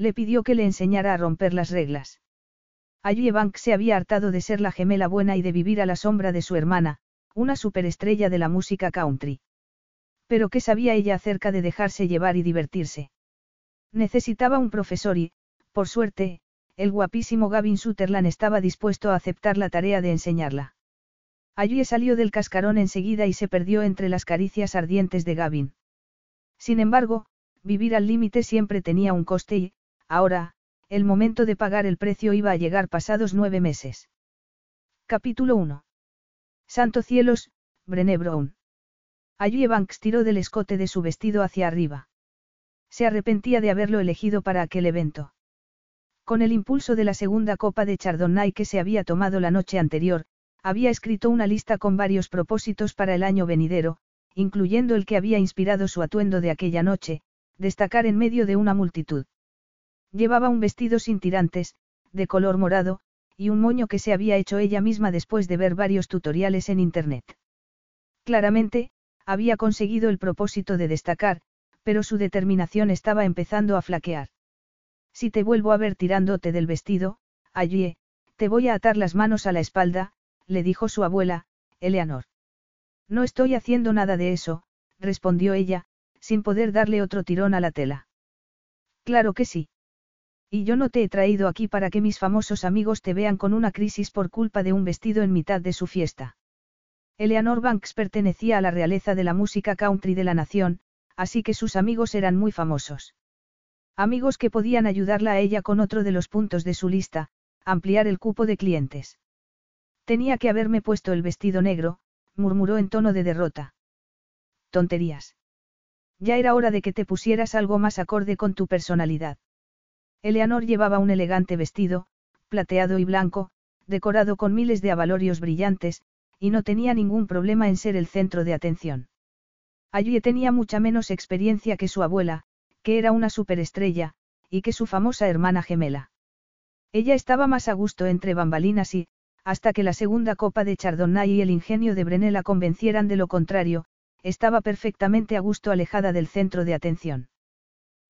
Le pidió que le enseñara a romper las reglas. Allí Bank se había hartado de ser la gemela buena y de vivir a la sombra de su hermana, una superestrella de la música country. Pero ¿qué sabía ella acerca de dejarse llevar y divertirse? Necesitaba un profesor y, por suerte, el guapísimo Gavin Sutherland estaba dispuesto a aceptar la tarea de enseñarla. Allí salió del cascarón enseguida y se perdió entre las caricias ardientes de Gavin. Sin embargo, vivir al límite siempre tenía un coste y, ahora, el momento de pagar el precio iba a llegar pasados nueve meses. Capítulo 1. Santo cielos, Brené Brown. Allí Banks tiró del escote de su vestido hacia arriba. Se arrepentía de haberlo elegido para aquel evento. Con el impulso de la segunda copa de Chardonnay que se había tomado la noche anterior, había escrito una lista con varios propósitos para el año venidero, incluyendo el que había inspirado su atuendo de aquella noche, destacar en medio de una multitud. Llevaba un vestido sin tirantes, de color morado, y un moño que se había hecho ella misma después de ver varios tutoriales en Internet. Claramente, había conseguido el propósito de destacar, pero su determinación estaba empezando a flaquear. Si te vuelvo a ver tirándote del vestido, allí, te voy a atar las manos a la espalda, le dijo su abuela, Eleanor. No estoy haciendo nada de eso, respondió ella, sin poder darle otro tirón a la tela. Claro que sí. Y yo no te he traído aquí para que mis famosos amigos te vean con una crisis por culpa de un vestido en mitad de su fiesta. Eleanor Banks pertenecía a la realeza de la música country de la nación, así que sus amigos eran muy famosos. Amigos que podían ayudarla a ella con otro de los puntos de su lista, ampliar el cupo de clientes. Tenía que haberme puesto el vestido negro, murmuró en tono de derrota. Tonterías. Ya era hora de que te pusieras algo más acorde con tu personalidad. Eleanor llevaba un elegante vestido, plateado y blanco, decorado con miles de abalorios brillantes, y no tenía ningún problema en ser el centro de atención. Allí tenía mucha menos experiencia que su abuela, que era una superestrella, y que su famosa hermana gemela. Ella estaba más a gusto entre bambalinas y, hasta que la segunda copa de Chardonnay y el ingenio de Brené la convencieran de lo contrario, estaba perfectamente a gusto alejada del centro de atención.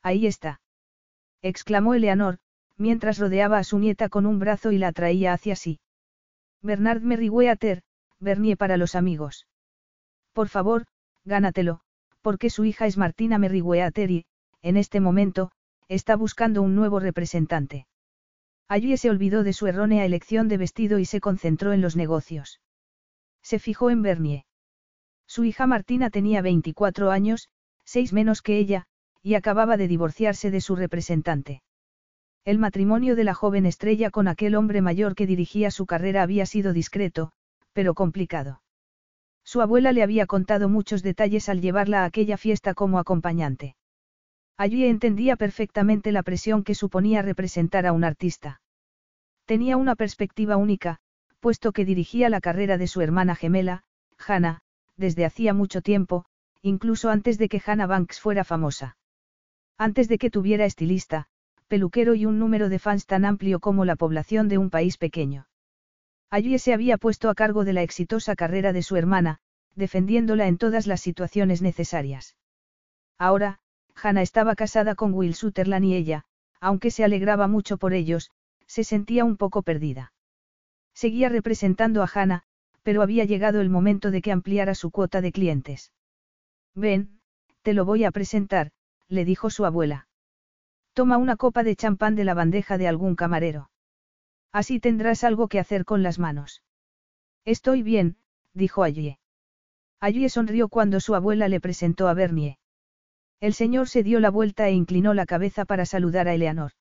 Ahí está exclamó Eleanor, mientras rodeaba a su nieta con un brazo y la traía hacia sí. Bernard Merriweather, Bernie para los amigos. Por favor, gánatelo, porque su hija es Martina Merriweather y, en este momento, está buscando un nuevo representante. Allí se olvidó de su errónea elección de vestido y se concentró en los negocios. Se fijó en Bernie. Su hija Martina tenía 24 años, seis menos que ella, y acababa de divorciarse de su representante. El matrimonio de la joven estrella con aquel hombre mayor que dirigía su carrera había sido discreto, pero complicado. Su abuela le había contado muchos detalles al llevarla a aquella fiesta como acompañante. Allí entendía perfectamente la presión que suponía representar a un artista. Tenía una perspectiva única, puesto que dirigía la carrera de su hermana gemela, Hannah, desde hacía mucho tiempo, incluso antes de que Hannah Banks fuera famosa. Antes de que tuviera estilista, peluquero y un número de fans tan amplio como la población de un país pequeño. Allí se había puesto a cargo de la exitosa carrera de su hermana, defendiéndola en todas las situaciones necesarias. Ahora, Hannah estaba casada con Will Sutherland y ella, aunque se alegraba mucho por ellos, se sentía un poco perdida. Seguía representando a Hannah, pero había llegado el momento de que ampliara su cuota de clientes. Ven, te lo voy a presentar, le dijo su abuela. Toma una copa de champán de la bandeja de algún camarero. Así tendrás algo que hacer con las manos. Estoy bien, dijo Allie. Allie sonrió cuando su abuela le presentó a Bernie. El señor se dio la vuelta e inclinó la cabeza para saludar a Eleanor.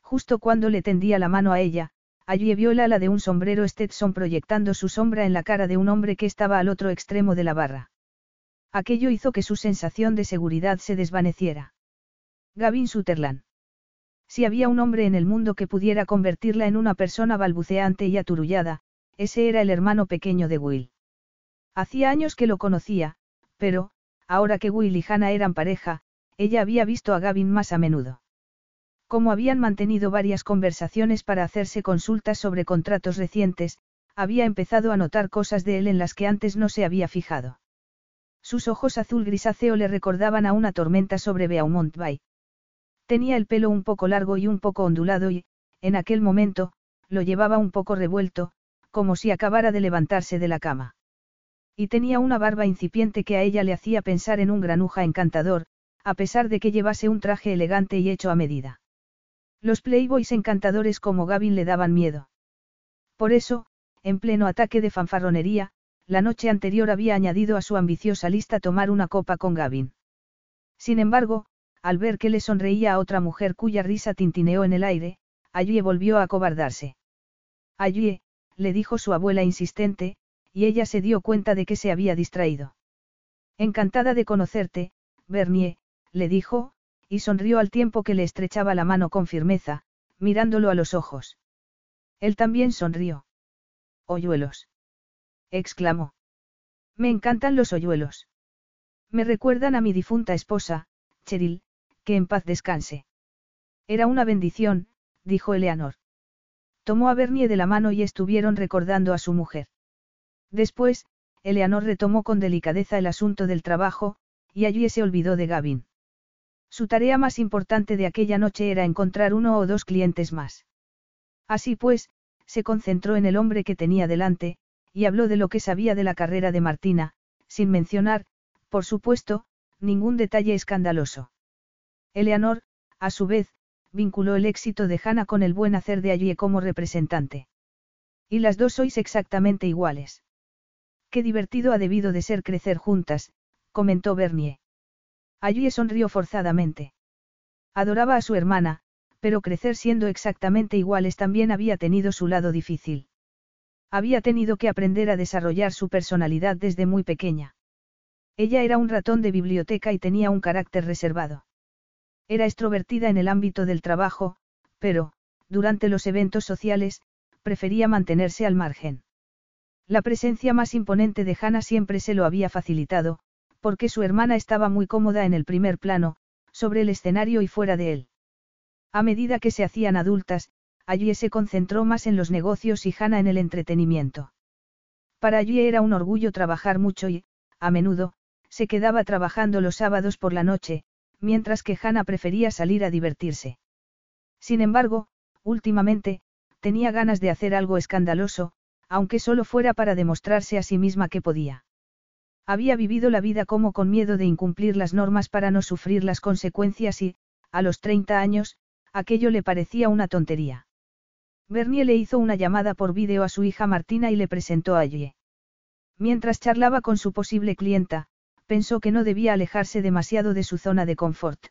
Justo cuando le tendía la mano a ella, Allie vio el ala de un sombrero Stetson proyectando su sombra en la cara de un hombre que estaba al otro extremo de la barra. Aquello hizo que su sensación de seguridad se desvaneciera. Gavin Sutherland. Si había un hombre en el mundo que pudiera convertirla en una persona balbuceante y aturullada, ese era el hermano pequeño de Will. Hacía años que lo conocía, pero, ahora que Will y Hannah eran pareja, ella había visto a Gavin más a menudo. Como habían mantenido varias conversaciones para hacerse consultas sobre contratos recientes, había empezado a notar cosas de él en las que antes no se había fijado. Sus ojos azul grisáceo le recordaban a una tormenta sobre Beaumont Bay. Tenía el pelo un poco largo y un poco ondulado y, en aquel momento, lo llevaba un poco revuelto, como si acabara de levantarse de la cama. Y tenía una barba incipiente que a ella le hacía pensar en un granuja encantador, a pesar de que llevase un traje elegante y hecho a medida. Los playboys encantadores como Gavin le daban miedo. Por eso, en pleno ataque de fanfarronería, la noche anterior había añadido a su ambiciosa lista tomar una copa con Gavin. Sin embargo, al ver que le sonreía a otra mujer cuya risa tintineó en el aire, Ayue volvió a acobardarse. Ayue, le dijo su abuela insistente, y ella se dio cuenta de que se había distraído. Encantada de conocerte, Bernier, le dijo, y sonrió al tiempo que le estrechaba la mano con firmeza, mirándolo a los ojos. Él también sonrió. Hoyuelos. Exclamó. Me encantan los hoyuelos. Me recuerdan a mi difunta esposa, Cheryl, que en paz descanse. Era una bendición, dijo Eleanor. Tomó a Bernie de la mano y estuvieron recordando a su mujer. Después, Eleanor retomó con delicadeza el asunto del trabajo, y allí se olvidó de Gavin. Su tarea más importante de aquella noche era encontrar uno o dos clientes más. Así pues, se concentró en el hombre que tenía delante, y habló de lo que sabía de la carrera de Martina, sin mencionar, por supuesto, ningún detalle escandaloso. Eleanor, a su vez, vinculó el éxito de Hannah con el buen hacer de allí como representante. Y las dos sois exactamente iguales. Qué divertido ha debido de ser crecer juntas, comentó Bernier. Allí sonrió forzadamente. Adoraba a su hermana, pero crecer siendo exactamente iguales también había tenido su lado difícil. Había tenido que aprender a desarrollar su personalidad desde muy pequeña. Ella era un ratón de biblioteca y tenía un carácter reservado. Era extrovertida en el ámbito del trabajo, pero, durante los eventos sociales, prefería mantenerse al margen. La presencia más imponente de Hannah siempre se lo había facilitado, porque su hermana estaba muy cómoda en el primer plano, sobre el escenario y fuera de él. A medida que se hacían adultas, allí se concentró más en los negocios y Hannah en el entretenimiento. Para allí era un orgullo trabajar mucho y, a menudo, se quedaba trabajando los sábados por la noche, mientras que Hannah prefería salir a divertirse. Sin embargo, últimamente, tenía ganas de hacer algo escandaloso, aunque solo fuera para demostrarse a sí misma que podía. Había vivido la vida como con miedo de incumplir las normas para no sufrir las consecuencias y, a los 30 años, aquello le parecía una tontería. Bernie le hizo una llamada por vídeo a su hija Martina y le presentó a Ye. Mientras charlaba con su posible clienta, pensó que no debía alejarse demasiado de su zona de confort.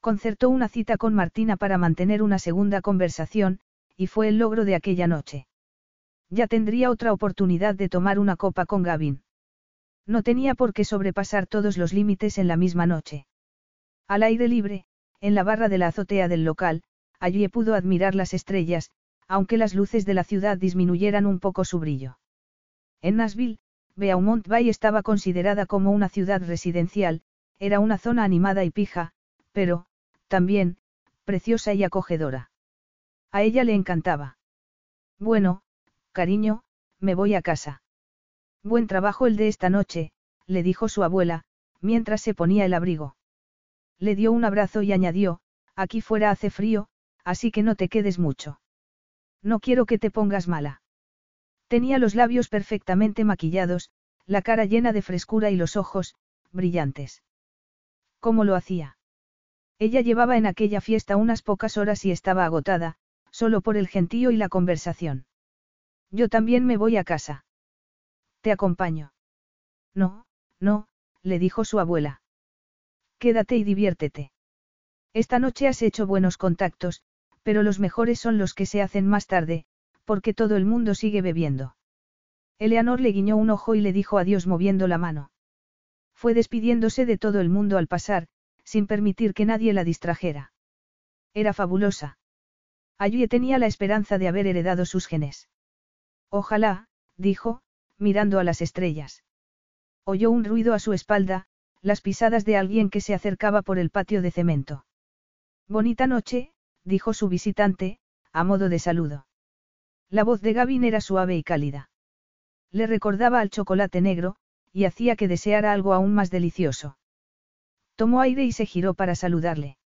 Concertó una cita con Martina para mantener una segunda conversación, y fue el logro de aquella noche. Ya tendría otra oportunidad de tomar una copa con Gavin. No tenía por qué sobrepasar todos los límites en la misma noche. Al aire libre, en la barra de la azotea del local, allí pudo admirar las estrellas, aunque las luces de la ciudad disminuyeran un poco su brillo. En Nashville, Beaumont Bay estaba considerada como una ciudad residencial, era una zona animada y pija, pero, también, preciosa y acogedora. A ella le encantaba. Bueno, cariño, me voy a casa. Buen trabajo el de esta noche, le dijo su abuela, mientras se ponía el abrigo. Le dio un abrazo y añadió, aquí fuera hace frío, así que no te quedes mucho. No quiero que te pongas mala. Tenía los labios perfectamente maquillados, la cara llena de frescura y los ojos, brillantes. ¿Cómo lo hacía? Ella llevaba en aquella fiesta unas pocas horas y estaba agotada, solo por el gentío y la conversación. Yo también me voy a casa. Te acompaño. No, no, le dijo su abuela. Quédate y diviértete. Esta noche has hecho buenos contactos, pero los mejores son los que se hacen más tarde, porque todo el mundo sigue bebiendo. Eleanor le guiñó un ojo y le dijo adiós moviendo la mano. Fue despidiéndose de todo el mundo al pasar, sin permitir que nadie la distrajera. Era fabulosa. Allí tenía la esperanza de haber heredado sus genes. Ojalá, dijo, mirando a las estrellas. Oyó un ruido a su espalda, las pisadas de alguien que se acercaba por el patio de cemento. Bonita noche, dijo su visitante, a modo de saludo. La voz de Gavin era suave y cálida. Le recordaba al chocolate negro, y hacía que deseara algo aún más delicioso. Tomó aire y se giró para saludarle.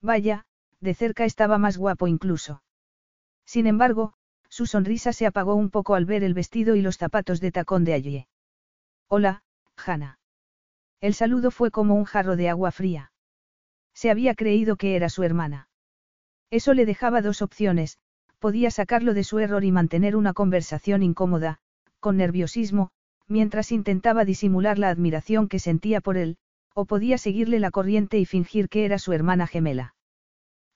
Vaya, de cerca estaba más guapo incluso. Sin embargo, su sonrisa se apagó un poco al ver el vestido y los zapatos de tacón de allí. Hola, Hannah. El saludo fue como un jarro de agua fría. Se había creído que era su hermana. Eso le dejaba dos opciones, podía sacarlo de su error y mantener una conversación incómoda, con nerviosismo, mientras intentaba disimular la admiración que sentía por él, o podía seguirle la corriente y fingir que era su hermana gemela.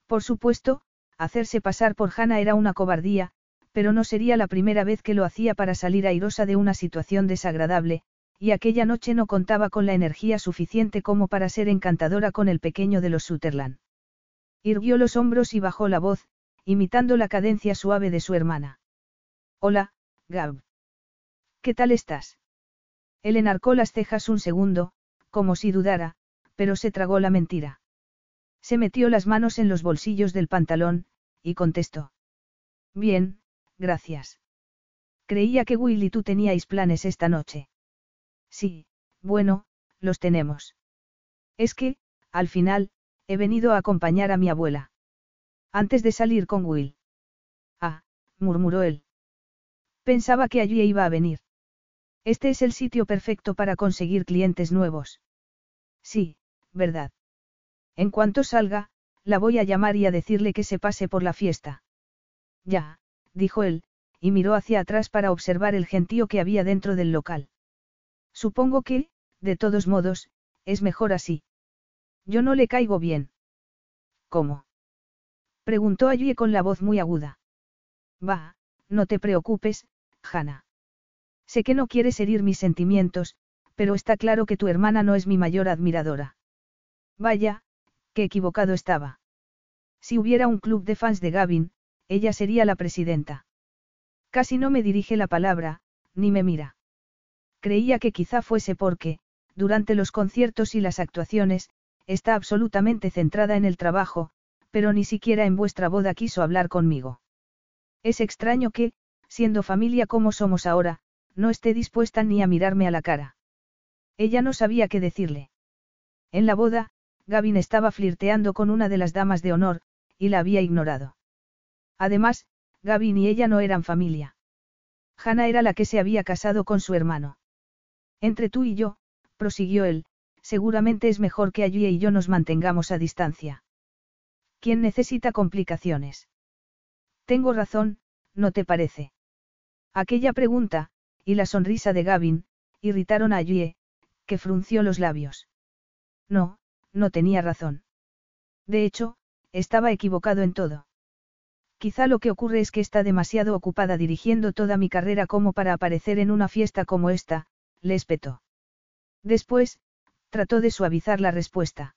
Por supuesto, hacerse pasar por Hannah era una cobardía, pero no sería la primera vez que lo hacía para salir airosa de una situación desagradable, y aquella noche no contaba con la energía suficiente como para ser encantadora con el pequeño de los Sutherland. Irguió los hombros y bajó la voz, imitando la cadencia suave de su hermana. Hola, Gab. ¿Qué tal estás? Él enarcó las cejas un segundo, como si dudara, pero se tragó la mentira. Se metió las manos en los bolsillos del pantalón, y contestó. Bien, gracias. Creía que Will y tú teníais planes esta noche. Sí, bueno, los tenemos. Es que, al final, he venido a acompañar a mi abuela. Antes de salir con Will. Ah, murmuró él. Pensaba que allí iba a venir. Este es el sitio perfecto para conseguir clientes nuevos. Sí, verdad. En cuanto salga, la voy a llamar y a decirle que se pase por la fiesta. Ya, dijo él, y miró hacia atrás para observar el gentío que había dentro del local. Supongo que, de todos modos, es mejor así. Yo no le caigo bien. ¿Cómo? Preguntó allí con la voz muy aguda. Va, no te preocupes, Hannah. Sé que no quieres herir mis sentimientos, pero está claro que tu hermana no es mi mayor admiradora. Vaya, qué equivocado estaba. Si hubiera un club de fans de Gavin, ella sería la presidenta. Casi no me dirige la palabra, ni me mira. Creía que quizá fuese porque, durante los conciertos y las actuaciones, está absolutamente centrada en el trabajo, pero ni siquiera en vuestra boda quiso hablar conmigo. Es extraño que, siendo familia como somos ahora, no esté dispuesta ni a mirarme a la cara. Ella no sabía qué decirle. En la boda, Gavin estaba flirteando con una de las damas de honor, y la había ignorado. Además, Gavin y ella no eran familia. Hannah era la que se había casado con su hermano. Entre tú y yo, prosiguió él, seguramente es mejor que allí y yo nos mantengamos a distancia. ¿Quién necesita complicaciones? Tengo razón, ¿no te parece? Aquella pregunta, y la sonrisa de Gavin, irritaron a Yue, que frunció los labios. No, no tenía razón. De hecho, estaba equivocado en todo. Quizá lo que ocurre es que está demasiado ocupada dirigiendo toda mi carrera como para aparecer en una fiesta como esta, le espetó. Después, trató de suavizar la respuesta.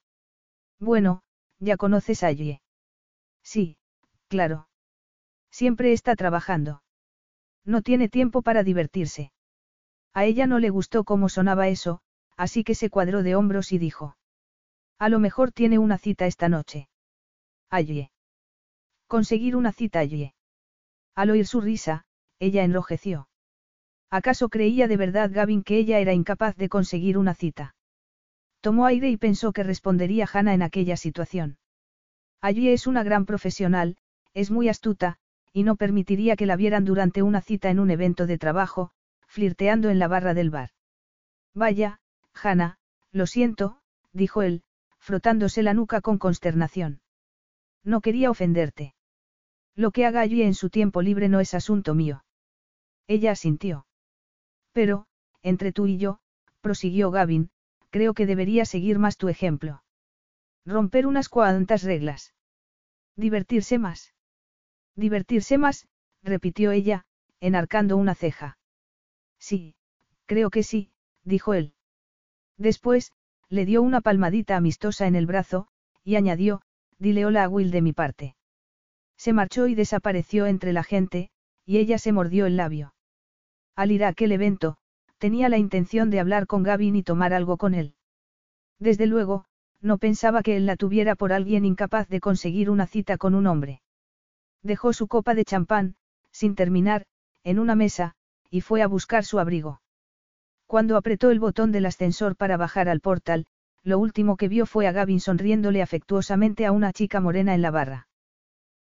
Bueno, ya conoces a Yue. Sí, claro. Siempre está trabajando. No tiene tiempo para divertirse. A ella no le gustó cómo sonaba eso, así que se cuadró de hombros y dijo. A lo mejor tiene una cita esta noche. Allí. Conseguir una cita allí. Al oír su risa, ella enrojeció. ¿Acaso creía de verdad Gavin que ella era incapaz de conseguir una cita? Tomó aire y pensó que respondería Hannah en aquella situación. Allí es una gran profesional, es muy astuta, y no permitiría que la vieran durante una cita en un evento de trabajo, flirteando en la barra del bar. Vaya, Hannah, lo siento, dijo él, frotándose la nuca con consternación. No quería ofenderte. Lo que haga allí en su tiempo libre no es asunto mío. Ella asintió. Pero, entre tú y yo, prosiguió Gavin, creo que debería seguir más tu ejemplo. Romper unas cuantas reglas. Divertirse más. Divertirse más, repitió ella, enarcando una ceja. Sí, creo que sí, dijo él. Después, le dio una palmadita amistosa en el brazo, y añadió, dile hola a Will de mi parte. Se marchó y desapareció entre la gente, y ella se mordió el labio. Al ir a aquel evento, tenía la intención de hablar con Gavin y tomar algo con él. Desde luego, no pensaba que él la tuviera por alguien incapaz de conseguir una cita con un hombre. Dejó su copa de champán, sin terminar, en una mesa, y fue a buscar su abrigo. Cuando apretó el botón del ascensor para bajar al portal, lo último que vio fue a Gavin sonriéndole afectuosamente a una chica morena en la barra.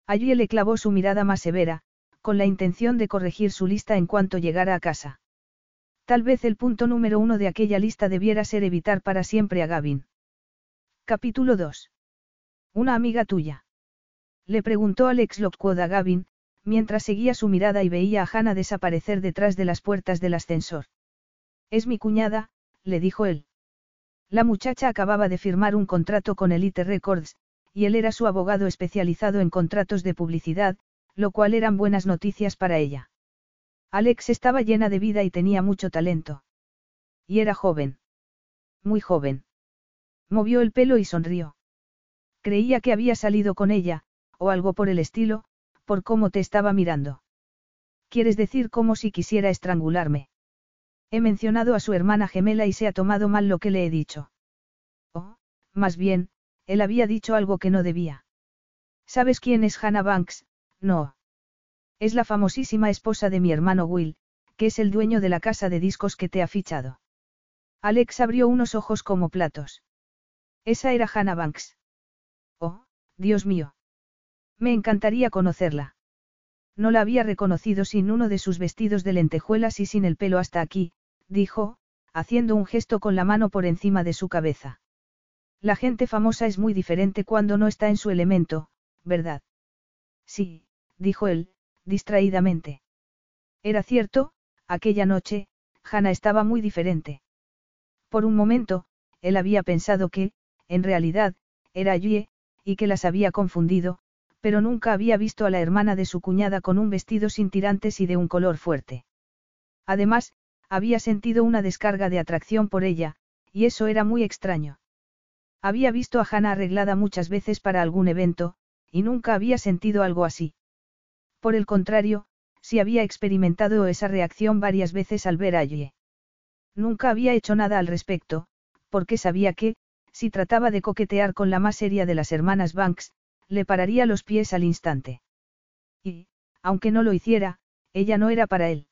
Allí le clavó su mirada más severa, con la intención de corregir su lista en cuanto llegara a casa. Tal vez el punto número uno de aquella lista debiera ser evitar para siempre a Gavin. Capítulo 2. Una amiga tuya. Le preguntó Alex Lockwood a Gavin, mientras seguía su mirada y veía a Hannah desaparecer detrás de las puertas del ascensor. Es mi cuñada, le dijo él. La muchacha acababa de firmar un contrato con Elite Records, y él era su abogado especializado en contratos de publicidad, lo cual eran buenas noticias para ella. Alex estaba llena de vida y tenía mucho talento. Y era joven. Muy joven. Movió el pelo y sonrió. Creía que había salido con ella, o algo por el estilo, por cómo te estaba mirando. ¿Quieres decir como si quisiera estrangularme? He mencionado a su hermana gemela y se ha tomado mal lo que le he dicho. Oh, más bien, él había dicho algo que no debía. ¿Sabes quién es Hannah Banks? No. Es la famosísima esposa de mi hermano Will, que es el dueño de la casa de discos que te ha fichado. Alex abrió unos ojos como platos. Esa era Hannah Banks. Oh, Dios mío. Me encantaría conocerla. No la había reconocido sin uno de sus vestidos de lentejuelas y sin el pelo hasta aquí, dijo, haciendo un gesto con la mano por encima de su cabeza. La gente famosa es muy diferente cuando no está en su elemento, ¿verdad? Sí, dijo él, distraídamente. Era cierto, aquella noche, Hannah estaba muy diferente. Por un momento, él había pensado que, en realidad, era Yue, y que las había confundido, pero nunca había visto a la hermana de su cuñada con un vestido sin tirantes y de un color fuerte. Además, había sentido una descarga de atracción por ella, y eso era muy extraño. Había visto a Hannah arreglada muchas veces para algún evento, y nunca había sentido algo así. Por el contrario, sí había experimentado esa reacción varias veces al ver a Yue. Nunca había hecho nada al respecto, porque sabía que, si trataba de coquetear con la más seria de las hermanas Banks, le pararía los pies al instante. Y, aunque no lo hiciera, ella no era para él.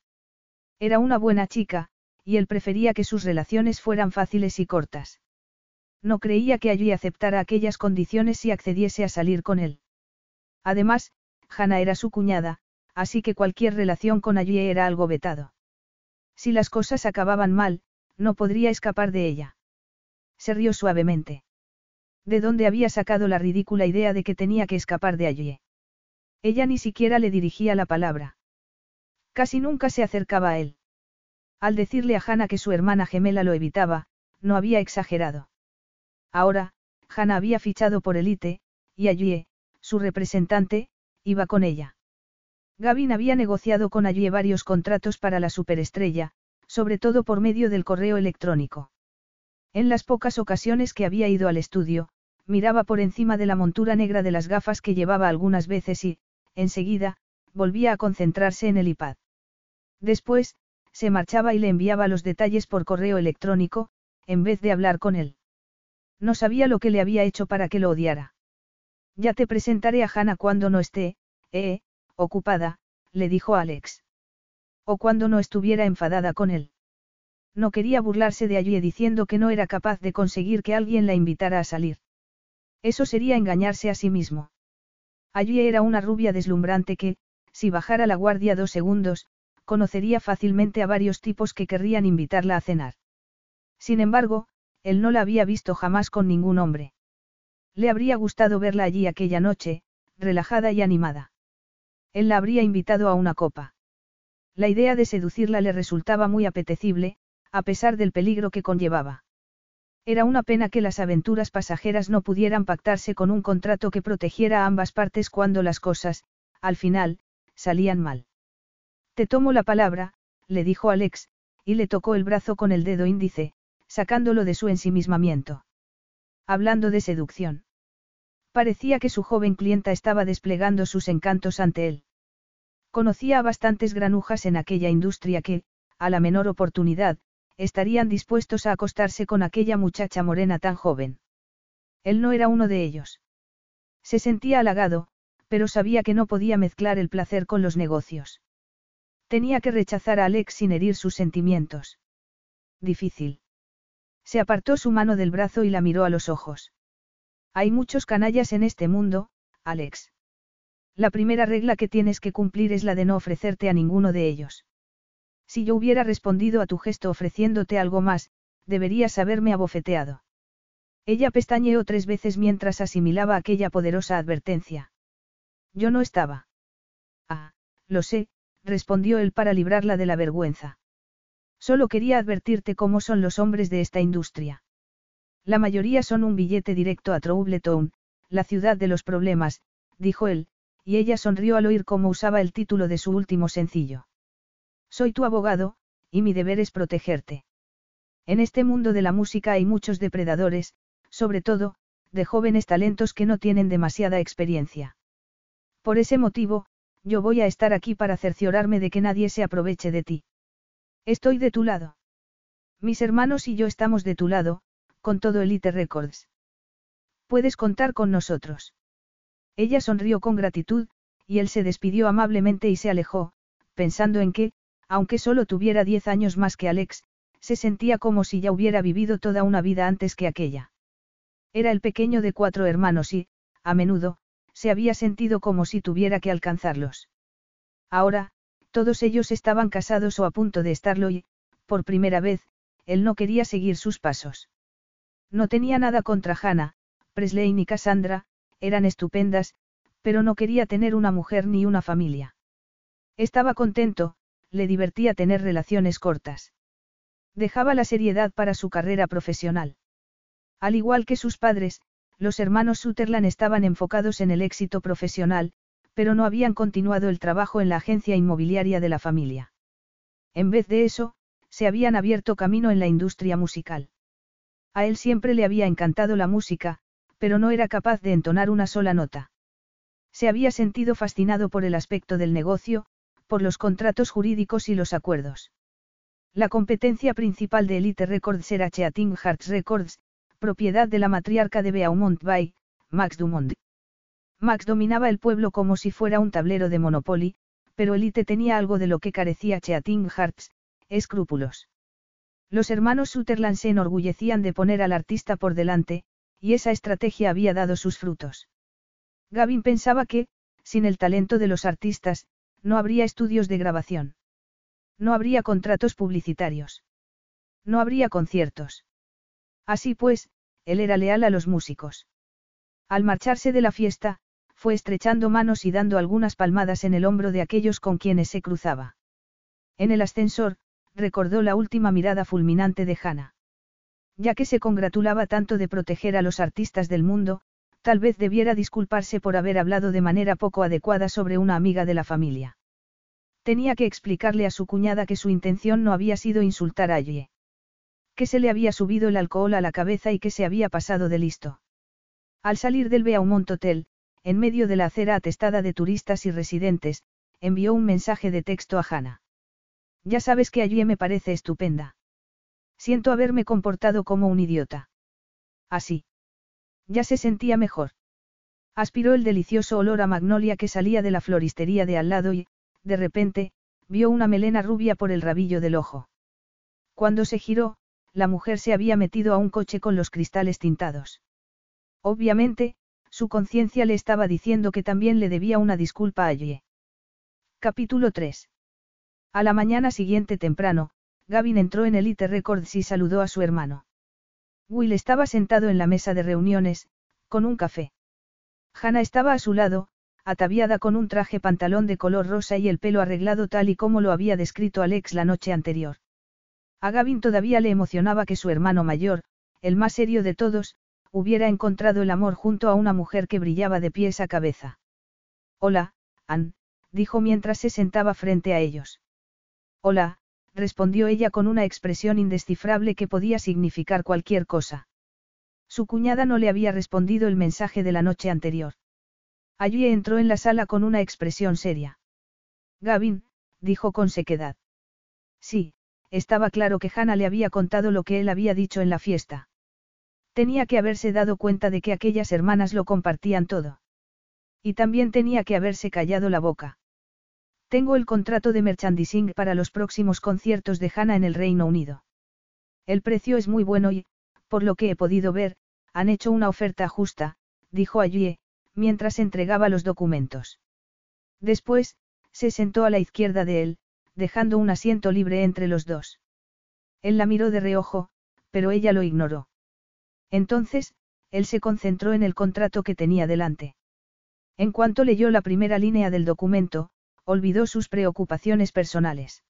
Era una buena chica, y él prefería que sus relaciones fueran fáciles y cortas. No creía que allí aceptara aquellas condiciones si accediese a salir con él. Además, Hannah era su cuñada, así que cualquier relación con allí era algo vetado. Si las cosas acababan mal, no podría escapar de ella. Se rió suavemente. ¿De dónde había sacado la ridícula idea de que tenía que escapar de allí? Ella ni siquiera le dirigía la palabra. Casi nunca se acercaba a él. Al decirle a Hannah que su hermana gemela lo evitaba, no había exagerado. Ahora, Hannah había fichado por Elite, y allí, su representante, iba con ella. Gavin había negociado con allí varios contratos para la superestrella, sobre todo por medio del correo electrónico. En las pocas ocasiones que había ido al estudio, miraba por encima de la montura negra de las gafas que llevaba algunas veces y, enseguida, volvía a concentrarse en el iPad. Después, se marchaba y le enviaba los detalles por correo electrónico, en vez de hablar con él. No sabía lo que le había hecho para que lo odiara. Ya te presentaré a Hannah cuando no esté, eh, ocupada, le dijo Alex. O cuando no estuviera enfadada con él. No quería burlarse de allí diciendo que no era capaz de conseguir que alguien la invitara a salir. Eso sería engañarse a sí mismo. Allí era una rubia deslumbrante que, si bajara la guardia dos segundos, conocería fácilmente a varios tipos que querrían invitarla a cenar. Sin embargo, él no la había visto jamás con ningún hombre. Le habría gustado verla allí aquella noche, relajada y animada. Él la habría invitado a una copa. La idea de seducirla le resultaba muy apetecible, a pesar del peligro que conllevaba. Era una pena que las aventuras pasajeras no pudieran pactarse con un contrato que protegiera a ambas partes cuando las cosas, al final, salían mal. Te tomo la palabra, le dijo Alex, y le tocó el brazo con el dedo índice, sacándolo de su ensimismamiento. Hablando de seducción. Parecía que su joven clienta estaba desplegando sus encantos ante él. Conocía a bastantes granujas en aquella industria que, a la menor oportunidad, estarían dispuestos a acostarse con aquella muchacha morena tan joven. Él no era uno de ellos. Se sentía halagado, pero sabía que no podía mezclar el placer con los negocios. Tenía que rechazar a Alex sin herir sus sentimientos. Difícil. Se apartó su mano del brazo y la miró a los ojos. Hay muchos canallas en este mundo, Alex. La primera regla que tienes que cumplir es la de no ofrecerte a ninguno de ellos. Si yo hubiera respondido a tu gesto ofreciéndote algo más, deberías haberme abofeteado. Ella pestañeó tres veces mientras asimilaba aquella poderosa advertencia. Yo no estaba. Ah, lo sé, respondió él para librarla de la vergüenza. Solo quería advertirte cómo son los hombres de esta industria. La mayoría son un billete directo a Troubletown, la ciudad de los problemas, dijo él, y ella sonrió al oír cómo usaba el título de su último sencillo. Soy tu abogado, y mi deber es protegerte. En este mundo de la música hay muchos depredadores, sobre todo, de jóvenes talentos que no tienen demasiada experiencia. Por ese motivo, yo voy a estar aquí para cerciorarme de que nadie se aproveche de ti. Estoy de tu lado. Mis hermanos y yo estamos de tu lado, con todo Elite Records. Puedes contar con nosotros. Ella sonrió con gratitud, y él se despidió amablemente y se alejó, pensando en que, aunque solo tuviera diez años más que Alex, se sentía como si ya hubiera vivido toda una vida antes que aquella. Era el pequeño de cuatro hermanos y, a menudo, se había sentido como si tuviera que alcanzarlos. Ahora, todos ellos estaban casados o a punto de estarlo y, por primera vez, él no quería seguir sus pasos. No tenía nada contra Hannah, Presley ni Cassandra, eran estupendas, pero no quería tener una mujer ni una familia. Estaba contento, le divertía tener relaciones cortas. Dejaba la seriedad para su carrera profesional. Al igual que sus padres, los hermanos Sutherland estaban enfocados en el éxito profesional, pero no habían continuado el trabajo en la agencia inmobiliaria de la familia. En vez de eso, se habían abierto camino en la industria musical. A él siempre le había encantado la música, pero no era capaz de entonar una sola nota. Se había sentido fascinado por el aspecto del negocio, por los contratos jurídicos y los acuerdos. La competencia principal de Elite Records era Cheating Hearts Records, propiedad de la matriarca de Beaumont Bay, Max Dumont. Max dominaba el pueblo como si fuera un tablero de Monopoly, pero Elite tenía algo de lo que carecía Cheating Hearts, escrúpulos. Los hermanos Sutherland se enorgullecían de poner al artista por delante, y esa estrategia había dado sus frutos. Gavin pensaba que, sin el talento de los artistas, no habría estudios de grabación. No habría contratos publicitarios. No habría conciertos. Así pues, él era leal a los músicos. Al marcharse de la fiesta, fue estrechando manos y dando algunas palmadas en el hombro de aquellos con quienes se cruzaba. En el ascensor, recordó la última mirada fulminante de Hannah. Ya que se congratulaba tanto de proteger a los artistas del mundo, tal vez debiera disculparse por haber hablado de manera poco adecuada sobre una amiga de la familia. Tenía que explicarle a su cuñada que su intención no había sido insultar a Ye. Que se le había subido el alcohol a la cabeza y que se había pasado de listo. Al salir del Beaumont Hotel, en medio de la acera atestada de turistas y residentes, envió un mensaje de texto a Hannah. Ya sabes que allí me parece estupenda. Siento haberme comportado como un idiota. Así. Ya se sentía mejor. Aspiró el delicioso olor a magnolia que salía de la floristería de al lado y, de repente, vio una melena rubia por el rabillo del ojo. Cuando se giró, la mujer se había metido a un coche con los cristales tintados. Obviamente, su conciencia le estaba diciendo que también le debía una disculpa a Ye. Capítulo 3. A la mañana siguiente temprano, Gavin entró en Elite Records y saludó a su hermano. Will estaba sentado en la mesa de reuniones, con un café. Hannah estaba a su lado, ataviada con un traje pantalón de color rosa y el pelo arreglado tal y como lo había descrito Alex la noche anterior. A Gavin todavía le emocionaba que su hermano mayor, el más serio de todos, hubiera encontrado el amor junto a una mujer que brillaba de pies a cabeza. Hola, Ann, dijo mientras se sentaba frente a ellos. Hola, respondió ella con una expresión indescifrable que podía significar cualquier cosa. Su cuñada no le había respondido el mensaje de la noche anterior. Allí entró en la sala con una expresión seria. Gavin, dijo con sequedad. Sí, estaba claro que Hannah le había contado lo que él había dicho en la fiesta. Tenía que haberse dado cuenta de que aquellas hermanas lo compartían todo. Y también tenía que haberse callado la boca. Tengo el contrato de merchandising para los próximos conciertos de Hannah en el Reino Unido. El precio es muy bueno y, por lo que he podido ver, han hecho una oferta justa, dijo Allie, mientras entregaba los documentos. Después, se sentó a la izquierda de él, dejando un asiento libre entre los dos. Él la miró de reojo, pero ella lo ignoró. Entonces, él se concentró en el contrato que tenía delante. En cuanto leyó la primera línea del documento, olvidó sus preocupaciones personales.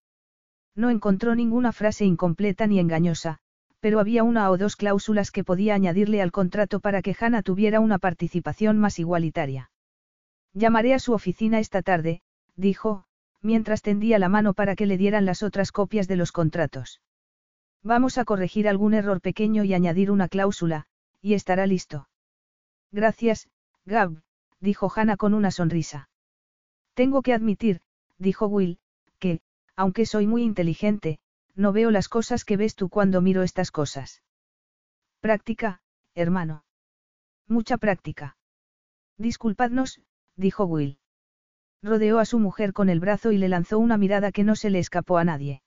No encontró ninguna frase incompleta ni engañosa, pero había una o dos cláusulas que podía añadirle al contrato para que Hannah tuviera una participación más igualitaria. Llamaré a su oficina esta tarde, dijo, mientras tendía la mano para que le dieran las otras copias de los contratos. Vamos a corregir algún error pequeño y añadir una cláusula, y estará listo. Gracias, Gab, dijo Hannah con una sonrisa. Tengo que admitir, dijo Will, que, aunque soy muy inteligente, no veo las cosas que ves tú cuando miro estas cosas. Práctica, hermano. Mucha práctica. Disculpadnos, dijo Will. Rodeó a su mujer con el brazo y le lanzó una mirada que no se le escapó a nadie.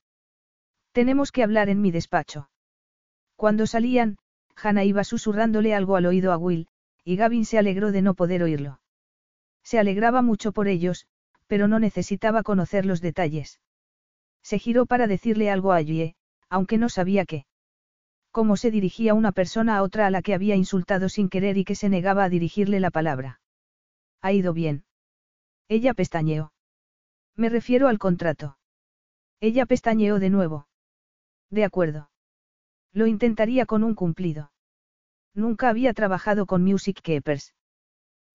Tenemos que hablar en mi despacho. Cuando salían, Hannah iba susurrándole algo al oído a Will, y Gavin se alegró de no poder oírlo. Se alegraba mucho por ellos, pero no necesitaba conocer los detalles. Se giró para decirle algo a Yue, aunque no sabía qué. Cómo se dirigía una persona a otra a la que había insultado sin querer y que se negaba a dirigirle la palabra. Ha ido bien. Ella pestañeó. Me refiero al contrato. Ella pestañeó de nuevo. De acuerdo. Lo intentaría con un cumplido. Nunca había trabajado con Music Keepers.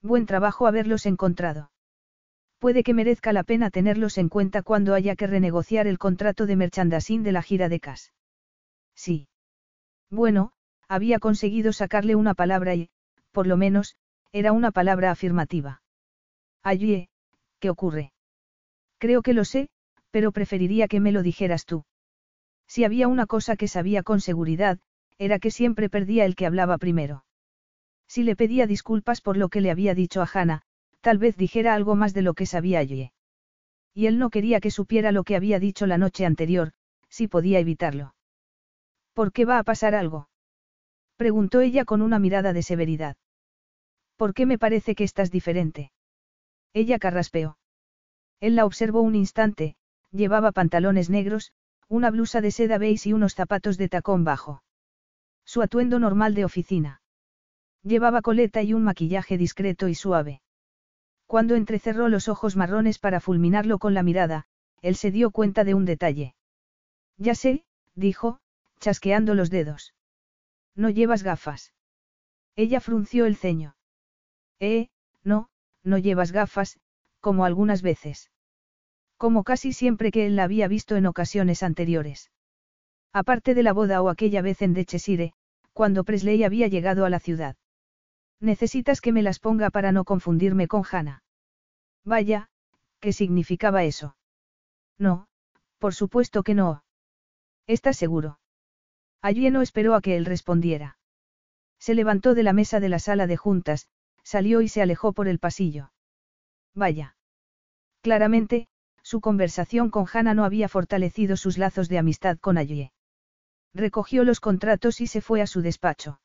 Buen trabajo haberlos encontrado. Puede que merezca la pena tenerlos en cuenta cuando haya que renegociar el contrato de merchandising de la gira de CAS. Sí. Bueno, había conseguido sacarle una palabra y, por lo menos, era una palabra afirmativa. Allí, ¿qué ocurre? Creo que lo sé, pero preferiría que me lo dijeras tú. Si había una cosa que sabía con seguridad, era que siempre perdía el que hablaba primero. Si le pedía disculpas por lo que le había dicho a Hannah, tal vez dijera algo más de lo que sabía allí. Y él no quería que supiera lo que había dicho la noche anterior, si podía evitarlo. ¿Por qué va a pasar algo? Preguntó ella con una mirada de severidad. ¿Por qué me parece que estás diferente? Ella carraspeó. Él la observó un instante, llevaba pantalones negros, una blusa de seda beige y unos zapatos de tacón bajo. Su atuendo normal de oficina. Llevaba coleta y un maquillaje discreto y suave. Cuando entrecerró los ojos marrones para fulminarlo con la mirada, él se dio cuenta de un detalle. Ya sé, dijo, chasqueando los dedos. No llevas gafas. Ella frunció el ceño. Eh, no, no llevas gafas, como algunas veces. Como casi siempre que él la había visto en ocasiones anteriores. Aparte de la boda o aquella vez en Dechesire, cuando Presley había llegado a la ciudad. Necesitas que me las ponga para no confundirme con Hannah. Vaya, ¿qué significaba eso? No, por supuesto que no. ¿Estás seguro? Allí no esperó a que él respondiera. Se levantó de la mesa de la sala de juntas, salió y se alejó por el pasillo. Vaya. Claramente, su conversación con Hannah no había fortalecido sus lazos de amistad con Allie. Recogió los contratos y se fue a su despacho.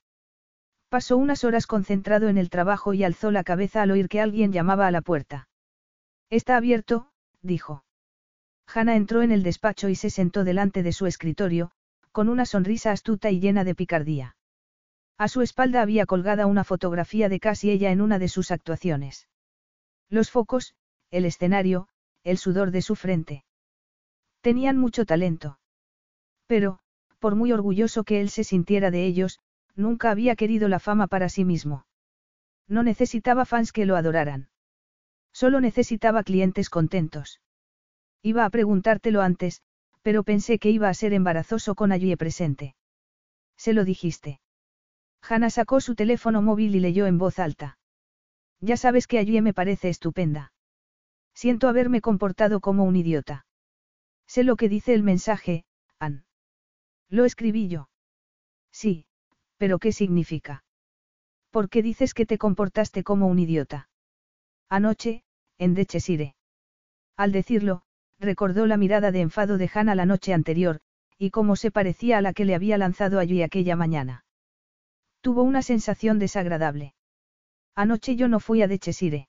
Pasó unas horas concentrado en el trabajo y alzó la cabeza al oír que alguien llamaba a la puerta. Está abierto, dijo. Hannah entró en el despacho y se sentó delante de su escritorio, con una sonrisa astuta y llena de picardía. A su espalda había colgada una fotografía de casi ella en una de sus actuaciones. Los focos, el escenario, el sudor de su frente. Tenían mucho talento. Pero, por muy orgulloso que él se sintiera de ellos, nunca había querido la fama para sí mismo. No necesitaba fans que lo adoraran. Solo necesitaba clientes contentos. Iba a preguntártelo antes, pero pensé que iba a ser embarazoso con allí presente. Se lo dijiste. Hannah sacó su teléfono móvil y leyó en voz alta. Ya sabes que allí me parece estupenda. Siento haberme comportado como un idiota. Sé lo que dice el mensaje, Ann. Lo escribí yo. Sí, pero ¿qué significa? ¿Por qué dices que te comportaste como un idiota? Anoche, en Dechesire. Al decirlo, recordó la mirada de enfado de Hannah la noche anterior, y cómo se parecía a la que le había lanzado allí aquella mañana. Tuvo una sensación desagradable. Anoche yo no fui a Dechesire.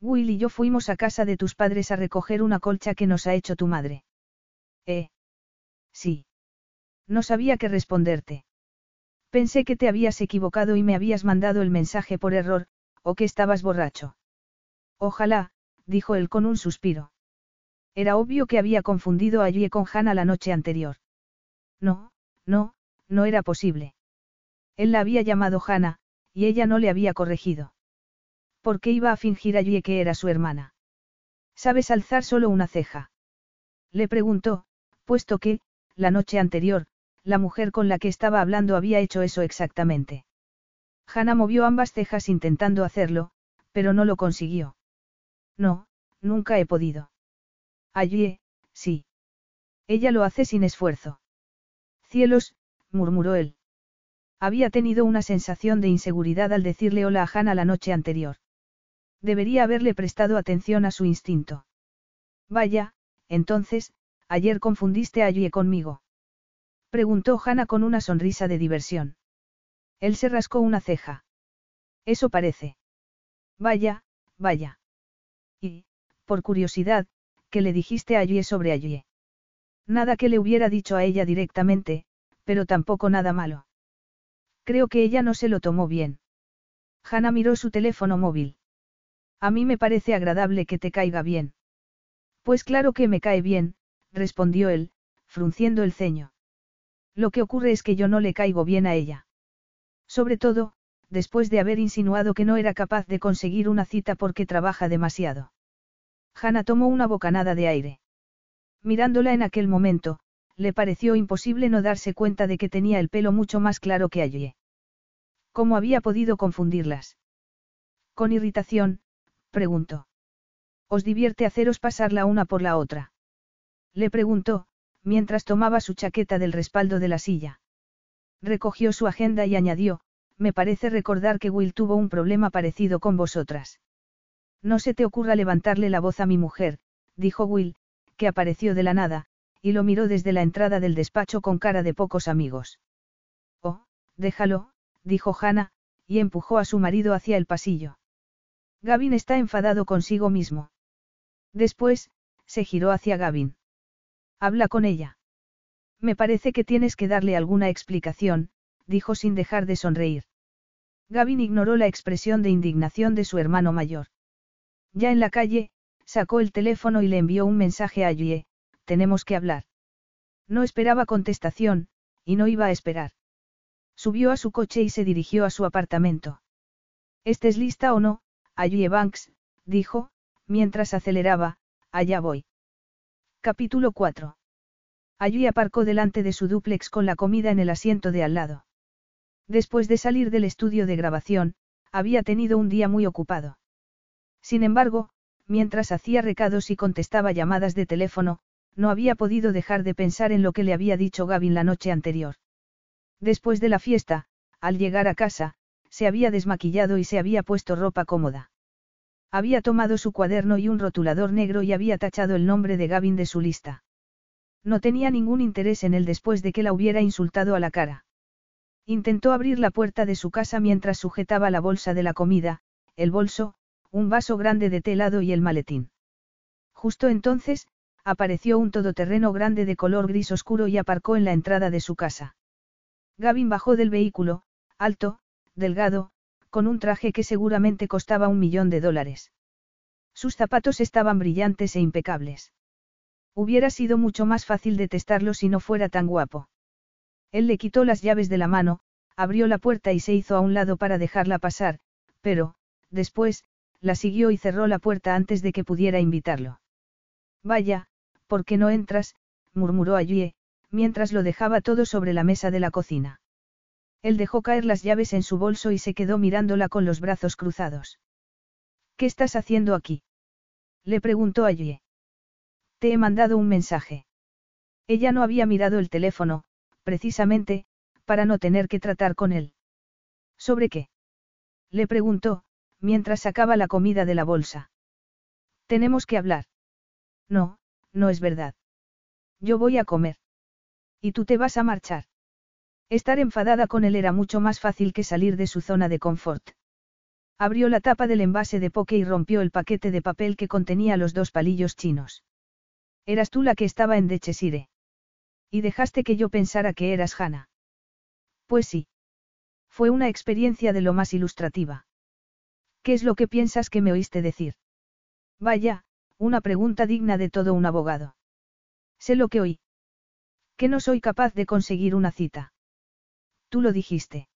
Will y yo fuimos a casa de tus padres a recoger una colcha que nos ha hecho tu madre. ¿Eh? Sí. No sabía qué responderte. Pensé que te habías equivocado y me habías mandado el mensaje por error, o que estabas borracho. Ojalá, dijo él con un suspiro. Era obvio que había confundido a Yue con Hannah la noche anterior. No, no, no era posible. Él la había llamado Hannah, y ella no le había corregido. ¿Por qué iba a fingir a Yue que era su hermana? ¿Sabes alzar solo una ceja? Le preguntó, puesto que, la noche anterior, la mujer con la que estaba hablando había hecho eso exactamente. Hannah movió ambas cejas intentando hacerlo, pero no lo consiguió. No, nunca he podido. Allí, sí. Ella lo hace sin esfuerzo. Cielos, murmuró él. Había tenido una sensación de inseguridad al decirle hola a Hannah la noche anterior. Debería haberle prestado atención a su instinto. Vaya, entonces, ayer confundiste a Yue conmigo. Preguntó Hannah con una sonrisa de diversión. Él se rascó una ceja. Eso parece. Vaya, vaya. Y, por curiosidad, ¿qué le dijiste a Yue sobre Yue? Nada que le hubiera dicho a ella directamente, pero tampoco nada malo. Creo que ella no se lo tomó bien. Hannah miró su teléfono móvil. A mí me parece agradable que te caiga bien. Pues claro que me cae bien, respondió él, frunciendo el ceño. Lo que ocurre es que yo no le caigo bien a ella. Sobre todo, después de haber insinuado que no era capaz de conseguir una cita porque trabaja demasiado. Hannah tomó una bocanada de aire. Mirándola en aquel momento, le pareció imposible no darse cuenta de que tenía el pelo mucho más claro que allí. ¿Cómo había podido confundirlas? Con irritación, preguntó. ¿Os divierte haceros pasar la una por la otra? Le preguntó, mientras tomaba su chaqueta del respaldo de la silla. Recogió su agenda y añadió, me parece recordar que Will tuvo un problema parecido con vosotras. No se te ocurra levantarle la voz a mi mujer, dijo Will, que apareció de la nada, y lo miró desde la entrada del despacho con cara de pocos amigos. Oh, déjalo, dijo Hannah, y empujó a su marido hacia el pasillo. Gavin está enfadado consigo mismo. Después, se giró hacia Gavin. Habla con ella. Me parece que tienes que darle alguna explicación, dijo sin dejar de sonreír. Gavin ignoró la expresión de indignación de su hermano mayor. Ya en la calle, sacó el teléfono y le envió un mensaje a Yue, tenemos que hablar. No esperaba contestación, y no iba a esperar. Subió a su coche y se dirigió a su apartamento. ¿Estés lista o no, Ayue Banks? dijo, mientras aceleraba, allá voy. Capítulo 4. Ayue aparcó delante de su dúplex con la comida en el asiento de al lado. Después de salir del estudio de grabación, había tenido un día muy ocupado. Sin embargo, mientras hacía recados y contestaba llamadas de teléfono, no había podido dejar de pensar en lo que le había dicho Gavin la noche anterior. Después de la fiesta, al llegar a casa, se había desmaquillado y se había puesto ropa cómoda. Había tomado su cuaderno y un rotulador negro y había tachado el nombre de Gavin de su lista. No tenía ningún interés en él después de que la hubiera insultado a la cara. Intentó abrir la puerta de su casa mientras sujetaba la bolsa de la comida, el bolso, un vaso grande de té helado y el maletín. Justo entonces, apareció un todoterreno grande de color gris oscuro y aparcó en la entrada de su casa. Gavin bajó del vehículo, alto, delgado, con un traje que seguramente costaba un millón de dólares. Sus zapatos estaban brillantes e impecables. Hubiera sido mucho más fácil detestarlo si no fuera tan guapo. Él le quitó las llaves de la mano, abrió la puerta y se hizo a un lado para dejarla pasar, pero, después, la siguió y cerró la puerta antes de que pudiera invitarlo. Vaya, ¿por qué no entras? murmuró Ayue, mientras lo dejaba todo sobre la mesa de la cocina. Él dejó caer las llaves en su bolso y se quedó mirándola con los brazos cruzados. ¿Qué estás haciendo aquí? Le preguntó allí. Te he mandado un mensaje. Ella no había mirado el teléfono, precisamente, para no tener que tratar con él. ¿Sobre qué? Le preguntó, mientras sacaba la comida de la bolsa. Tenemos que hablar. No, no es verdad. Yo voy a comer. Y tú te vas a marchar. Estar enfadada con él era mucho más fácil que salir de su zona de confort. Abrió la tapa del envase de poke y rompió el paquete de papel que contenía los dos palillos chinos. Eras tú la que estaba en Dechesire. Y dejaste que yo pensara que eras Hannah. Pues sí. Fue una experiencia de lo más ilustrativa. ¿Qué es lo que piensas que me oíste decir? Vaya, una pregunta digna de todo un abogado. Sé lo que oí. Que no soy capaz de conseguir una cita. Tú lo dijiste.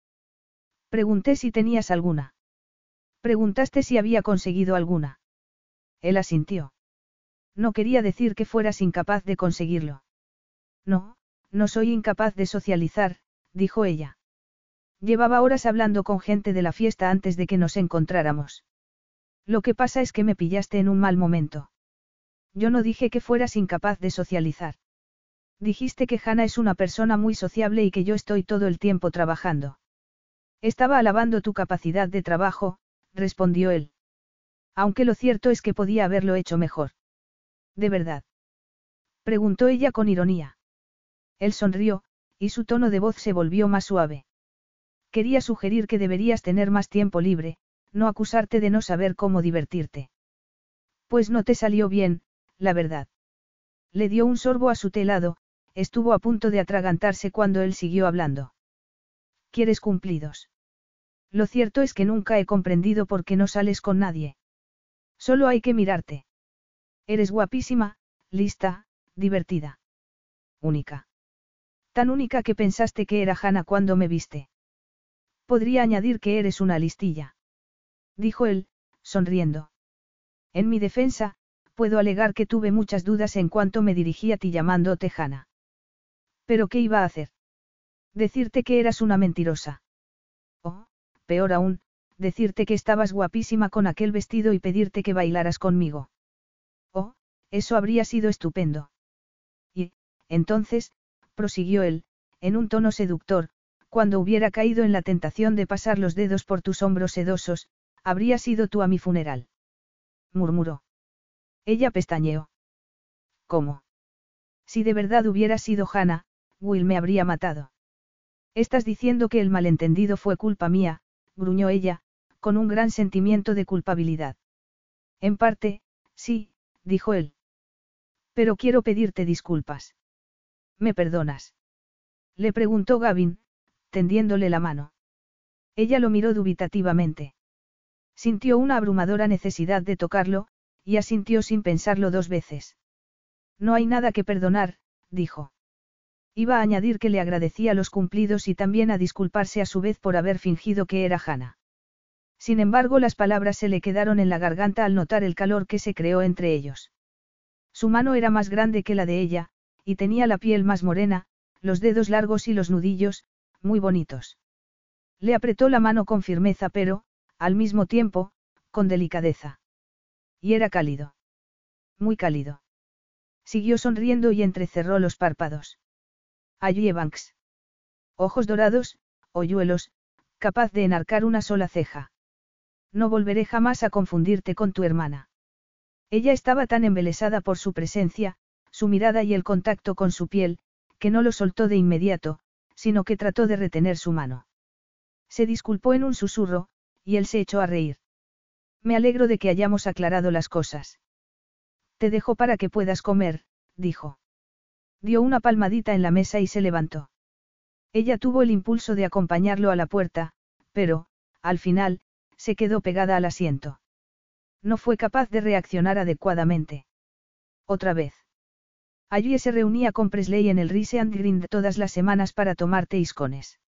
Pregunté si tenías alguna. Preguntaste si había conseguido alguna. Él asintió. No quería decir que fueras incapaz de conseguirlo. No, no soy incapaz de socializar, dijo ella. Llevaba horas hablando con gente de la fiesta antes de que nos encontráramos. Lo que pasa es que me pillaste en un mal momento. Yo no dije que fueras incapaz de socializar. Dijiste que Hannah es una persona muy sociable y que yo estoy todo el tiempo trabajando. Estaba alabando tu capacidad de trabajo, respondió él. Aunque lo cierto es que podía haberlo hecho mejor. ¿De verdad? Preguntó ella con ironía. Él sonrió, y su tono de voz se volvió más suave. Quería sugerir que deberías tener más tiempo libre, no acusarte de no saber cómo divertirte. Pues no te salió bien, la verdad. Le dio un sorbo a su telado, estuvo a punto de atragantarse cuando él siguió hablando. ¿Quieres cumplidos? Lo cierto es que nunca he comprendido por qué no sales con nadie. Solo hay que mirarte. Eres guapísima, lista, divertida. Única. Tan única que pensaste que era Hannah cuando me viste. Podría añadir que eres una listilla. Dijo él, sonriendo. En mi defensa, puedo alegar que tuve muchas dudas en cuanto me dirigí a ti llamando Tejana. ¿Pero qué iba a hacer? Decirte que eras una mentirosa. O, peor aún, decirte que estabas guapísima con aquel vestido y pedirte que bailaras conmigo. Oh, eso habría sido estupendo. Y, entonces, prosiguió él, en un tono seductor, cuando hubiera caído en la tentación de pasar los dedos por tus hombros sedosos, habría sido tú a mi funeral. murmuró. Ella pestañeó. ¿Cómo? Si de verdad hubiera sido Hannah, Will me habría matado. Estás diciendo que el malentendido fue culpa mía, gruñó ella, con un gran sentimiento de culpabilidad. En parte, sí, dijo él. Pero quiero pedirte disculpas. ¿Me perdonas? Le preguntó Gavin, tendiéndole la mano. Ella lo miró dubitativamente. Sintió una abrumadora necesidad de tocarlo, y asintió sin pensarlo dos veces. No hay nada que perdonar, dijo. Iba a añadir que le agradecía los cumplidos y también a disculparse a su vez por haber fingido que era Hannah. Sin embargo, las palabras se le quedaron en la garganta al notar el calor que se creó entre ellos. Su mano era más grande que la de ella, y tenía la piel más morena, los dedos largos y los nudillos, muy bonitos. Le apretó la mano con firmeza pero, al mismo tiempo, con delicadeza. Y era cálido. Muy cálido. Siguió sonriendo y entrecerró los párpados. Allí Banks. Ojos dorados, hoyuelos, capaz de enarcar una sola ceja. No volveré jamás a confundirte con tu hermana. Ella estaba tan embelesada por su presencia, su mirada y el contacto con su piel, que no lo soltó de inmediato, sino que trató de retener su mano. Se disculpó en un susurro, y él se echó a reír. Me alegro de que hayamos aclarado las cosas. Te dejo para que puedas comer, dijo. Dio una palmadita en la mesa y se levantó. Ella tuvo el impulso de acompañarlo a la puerta, pero, al final, se quedó pegada al asiento. No fue capaz de reaccionar adecuadamente. Otra vez. Allí se reunía con Presley en el Rise and Grind todas las semanas para tomar teiscones.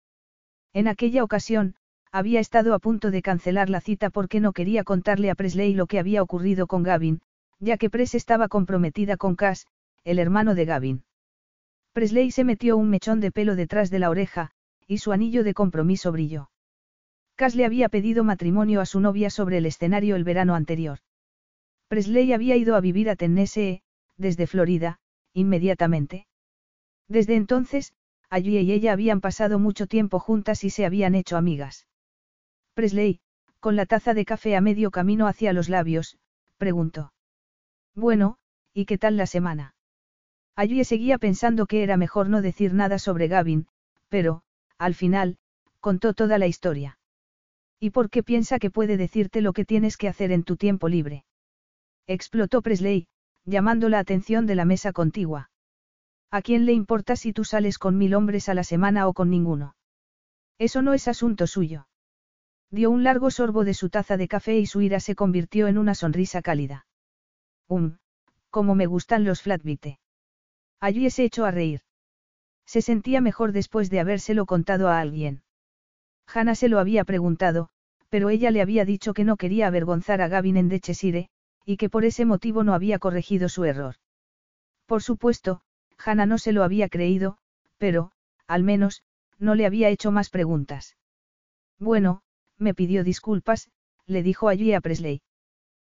En aquella ocasión, había estado a punto de cancelar la cita porque no quería contarle a Presley lo que había ocurrido con Gavin, ya que Pres estaba comprometida con Cass, el hermano de Gavin. Presley se metió un mechón de pelo detrás de la oreja, y su anillo de compromiso brilló. Cass le había pedido matrimonio a su novia sobre el escenario el verano anterior. Presley había ido a vivir a Tennessee, desde Florida, inmediatamente. Desde entonces, allí y ella habían pasado mucho tiempo juntas y se habían hecho amigas. Presley, con la taza de café a medio camino hacia los labios, preguntó. Bueno, ¿y qué tal la semana? Allí seguía pensando que era mejor no decir nada sobre Gavin, pero, al final, contó toda la historia. ¿Y por qué piensa que puede decirte lo que tienes que hacer en tu tiempo libre? Explotó Presley, llamando la atención de la mesa contigua. ¿A quién le importa si tú sales con mil hombres a la semana o con ninguno? Eso no es asunto suyo. Dio un largo sorbo de su taza de café y su ira se convirtió en una sonrisa cálida. Um, como me gustan los flatbite. Allí se echó a reír. Se sentía mejor después de habérselo contado a alguien. Hannah se lo había preguntado, pero ella le había dicho que no quería avergonzar a Gavin en Dechesire, y que por ese motivo no había corregido su error. Por supuesto, Hannah no se lo había creído, pero, al menos, no le había hecho más preguntas. Bueno, me pidió disculpas, le dijo allí a Presley.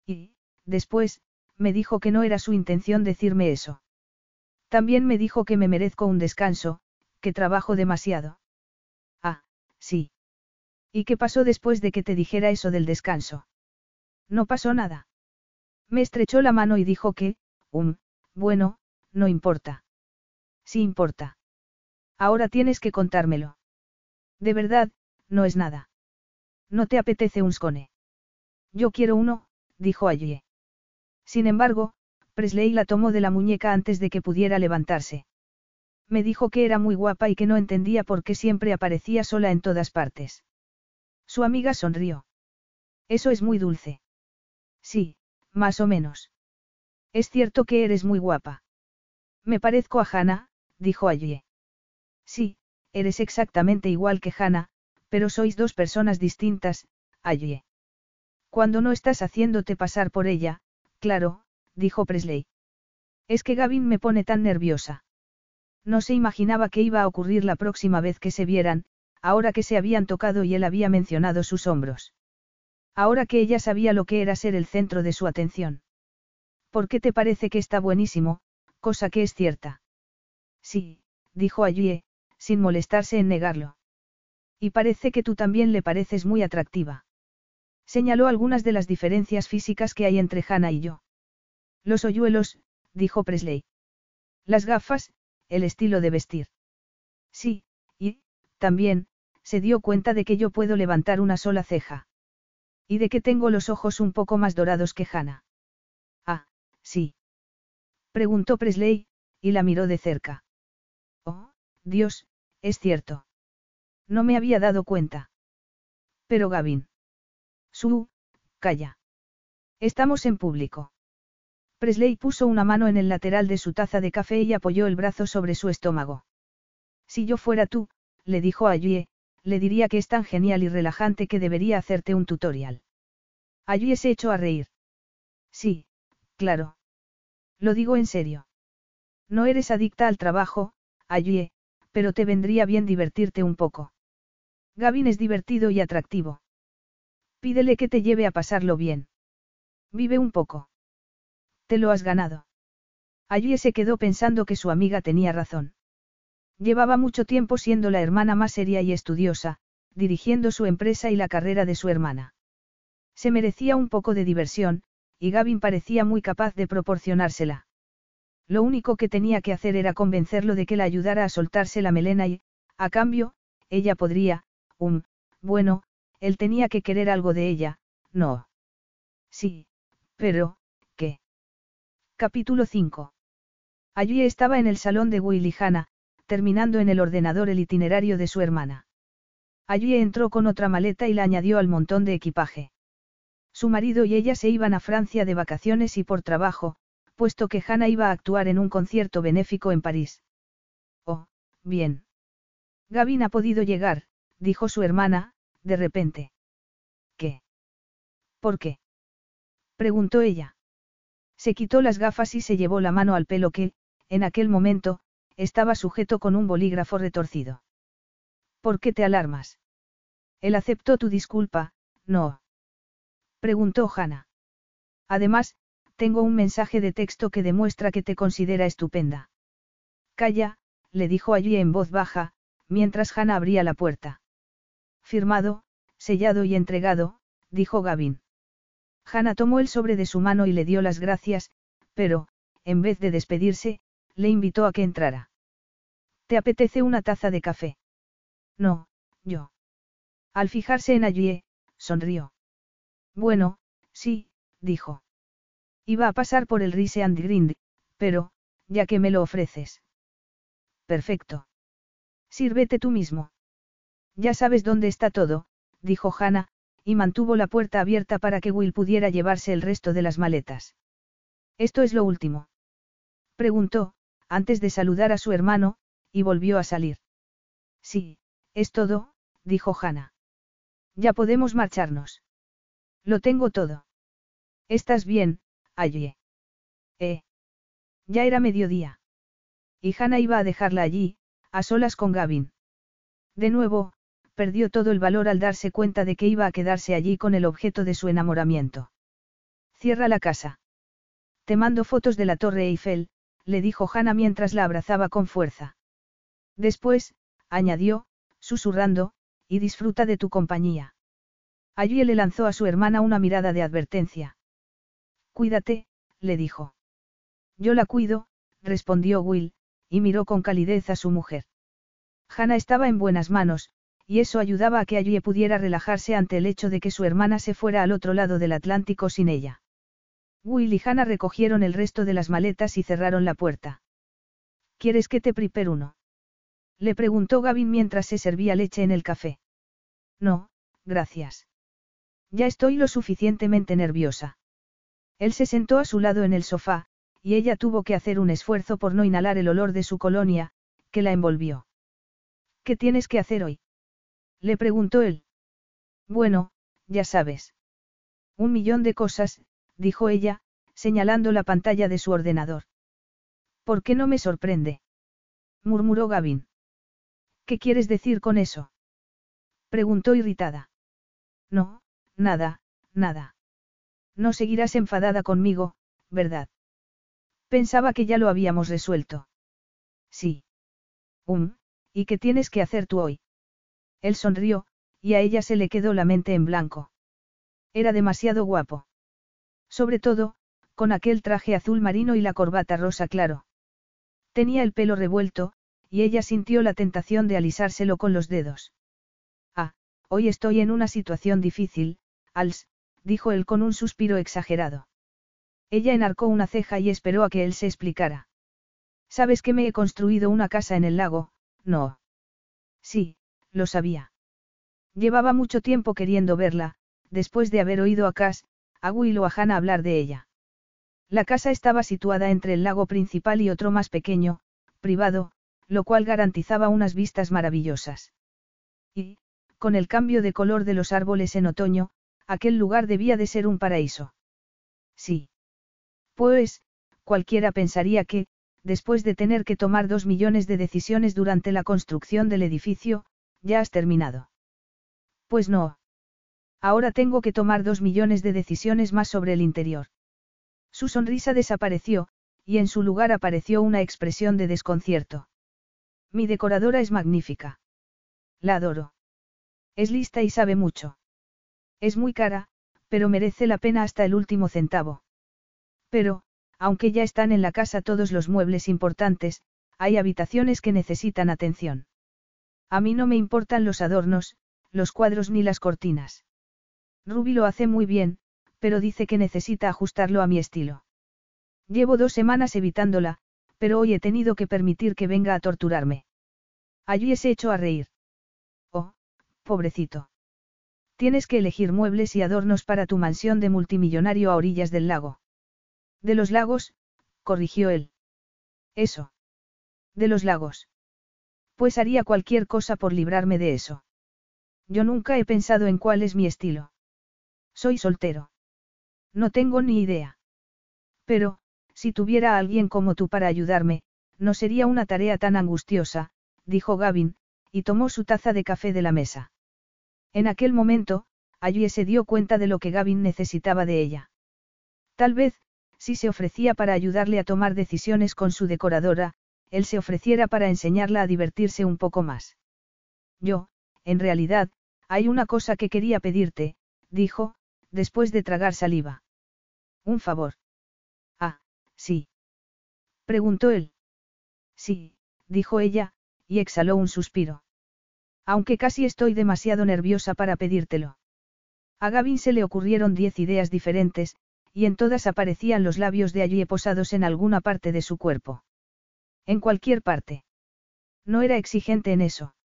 Y, después, me dijo que no era su intención decirme eso. También me dijo que me merezco un descanso, que trabajo demasiado. Ah, sí. ¿Y qué pasó después de que te dijera eso del descanso? No pasó nada. Me estrechó la mano y dijo que, um, bueno, no importa. Sí importa. Ahora tienes que contármelo. De verdad, no es nada. ¿No te apetece un scone? Yo quiero uno, dijo allí. Sin embargo, Presley la tomó de la muñeca antes de que pudiera levantarse. Me dijo que era muy guapa y que no entendía por qué siempre aparecía sola en todas partes. Su amiga sonrió. Eso es muy dulce. Sí, más o menos. Es cierto que eres muy guapa. Me parezco a Hannah, dijo allí. Sí, eres exactamente igual que Hannah, pero sois dos personas distintas, allí. Cuando no estás haciéndote pasar por ella, claro, dijo Presley. Es que Gavin me pone tan nerviosa. No se imaginaba que iba a ocurrir la próxima vez que se vieran, ahora que se habían tocado y él había mencionado sus hombros. Ahora que ella sabía lo que era ser el centro de su atención. ¿Por qué te parece que está buenísimo, cosa que es cierta? Sí, dijo Ayue, sin molestarse en negarlo. Y parece que tú también le pareces muy atractiva. Señaló algunas de las diferencias físicas que hay entre Hannah y yo. Los hoyuelos, dijo Presley. Las gafas, el estilo de vestir. Sí, y, también, se dio cuenta de que yo puedo levantar una sola ceja. Y de que tengo los ojos un poco más dorados que Hannah. Ah, sí. Preguntó Presley, y la miró de cerca. Oh, Dios, es cierto. No me había dado cuenta. Pero Gavin. Su, calla. Estamos en público. Presley puso una mano en el lateral de su taza de café y apoyó el brazo sobre su estómago. Si yo fuera tú, le dijo a le diría que es tan genial y relajante que debería hacerte un tutorial. Ayue se echó a reír. Sí, claro. Lo digo en serio. No eres adicta al trabajo, Ayue, pero te vendría bien divertirte un poco. Gavin es divertido y atractivo. Pídele que te lleve a pasarlo bien. Vive un poco. Te lo has ganado. Ayue se quedó pensando que su amiga tenía razón. Llevaba mucho tiempo siendo la hermana más seria y estudiosa, dirigiendo su empresa y la carrera de su hermana. Se merecía un poco de diversión, y Gavin parecía muy capaz de proporcionársela. Lo único que tenía que hacer era convencerlo de que la ayudara a soltarse la melena y, a cambio, ella podría, um, bueno, él tenía que querer algo de ella, no. Sí, pero. Capítulo 5. Allí estaba en el salón de Willy Hanna, terminando en el ordenador el itinerario de su hermana. Allí entró con otra maleta y la añadió al montón de equipaje. Su marido y ella se iban a Francia de vacaciones y por trabajo, puesto que Hannah iba a actuar en un concierto benéfico en París. Oh, bien. Gavin ha podido llegar, dijo su hermana, de repente. ¿Qué? ¿Por qué? preguntó ella. Se quitó las gafas y se llevó la mano al pelo que, en aquel momento, estaba sujeto con un bolígrafo retorcido. ¿Por qué te alarmas? Él aceptó tu disculpa, no. Preguntó Hannah. Además, tengo un mensaje de texto que demuestra que te considera estupenda. Calla, le dijo allí en voz baja, mientras Hannah abría la puerta. Firmado, sellado y entregado, dijo Gavin. Hannah tomó el sobre de su mano y le dio las gracias, pero, en vez de despedirse, le invitó a que entrara. ¿Te apetece una taza de café? No, yo. Al fijarse en allí, sonrió. Bueno, sí, dijo. Iba a pasar por el Rise and Grind, pero, ya que me lo ofreces. Perfecto. Sírvete tú mismo. Ya sabes dónde está todo, dijo Hannah, y mantuvo la puerta abierta para que Will pudiera llevarse el resto de las maletas. ¿Esto es lo último? Preguntó, antes de saludar a su hermano, y volvió a salir. Sí, es todo, dijo Hannah. Ya podemos marcharnos. Lo tengo todo. ¿Estás bien, allí? Eh. Ya era mediodía. Y Hannah iba a dejarla allí, a solas con Gavin. De nuevo, perdió todo el valor al darse cuenta de que iba a quedarse allí con el objeto de su enamoramiento. Cierra la casa. Te mando fotos de la Torre Eiffel, le dijo Hannah mientras la abrazaba con fuerza. Después, añadió, susurrando, y disfruta de tu compañía. Allí le lanzó a su hermana una mirada de advertencia. Cuídate, le dijo. Yo la cuido, respondió Will, y miró con calidez a su mujer. Hannah estaba en buenas manos, y eso ayudaba a que allí pudiera relajarse ante el hecho de que su hermana se fuera al otro lado del Atlántico sin ella. Will y Hannah recogieron el resto de las maletas y cerraron la puerta. ¿Quieres que te prepare uno? Le preguntó Gavin mientras se servía leche en el café. No, gracias. Ya estoy lo suficientemente nerviosa. Él se sentó a su lado en el sofá, y ella tuvo que hacer un esfuerzo por no inhalar el olor de su colonia, que la envolvió. ¿Qué tienes que hacer hoy? Le preguntó él. Bueno, ya sabes. Un millón de cosas, dijo ella, señalando la pantalla de su ordenador. ¿Por qué no me sorprende? murmuró Gavin. ¿Qué quieres decir con eso? preguntó irritada. No, nada, nada. No seguirás enfadada conmigo, ¿verdad? Pensaba que ya lo habíamos resuelto. Sí. Um, ¿y qué tienes que hacer tú hoy? Él sonrió, y a ella se le quedó la mente en blanco. Era demasiado guapo. Sobre todo, con aquel traje azul marino y la corbata rosa claro. Tenía el pelo revuelto, y ella sintió la tentación de alisárselo con los dedos. Ah, hoy estoy en una situación difícil, Als, dijo él con un suspiro exagerado. Ella enarcó una ceja y esperó a que él se explicara. ¿Sabes que me he construido una casa en el lago? No. Sí, lo sabía. Llevaba mucho tiempo queriendo verla, después de haber oído a Cass, a Will o a Hannah hablar de ella. La casa estaba situada entre el lago principal y otro más pequeño, privado, lo cual garantizaba unas vistas maravillosas. Y, con el cambio de color de los árboles en otoño, aquel lugar debía de ser un paraíso. Sí. Pues, cualquiera pensaría que, después de tener que tomar dos millones de decisiones durante la construcción del edificio, ya has terminado. Pues no. Ahora tengo que tomar dos millones de decisiones más sobre el interior. Su sonrisa desapareció, y en su lugar apareció una expresión de desconcierto. Mi decoradora es magnífica. La adoro. Es lista y sabe mucho. Es muy cara, pero merece la pena hasta el último centavo. Pero, aunque ya están en la casa todos los muebles importantes, hay habitaciones que necesitan atención. A mí no me importan los adornos, los cuadros ni las cortinas. Ruby lo hace muy bien, pero dice que necesita ajustarlo a mi estilo. Llevo dos semanas evitándola, pero hoy he tenido que permitir que venga a torturarme. Allí se echó a reír. Oh, pobrecito. Tienes que elegir muebles y adornos para tu mansión de multimillonario a orillas del lago. De los lagos, corrigió él. Eso. De los lagos. Pues haría cualquier cosa por librarme de eso. Yo nunca he pensado en cuál es mi estilo. Soy soltero. No tengo ni idea. Pero, si tuviera a alguien como tú para ayudarme, no sería una tarea tan angustiosa, dijo Gavin, y tomó su taza de café de la mesa. En aquel momento, Ayue se dio cuenta de lo que Gavin necesitaba de ella. Tal vez, si se ofrecía para ayudarle a tomar decisiones con su decoradora, él se ofreciera para enseñarla a divertirse un poco más. Yo, en realidad, hay una cosa que quería pedirte, dijo, después de tragar saliva. Un favor. Ah, sí. Preguntó él. Sí, dijo ella, y exhaló un suspiro. Aunque casi estoy demasiado nerviosa para pedírtelo. A Gavin se le ocurrieron diez ideas diferentes, y en todas aparecían los labios de allí posados en alguna parte de su cuerpo. En cualquier parte. No era exigente en eso.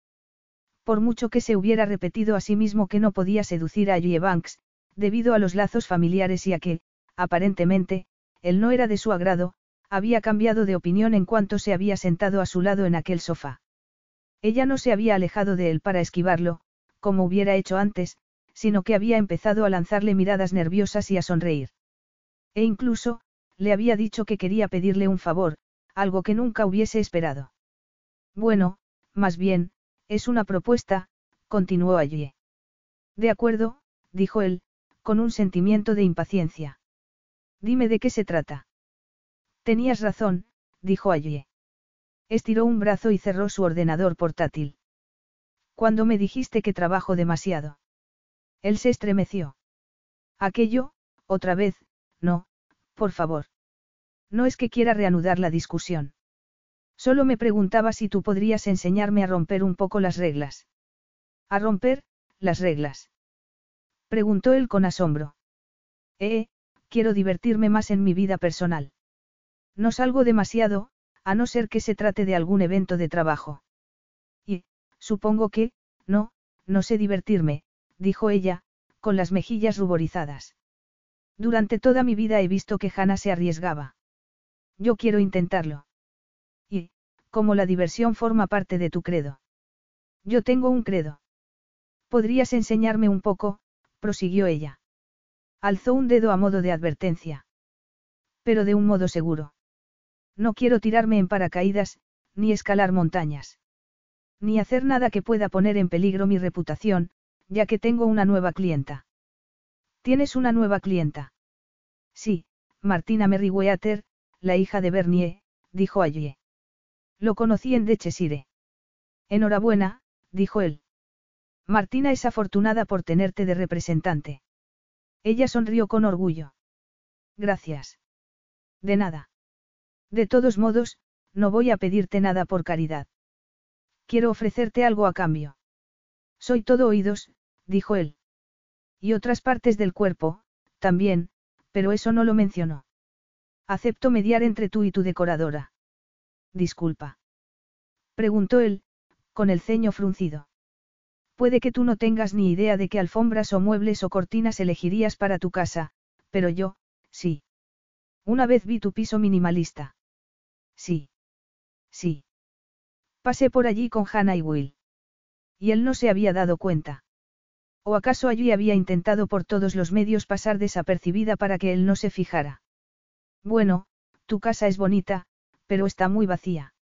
Por mucho que se hubiera repetido a sí mismo que no podía seducir a Allí Banks, debido a los lazos familiares y a que, aparentemente, él no era de su agrado, había cambiado de opinión en cuanto se había sentado a su lado en aquel sofá. Ella no se había alejado de él para esquivarlo, como hubiera hecho antes, sino que había empezado a lanzarle miradas nerviosas y a sonreír. E incluso, le había dicho que quería pedirle un favor, algo que nunca hubiese esperado. Bueno, más bien, es una propuesta, continuó allí. De acuerdo, dijo él, con un sentimiento de impaciencia. Dime de qué se trata. Tenías razón, dijo allí. Estiró un brazo y cerró su ordenador portátil. Cuando me dijiste que trabajo demasiado. Él se estremeció. Aquello, otra vez, no, por favor. No es que quiera reanudar la discusión. Solo me preguntaba si tú podrías enseñarme a romper un poco las reglas. ¿A romper, las reglas? Preguntó él con asombro. Eh, quiero divertirme más en mi vida personal. No salgo demasiado, a no ser que se trate de algún evento de trabajo. Y, supongo que, no, no sé divertirme, dijo ella, con las mejillas ruborizadas. Durante toda mi vida he visto que Hannah se arriesgaba. Yo quiero intentarlo. Y, como la diversión forma parte de tu credo. Yo tengo un credo. ¿Podrías enseñarme un poco? prosiguió ella. Alzó un dedo a modo de advertencia. Pero de un modo seguro. No quiero tirarme en paracaídas, ni escalar montañas. Ni hacer nada que pueda poner en peligro mi reputación, ya que tengo una nueva clienta. ¿Tienes una nueva clienta? Sí, Martina Merriweather, la hija de Bernier, dijo allí. Lo conocí en Dechesire. Enhorabuena, dijo él. Martina es afortunada por tenerte de representante. Ella sonrió con orgullo. Gracias. De nada. De todos modos, no voy a pedirte nada por caridad. Quiero ofrecerte algo a cambio. Soy todo oídos, dijo él. Y otras partes del cuerpo, también, pero eso no lo mencionó. Acepto mediar entre tú y tu decoradora. Disculpa. Preguntó él, con el ceño fruncido. Puede que tú no tengas ni idea de qué alfombras o muebles o cortinas elegirías para tu casa, pero yo, sí. Una vez vi tu piso minimalista. Sí. Sí. Pasé por allí con Hannah y Will. Y él no se había dado cuenta. ¿O acaso allí había intentado por todos los medios pasar desapercibida para que él no se fijara? Bueno, tu casa es bonita, pero está muy vacía.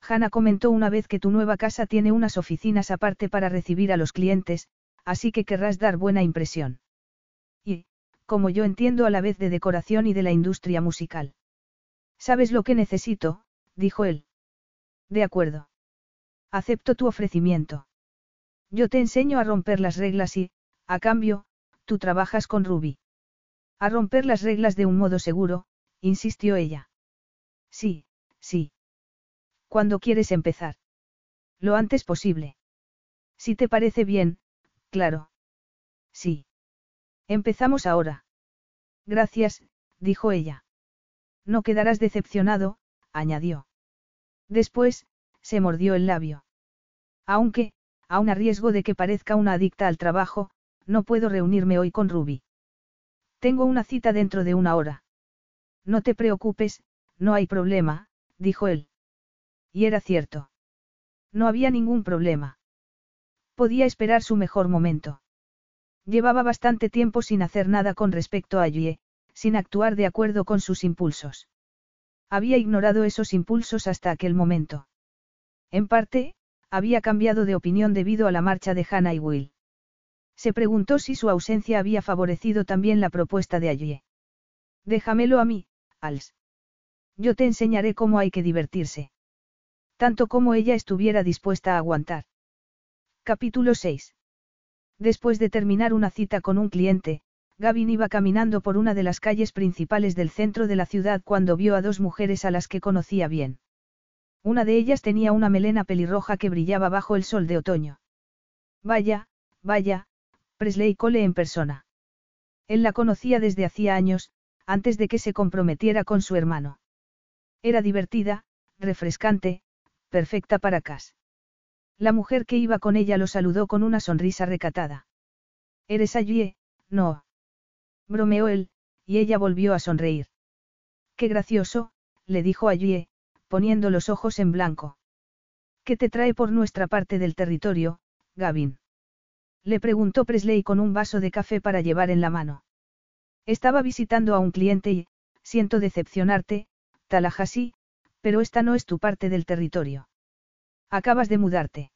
Hannah comentó una vez que tu nueva casa tiene unas oficinas aparte para recibir a los clientes, así que querrás dar buena impresión. Y, como yo entiendo a la vez de decoración y de la industria musical. ¿Sabes lo que necesito? dijo él. De acuerdo. Acepto tu ofrecimiento. Yo te enseño a romper las reglas y, a cambio, tú trabajas con Ruby. A romper las reglas de un modo seguro, insistió ella. Sí, sí. ¿Cuándo quieres empezar? Lo antes posible. Si te parece bien, claro. Sí. Empezamos ahora. Gracias, dijo ella. No quedarás decepcionado, añadió. Después, se mordió el labio. Aunque, aun a riesgo de que parezca una adicta al trabajo, no puedo reunirme hoy con Ruby. Tengo una cita dentro de una hora. No te preocupes, no hay problema, dijo él. Y era cierto. No había ningún problema. Podía esperar su mejor momento. Llevaba bastante tiempo sin hacer nada con respecto a Yue, sin actuar de acuerdo con sus impulsos. Había ignorado esos impulsos hasta aquel momento. En parte, había cambiado de opinión debido a la marcha de Hannah y Will. Se preguntó si su ausencia había favorecido también la propuesta de allí. Déjamelo a mí, Als. Yo te enseñaré cómo hay que divertirse. Tanto como ella estuviera dispuesta a aguantar. Capítulo 6. Después de terminar una cita con un cliente, Gavin iba caminando por una de las calles principales del centro de la ciudad cuando vio a dos mujeres a las que conocía bien. Una de ellas tenía una melena pelirroja que brillaba bajo el sol de otoño. Vaya, vaya, Presley Cole en persona. Él la conocía desde hacía años, antes de que se comprometiera con su hermano. Era divertida, refrescante, perfecta para Cass. La mujer que iba con ella lo saludó con una sonrisa recatada. ¿Eres allí? No. Bromeó él, y ella volvió a sonreír. Qué gracioso, le dijo allí, poniendo los ojos en blanco. ¿Qué te trae por nuestra parte del territorio, Gavin? Le preguntó Presley con un vaso de café para llevar en la mano. Estaba visitando a un cliente y, siento decepcionarte, Tallahassee, pero esta no es tu parte del territorio. Acabas de mudarte.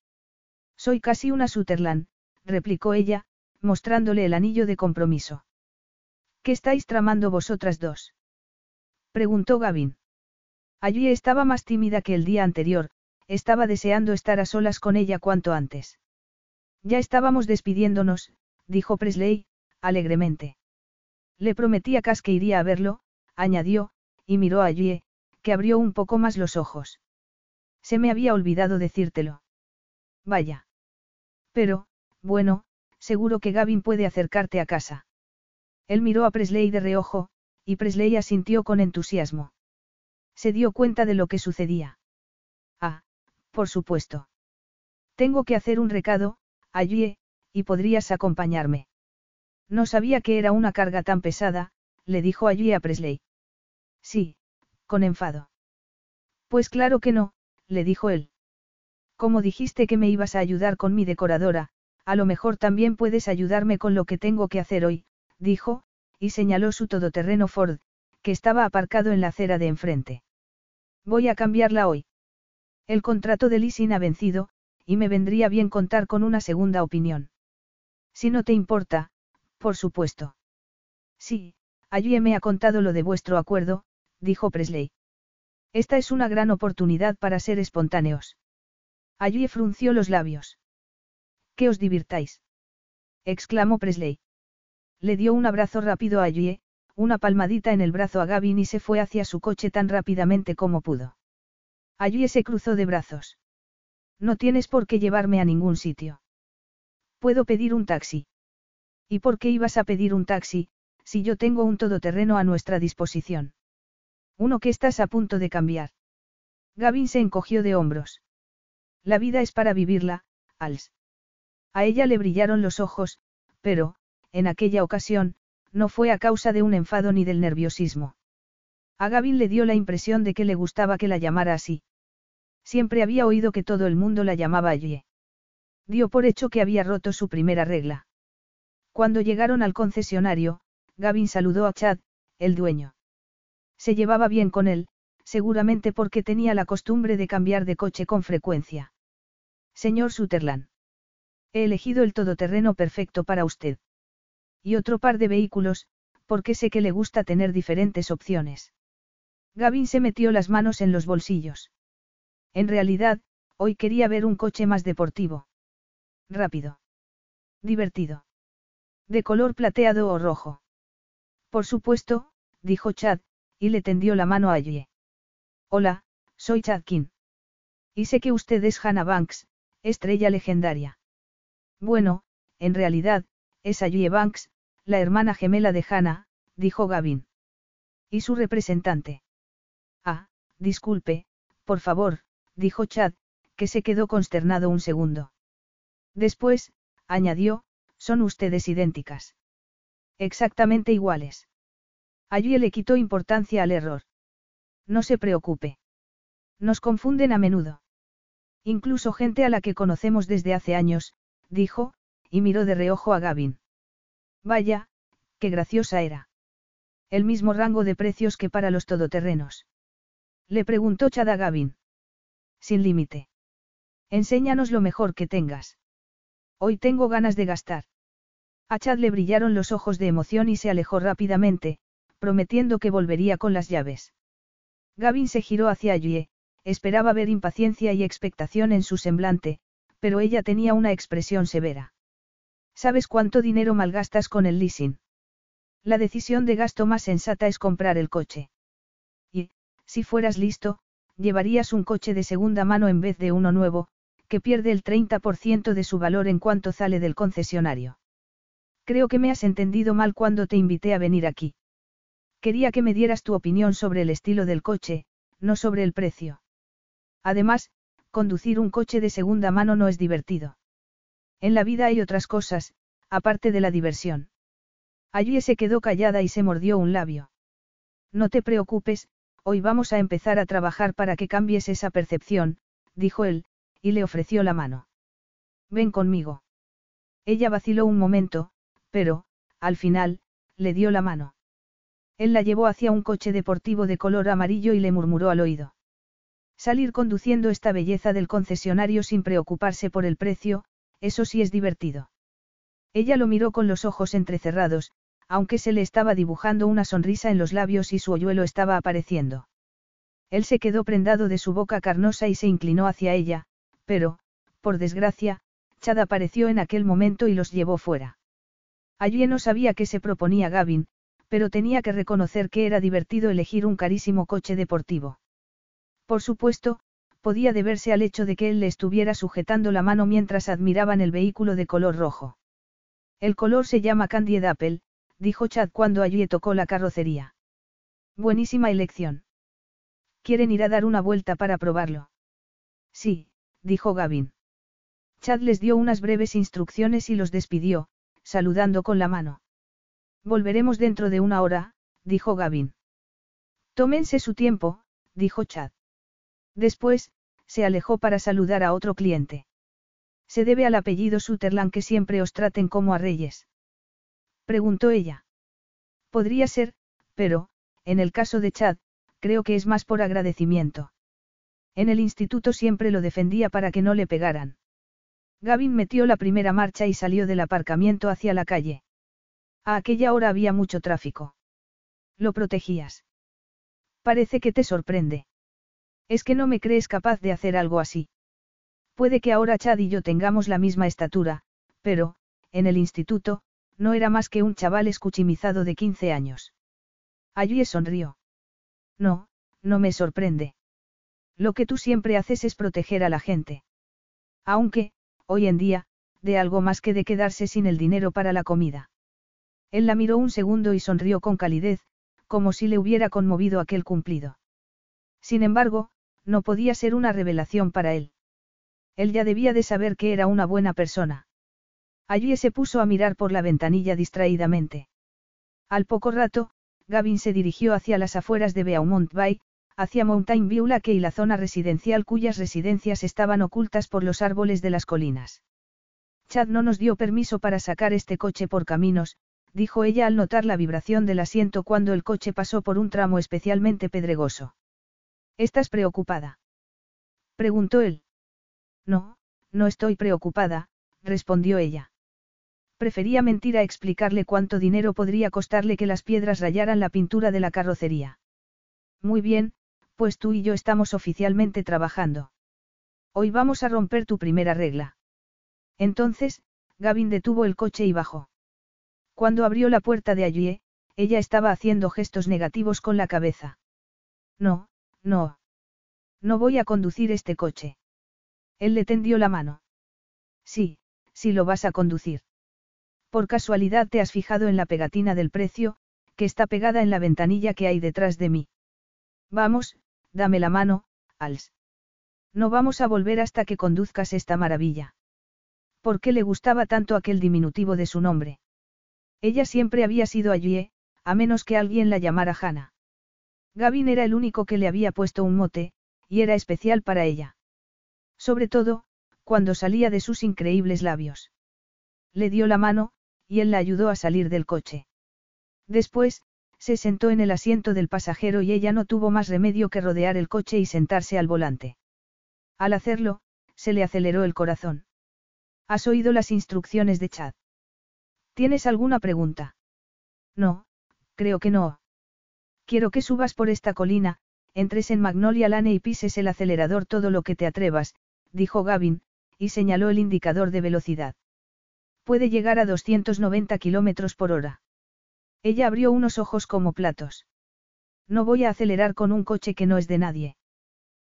Soy casi una Sutherland, replicó ella, mostrándole el anillo de compromiso. ¿Qué estáis tramando vosotras dos? preguntó Gavin. Allí estaba más tímida que el día anterior, estaba deseando estar a solas con ella cuanto antes. Ya estábamos despidiéndonos, dijo Presley, alegremente. Le prometí a Cass que iría a verlo, añadió, y miró a Allie, que abrió un poco más los ojos. Se me había olvidado decírtelo. Vaya. Pero, bueno, seguro que Gavin puede acercarte a casa. Él miró a Presley de reojo, y Presley asintió con entusiasmo. Se dio cuenta de lo que sucedía. Ah, por supuesto. Tengo que hacer un recado, allí, y podrías acompañarme. No sabía que era una carga tan pesada, le dijo allí a Presley. Sí, con enfado. Pues claro que no, le dijo él. Como dijiste que me ibas a ayudar con mi decoradora, a lo mejor también puedes ayudarme con lo que tengo que hacer hoy, dijo, y señaló su todoterreno Ford, que estaba aparcado en la acera de enfrente. Voy a cambiarla hoy. El contrato de leasing ha vencido, y me vendría bien contar con una segunda opinión. Si no te importa, por supuesto. Sí, allí me ha contado lo de vuestro acuerdo, dijo Presley. Esta es una gran oportunidad para ser espontáneos. Allí frunció los labios. Que os divirtáis. exclamó Presley. Le dio un abrazo rápido a Allie, una palmadita en el brazo a Gavin y se fue hacia su coche tan rápidamente como pudo. Allí se cruzó de brazos. No tienes por qué llevarme a ningún sitio. Puedo pedir un taxi. ¿Y por qué ibas a pedir un taxi, si yo tengo un todoterreno a nuestra disposición? Uno que estás a punto de cambiar. Gavin se encogió de hombros. La vida es para vivirla, Als. A ella le brillaron los ojos, pero, en aquella ocasión, no fue a causa de un enfado ni del nerviosismo. A Gavin le dio la impresión de que le gustaba que la llamara así. Siempre había oído que todo el mundo la llamaba allí. Dio por hecho que había roto su primera regla. Cuando llegaron al concesionario, Gavin saludó a Chad, el dueño. Se llevaba bien con él, seguramente porque tenía la costumbre de cambiar de coche con frecuencia. Señor Sutherland. He elegido el todoterreno perfecto para usted. Y otro par de vehículos, porque sé que le gusta tener diferentes opciones. Gavin se metió las manos en los bolsillos. En realidad, hoy quería ver un coche más deportivo. Rápido. Divertido. De color plateado o rojo. Por supuesto, dijo Chad, y le tendió la mano a Allie. Hola, soy Chad King. Y sé que usted es Hannah Banks, estrella legendaria. Bueno, en realidad, es allí Banks, la hermana gemela de Hannah, dijo Gavin. ¿Y su representante? Ah, disculpe, por favor, dijo Chad, que se quedó consternado un segundo. Después, añadió, son ustedes idénticas. Exactamente iguales. Allí le quitó importancia al error. No se preocupe. Nos confunden a menudo. Incluso gente a la que conocemos desde hace años, dijo, y miró de reojo a Gavin. Vaya, qué graciosa era. El mismo rango de precios que para los todoterrenos. Le preguntó Chad a Gavin. Sin límite. Enséñanos lo mejor que tengas. Hoy tengo ganas de gastar. A Chad le brillaron los ojos de emoción y se alejó rápidamente, prometiendo que volvería con las llaves. Gavin se giró hacia allí, esperaba ver impaciencia y expectación en su semblante, pero ella tenía una expresión severa. ¿Sabes cuánto dinero malgastas con el leasing? La decisión de gasto más sensata es comprar el coche. Y, si fueras listo, llevarías un coche de segunda mano en vez de uno nuevo, que pierde el 30% de su valor en cuanto sale del concesionario. Creo que me has entendido mal cuando te invité a venir aquí. Quería que me dieras tu opinión sobre el estilo del coche, no sobre el precio. Además, conducir un coche de segunda mano no es divertido. En la vida hay otras cosas, aparte de la diversión. Allí se quedó callada y se mordió un labio. No te preocupes, hoy vamos a empezar a trabajar para que cambies esa percepción, dijo él, y le ofreció la mano. Ven conmigo. Ella vaciló un momento, pero, al final, le dio la mano. Él la llevó hacia un coche deportivo de color amarillo y le murmuró al oído. Salir conduciendo esta belleza del concesionario sin preocuparse por el precio, eso sí es divertido. Ella lo miró con los ojos entrecerrados, aunque se le estaba dibujando una sonrisa en los labios y su hoyuelo estaba apareciendo. Él se quedó prendado de su boca carnosa y se inclinó hacia ella, pero, por desgracia, Chad apareció en aquel momento y los llevó fuera. Allí no sabía qué se proponía Gavin, pero tenía que reconocer que era divertido elegir un carísimo coche deportivo. Por supuesto, podía deberse al hecho de que él le estuviera sujetando la mano mientras admiraban el vehículo de color rojo. El color se llama Candied Apple, dijo Chad cuando allí tocó la carrocería. Buenísima elección. ¿Quieren ir a dar una vuelta para probarlo? Sí, dijo Gavin. Chad les dio unas breves instrucciones y los despidió, saludando con la mano. Volveremos dentro de una hora, dijo Gavin. Tómense su tiempo, dijo Chad. Después, se alejó para saludar a otro cliente. ¿Se debe al apellido Sutherland que siempre os traten como a reyes? Preguntó ella. Podría ser, pero, en el caso de Chad, creo que es más por agradecimiento. En el instituto siempre lo defendía para que no le pegaran. Gavin metió la primera marcha y salió del aparcamiento hacia la calle. A aquella hora había mucho tráfico. Lo protegías. Parece que te sorprende. Es que no me crees capaz de hacer algo así. Puede que ahora Chad y yo tengamos la misma estatura, pero, en el instituto, no era más que un chaval escuchimizado de 15 años. Allí sonrió. No, no me sorprende. Lo que tú siempre haces es proteger a la gente. Aunque, hoy en día, de algo más que de quedarse sin el dinero para la comida. Él la miró un segundo y sonrió con calidez, como si le hubiera conmovido aquel cumplido. Sin embargo, no podía ser una revelación para él. Él ya debía de saber que era una buena persona. Allí se puso a mirar por la ventanilla distraídamente. Al poco rato, Gavin se dirigió hacia las afueras de Beaumont Bay, hacia Mountain View Lake y la zona residencial cuyas residencias estaban ocultas por los árboles de las colinas. Chad no nos dio permiso para sacar este coche por caminos, dijo ella al notar la vibración del asiento cuando el coche pasó por un tramo especialmente pedregoso. ¿Estás preocupada? Preguntó él. No, no estoy preocupada, respondió ella. Prefería mentir a explicarle cuánto dinero podría costarle que las piedras rayaran la pintura de la carrocería. Muy bien, pues tú y yo estamos oficialmente trabajando. Hoy vamos a romper tu primera regla. Entonces, Gavin detuvo el coche y bajó. Cuando abrió la puerta de allí, ella estaba haciendo gestos negativos con la cabeza. No, no. No voy a conducir este coche. Él le tendió la mano. Sí, sí lo vas a conducir. Por casualidad te has fijado en la pegatina del precio, que está pegada en la ventanilla que hay detrás de mí. Vamos, dame la mano, Als. No vamos a volver hasta que conduzcas esta maravilla. ¿Por qué le gustaba tanto aquel diminutivo de su nombre? Ella siempre había sido allí, a menos que alguien la llamara Hannah. Gavin era el único que le había puesto un mote, y era especial para ella. Sobre todo, cuando salía de sus increíbles labios. Le dio la mano, y él la ayudó a salir del coche. Después, se sentó en el asiento del pasajero y ella no tuvo más remedio que rodear el coche y sentarse al volante. Al hacerlo, se le aceleró el corazón. ¿Has oído las instrucciones de Chad? ¿Tienes alguna pregunta? No, creo que no. Quiero que subas por esta colina, entres en Magnolia Lane y pises el acelerador todo lo que te atrevas, dijo Gavin, y señaló el indicador de velocidad. Puede llegar a 290 kilómetros por hora. Ella abrió unos ojos como platos. No voy a acelerar con un coche que no es de nadie.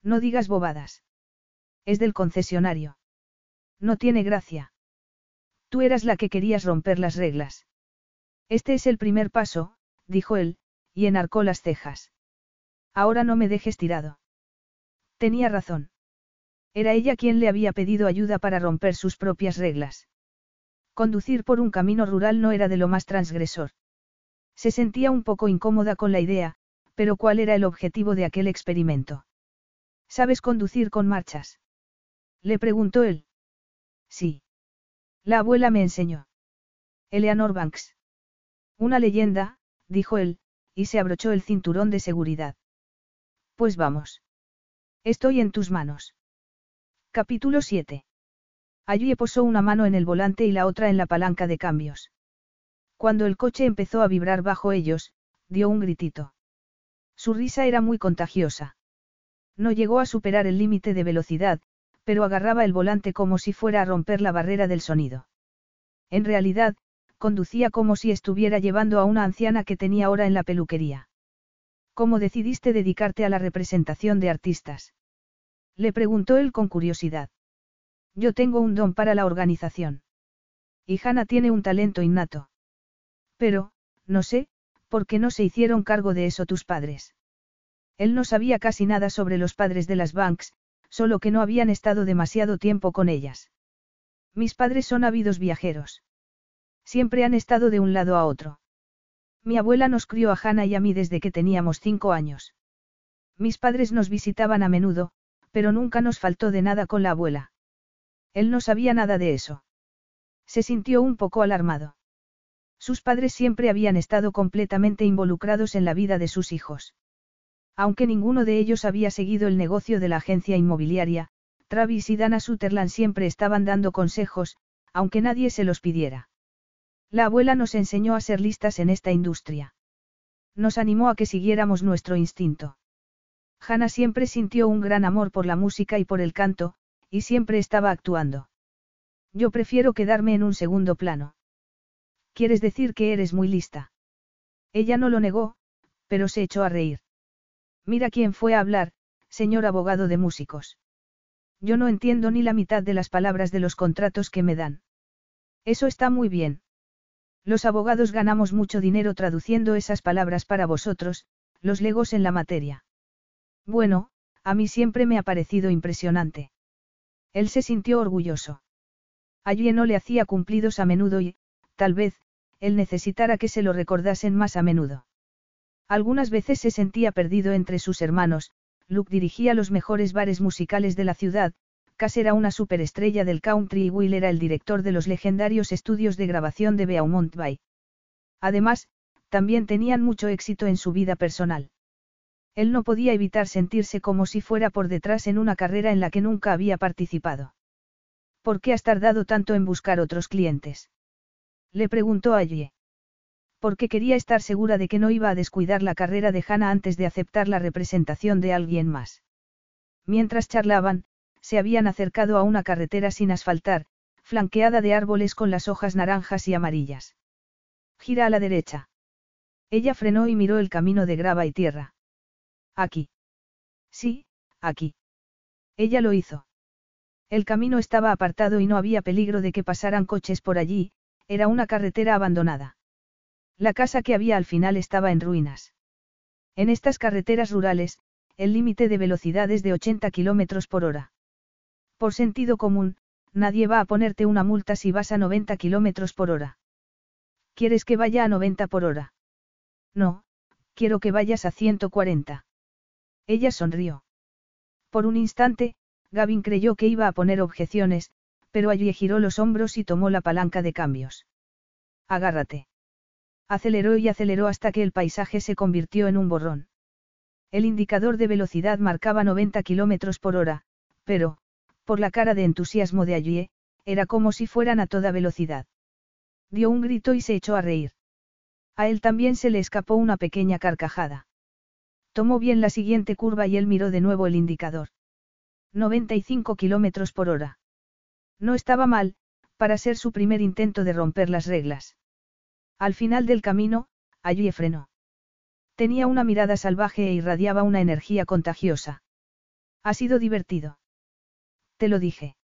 No digas bobadas. Es del concesionario. No tiene gracia. Tú eras la que querías romper las reglas. Este es el primer paso, dijo él, y enarcó las cejas. Ahora no me dejes tirado. Tenía razón. Era ella quien le había pedido ayuda para romper sus propias reglas. Conducir por un camino rural no era de lo más transgresor. Se sentía un poco incómoda con la idea, pero ¿cuál era el objetivo de aquel experimento? ¿Sabes conducir con marchas? Le preguntó él. Sí. La abuela me enseñó. Eleanor Banks. Una leyenda, dijo él, y se abrochó el cinturón de seguridad. Pues vamos. Estoy en tus manos. Capítulo 7. Allí posó una mano en el volante y la otra en la palanca de cambios. Cuando el coche empezó a vibrar bajo ellos, dio un gritito. Su risa era muy contagiosa. No llegó a superar el límite de velocidad, pero agarraba el volante como si fuera a romper la barrera del sonido. En realidad, conducía como si estuviera llevando a una anciana que tenía hora en la peluquería. ¿Cómo decidiste dedicarte a la representación de artistas? Le preguntó él con curiosidad. Yo tengo un don para la organización. Y Hannah tiene un talento innato. Pero, no sé, ¿por qué no se hicieron cargo de eso tus padres? Él no sabía casi nada sobre los padres de las Banks, solo que no habían estado demasiado tiempo con ellas. Mis padres son ávidos viajeros. Siempre han estado de un lado a otro. Mi abuela nos crió a Hannah y a mí desde que teníamos cinco años. Mis padres nos visitaban a menudo, pero nunca nos faltó de nada con la abuela. Él no sabía nada de eso. Se sintió un poco alarmado. Sus padres siempre habían estado completamente involucrados en la vida de sus hijos. Aunque ninguno de ellos había seguido el negocio de la agencia inmobiliaria, Travis y Dana Sutherland siempre estaban dando consejos, aunque nadie se los pidiera. La abuela nos enseñó a ser listas en esta industria. Nos animó a que siguiéramos nuestro instinto. Hannah siempre sintió un gran amor por la música y por el canto, y siempre estaba actuando. Yo prefiero quedarme en un segundo plano. ¿Quieres decir que eres muy lista? Ella no lo negó, pero se echó a reír. Mira quién fue a hablar, señor abogado de músicos. Yo no entiendo ni la mitad de las palabras de los contratos que me dan. Eso está muy bien. Los abogados ganamos mucho dinero traduciendo esas palabras para vosotros, los legos en la materia. Bueno, a mí siempre me ha parecido impresionante. Él se sintió orgulloso. Allí no le hacía cumplidos a menudo y, tal vez, él necesitara que se lo recordasen más a menudo. Algunas veces se sentía perdido entre sus hermanos, Luke dirigía los mejores bares musicales de la ciudad, Cass era una superestrella del country y Will era el director de los legendarios estudios de grabación de Beaumont Bay. Además, también tenían mucho éxito en su vida personal. Él no podía evitar sentirse como si fuera por detrás en una carrera en la que nunca había participado. ¿Por qué has tardado tanto en buscar otros clientes? Le preguntó allí porque quería estar segura de que no iba a descuidar la carrera de Hannah antes de aceptar la representación de alguien más. Mientras charlaban, se habían acercado a una carretera sin asfaltar, flanqueada de árboles con las hojas naranjas y amarillas. Gira a la derecha. Ella frenó y miró el camino de grava y tierra. Aquí. Sí, aquí. Ella lo hizo. El camino estaba apartado y no había peligro de que pasaran coches por allí, era una carretera abandonada. La casa que había al final estaba en ruinas. En estas carreteras rurales, el límite de velocidad es de 80 km por hora. Por sentido común, nadie va a ponerte una multa si vas a 90 km por hora. ¿Quieres que vaya a 90 por hora? No, quiero que vayas a 140. Ella sonrió. Por un instante, Gavin creyó que iba a poner objeciones, pero allí giró los hombros y tomó la palanca de cambios. Agárrate. Aceleró y aceleró hasta que el paisaje se convirtió en un borrón. El indicador de velocidad marcaba 90 km por hora, pero, Por la cara de entusiasmo de Ayue, era como si fueran a toda velocidad. Dio un grito y se echó a reír. A él también se le escapó una pequeña carcajada. Tomó bien la siguiente curva y él miró de nuevo el indicador. 95 kilómetros por hora. No estaba mal, para ser su primer intento de romper las reglas. Al final del camino, Ayue frenó. Tenía una mirada salvaje e irradiaba una energía contagiosa. Ha sido divertido. Te lo dije.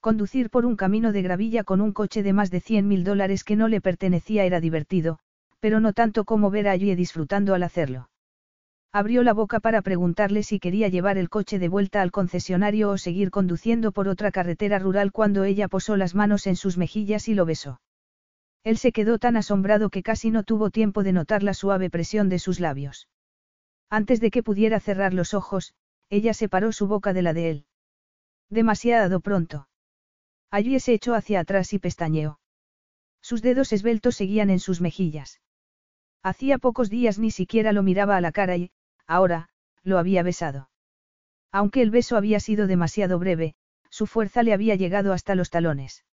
Conducir por un camino de gravilla con un coche de más de 100 mil dólares que no le pertenecía era divertido, pero no tanto como ver a Ayue disfrutando al hacerlo. Abrió la boca para preguntarle si quería llevar el coche de vuelta al concesionario o seguir conduciendo por otra carretera rural cuando ella posó las manos en sus mejillas y lo besó. Él se quedó tan asombrado que casi no tuvo tiempo de notar la suave presión de sus labios. Antes de que pudiera cerrar los ojos, ella separó su boca de la de él. Demasiado pronto. Allí se echó hacia atrás y pestañeó. Sus dedos esbeltos seguían en sus mejillas. Hacía pocos días ni siquiera lo miraba a la cara y, ahora, lo había besado. Aunque el beso había sido demasiado breve, su fuerza le había llegado hasta los talones.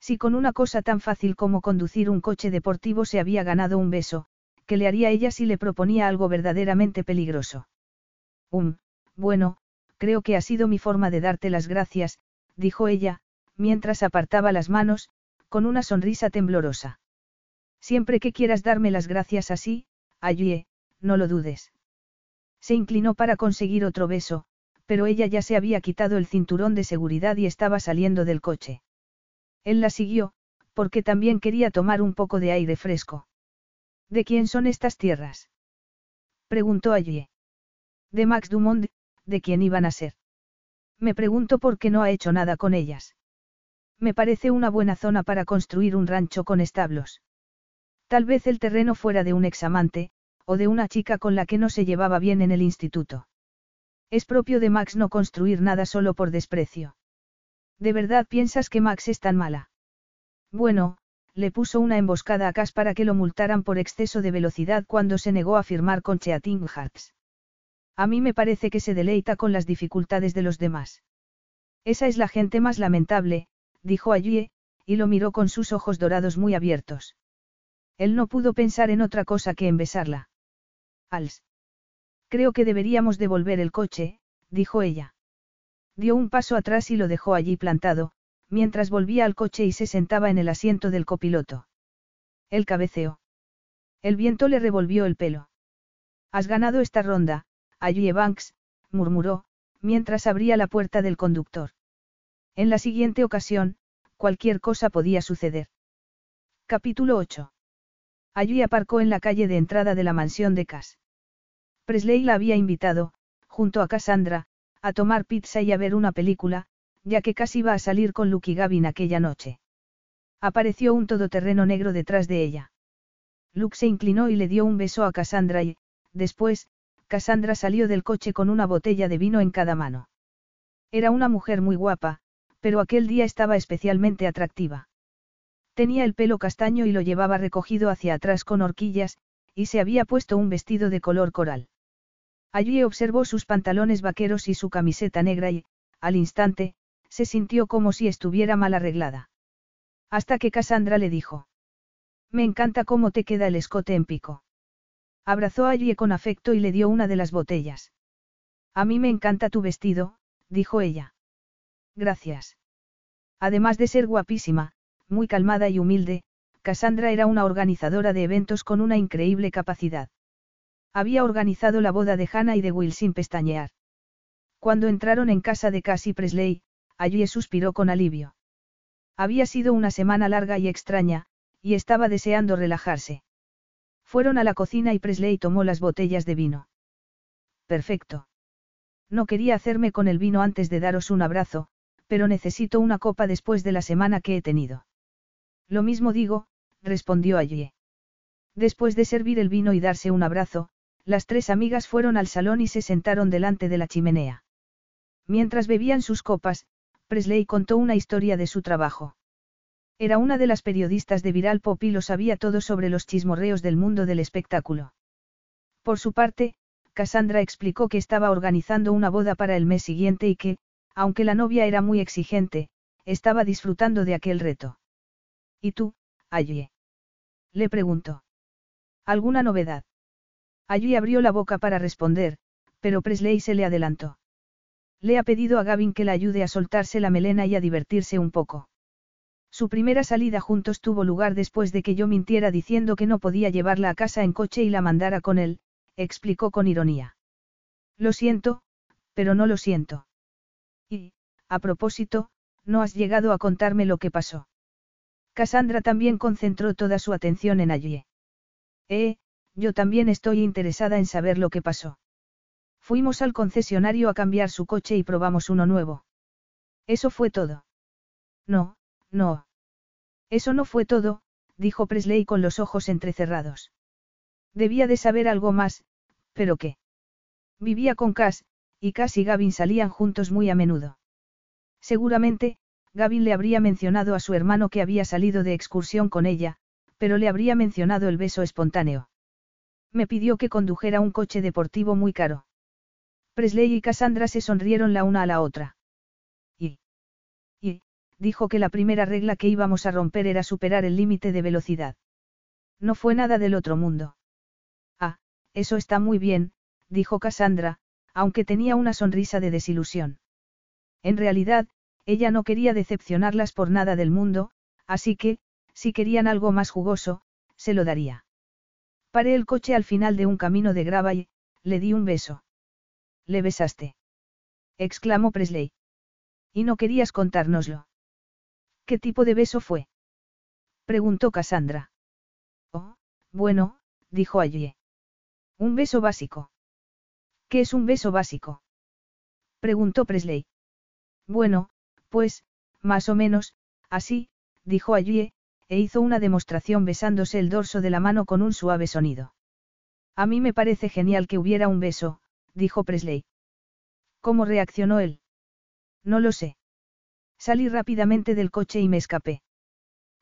Si con una cosa tan fácil como conducir un coche deportivo se había ganado un beso, ¿qué le haría ella si le proponía algo verdaderamente peligroso? Um, bueno, creo que ha sido mi forma de darte las gracias, dijo ella, mientras apartaba las manos, con una sonrisa temblorosa. Siempre que quieras darme las gracias así, Ayue, no lo dudes. Se inclinó para conseguir otro beso, pero ella ya se había quitado el cinturón de seguridad y estaba saliendo del coche. Él la siguió, porque también quería tomar un poco de aire fresco. ¿De quién son estas tierras? Preguntó allí. De Max Dumont, ¿de quién iban a ser? Me pregunto por qué no ha hecho nada con ellas. Me parece una buena zona para construir un rancho con establos. Tal vez el terreno fuera de un examante, o de una chica con la que no se llevaba bien en el instituto. Es propio de Max no construir nada solo por desprecio. ¿De verdad piensas que Max es tan mala? Bueno, le puso una emboscada a Cass para que lo multaran por exceso de velocidad cuando se negó a firmar con Cheating Hearts. A mí me parece que se deleita con las dificultades de los demás. Esa es la gente más lamentable, dijo Ayue, y lo miró con sus ojos dorados muy abiertos. Él no pudo pensar en otra cosa que en besarla. Als. Creo que deberíamos devolver el coche, dijo ella. Dio un paso atrás y lo dejó allí plantado, mientras volvía al coche y se sentaba en el asiento del copiloto. El cabeceó. El viento le revolvió el pelo. Has ganado esta ronda, allí Banks, murmuró, mientras abría la puerta del conductor. En la siguiente ocasión, cualquier cosa podía suceder. Capítulo 8. Allí aparcó en la calle de entrada de la mansión de Cass. Presley la había invitado, junto a Cassandra, a tomar pizza y a ver una película, ya que casi iba a salir con Luke y Gavin aquella noche. Apareció un todoterreno negro detrás de ella. Luke se inclinó y le dio un beso a Cassandra y, después, Cassandra salió del coche con una botella de vino en cada mano. Era una mujer muy guapa, pero aquel día estaba especialmente atractiva. Tenía el pelo castaño y lo llevaba recogido hacia atrás con horquillas, y se había puesto un vestido de color coral. Allí observó sus pantalones vaqueros y su camiseta negra y, al instante, se sintió como si estuviera mal arreglada. Hasta que Cassandra le dijo. Me encanta cómo te queda el escote en pico. Abrazó a Allie con afecto y le dio una de las botellas. A mí me encanta tu vestido, dijo ella. Gracias. Además de ser guapísima, muy calmada y humilde, Cassandra era una organizadora de eventos con una increíble capacidad. Había organizado la boda de Hannah y de Will sin pestañear. Cuando entraron en casa de Cassie Presley, allí suspiró con alivio. Había sido una semana larga y extraña, y estaba deseando relajarse. Fueron a la cocina y Presley tomó las botellas de vino. Perfecto. No quería hacerme con el vino antes de daros un abrazo, pero necesito una copa después de la semana que he tenido. Lo mismo digo, respondió allí. Después de servir el vino y darse un abrazo, las tres amigas fueron al salón y se sentaron delante de la chimenea. Mientras bebían sus copas, Presley contó una historia de su trabajo. Era una de las periodistas de Viral Pop y lo sabía todo sobre los chismorreos del mundo del espectáculo. Por su parte, Cassandra explicó que estaba organizando una boda para el mes siguiente y que, Aunque la novia era muy exigente, estaba disfrutando de aquel reto. ¿Y tú, allí? Le preguntó. ¿Alguna novedad? Allí abrió la boca para responder, pero Presley se le adelantó. Le ha pedido a Gavin que la ayude a soltarse la melena y a divertirse un poco. Su primera salida juntos tuvo lugar después de que yo mintiera diciendo que no podía llevarla a casa en coche y la mandara con él, explicó con ironía. Lo siento, pero no lo siento. Y, a propósito, no has llegado a contarme lo que pasó. Cassandra también concentró toda su atención en allí. Eh, yo también estoy interesada en saber lo que pasó. Fuimos al concesionario a cambiar su coche y probamos uno nuevo. Eso fue todo. No, no. Eso no fue todo, dijo Presley con los ojos entrecerrados. Debía de saber algo más, pero ¿qué? Vivía con Cass, y Cass y Gavin salían juntos muy a menudo. Seguramente, Gavin le habría mencionado a su hermano que había salido de excursión con ella, pero le habría mencionado el beso espontáneo. Me pidió que condujera un coche deportivo muy caro. Presley y Cassandra se sonrieron la una a la otra. Y. Y, dijo que la primera regla que íbamos a romper era superar el límite de velocidad. No fue nada del otro mundo. Ah, eso está muy bien, dijo Cassandra, aunque tenía una sonrisa de desilusión. En realidad, ella no quería decepcionarlas por nada del mundo, así que, si querían algo más jugoso, se lo daría. Paré el coche al final de un camino de grava y, le di un beso. ¿Le besaste? exclamó Presley. ¿Y no querías contárnoslo? ¿Qué tipo de beso fue? preguntó Cassandra. Oh, bueno, dijo allí. Un beso básico. ¿Qué es un beso básico? preguntó Presley. Bueno, pues, más o menos, así, dijo allí, e hizo una demostración besándose el dorso de la mano con un suave sonido. A mí me parece genial que hubiera un beso, dijo Presley. ¿Cómo reaccionó él? No lo sé. Salí rápidamente del coche y me escapé.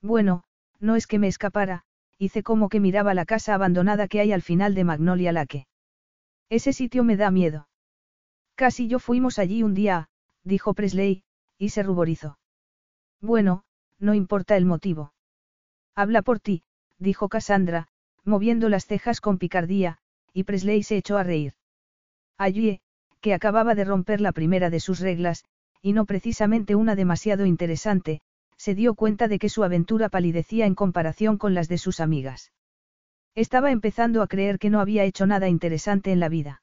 Bueno, no es que me escapara, hice como que miraba la casa abandonada que hay al final de Magnolia Lake. Ese sitio me da miedo. Casi yo fuimos allí un día, dijo Presley, y se ruborizó. Bueno, no importa el motivo. Habla por ti, dijo Cassandra, moviendo las cejas con picardía, y Presley se echó a reír. Allí, que acababa de romper la primera de sus reglas, y no precisamente una demasiado interesante, se dio cuenta de que su aventura palidecía en comparación con las de sus amigas. Estaba empezando a creer que no había hecho nada interesante en la vida.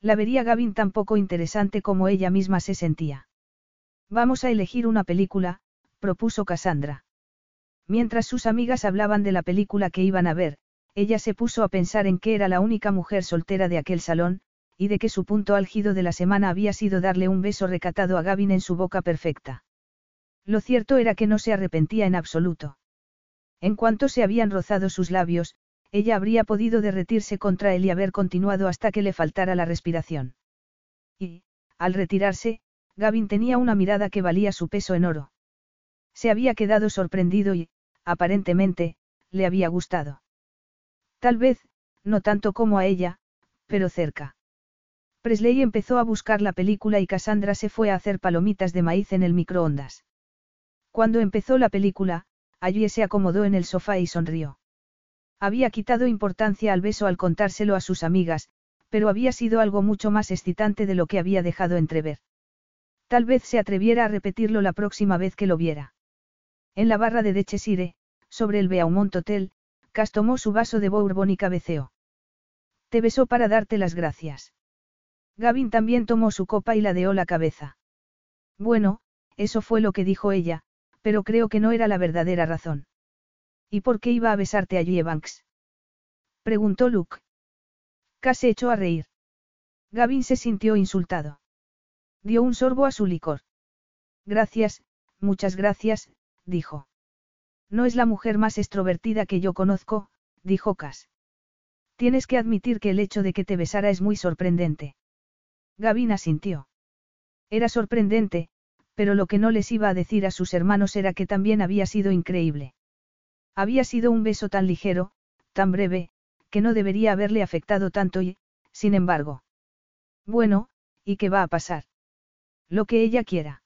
La vería Gavin tan poco interesante como ella misma se sentía. Vamos a elegir una película, propuso Cassandra. Mientras sus amigas hablaban de la película que iban a ver, ella se puso a pensar en que era la única mujer soltera de aquel salón, y de que su punto álgido de la semana había sido darle un beso recatado a Gavin en su boca perfecta. Lo cierto era que no se arrepentía en absoluto. En cuanto se habían rozado sus labios, ella habría podido derretirse contra él y haber continuado hasta que le faltara la respiración. Y, al retirarse, Gavin tenía una mirada que valía su peso en oro. Se había quedado sorprendido y, aparentemente, le había gustado. Tal vez, no tanto como a ella, pero cerca. Presley empezó a buscar la película y Cassandra se fue a hacer palomitas de maíz en el microondas. Cuando empezó la película, allí se acomodó en el sofá y sonrió. Había quitado importancia al beso al contárselo a sus amigas, pero había sido algo mucho más excitante de lo que había dejado entrever. Tal vez se atreviera a repetirlo la próxima vez que lo viera. En la barra de Dechesire, sobre el Beaumont Hotel, Cass tomó su vaso de bourbon y cabeceó. Te besó para darte las gracias. Gavin también tomó su copa y ladeó la cabeza. Bueno, eso fue lo que dijo ella, pero creo que no era la verdadera razón. ¿Y por qué iba a besarte allí Banks? Preguntó Luke. Casi echó a reír. Gavin se sintió insultado. Dio un sorbo a su licor. Gracias, muchas gracias, dijo. No es la mujer más extrovertida que yo conozco, dijo Cass. Tienes que admitir que el hecho de que te besara es muy sorprendente. Gavin asintió. Era sorprendente, pero lo que no les iba a decir a sus hermanos era que también había sido increíble. Había sido un beso tan ligero, tan breve, que no debería haberle afectado tanto y, sin embargo. Bueno, ¿y qué va a pasar? Lo que ella quiera.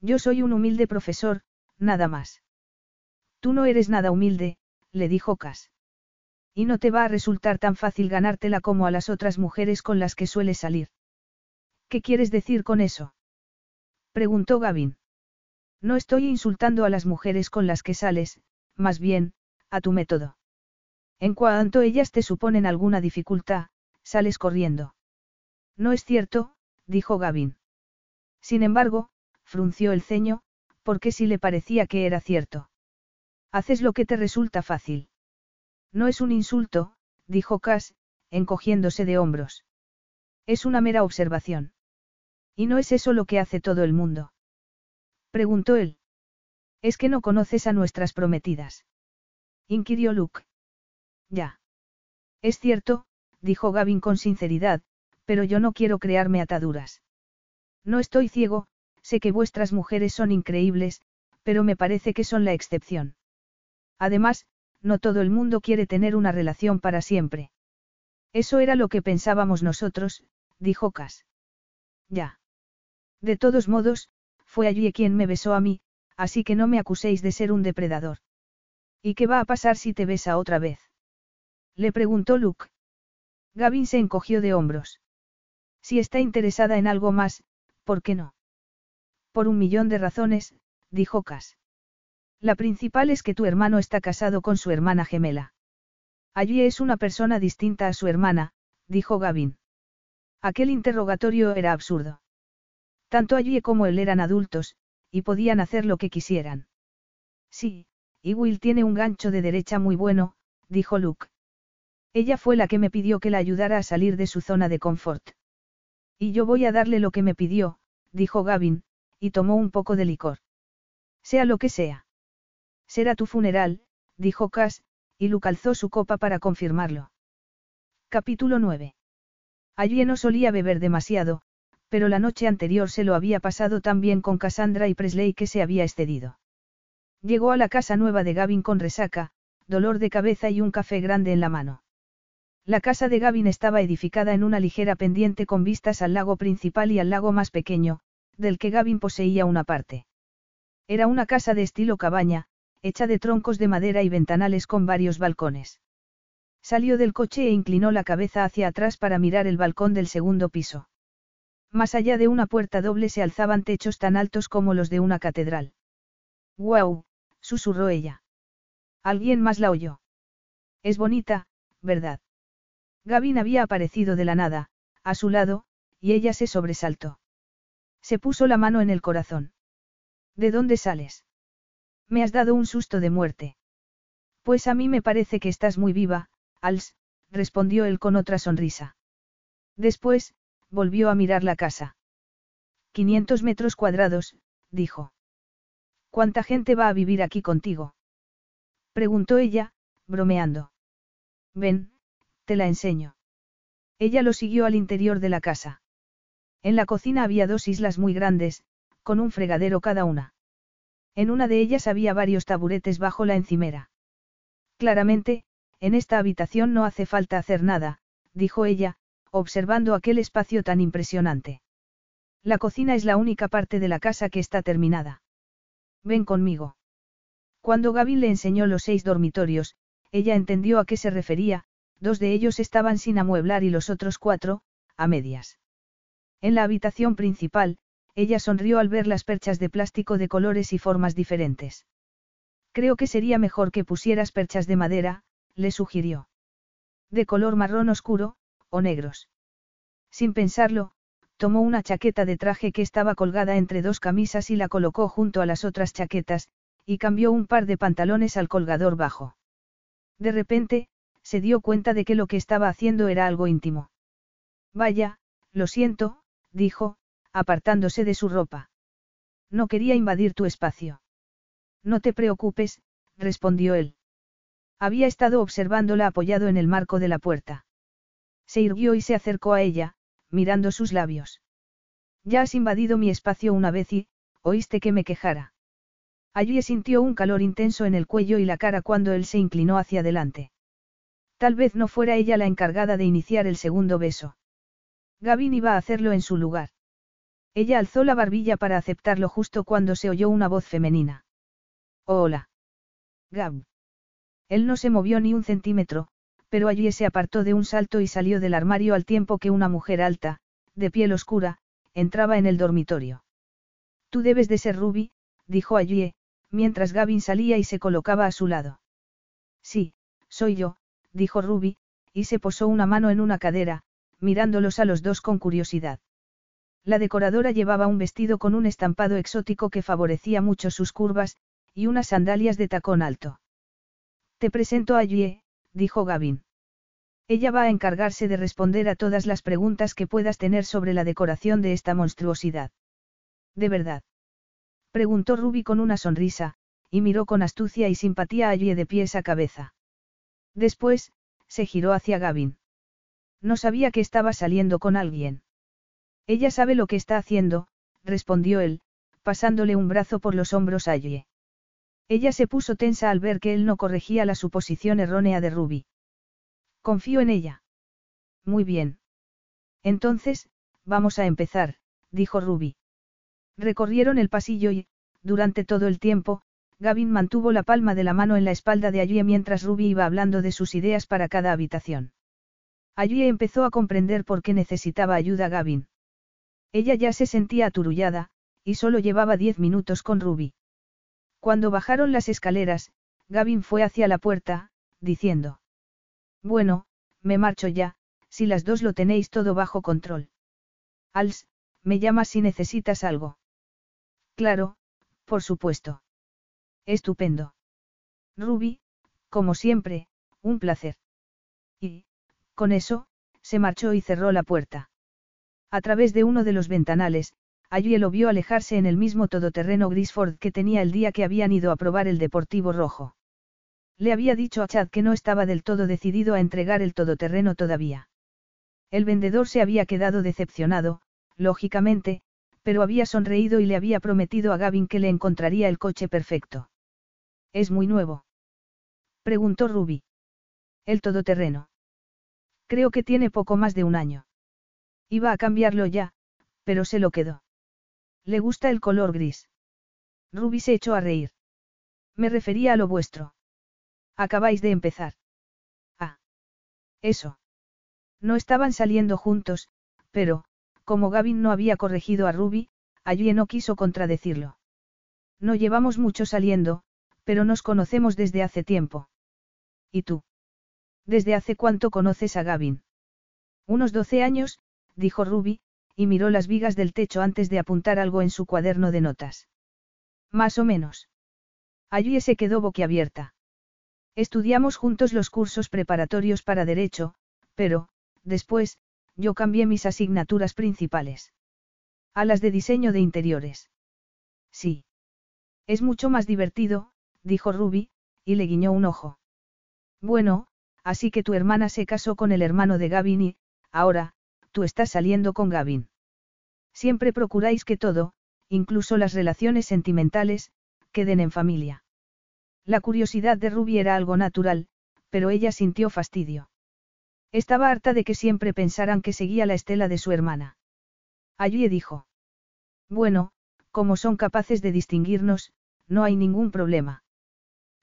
Yo soy un humilde profesor, nada más. Tú no eres nada humilde, le dijo Cass. Y no te va a resultar tan fácil ganártela como a las otras mujeres con las que sueles salir. ¿Qué quieres decir con eso? Preguntó Gavin. No estoy insultando a las mujeres con las que sales, más bien, a tu método. En cuanto ellas te suponen alguna dificultad, sales corriendo. No es cierto, dijo Gavin. Sin embargo, frunció el ceño, porque sí le parecía que era cierto. Haces lo que te resulta fácil. No es un insulto, dijo Cass, encogiéndose de hombros. Es una mera observación. ¿Y no es eso lo que hace todo el mundo? Preguntó él. Es que no conoces a nuestras prometidas. Inquirió Luke. Ya. Es cierto, dijo Gavin con sinceridad, pero yo no quiero crearme ataduras. No estoy ciego, sé que vuestras mujeres son increíbles, pero me parece que son la excepción. Además, no todo el mundo quiere tener una relación para siempre. Eso era lo que pensábamos nosotros, dijo Cass. Ya. De todos modos, fue allí quien me besó a mí, así que no me acuséis de ser un depredador. ¿Y qué va a pasar si te besa otra vez? Le preguntó Luke. Gavin se encogió de hombros. Si está interesada en algo más, ¿por qué no? Por un millón de razones, dijo Cass. La principal es que tu hermano está casado con su hermana gemela. Allí es una persona distinta a su hermana, dijo Gavin. Aquel interrogatorio era absurdo. Tanto allí como él eran adultos, y podían hacer lo que quisieran. Sí, y Will tiene un gancho de derecha muy bueno, dijo Luke. Ella fue la que me pidió que la ayudara a salir de su zona de confort. Y yo voy a darle lo que me pidió, dijo Gavin, y tomó un poco de licor. Sea lo que sea. Será tu funeral, dijo Cass, y Luke alzó su copa para confirmarlo. Capítulo 9. Allí no solía beber demasiado, pero la noche anterior se lo había pasado tan bien con Cassandra y Presley que se había excedido. Llegó a la casa nueva de Gavin con resaca, dolor de cabeza y un café grande en la mano. La casa de Gavin estaba edificada en una ligera pendiente con vistas al lago principal y al lago más pequeño, del que Gavin poseía una parte. Era una casa de estilo cabaña, hecha de troncos de madera y ventanales con varios balcones. Salió del coche e inclinó la cabeza hacia atrás para mirar el balcón del segundo piso. Más allá de una puerta doble se alzaban techos tan altos como los de una catedral. ¡Guau! susurró ella. Alguien más la oyó. Es bonita, ¿verdad? Gavin había aparecido de la nada, a su lado, y ella se sobresaltó. Se puso la mano en el corazón. ¿De dónde sales? Me has dado un susto de muerte. Pues a mí me parece que estás muy viva, Als, respondió él con otra sonrisa. Después, volvió a mirar la casa. 500 metros cuadrados, dijo. ¿Cuánta gente va a vivir aquí contigo? Preguntó ella, bromeando. Ven, te la enseño. Ella lo siguió al interior de la casa. En la cocina había dos islas muy grandes, con un fregadero cada una. En una de ellas había varios taburetes bajo la encimera. Claramente, en esta habitación no hace falta hacer nada, dijo ella, observando aquel espacio tan impresionante. La cocina es la única parte de la casa que está terminada. Ven conmigo. Cuando Gavin le enseñó los seis dormitorios, ella entendió a qué se refería, dos de ellos estaban sin amueblar y los otros cuatro, a medias. En la habitación principal, ella sonrió al ver las perchas de plástico de colores y formas diferentes. Creo que sería mejor que pusieras perchas de madera, le sugirió. De color marrón oscuro, o negros. Sin pensarlo, tomó una chaqueta de traje que estaba colgada entre dos camisas y la colocó junto a las otras chaquetas, y cambió un par de pantalones al colgador bajo. De repente, se dio cuenta de que lo que estaba haciendo era algo íntimo. Vaya, lo siento, dijo, apartándose de su ropa. No quería invadir tu espacio. No te preocupes, respondió él. Había estado observándola apoyado en el marco de la puerta. Se irguió y se acercó a ella, mirando sus labios. Ya has invadido mi espacio una vez y, oíste que me quejara. Allí sintió un calor intenso en el cuello y la cara cuando él se inclinó hacia adelante. Tal vez no fuera ella la encargada de iniciar el segundo beso. Gavin iba a hacerlo en su lugar. Ella alzó la barbilla para aceptarlo justo cuando se oyó una voz femenina. Hola. Gab. Él no se movió ni un centímetro, pero allí se apartó de un salto y salió del armario al tiempo que una mujer alta, de piel oscura, entraba en el dormitorio. Tú debes de ser Ruby, dijo allí, mientras Gavin salía y se colocaba a su lado. Sí, soy yo, dijo Ruby, y se posó una mano en una cadera, mirándolos a los dos con curiosidad. La decoradora llevaba un vestido con un estampado exótico que favorecía mucho sus curvas, y unas sandalias de tacón alto. Te presento a Yue, dijo Gavin. Ella va a encargarse de responder a todas las preguntas que puedas tener sobre la decoración de esta monstruosidad. ¿De verdad? Preguntó Ruby con una sonrisa, y miró con astucia y simpatía a Yue de pies a cabeza. Después, se giró hacia Gavin. No sabía que estaba saliendo con alguien. Ella sabe lo que está haciendo, respondió él, pasándole un brazo por los hombros a Yue. Ella se puso tensa al ver que él no corregía la suposición errónea de Ruby. Confío en ella. Muy bien. Entonces, vamos a empezar, dijo Ruby. Recorrieron el pasillo y, durante todo el tiempo, Gavin mantuvo la palma de la mano en la espalda de allí mientras Ruby iba hablando de sus ideas para cada habitación. Allí empezó a comprender por qué necesitaba ayuda Gavin. Ella ya se sentía aturullada, y solo llevaba diez minutos con Ruby. Cuando bajaron las escaleras, Gavin fue hacia la puerta, diciendo. Bueno, me marcho ya, si las dos lo tenéis todo bajo control. Als, me llamas si necesitas algo. Claro, por supuesto. Estupendo. Ruby, como siempre, un placer. Y, con eso, se marchó y cerró la puerta. A través de uno de los ventanales, Allí lo vio alejarse en el mismo todoterreno Grisford que tenía el día que habían ido a probar el Deportivo Rojo. Le había dicho a Chad que no estaba del todo decidido a entregar el todoterreno todavía. El vendedor se había quedado decepcionado, lógicamente, pero había sonreído y le había prometido a Gavin que le encontraría el coche perfecto. ¿Es muy nuevo? Preguntó Ruby. El todoterreno. Creo que tiene poco más de un año. Iba a cambiarlo ya, pero se lo quedó. Le gusta el color gris. Ruby se echó a reír. Me refería a lo vuestro. Acabáis de empezar. Ah. Eso. No estaban saliendo juntos, pero, como Gavin no había corregido a Ruby, allí no quiso contradecirlo. No llevamos mucho saliendo, pero nos conocemos desde hace tiempo. ¿Y tú? ¿Desde hace cuánto conoces a Gavin? Unos doce años, dijo Ruby, y miró las vigas del techo antes de apuntar algo en su cuaderno de notas. Más o menos. Allí se quedó boquiabierta. Estudiamos juntos los cursos preparatorios para Derecho, pero, después, yo cambié mis asignaturas principales. A las de diseño de interiores. Sí. Es mucho más divertido, dijo Ruby, y le guiñó un ojo. Bueno, así que tu hermana se casó con el hermano de Gavin y, ahora, tú estás saliendo con Gavin. Siempre procuráis que todo, incluso las relaciones sentimentales, queden en familia. La curiosidad de Ruby era algo natural, pero ella sintió fastidio. Estaba harta de que siempre pensaran que seguía la estela de su hermana. Allí dijo. Bueno, como son capaces de distinguirnos, no hay ningún problema.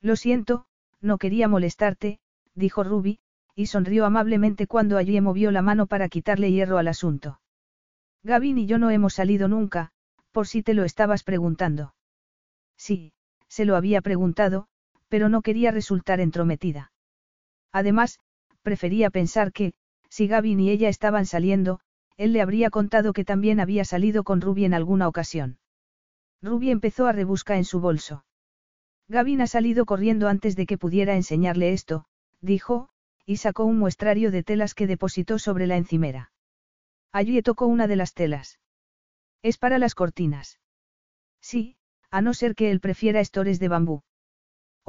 Lo siento, no quería molestarte, dijo Ruby, y sonrió amablemente cuando allí movió la mano para quitarle hierro al asunto. Gavin y yo no hemos salido nunca, por si te lo estabas preguntando. Sí, se lo había preguntado, pero no quería resultar entrometida. Además, prefería pensar que, si Gavin y ella estaban saliendo, él le habría contado que también había salido con Ruby en alguna ocasión. Ruby empezó a rebuscar en su bolso. Gavin ha salido corriendo antes de que pudiera enseñarle esto, dijo, y sacó un muestrario de telas que depositó sobre la encimera. Allí tocó una de las telas. Es para las cortinas. Sí, a no ser que él prefiera estores de bambú.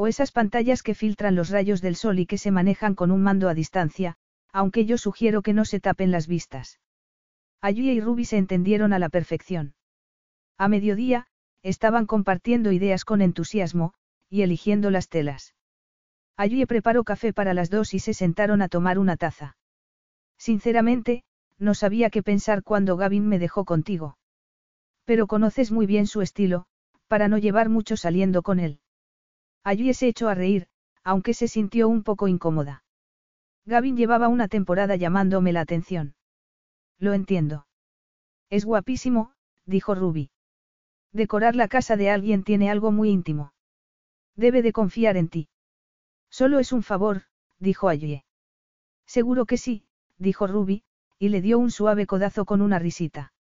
O esas pantallas que filtran los rayos del sol y que se manejan con un mando a distancia, aunque yo sugiero que no se tapen las vistas. Allí y Ruby se entendieron a la perfección. A mediodía, estaban compartiendo ideas con entusiasmo, y eligiendo las telas. Allí preparó café para las dos y se sentaron a tomar una taza. Sinceramente, no sabía qué pensar cuando Gavin me dejó contigo. Pero conoces muy bien su estilo, para no llevar mucho saliendo con él. Allí se echó a reír, aunque se sintió un poco incómoda. Gavin llevaba una temporada llamándome la atención. Lo entiendo. Es guapísimo, dijo Ruby. Decorar la casa de alguien tiene algo muy íntimo. Debe de confiar en ti. Solo es un favor, dijo Allie. Seguro que sí, dijo Ruby, y le dio un suave codazo con una risita.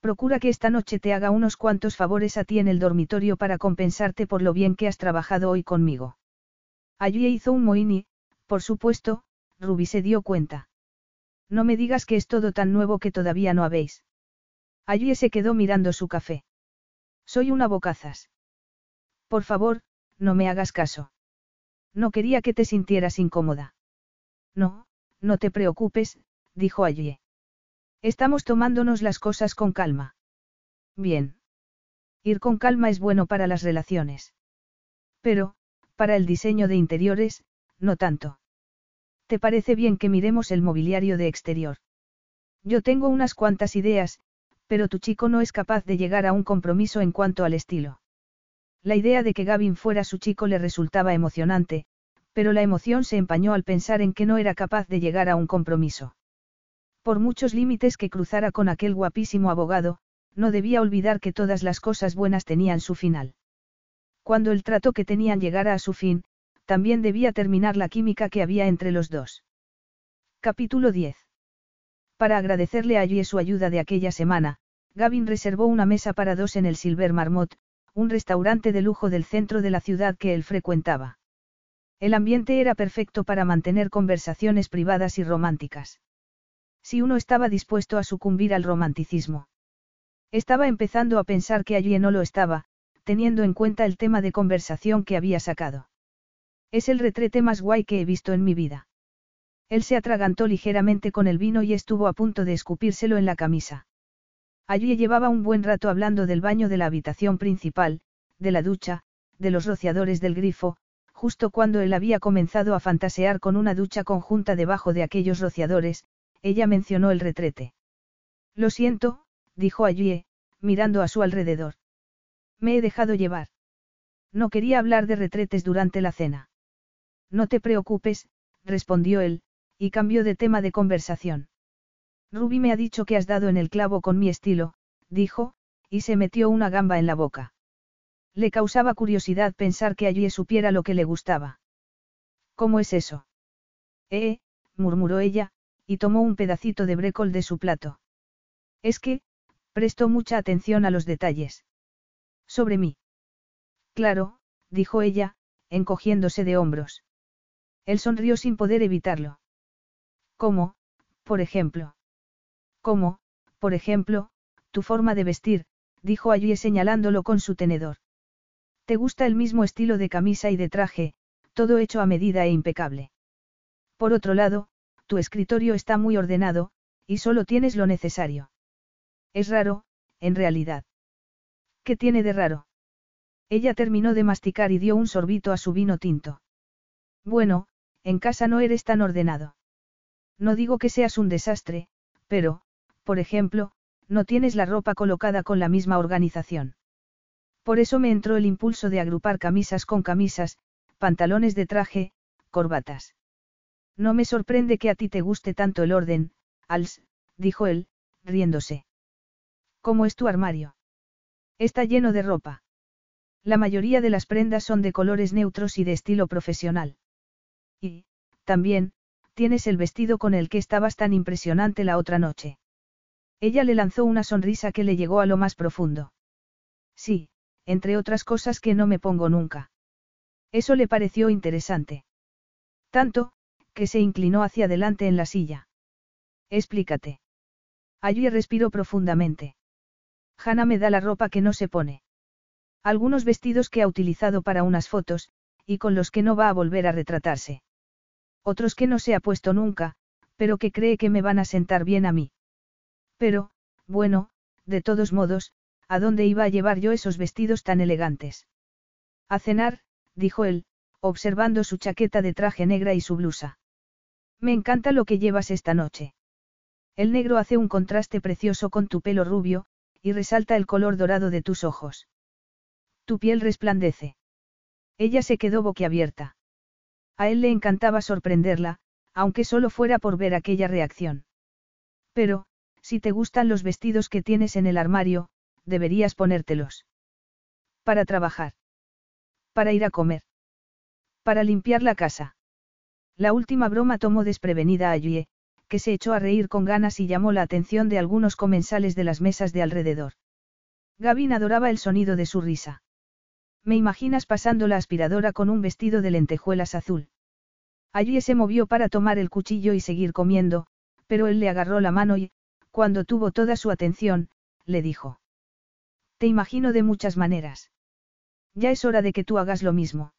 Procura que esta noche te haga unos cuantos favores a ti en el dormitorio para compensarte por lo bien que has trabajado hoy conmigo. Allí hizo un mohín por supuesto, Ruby se dio cuenta. No me digas que es todo tan nuevo que todavía no habéis. Allí se quedó mirando su café. Soy una bocazas. Por favor, no me hagas caso. No quería que te sintieras incómoda. No, no te preocupes, dijo allí. Estamos tomándonos las cosas con calma. Bien. Ir con calma es bueno para las relaciones. Pero, para el diseño de interiores, no tanto. ¿Te parece bien que miremos el mobiliario de exterior? Yo tengo unas cuantas ideas, pero tu chico no es capaz de llegar a un compromiso en cuanto al estilo. La idea de que Gavin fuera su chico le resultaba emocionante, pero la emoción se empañó al pensar en que no era capaz de llegar a un compromiso. Por muchos límites que cruzara con aquel guapísimo abogado, no debía olvidar que todas las cosas buenas tenían su final. Cuando el trato que tenían llegara a su fin, también debía terminar la química que había entre los dos. Capítulo 10. Para agradecerle a Yue su ayuda de aquella semana, Gavin reservó una mesa para dos en el Silver Marmot, un restaurante de lujo del centro de la ciudad que él frecuentaba. El ambiente era perfecto para mantener conversaciones privadas y románticas. Si uno estaba dispuesto a sucumbir al romanticismo. Estaba empezando a pensar que allí no lo estaba, teniendo en cuenta el tema de conversación que había sacado. Es el retrete más guay que he visto en mi vida. Él se atragantó ligeramente con el vino y estuvo a punto de escupírselo en la camisa. Allí llevaba un buen rato hablando del baño de la habitación principal, de la ducha, de los rociadores del grifo, justo cuando él había comenzado a fantasear con una ducha conjunta debajo de aquellos rociadores, ella mencionó el retrete. Lo siento, dijo Allie, mirando a su alrededor. Me he dejado llevar. No quería hablar de retretes durante la cena. No te preocupes, respondió él, y cambió de tema de conversación. Ruby me ha dicho que has dado en el clavo con mi estilo, dijo, y se metió una gamba en la boca. Le causaba curiosidad pensar que allí supiera lo que le gustaba. ¿Cómo es eso? Eh, murmuró ella, y tomó un pedacito de brécol de su plato. Es que, prestó mucha atención a los detalles. Sobre mí. Claro, dijo ella, encogiéndose de hombros. Él sonrió sin poder evitarlo. ¿Cómo, por ejemplo? ¿Cómo, por ejemplo, tu forma de vestir? dijo allí señalándolo con su tenedor. Te gusta el mismo estilo de camisa y de traje, todo hecho a medida e impecable. Por otro lado, tu escritorio está muy ordenado, y solo tienes lo necesario. Es raro, en realidad. ¿Qué tiene de raro? Ella terminó de masticar y dio un sorbito a su vino tinto. Bueno, en casa no eres tan ordenado. No digo que seas un desastre, pero, por ejemplo, no tienes la ropa colocada con la misma organización. Por eso me entró el impulso de agrupar camisas con camisas, pantalones de traje, corbatas. No me sorprende que a ti te guste tanto el orden, Als, dijo él, riéndose. ¿Cómo es tu armario? Está lleno de ropa. La mayoría de las prendas son de colores neutros y de estilo profesional. Y, también, tienes el vestido con el que estabas tan impresionante la otra noche. Ella le lanzó una sonrisa que le llegó a lo más profundo. Sí, entre otras cosas que no me pongo nunca. Eso le pareció interesante. Tanto, que se inclinó hacia adelante en la silla. Explícate. Allí respiró profundamente. Hannah me da la ropa que no se pone. Algunos vestidos que ha utilizado para unas fotos, y con los que no va a volver a retratarse. Otros que no se ha puesto nunca, pero que cree que me van a sentar bien a mí. Pero, bueno, de todos modos, ¿a dónde iba a llevar yo esos vestidos tan elegantes? A cenar, dijo él, observando su chaqueta de traje negra y su blusa. Me encanta lo que llevas esta noche. El negro hace un contraste precioso con tu pelo rubio, y resalta el color dorado de tus ojos. Tu piel resplandece. Ella se quedó boquiabierta. A él le encantaba sorprenderla, aunque solo fuera por ver aquella reacción. Pero, si te gustan los vestidos que tienes en el armario, deberías ponértelos. Para trabajar. Para ir a comer. Para limpiar la casa. La última broma tomó desprevenida a Yue, que se echó a reír con ganas y llamó la atención de algunos comensales de las mesas de alrededor. Gavin adoraba el sonido de su risa. Me imaginas pasando la aspiradora con un vestido de lentejuelas azul. Allí se movió para tomar el cuchillo y seguir comiendo, pero él le agarró la mano y, cuando tuvo toda su atención, le dijo. Te imagino de muchas maneras. Ya es hora de que tú hagas lo mismo.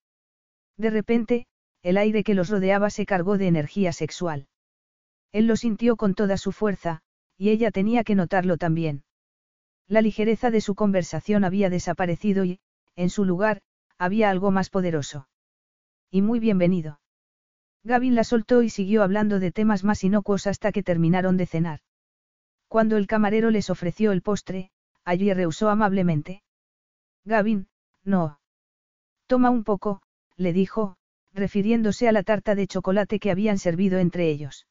De repente, el aire que los rodeaba se cargó de energía sexual. Él lo sintió con toda su fuerza, y ella tenía que notarlo también. La ligereza de su conversación había desaparecido y, en su lugar, había algo más poderoso. Y muy bienvenido. Gavin la soltó y siguió hablando de temas más inocuos hasta que terminaron de cenar. Cuando el camarero les ofreció el postre, allí rehusó amablemente. Gavin, no. Toma un poco, le dijo, refiriéndose a la tarta de chocolate que habían servido entre ellos.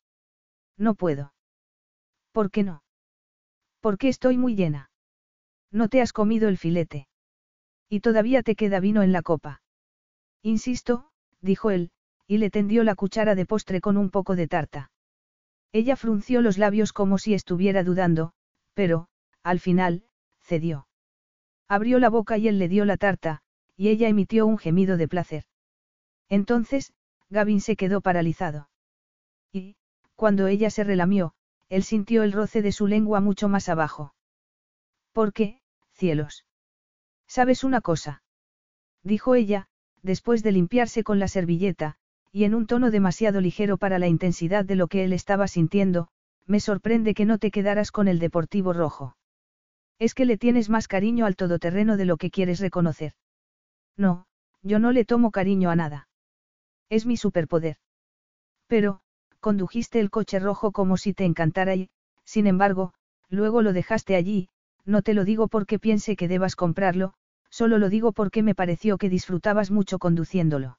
No puedo. ¿Por qué no? Porque estoy muy llena. No te has comido el filete. Y todavía te queda vino en la copa. Insisto, dijo él, y le tendió la cuchara de postre con un poco de tarta. Ella frunció los labios como si estuviera dudando, pero, al final, cedió. Abrió la boca y él le dio la tarta, y ella emitió un gemido de placer. Entonces, Gavin se quedó paralizado. Y, cuando ella se relamió, él sintió el roce de su lengua mucho más abajo. ¿Por qué, cielos? ¿Sabes una cosa? Dijo ella, después de limpiarse con la servilleta, y en un tono demasiado ligero para la intensidad de lo que él estaba sintiendo, me sorprende que no te quedaras con el Deportivo Rojo. Es que le tienes más cariño al todoterreno de lo que quieres reconocer. No, yo no le tomo cariño a nada. Es mi superpoder. Pero, condujiste el coche rojo como si te encantara y, sin embargo, luego lo dejaste allí, no te lo digo porque piense que debas comprarlo, solo lo digo porque me pareció que disfrutabas mucho conduciéndolo.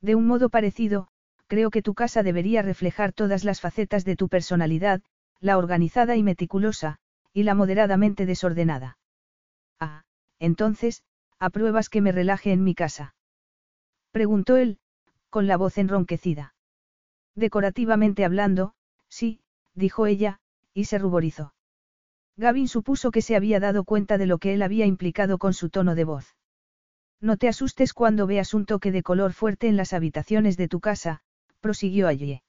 De un modo parecido, creo que tu casa debería reflejar todas las facetas de tu personalidad, la organizada y meticulosa, y la moderadamente desordenada. Ah, entonces, ¿apruebas que me relaje en mi casa? Preguntó él, con la voz enronquecida. Decorativamente hablando, sí, dijo ella, y se ruborizó. Gavin supuso que se había dado cuenta de lo que él había implicado con su tono de voz. No te asustes cuando veas un toque de color fuerte en las habitaciones de tu casa, prosiguió allí.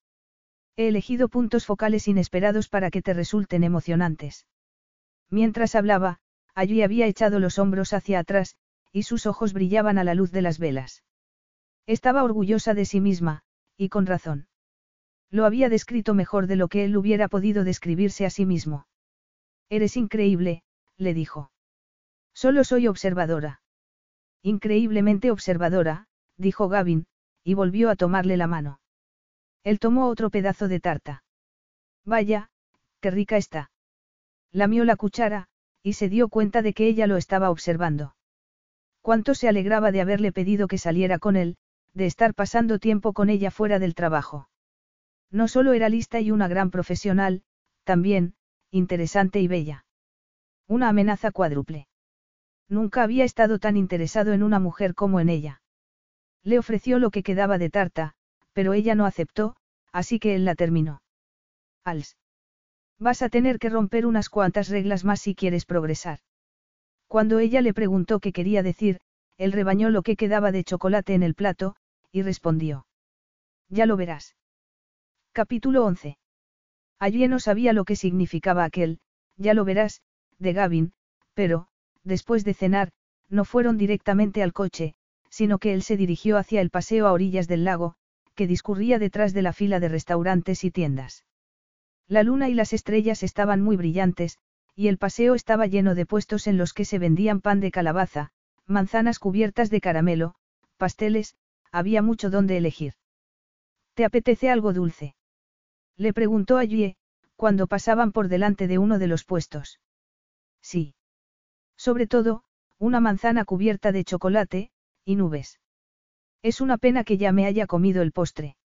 He elegido puntos focales inesperados para que te resulten emocionantes. Mientras hablaba, allí había echado los hombros hacia atrás, y sus ojos brillaban a la luz de las velas. Estaba orgullosa de sí misma, y con razón. Lo había descrito mejor de lo que él hubiera podido describirse a sí mismo. Eres increíble, le dijo. Solo soy observadora. Increíblemente observadora, dijo Gavin, y volvió a tomarle la mano. Él tomó otro pedazo de tarta. Vaya, qué rica está. Lamió la cuchara, y se dio cuenta de que ella lo estaba observando. Cuánto se alegraba de haberle pedido que saliera con él, de estar pasando tiempo con ella fuera del trabajo. No solo era lista y una gran profesional, también, interesante y bella. Una amenaza cuádruple. Nunca había estado tan interesado en una mujer como en ella. Le ofreció lo que quedaba de tarta, pero ella no aceptó, así que él la terminó. Als. Vas a tener que romper unas cuantas reglas más si quieres progresar. Cuando ella le preguntó qué quería decir, él rebañó lo que quedaba de chocolate en el plato, y respondió. Ya lo verás. Capítulo 11. Allí no sabía lo que significaba aquel, ya lo verás, de Gavin, pero, después de cenar, no fueron directamente al coche, sino que él se dirigió hacia el paseo a orillas del lago, que discurría detrás de la fila de restaurantes y tiendas. La luna y las estrellas estaban muy brillantes, y el paseo estaba lleno de puestos en los que se vendían pan de calabaza, manzanas cubiertas de caramelo, pasteles, había mucho donde elegir. ¿Te apetece algo dulce? Le preguntó a cuando pasaban por delante de uno de los puestos. Sí. Sobre todo, una manzana cubierta de chocolate, y nubes. Es una pena que ya me haya comido el postre.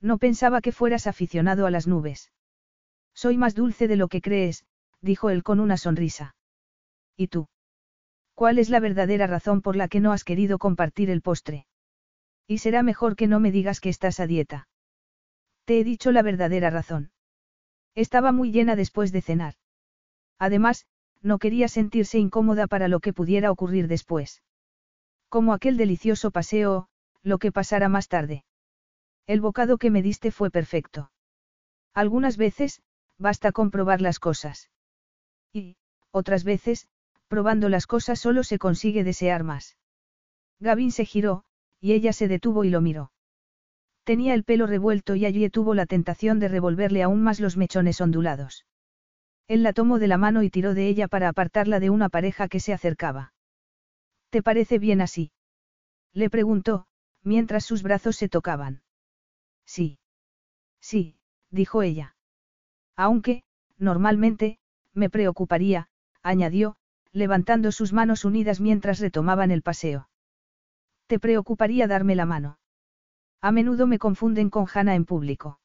No pensaba que fueras aficionado a las nubes. Soy más dulce de lo que crees, dijo él con una sonrisa. ¿Y tú? ¿Cuál es la verdadera razón por la que no has querido compartir el postre? Y será mejor que no me digas que estás a dieta. Te he dicho la verdadera razón. Estaba muy llena después de cenar. Además, no quería sentirse incómoda para lo que pudiera ocurrir después. Como aquel delicioso paseo, lo que pasara más tarde. El bocado que me diste fue perfecto. Algunas veces, basta comprobar las cosas. Y, otras veces, probando las cosas solo se consigue desear más. Gavin se giró, y ella se detuvo y lo miró. Tenía el pelo revuelto y allí tuvo la tentación de revolverle aún más los mechones ondulados. Él la tomó de la mano y tiró de ella para apartarla de una pareja que se acercaba. ¿Te parece bien así? Le preguntó, mientras sus brazos se tocaban. Sí. Sí, dijo ella. Aunque, normalmente, me preocuparía, añadió, levantando sus manos unidas mientras retomaban el paseo. ¿Te preocuparía darme la mano? A menudo me confunden con Hannah en público.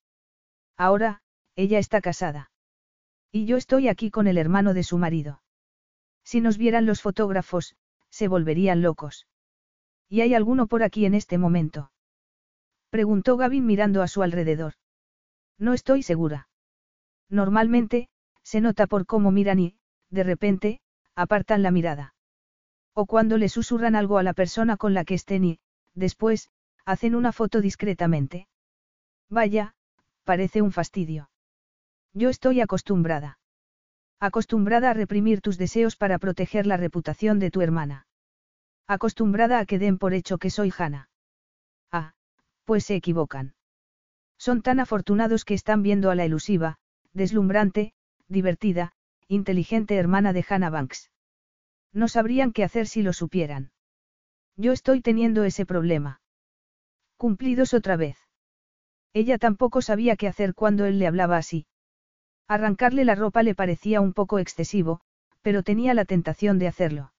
Ahora, ella está casada. Y yo estoy aquí con el hermano de su marido. Si nos vieran los fotógrafos, se volverían locos. ¿Y hay alguno por aquí en este momento? Preguntó Gavin mirando a su alrededor. No estoy segura. Normalmente, se nota por cómo miran y, de repente, apartan la mirada. O cuando le susurran algo a la persona con la que estén y, después, hacen una foto discretamente. Vaya, parece un fastidio. Yo estoy acostumbrada. Acostumbrada a reprimir tus deseos para proteger la reputación de tu hermana. Acostumbrada a que den por hecho que soy Hannah. Ah, pues se equivocan. Son tan afortunados que están viendo a la elusiva, deslumbrante, divertida, inteligente hermana de Hannah Banks. No sabrían qué hacer si lo supieran. Yo estoy teniendo ese problema. Cumplidos otra vez. Ella tampoco sabía qué hacer cuando él le hablaba así. Arrancarle la ropa le parecía un poco excesivo, pero tenía la tentación de hacerlo.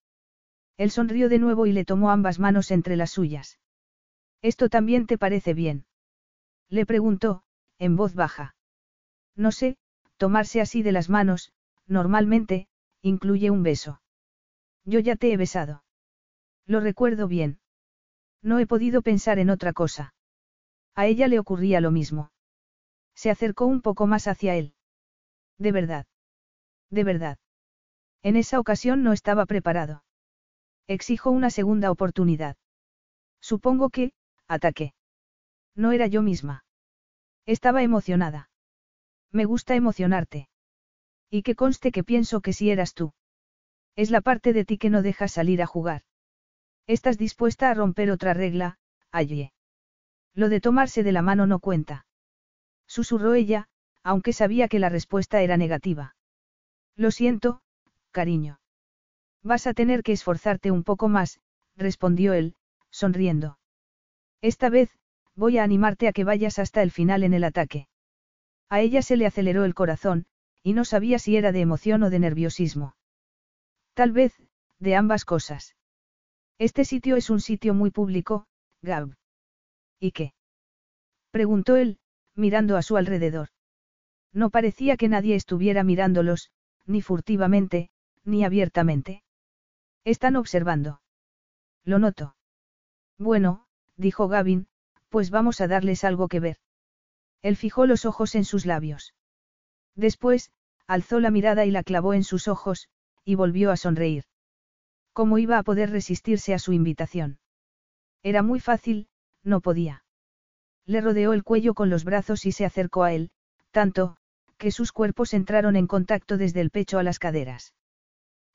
Él sonrió de nuevo y le tomó ambas manos entre las suyas. ¿Esto también te parece bien? Le preguntó, en voz baja. No sé, tomarse así de las manos, normalmente, incluye un beso. Yo ya te he besado. Lo recuerdo bien. No he podido pensar en otra cosa. A ella le ocurría lo mismo. Se acercó un poco más hacia él. De verdad. De verdad. En esa ocasión no estaba preparado. Exijo una segunda oportunidad. Supongo que, ataqué. No era yo misma. Estaba emocionada. Me gusta emocionarte. Y que conste que pienso que si eras tú. Es la parte de ti que no deja salir a jugar. Estás dispuesta a romper otra regla, allí. Lo de tomarse de la mano no cuenta. Susurró ella, aunque sabía que la respuesta era negativa. Lo siento, cariño. Vas a tener que esforzarte un poco más, respondió él, sonriendo. Esta vez, voy a animarte a que vayas hasta el final en el ataque. A ella se le aceleró el corazón, y no sabía si era de emoción o de nerviosismo. Tal vez, de ambas cosas. Este sitio es un sitio muy público, Gab. ¿Y qué? preguntó él, mirando a su alrededor. No parecía que nadie estuviera mirándolos, ni furtivamente, ni abiertamente. Están observando. Lo noto. Bueno, dijo Gavin, pues vamos a darles algo que ver. Él fijó los ojos en sus labios. Después, alzó la mirada y la clavó en sus ojos, y volvió a sonreír. ¿Cómo iba a poder resistirse a su invitación? Era muy fácil, no podía. Le rodeó el cuello con los brazos y se acercó a él, tanto, que sus cuerpos entraron en contacto desde el pecho a las caderas.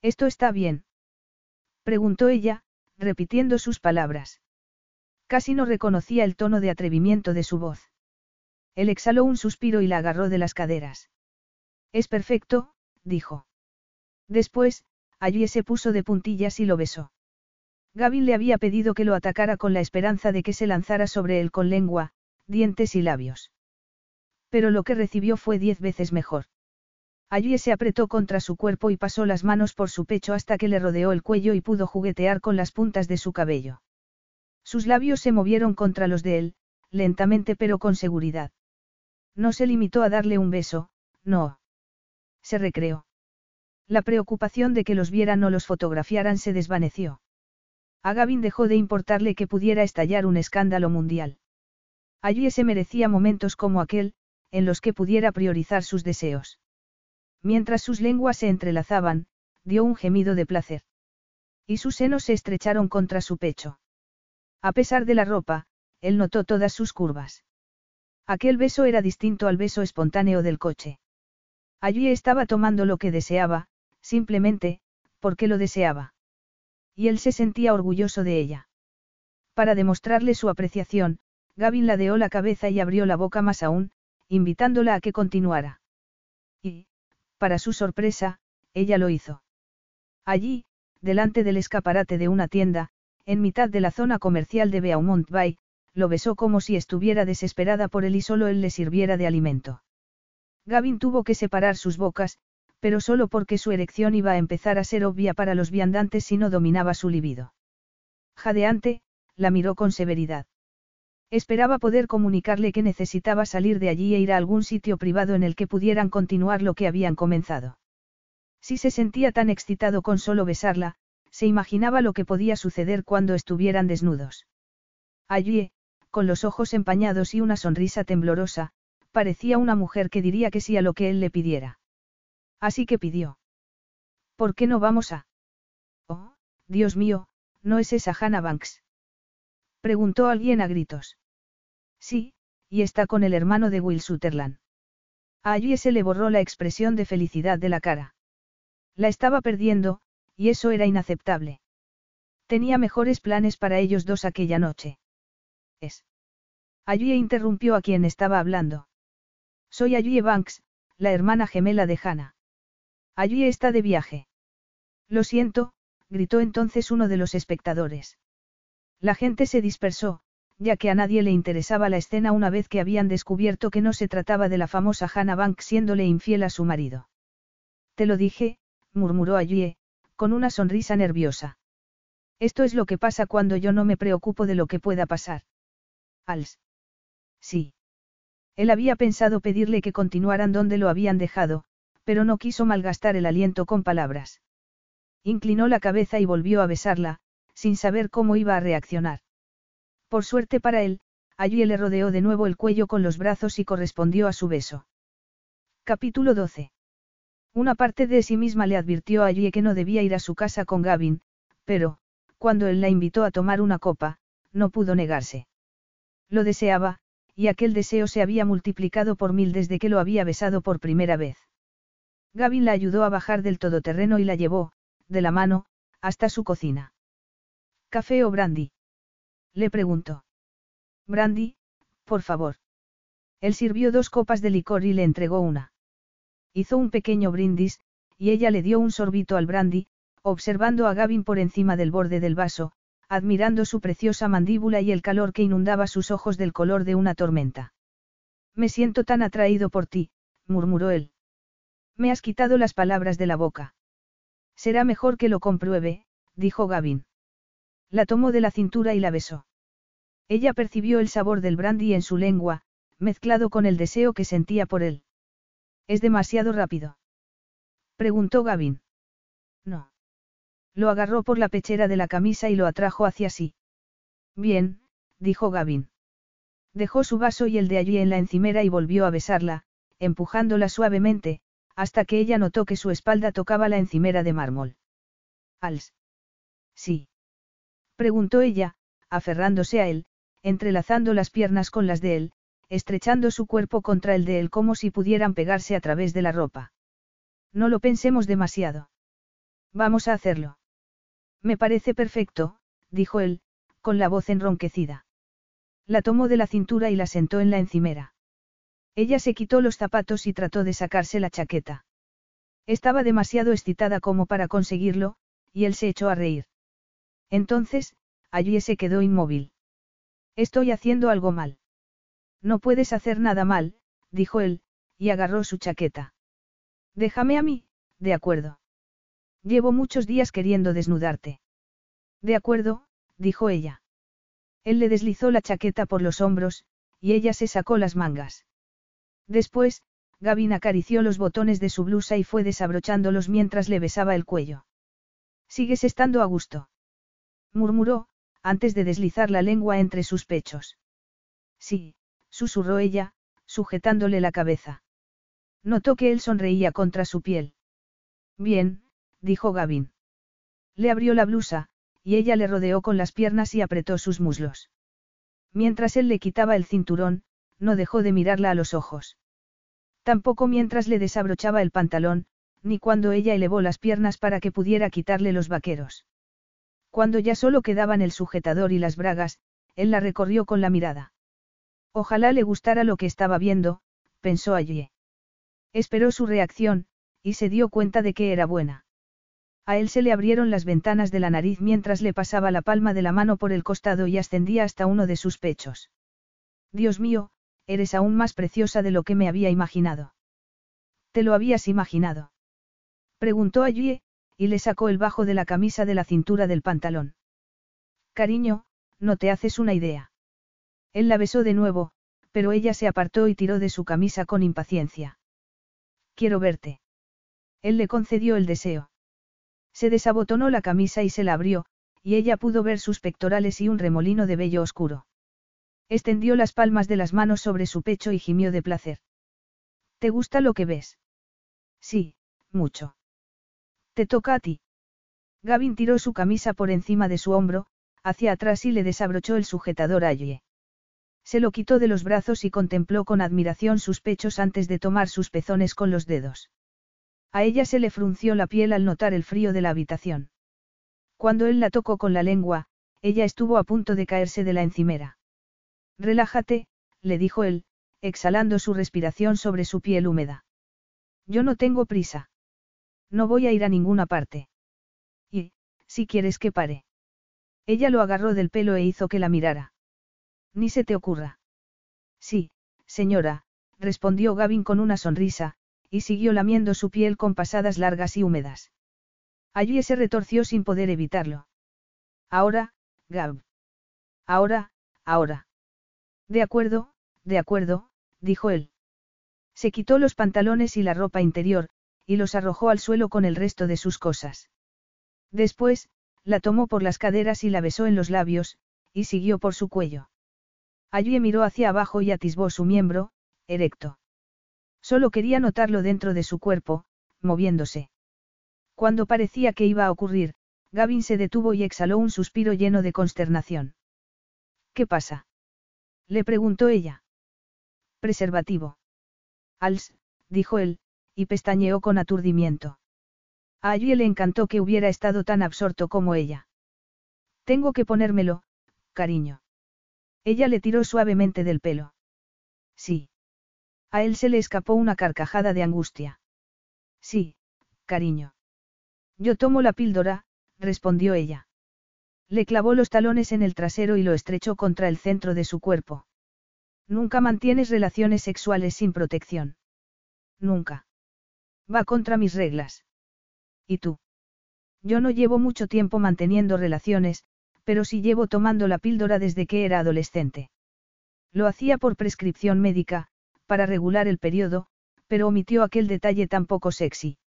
¿Esto está bien? preguntó ella, repitiendo sus palabras. Casi no reconocía el tono de atrevimiento de su voz. Él exhaló un suspiro y la agarró de las caderas. Es perfecto, dijo. Después, allí se puso de puntillas y lo besó. Gavin le había pedido que lo atacara con la esperanza de que se lanzara sobre él con lengua, dientes y labios. Pero lo que recibió fue diez veces mejor. Allí se apretó contra su cuerpo y pasó las manos por su pecho hasta que le rodeó el cuello y pudo juguetear con las puntas de su cabello. Sus labios se movieron contra los de él, lentamente pero con seguridad. No se limitó a darle un beso, no. Se recreó. La preocupación de que los vieran o los fotografiaran se desvaneció. A Gavin dejó de importarle que pudiera estallar un escándalo mundial. Allí se merecía momentos como aquel, en los que pudiera priorizar sus deseos. Mientras sus lenguas se entrelazaban, dio un gemido de placer. Y sus senos se estrecharon contra su pecho. A pesar de la ropa, él notó todas sus curvas. Aquel beso era distinto al beso espontáneo del coche. Allí estaba tomando lo que deseaba, simplemente, porque lo deseaba. Y él se sentía orgulloso de ella. Para demostrarle su apreciación, Gavin ladeó la cabeza y abrió la boca más aún, invitándola a que continuara. Y, para su sorpresa, ella lo hizo. Allí, delante del escaparate de una tienda, en mitad de la zona comercial de Beaumont Bay, lo besó como si estuviera desesperada por él y solo él le sirviera de alimento. Gavin tuvo que separar sus bocas, pero solo porque su erección iba a empezar a ser obvia para los viandantes si no dominaba su libido. Jadeante, la miró con severidad. Esperaba poder comunicarle que necesitaba salir de allí e ir a algún sitio privado en el que pudieran continuar lo que habían comenzado. Si se sentía tan excitado con solo besarla, se imaginaba lo que podía suceder cuando estuvieran desnudos. Allí, con los ojos empañados y una sonrisa temblorosa, parecía una mujer que diría que sí a lo que él le pidiera. Así que pidió. ¿Por qué no vamos a? Oh, Dios mío, ¿no es esa Hannah Banks? Preguntó alguien a gritos. Sí, y está con el hermano de Will Sutherland. Allí se le borró la expresión de felicidad de la cara. La estaba perdiendo, y eso era inaceptable. Tenía mejores planes para ellos dos aquella noche. Es. Allí interrumpió a quien estaba hablando. Soy Allí Banks, la hermana gemela de Hannah. Allí está de viaje. Lo siento, gritó entonces uno de los espectadores. La gente se dispersó, ya que a nadie le interesaba la escena una vez que habían descubierto que no se trataba de la famosa Hannah Bank siéndole infiel a su marido. Te lo dije, murmuró Ayue, con una sonrisa nerviosa. Esto es lo que pasa cuando yo no me preocupo de lo que pueda pasar. Als. Sí. Él había pensado pedirle que continuaran donde lo habían dejado, pero no quiso malgastar el aliento con palabras. Inclinó la cabeza y volvió a besarla, sin saber cómo iba a reaccionar. Por suerte para él, allí le rodeó de nuevo el cuello con los brazos y correspondió a su beso. Capítulo 12. Una parte de sí misma le advirtió a Allí que no debía ir a su casa con Gavin, pero, cuando él la invitó a tomar una copa, no pudo negarse. Lo deseaba, y aquel deseo se había multiplicado por mil desde que lo había besado por primera vez. Gavin la ayudó a bajar del todoterreno y la llevó, de la mano, hasta su cocina. ¿Café o brandy? Le preguntó. Brandy, por favor. Él sirvió dos copas de licor y le entregó una. Hizo un pequeño brindis, y ella le dio un sorbito al brandy, observando a Gavin por encima del borde del vaso, admirando su preciosa mandíbula y el calor que inundaba sus ojos del color de una tormenta. Me siento tan atraído por ti, murmuró él. Me has quitado las palabras de la boca. Será mejor que lo compruebe, dijo Gavin. La tomó de la cintura y la besó. Ella percibió el sabor del brandy en su lengua, mezclado con el deseo que sentía por él. ¿Es demasiado rápido? Preguntó Gavin. No. Lo agarró por la pechera de la camisa y lo atrajo hacia sí. Bien, dijo Gavin. Dejó su vaso y el de allí en la encimera y volvió a besarla, empujándola suavemente, hasta que ella notó que su espalda tocaba la encimera de mármol. Als. Sí. Preguntó ella, aferrándose a él, entrelazando las piernas con las de él, estrechando su cuerpo contra el de él como si pudieran pegarse a través de la ropa. No lo pensemos demasiado. Vamos a hacerlo. Me parece perfecto, dijo él, con la voz enronquecida. La tomó de la cintura y la sentó en la encimera. Ella se quitó los zapatos y trató de sacarse la chaqueta. Estaba demasiado excitada como para conseguirlo, y él se echó a reír. Entonces, allí se quedó inmóvil. Estoy haciendo algo mal. No puedes hacer nada mal, dijo él, y agarró su chaqueta. Déjame a mí, de acuerdo. Llevo muchos días queriendo desnudarte. De acuerdo, dijo ella. Él le deslizó la chaqueta por los hombros, y ella se sacó las mangas. Después, Gavin acarició los botones de su blusa y fue desabrochándolos mientras le besaba el cuello. Sigues estando a gusto. murmuró, antes de deslizar la lengua entre sus pechos. Sí, susurró ella, sujetándole la cabeza. Notó que él sonreía contra su piel. Bien, dijo Gavin. Le abrió la blusa, y ella le rodeó con las piernas y apretó sus muslos. Mientras él le quitaba el cinturón, no dejó de mirarla a los ojos. Tampoco mientras le desabrochaba el pantalón, ni cuando ella elevó las piernas para que pudiera quitarle los vaqueros. Cuando ya solo quedaban el sujetador y las bragas, él la recorrió con la mirada. Ojalá le gustara lo que estaba viendo, pensó allí. Esperó su reacción, y se dio cuenta de que era buena. A él se le abrieron las ventanas de la nariz mientras le pasaba la palma de la mano por el costado y ascendía hasta uno de sus pechos. Dios mío, eres aún más preciosa de lo que me había imaginado. ¿Te lo habías imaginado? Preguntó allí, y le sacó el bajo de la camisa de la cintura del pantalón. Cariño, no te haces una idea. Él la besó de nuevo, pero ella se apartó y tiró de su camisa con impaciencia. Quiero verte. Él le concedió el deseo. Se desabotonó la camisa y se la abrió, y ella pudo ver sus pectorales y un remolino de vello oscuro. Extendió las palmas de las manos sobre su pecho y gimió de placer. ¿Te gusta lo que ves? Sí, mucho. Te toca a ti. Gavin tiró su camisa por encima de su hombro, hacia atrás y le desabrochó el sujetador a Yue. Se lo quitó de los brazos y contempló con admiración sus pechos antes de tomar sus pezones con los dedos. A ella se le frunció la piel al notar el frío de la habitación. Cuando él la tocó con la lengua, ella estuvo a punto de caerse de la encimera. Relájate, le dijo él, exhalando su respiración sobre su piel húmeda. Yo no tengo prisa. No voy a ir a ninguna parte. Y, si quieres que pare. Ella lo agarró del pelo e hizo que la mirara. Ni se te ocurra. Sí, señora, respondió Gavin con una sonrisa, y siguió lamiendo su piel con pasadas largas y húmedas. Allí se retorció sin poder evitarlo. Ahora, Gab. Ahora, ahora. De acuerdo, de acuerdo, dijo él. Se quitó los pantalones y la ropa interior, y los arrojó al suelo con el resto de sus cosas. Después, la tomó por las caderas y la besó en los labios, y siguió por su cuello. Allí miró hacia abajo y atisbó su miembro, erecto. Solo quería notarlo dentro de su cuerpo, moviéndose. Cuando parecía que iba a ocurrir, Gavin se detuvo y exhaló un suspiro lleno de consternación. ¿Qué pasa? Le preguntó ella. Preservativo. Als, dijo él, y pestañeó con aturdimiento. A allí le encantó que hubiera estado tan absorto como ella. Tengo que ponérmelo, cariño. Ella le tiró suavemente del pelo. Sí. A él se le escapó una carcajada de angustia. Sí, cariño. Yo tomo la píldora, respondió ella. Le clavó los talones en el trasero y lo estrechó contra el centro de su cuerpo. Nunca mantienes relaciones sexuales sin protección. Nunca. Va contra mis reglas. ¿Y tú? Yo no llevo mucho tiempo manteniendo relaciones, pero sí llevo tomando la píldora desde que era adolescente. Lo hacía por prescripción médica, para regular el periodo, pero omitió aquel detalle tan poco sexy.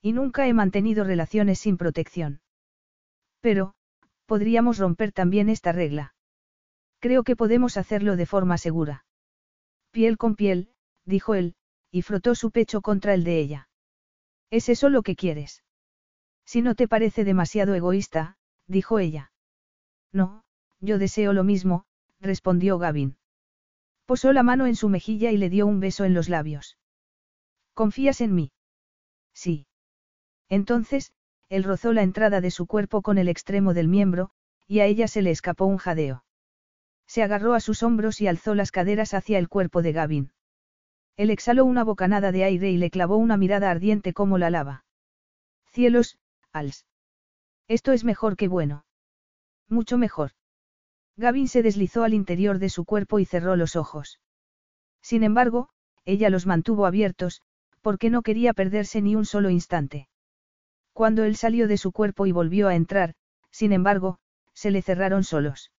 Y nunca he mantenido relaciones sin protección. Pero, podríamos romper también esta regla. Creo que podemos hacerlo de forma segura. Piel con piel, dijo él, y frotó su pecho contra el de ella. ¿Es eso lo que quieres? Si no te parece demasiado egoísta, dijo ella. No, yo deseo lo mismo, respondió Gavin. Posó la mano en su mejilla y le dio un beso en los labios. ¿Confías en mí? Sí. Entonces, él rozó la entrada de su cuerpo con el extremo del miembro, y a ella se le escapó un jadeo. Se agarró a sus hombros y alzó las caderas hacia el cuerpo de Gavin. Él exhaló una bocanada de aire y le clavó una mirada ardiente como la lava. Cielos, Als. Esto es mejor que bueno. Mucho mejor. Gavin se deslizó al interior de su cuerpo y cerró los ojos. Sin embargo, ella los mantuvo abiertos, porque no quería perderse ni un solo instante. Cuando él salió de su cuerpo y volvió a entrar, sin embargo, se le cerraron solos.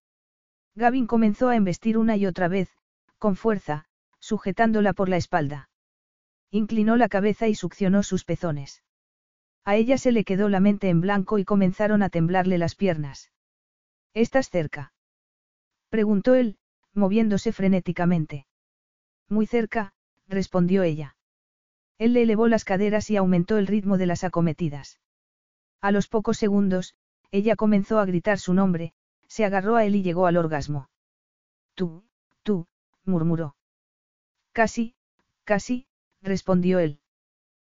Gavin comenzó a embestir una y otra vez, con fuerza, sujetándola por la espalda. Inclinó la cabeza y succionó sus pezones. A ella se le quedó la mente en blanco y comenzaron a temblarle las piernas. ¿Estás cerca? preguntó él, moviéndose frenéticamente. Muy cerca, respondió ella. Él le elevó las caderas y aumentó el ritmo de las acometidas. A los pocos segundos, ella comenzó a gritar su nombre, se agarró a él y llegó al orgasmo. Tú, tú, murmuró. Casi, casi, respondió él.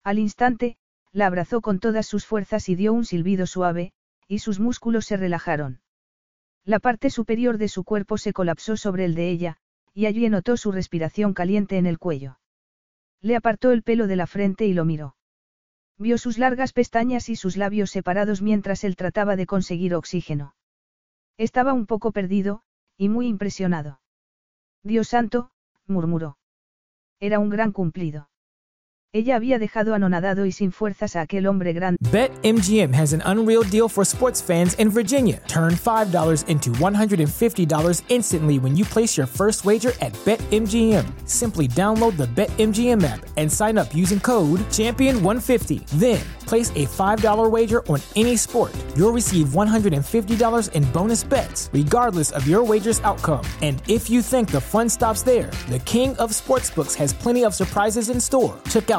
Al instante, la abrazó con todas sus fuerzas y dio un silbido suave, y sus músculos se relajaron. La parte superior de su cuerpo se colapsó sobre el de ella, y allí notó su respiración caliente en el cuello. Le apartó el pelo de la frente y lo miró. Vio sus largas pestañas y sus labios separados mientras él trataba de conseguir oxígeno. Estaba un poco perdido, y muy impresionado. Dios santo, murmuró. Era un gran cumplido. Ella había dejado anonadado y sin fuerzas a aquel hombre grande. BetMGM has an unreal deal for sports fans in Virginia. Turn $5 into $150 instantly when you place your first wager at BetMGM. Simply download the BetMGM app and sign up using code Champion150. Then, place a $5 wager on any sport. You'll receive $150 in bonus bets, regardless of your wager's outcome. And if you think the fun stops there, the King of Sportsbooks has plenty of surprises in store. Check out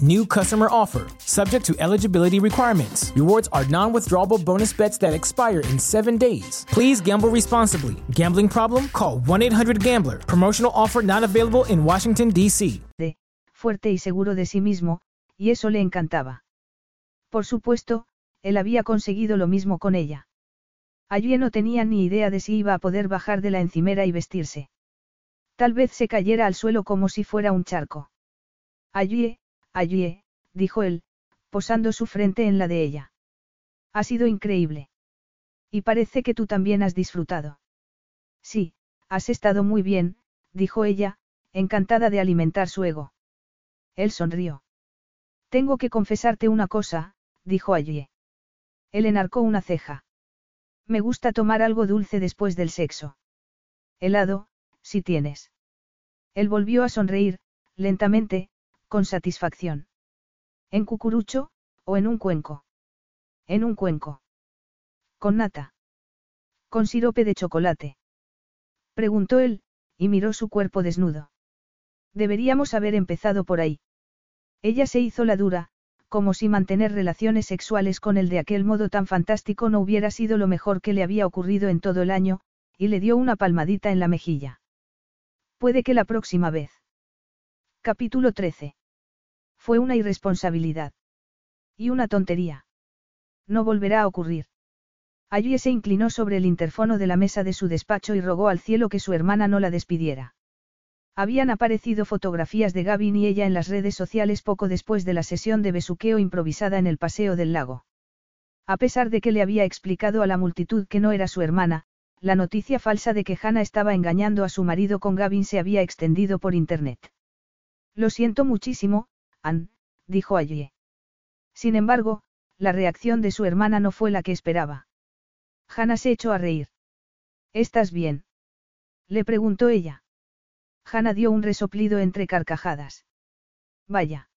New customer offer, subject to eligibility requirements. Rewards are non withdrawable bonus bets that expire in seven days. Please gamble responsibly. Gambling problem? Call 1 800 Gambler. Promotional offer not available in Washington, D.C. Fuerte y seguro de sí mismo, y eso le encantaba. Por supuesto, él había conseguido lo mismo con ella. Allí no tenía ni idea de si iba a poder bajar de la encimera y vestirse. Tal vez se cayera al suelo como si fuera un charco. Allí, allí, dijo él, posando su frente en la de ella. Ha sido increíble. Y parece que tú también has disfrutado. Sí, has estado muy bien, dijo ella, encantada de alimentar su ego. Él sonrió. Tengo que confesarte una cosa, dijo allí. Él enarcó una ceja. Me gusta tomar algo dulce después del sexo. Helado, si tienes. Él volvió a sonreír, lentamente, con satisfacción. ¿En cucurucho, o en un cuenco? En un cuenco. ¿Con nata? ¿Con sirope de chocolate? Preguntó él, y miró su cuerpo desnudo. Deberíamos haber empezado por ahí. Ella se hizo la dura, como si mantener relaciones sexuales con él de aquel modo tan fantástico no hubiera sido lo mejor que le había ocurrido en todo el año, y le dio una palmadita en la mejilla. Puede que la próxima vez. Capítulo 13. Fue una irresponsabilidad. Y una tontería. No volverá a ocurrir. Allí se inclinó sobre el interfono de la mesa de su despacho y rogó al cielo que su hermana no la despidiera. Habían aparecido fotografías de Gavin y ella en las redes sociales poco después de la sesión de besuqueo improvisada en el paseo del lago. A pesar de que le había explicado a la multitud que no era su hermana, la noticia falsa de que Hannah estaba engañando a su marido con Gavin se había extendido por Internet. Lo siento muchísimo, Ann, dijo allí. Sin embargo, la reacción de su hermana no fue la que esperaba. Hannah se echó a reír. ¿Estás bien? Le preguntó ella. Hannah dio un resoplido entre carcajadas. Vaya.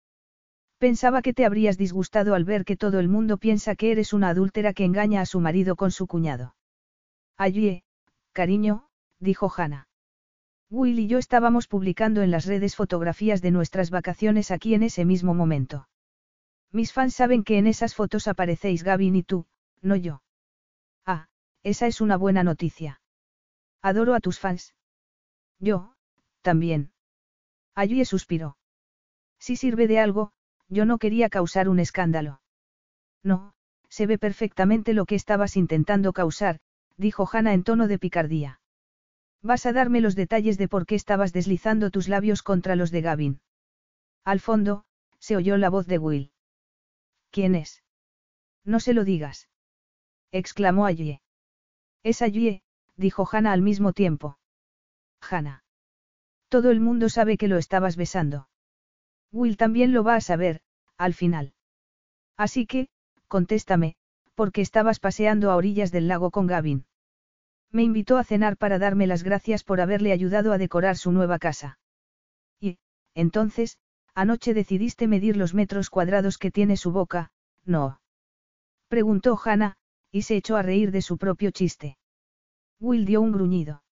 Pensaba que te habrías disgustado al ver que todo el mundo piensa que eres una adúltera que engaña a su marido con su cuñado. Allí, cariño, dijo Hannah. Will y yo estábamos publicando en las redes fotografías de nuestras vacaciones aquí en ese mismo momento. Mis fans saben que en esas fotos aparecéis Gavin y tú, no yo. Ah, esa es una buena noticia. Adoro a tus fans. Yo, también. Allí suspiró. Si sirve de algo, yo no quería causar un escándalo. No, se ve perfectamente lo que estabas intentando causar, dijo Hannah en tono de picardía. Vas a darme los detalles de por qué estabas deslizando tus labios contra los de Gavin. Al fondo, se oyó la voz de Will. ¿Quién es? No se lo digas. exclamó Ayue. Es Ayue, dijo Hannah al mismo tiempo. Hannah. Todo el mundo sabe que lo estabas besando. Will también lo va a saber, al final. Así que, contéstame, ¿por qué estabas paseando a orillas del lago con Gavin? Me invitó a cenar para darme las gracias por haberle ayudado a decorar su nueva casa. Y, entonces, anoche decidiste medir los metros cuadrados que tiene su boca, ¿no? Preguntó Hannah, y se echó a reír de su propio chiste. Will dio un gruñido.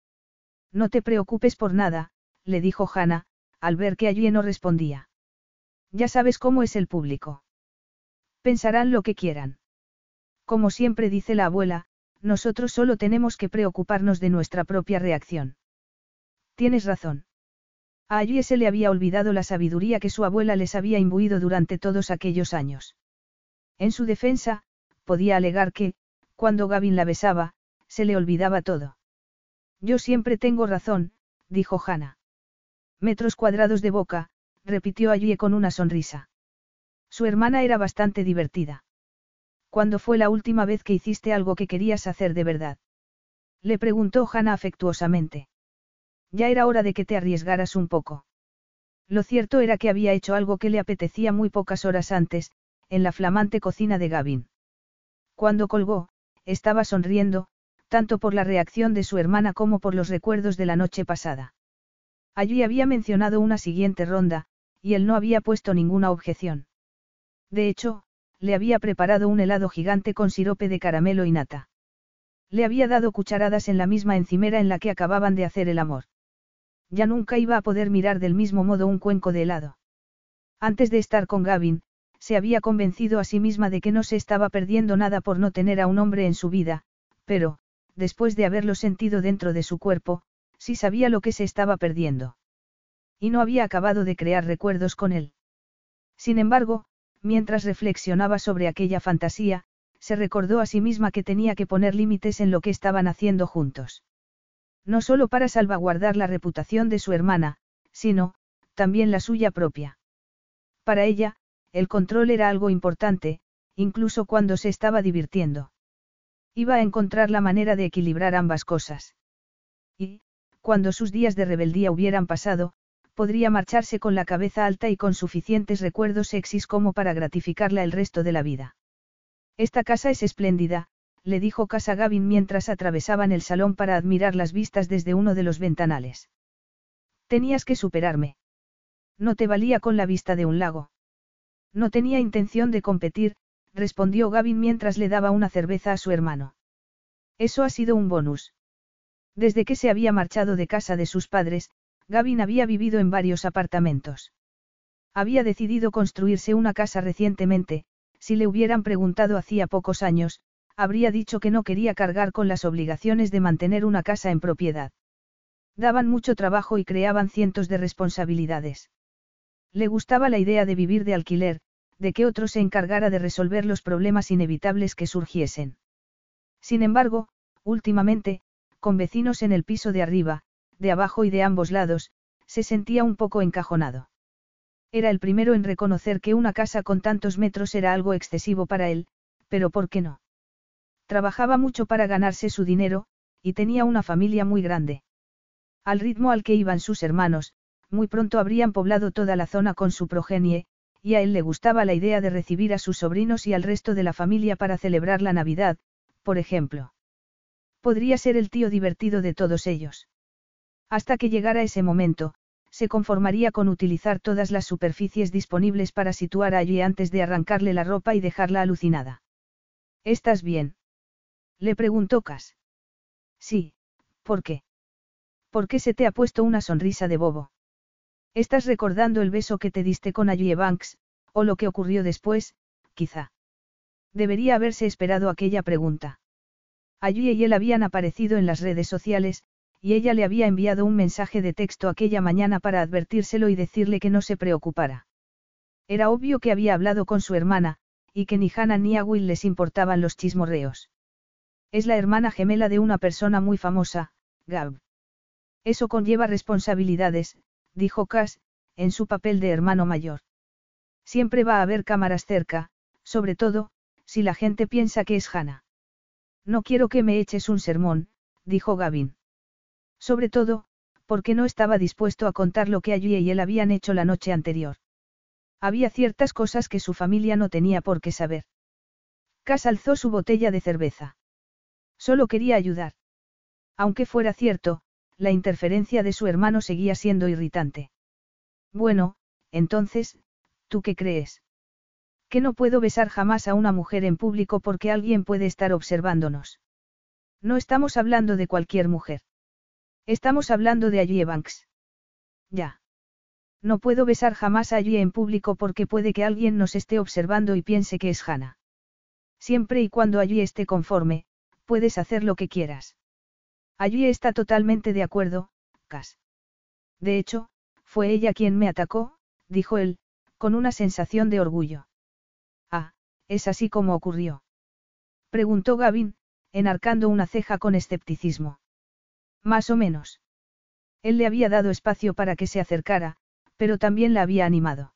No te preocupes por nada, le dijo Hannah, al ver que allí no respondía. Ya sabes cómo es el público. Pensarán lo que quieran. Como siempre dice la abuela, nosotros solo tenemos que preocuparnos de nuestra propia reacción. Tienes razón. A Ayue se le había olvidado la sabiduría que su abuela les había imbuido durante todos aquellos años. En su defensa, podía alegar que, cuando Gavin la besaba, se le olvidaba todo. Yo siempre tengo razón, dijo Hannah. Metros cuadrados de boca, repitió Ayue con una sonrisa. Su hermana era bastante divertida. ¿Cuándo fue la última vez que hiciste algo que querías hacer de verdad? Le preguntó Hannah afectuosamente. Ya era hora de que te arriesgaras un poco. Lo cierto era que había hecho algo que le apetecía muy pocas horas antes, en la flamante cocina de Gavin. Cuando colgó, estaba sonriendo, tanto por la reacción de su hermana como por los recuerdos de la noche pasada. Allí había mencionado una siguiente ronda, y él no había puesto ninguna objeción. De hecho, le había preparado un helado gigante con sirope de caramelo y nata. Le había dado cucharadas en la misma encimera en la que acababan de hacer el amor. Ya nunca iba a poder mirar del mismo modo un cuenco de helado. Antes de estar con Gavin, se había convencido a sí misma de que no se estaba perdiendo nada por no tener a un hombre en su vida, pero, después de haberlo sentido dentro de su cuerpo, sí sabía lo que se estaba perdiendo. Y no había acabado de crear recuerdos con él. Sin embargo, mientras reflexionaba sobre aquella fantasía, se recordó a sí misma que tenía que poner límites en lo que estaban haciendo juntos. No solo para salvaguardar la reputación de su hermana, sino, también la suya propia. Para ella, el control era algo importante, incluso cuando se estaba divirtiendo. Iba a encontrar la manera de equilibrar ambas cosas. Y, cuando sus días de rebeldía hubieran pasado, podría marcharse con la cabeza alta y con suficientes recuerdos sexys como para gratificarla el resto de la vida. Esta casa es espléndida, le dijo Casa Gavin mientras atravesaban el salón para admirar las vistas desde uno de los ventanales. Tenías que superarme. No te valía con la vista de un lago. No tenía intención de competir, respondió Gavin mientras le daba una cerveza a su hermano. Eso ha sido un bonus. Desde que se había marchado de casa de sus padres, Gavin había vivido en varios apartamentos. Había decidido construirse una casa recientemente, si le hubieran preguntado hacía pocos años, habría dicho que no quería cargar con las obligaciones de mantener una casa en propiedad. Daban mucho trabajo y creaban cientos de responsabilidades. Le gustaba la idea de vivir de alquiler, de que otro se encargara de resolver los problemas inevitables que surgiesen. Sin embargo, últimamente, con vecinos en el piso de arriba, de abajo y de ambos lados, se sentía un poco encajonado. Era el primero en reconocer que una casa con tantos metros era algo excesivo para él, pero ¿por qué no? Trabajaba mucho para ganarse su dinero, y tenía una familia muy grande. Al ritmo al que iban sus hermanos, muy pronto habrían poblado toda la zona con su progenie, y a él le gustaba la idea de recibir a sus sobrinos y al resto de la familia para celebrar la Navidad, por ejemplo. Podría ser el tío divertido de todos ellos. Hasta que llegara ese momento, se conformaría con utilizar todas las superficies disponibles para situar allí antes de arrancarle la ropa y dejarla alucinada. ¿Estás bien? Le preguntó Cass. Sí, ¿por qué? ¿Por qué se te ha puesto una sonrisa de bobo? Estás recordando el beso que te diste con Ayue Banks, o lo que ocurrió después, quizá. Debería haberse esperado aquella pregunta. Ayue y él habían aparecido en las redes sociales, y ella le había enviado un mensaje de texto aquella mañana para advertírselo y decirle que no se preocupara. Era obvio que había hablado con su hermana, y que ni Hannah ni a Will les importaban los chismorreos. Es la hermana gemela de una persona muy famosa, Gab. Eso conlleva responsabilidades, dijo Cass, en su papel de hermano mayor. Siempre va a haber cámaras cerca, sobre todo, si la gente piensa que es Hannah. No quiero que me eches un sermón, dijo Gavin. Sobre todo, porque no estaba dispuesto a contar lo que allí y él habían hecho la noche anterior. Había ciertas cosas que su familia no tenía por qué saber. Cass alzó su botella de cerveza. Solo quería ayudar. Aunque fuera cierto, la interferencia de su hermano seguía siendo irritante. Bueno, entonces, ¿tú qué crees? Que no puedo besar jamás a una mujer en público porque alguien puede estar observándonos. No estamos hablando de cualquier mujer. Estamos hablando de allí Banks. Ya. No puedo besar jamás allí en público porque puede que alguien nos esté observando y piense que es Hannah. Siempre y cuando allí esté conforme, puedes hacer lo que quieras. Allí está totalmente de acuerdo, Cass. De hecho, fue ella quien me atacó, dijo él, con una sensación de orgullo. Ah, es así como ocurrió. Preguntó Gavin, enarcando una ceja con escepticismo. Más o menos. Él le había dado espacio para que se acercara, pero también la había animado.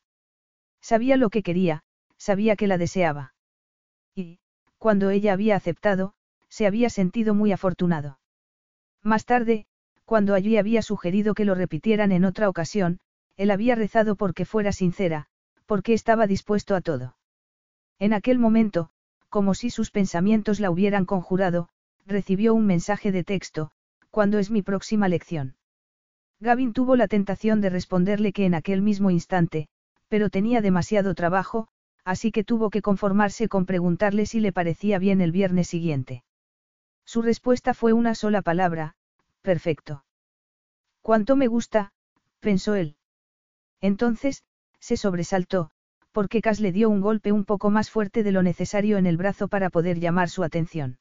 Sabía lo que quería, sabía que la deseaba. Y, cuando ella había aceptado, se había sentido muy afortunado. Más tarde, cuando allí había sugerido que lo repitieran en otra ocasión, él había rezado porque fuera sincera, porque estaba dispuesto a todo. En aquel momento, como si sus pensamientos la hubieran conjurado, recibió un mensaje de texto, ¿cuándo es mi próxima lección? Gavin tuvo la tentación de responderle que en aquel mismo instante, pero tenía demasiado trabajo, así que tuvo que conformarse con preguntarle si le parecía bien el viernes siguiente. Su respuesta fue una sola palabra, perfecto. ¿Cuánto me gusta? pensó él. Entonces, se sobresaltó, porque Cas le dio un golpe un poco más fuerte de lo necesario en el brazo para poder llamar su atención.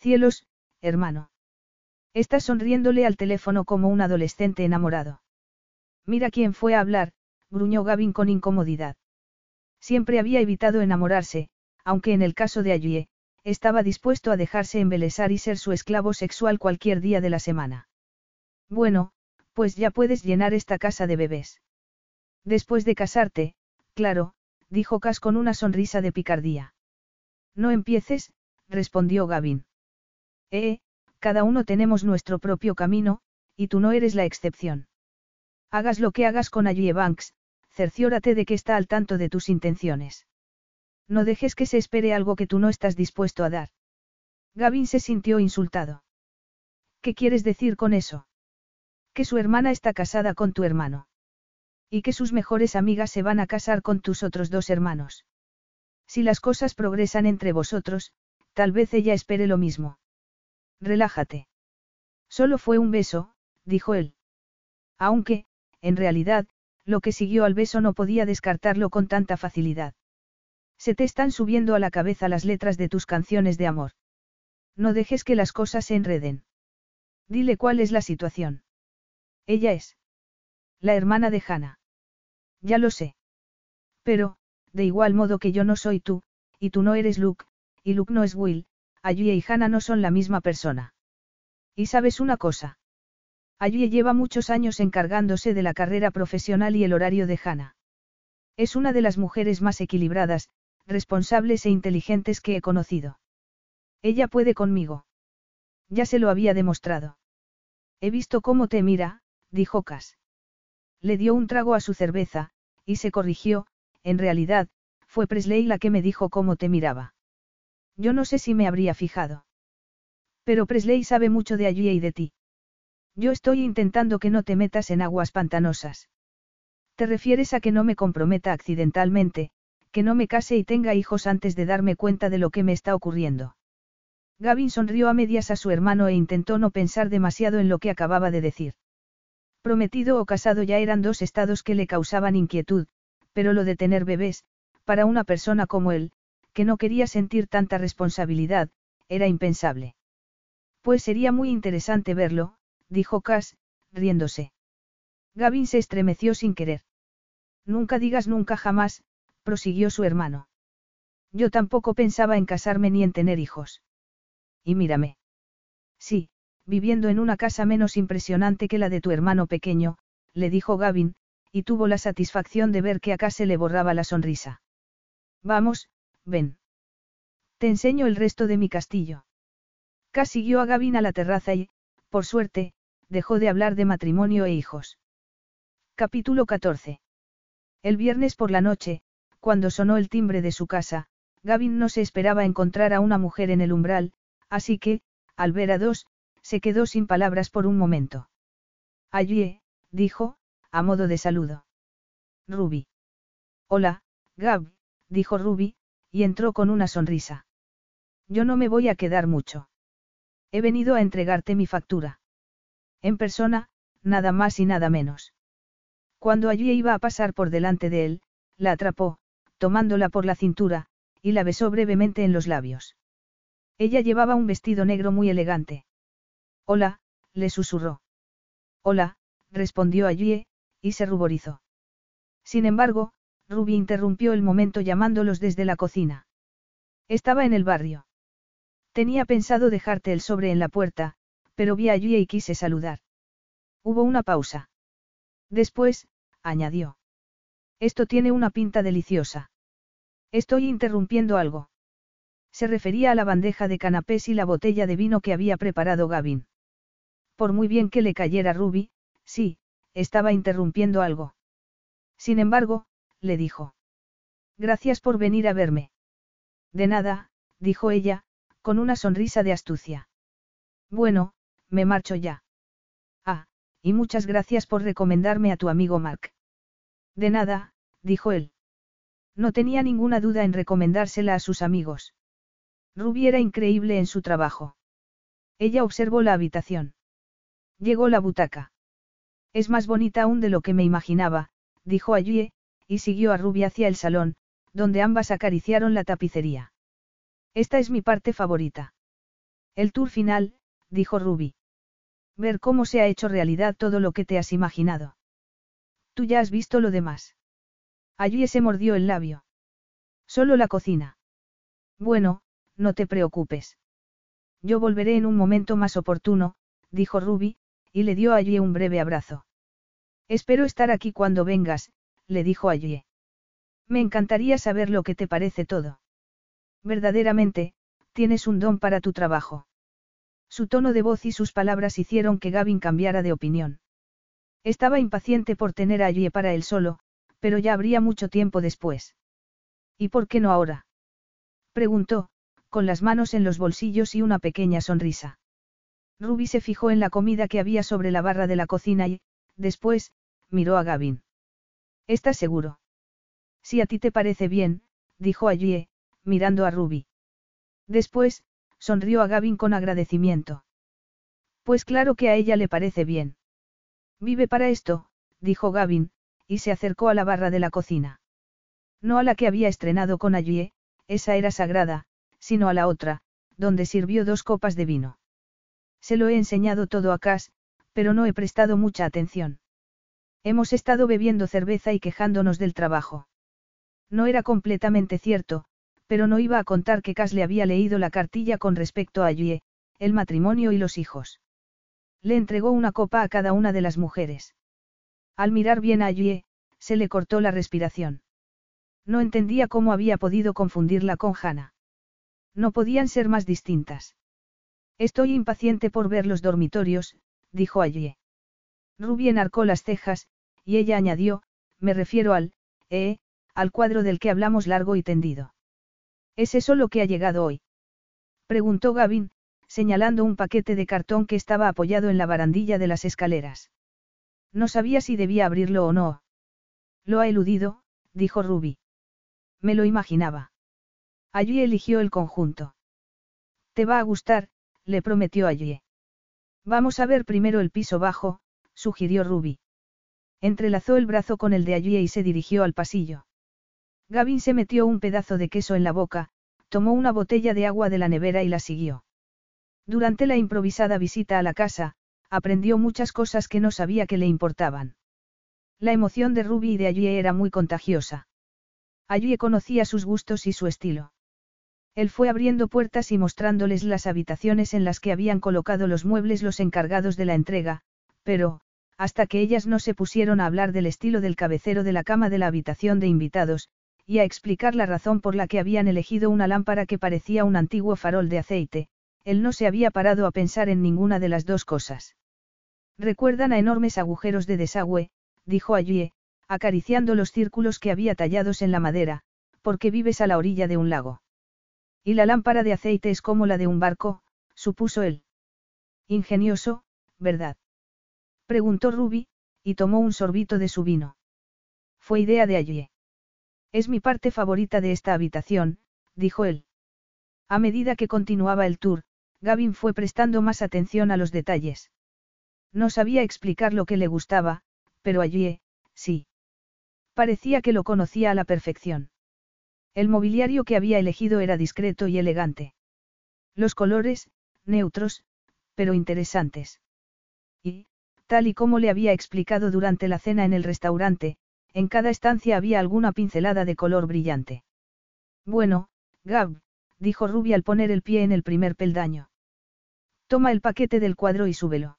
Cielos, hermano. Está sonriéndole al teléfono como un adolescente enamorado. Mira quién fue a hablar, gruñó Gavin con incomodidad. Siempre había evitado enamorarse, aunque en el caso de Allie, estaba dispuesto a dejarse embelesar y ser su esclavo sexual cualquier día de la semana. Bueno, pues ya puedes llenar esta casa de bebés. Después de casarte, claro, dijo Cas con una sonrisa de picardía. No empieces, respondió Gavin. Eh, cada uno tenemos nuestro propio camino, y tú no eres la excepción. Hagas lo que hagas con Allie Banks, cerciórate de que está al tanto de tus intenciones. No dejes que se espere algo que tú no estás dispuesto a dar. Gavin se sintió insultado. ¿Qué quieres decir con eso? Que su hermana está casada con tu hermano. Y que sus mejores amigas se van a casar con tus otros dos hermanos. Si las cosas progresan entre vosotros, tal vez ella espere lo mismo. Relájate. Solo fue un beso, dijo él. Aunque, en realidad, lo que siguió al beso no podía descartarlo con tanta facilidad. Se te están subiendo a la cabeza las letras de tus canciones de amor. No dejes que las cosas se enreden. Dile cuál es la situación. Ella es. La hermana de Hannah. Ya lo sé. Pero, de igual modo que yo no soy tú, y tú no eres Luke, y Luke no es Will, Ayue y Hannah no son la misma persona. Y sabes una cosa. Ayue lleva muchos años encargándose de la carrera profesional y el horario de Hannah. Es una de las mujeres más equilibradas, responsables e inteligentes que he conocido. Ella puede conmigo. Ya se lo había demostrado. He visto cómo te mira, dijo Cass. Le dio un trago a su cerveza, y se corrigió, en realidad, fue Presley la que me dijo cómo te miraba. Yo no sé si me habría fijado. Pero Presley sabe mucho de allí y de ti. Yo estoy intentando que no te metas en aguas pantanosas. Te refieres a que no me comprometa accidentalmente, que no me case y tenga hijos antes de darme cuenta de lo que me está ocurriendo. Gavin sonrió a medias a su hermano e intentó no pensar demasiado en lo que acababa de decir. Prometido o casado ya eran dos estados que le causaban inquietud, pero lo de tener bebés, para una persona como él, que no quería sentir tanta responsabilidad, era impensable. Pues sería muy interesante verlo, dijo Cass, riéndose. Gavin se estremeció sin querer. Nunca digas nunca jamás, prosiguió su hermano. Yo tampoco pensaba en casarme ni en tener hijos. Y mírame. Sí, viviendo en una casa menos impresionante que la de tu hermano pequeño, le dijo Gavin, y tuvo la satisfacción de ver que a se le borraba la sonrisa. Vamos, ven. Te enseño el resto de mi castillo. Cass siguió a Gavin a la terraza y, por suerte, dejó de hablar de matrimonio e hijos. Capítulo 14. El viernes por la noche, cuando sonó el timbre de su casa, Gavin no se esperaba encontrar a una mujer en el umbral, así que, al ver a dos, se quedó sin palabras por un momento. Allí, dijo, a modo de saludo. Ruby. Hola, Gab, dijo Ruby, y entró con una sonrisa. Yo no me voy a quedar mucho. He venido a entregarte mi factura. En persona, nada más y nada menos. Cuando allí iba a pasar por delante de él, la atrapó, tomándola por la cintura, y la besó brevemente en los labios. Ella llevaba un vestido negro muy elegante. Hola, le susurró. Hola, respondió allí, y se ruborizó. Sin embargo, Ruby interrumpió el momento llamándolos desde la cocina. Estaba en el barrio. Tenía pensado dejarte el sobre en la puerta, pero vi allí y quise saludar. Hubo una pausa. Después, añadió. Esto tiene una pinta deliciosa. Estoy interrumpiendo algo. Se refería a la bandeja de canapés y la botella de vino que había preparado Gavin. Por muy bien que le cayera Ruby, sí, estaba interrumpiendo algo. Sin embargo, le dijo. Gracias por venir a verme. De nada, dijo ella, con una sonrisa de astucia. Bueno, me marcho ya. Ah, y muchas gracias por recomendarme a tu amigo Mark. De nada, dijo él. No tenía ninguna duda en recomendársela a sus amigos. Ruby era increíble en su trabajo. Ella observó la habitación. Llegó la butaca. Es más bonita aún de lo que me imaginaba, dijo Ayue, y siguió a Ruby hacia el salón, donde ambas acariciaron la tapicería. Esta es mi parte favorita. El tour final, dijo Ruby. Ver cómo se ha hecho realidad todo lo que te has imaginado. Tú ya has visto lo demás. Allí se mordió el labio. Solo la cocina. Bueno, no te preocupes. Yo volveré en un momento más oportuno, dijo Ruby, y le dio a un breve abrazo. Espero estar aquí cuando vengas, le dijo Allí. Me encantaría saber lo que te parece todo. Verdaderamente, tienes un don para tu trabajo. Su tono de voz y sus palabras hicieron que Gavin cambiara de opinión. Estaba impaciente por tener a Allí para él solo, pero ya habría mucho tiempo después. ¿Y por qué no ahora? Preguntó, con las manos en los bolsillos y una pequeña sonrisa. Ruby se fijó en la comida que había sobre la barra de la cocina y, después, miró a Gavin. ¿Estás seguro? Si a ti te parece bien, dijo Allie, mirando a Ruby. Después, sonrió a Gavin con agradecimiento. Pues claro que a ella le parece bien. Vive para esto, dijo Gavin, y se acercó a la barra de la cocina. No a la que había estrenado con Allie, esa era sagrada, sino a la otra, donde sirvió dos copas de vino. Se lo he enseñado todo a Cass, pero no he prestado mucha atención. Hemos estado bebiendo cerveza y quejándonos del trabajo. No era completamente cierto, pero no iba a contar que Cass le había leído la cartilla con respecto a Yue, el matrimonio y los hijos. Le entregó una copa a cada una de las mujeres. Al mirar bien a Yue, se le cortó la respiración. No entendía cómo había podido confundirla con Hannah. No podían ser más distintas. Estoy impaciente por ver los dormitorios, dijo allí. Ruby enarcó las cejas, y ella añadió, me refiero al, eh, al cuadro del que hablamos largo y tendido. ¿Es eso lo que ha llegado hoy? Preguntó Gavin, señalando un paquete de cartón que estaba apoyado en la barandilla de las escaleras. No sabía si debía abrirlo o no. Lo ha eludido, dijo Ruby. Me lo imaginaba. Allí eligió el conjunto. Te va a gustar, le prometió allí. Vamos a ver primero el piso bajo, sugirió Ruby. Entrelazó el brazo con el de allí y se dirigió al pasillo. Gavin se metió un pedazo de queso en la boca, tomó una botella de agua de la nevera y la siguió. Durante la improvisada visita a la casa, aprendió muchas cosas que no sabía que le importaban. La emoción de Ruby y de allí era muy contagiosa. Allí conocía sus gustos y su estilo. Él fue abriendo puertas y mostrándoles las habitaciones en las que habían colocado los muebles los encargados de la entrega, pero, hasta que ellas no se pusieron a hablar del estilo del cabecero de la cama de la habitación de invitados, y a explicar la razón por la que habían elegido una lámpara que parecía un antiguo farol de aceite, él no se había parado a pensar en ninguna de las dos cosas. Recuerdan a enormes agujeros de desagüe, dijo Allie, acariciando los círculos que había tallados en la madera, porque vives a la orilla de un lago. Y la lámpara de aceite es como la de un barco, supuso él. Ingenioso, ¿verdad? Preguntó Ruby, y tomó un sorbito de su vino. Fue idea de allí. Es mi parte favorita de esta habitación, dijo él. A medida que continuaba el tour, Gavin fue prestando más atención a los detalles. No sabía explicar lo que le gustaba, pero allí, sí. Parecía que lo conocía a la perfección. El mobiliario que había elegido era discreto y elegante. Los colores, neutros, pero interesantes. Y, tal y como le había explicado durante la cena en el restaurante, en cada estancia había alguna pincelada de color brillante. Bueno, Gab, dijo Ruby al poner el pie en el primer peldaño. Toma el paquete del cuadro y súbelo.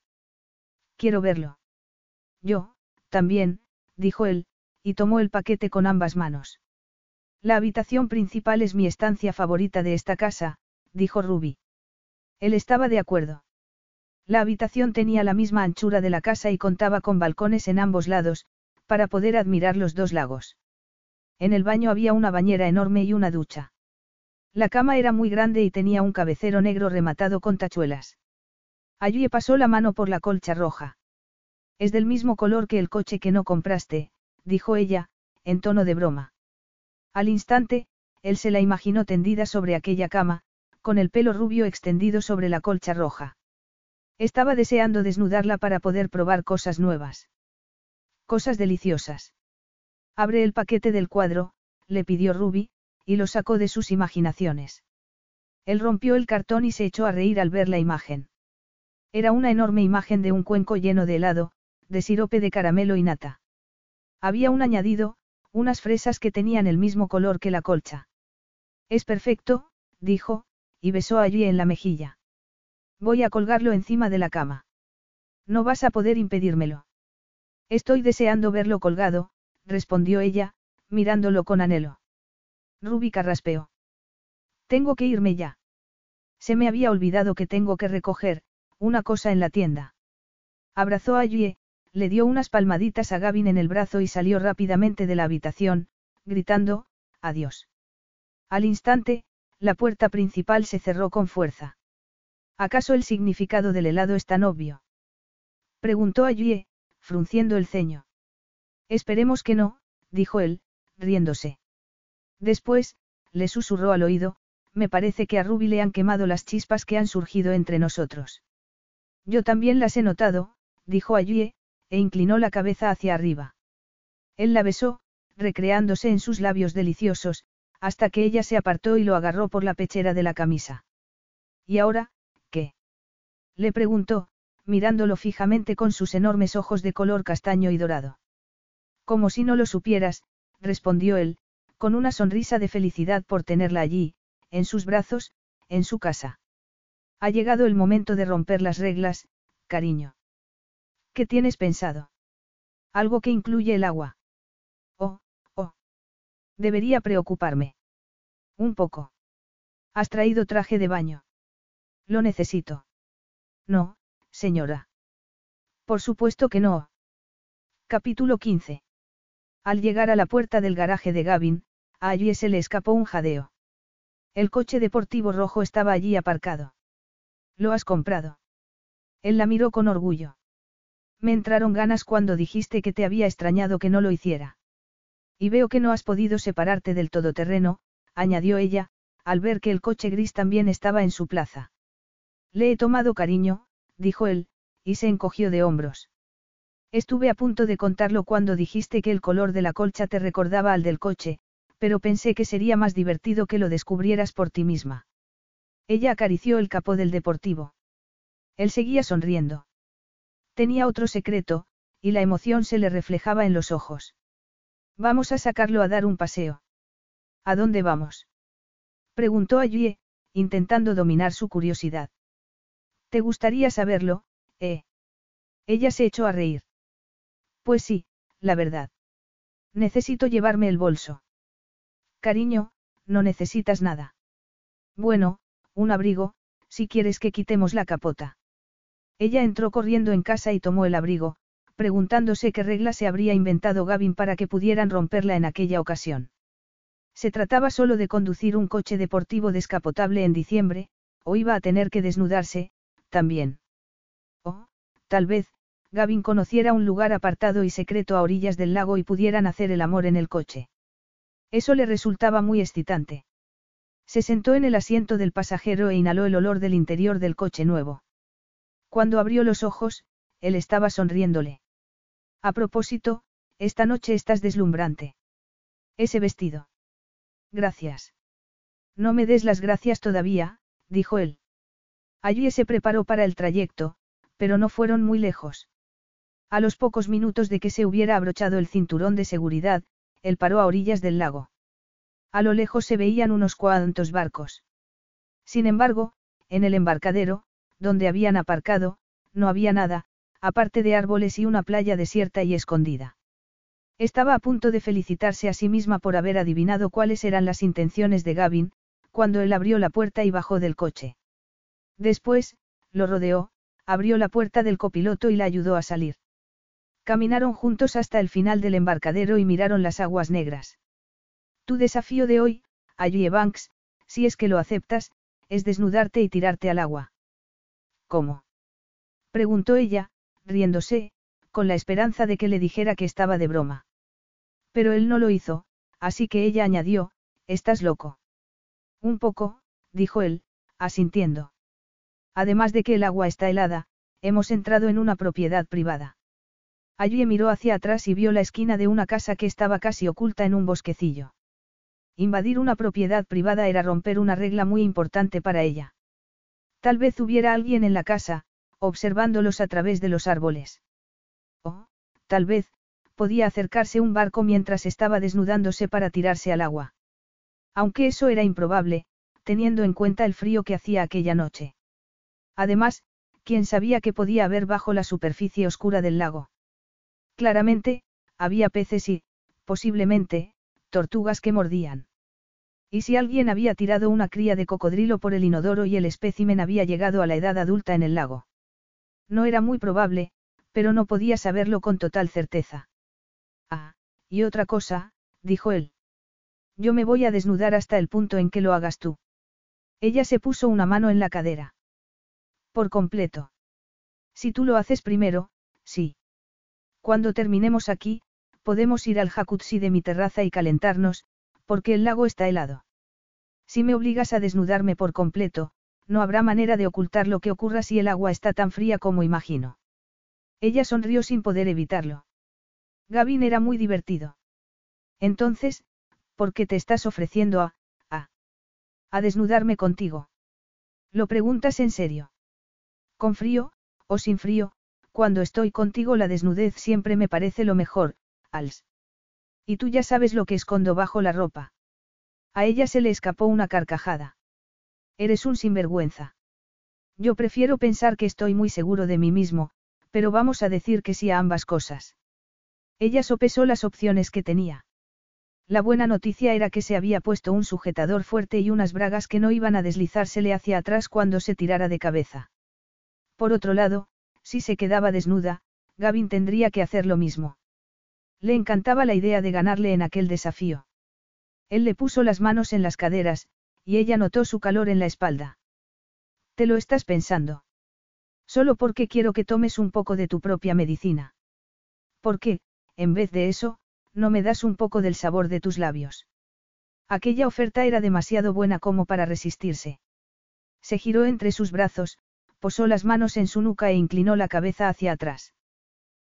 Quiero verlo. Yo, también, dijo él, y tomó el paquete con ambas manos. La habitación principal es mi estancia favorita de esta casa, dijo Ruby. Él estaba de acuerdo. La habitación tenía la misma anchura de la casa y contaba con balcones en ambos lados, para poder admirar los dos lagos. En el baño había una bañera enorme y una ducha. La cama era muy grande y tenía un cabecero negro rematado con tachuelas. Allí pasó la mano por la colcha roja. Es del mismo color que el coche que no compraste, dijo ella, en tono de broma. Al instante, él se la imaginó tendida sobre aquella cama, con el pelo rubio extendido sobre la colcha roja. Estaba deseando desnudarla para poder probar cosas nuevas. Cosas deliciosas. Abre el paquete del cuadro, le pidió Ruby, y lo sacó de sus imaginaciones. Él rompió el cartón y se echó a reír al ver la imagen. Era una enorme imagen de un cuenco lleno de helado, de sirope de caramelo y nata. Había un añadido, unas fresas que tenían el mismo color que la colcha. Es perfecto, dijo, y besó allí en la mejilla. Voy a colgarlo encima de la cama. No vas a poder impedírmelo. Estoy deseando verlo colgado, respondió ella, mirándolo con anhelo. Ruby carraspeó. Tengo que irme ya. Se me había olvidado que tengo que recoger, una cosa en la tienda. Abrazó a Yue, le dio unas palmaditas a Gavin en el brazo y salió rápidamente de la habitación, gritando, adiós. Al instante, la puerta principal se cerró con fuerza. ¿Acaso el significado del helado es tan obvio? Preguntó Ayue, frunciendo el ceño. Esperemos que no, dijo él, riéndose. Después, le susurró al oído, me parece que a Ruby le han quemado las chispas que han surgido entre nosotros. Yo también las he notado, dijo Ayue, e inclinó la cabeza hacia arriba. Él la besó, recreándose en sus labios deliciosos, hasta que ella se apartó y lo agarró por la pechera de la camisa. ¿Y ahora? Le preguntó, mirándolo fijamente con sus enormes ojos de color castaño y dorado. Como si no lo supieras, respondió él, con una sonrisa de felicidad por tenerla allí, en sus brazos, en su casa. Ha llegado el momento de romper las reglas, cariño. ¿Qué tienes pensado? Algo que incluye el agua. Oh, oh. Debería preocuparme. Un poco. ¿Has traído traje de baño? Lo necesito. No, señora. Por supuesto que no. Capítulo 15. Al llegar a la puerta del garaje de Gavin, a allí se le escapó un jadeo. El coche deportivo rojo estaba allí aparcado. ¿Lo has comprado? Él la miró con orgullo. Me entraron ganas cuando dijiste que te había extrañado que no lo hiciera. Y veo que no has podido separarte del todoterreno, añadió ella, al ver que el coche gris también estaba en su plaza. Le he tomado cariño, dijo él, y se encogió de hombros. Estuve a punto de contarlo cuando dijiste que el color de la colcha te recordaba al del coche, pero pensé que sería más divertido que lo descubrieras por ti misma. Ella acarició el capó del deportivo. Él seguía sonriendo. Tenía otro secreto, y la emoción se le reflejaba en los ojos. Vamos a sacarlo a dar un paseo. ¿A dónde vamos? Preguntó allí, intentando dominar su curiosidad. ¿Te gustaría saberlo, eh? Ella se echó a reír. Pues sí, la verdad. Necesito llevarme el bolso. Cariño, no necesitas nada. Bueno, un abrigo, si quieres que quitemos la capota. Ella entró corriendo en casa y tomó el abrigo, preguntándose qué regla se habría inventado Gavin para que pudieran romperla en aquella ocasión. Se trataba solo de conducir un coche deportivo descapotable en diciembre, o iba a tener que desnudarse, también. O, tal vez, Gavin conociera un lugar apartado y secreto a orillas del lago y pudieran hacer el amor en el coche. Eso le resultaba muy excitante. Se sentó en el asiento del pasajero e inhaló el olor del interior del coche nuevo. Cuando abrió los ojos, él estaba sonriéndole. A propósito, esta noche estás deslumbrante. Ese vestido. Gracias. No me des las gracias todavía, dijo él. Allí se preparó para el trayecto, pero no fueron muy lejos. A los pocos minutos de que se hubiera abrochado el cinturón de seguridad, él paró a orillas del lago. A lo lejos se veían unos cuantos barcos. Sin embargo, en el embarcadero, donde habían aparcado, no había nada, aparte de árboles y una playa desierta y escondida. Estaba a punto de felicitarse a sí misma por haber adivinado cuáles eran las intenciones de Gavin, cuando él abrió la puerta y bajó del coche. Después, lo rodeó, abrió la puerta del copiloto y la ayudó a salir. Caminaron juntos hasta el final del embarcadero y miraron las aguas negras. Tu desafío de hoy, allí Banks, si es que lo aceptas, es desnudarte y tirarte al agua. ¿Cómo? preguntó ella, riéndose, con la esperanza de que le dijera que estaba de broma. Pero él no lo hizo, así que ella añadió, ¿estás loco? Un poco, dijo él, asintiendo. Además de que el agua está helada, hemos entrado en una propiedad privada. Allí miró hacia atrás y vio la esquina de una casa que estaba casi oculta en un bosquecillo. Invadir una propiedad privada era romper una regla muy importante para ella. Tal vez hubiera alguien en la casa, observándolos a través de los árboles. O, tal vez, podía acercarse un barco mientras estaba desnudándose para tirarse al agua. Aunque eso era improbable, teniendo en cuenta el frío que hacía aquella noche. Además, quién sabía qué podía haber bajo la superficie oscura del lago. Claramente, había peces y, posiblemente, tortugas que mordían. ¿Y si alguien había tirado una cría de cocodrilo por el inodoro y el espécimen había llegado a la edad adulta en el lago? No era muy probable, pero no podía saberlo con total certeza. Ah, y otra cosa, dijo él. Yo me voy a desnudar hasta el punto en que lo hagas tú. Ella se puso una mano en la cadera. Por completo. Si tú lo haces primero, sí. Cuando terminemos aquí, podemos ir al jacuzzi de mi terraza y calentarnos, porque el lago está helado. Si me obligas a desnudarme por completo, no habrá manera de ocultar lo que ocurra si el agua está tan fría como imagino. Ella sonrió sin poder evitarlo. Gavin era muy divertido. Entonces, ¿por qué te estás ofreciendo a, a, a desnudarme contigo? ¿Lo preguntas en serio? Con frío, o sin frío, cuando estoy contigo la desnudez siempre me parece lo mejor, Als. Y tú ya sabes lo que escondo bajo la ropa. A ella se le escapó una carcajada. Eres un sinvergüenza. Yo prefiero pensar que estoy muy seguro de mí mismo, pero vamos a decir que sí a ambas cosas. Ella sopesó las opciones que tenía. La buena noticia era que se había puesto un sujetador fuerte y unas bragas que no iban a deslizársele hacia atrás cuando se tirara de cabeza. Por otro lado, si se quedaba desnuda, Gavin tendría que hacer lo mismo. Le encantaba la idea de ganarle en aquel desafío. Él le puso las manos en las caderas, y ella notó su calor en la espalda. ¿Te lo estás pensando? Solo porque quiero que tomes un poco de tu propia medicina. ¿Por qué, en vez de eso, no me das un poco del sabor de tus labios? Aquella oferta era demasiado buena como para resistirse. Se giró entre sus brazos, posó las manos en su nuca e inclinó la cabeza hacia atrás.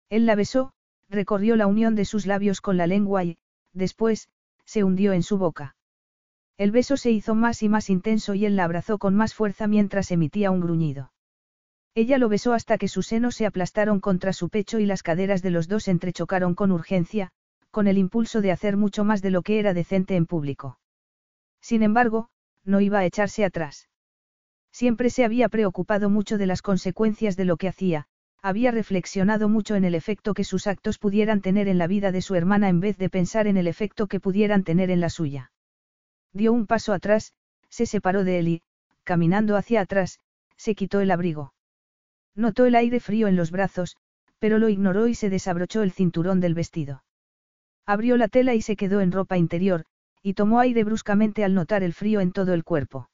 Él la besó, recorrió la unión de sus labios con la lengua y, después, se hundió en su boca. El beso se hizo más y más intenso y él la abrazó con más fuerza mientras emitía un gruñido. Ella lo besó hasta que sus senos se aplastaron contra su pecho y las caderas de los dos entrechocaron con urgencia, con el impulso de hacer mucho más de lo que era decente en público. Sin embargo, no iba a echarse atrás. Siempre se había preocupado mucho de las consecuencias de lo que hacía, había reflexionado mucho en el efecto que sus actos pudieran tener en la vida de su hermana en vez de pensar en el efecto que pudieran tener en la suya. Dio un paso atrás, se separó de él y, caminando hacia atrás, se quitó el abrigo. Notó el aire frío en los brazos, pero lo ignoró y se desabrochó el cinturón del vestido. Abrió la tela y se quedó en ropa interior, y tomó aire bruscamente al notar el frío en todo el cuerpo.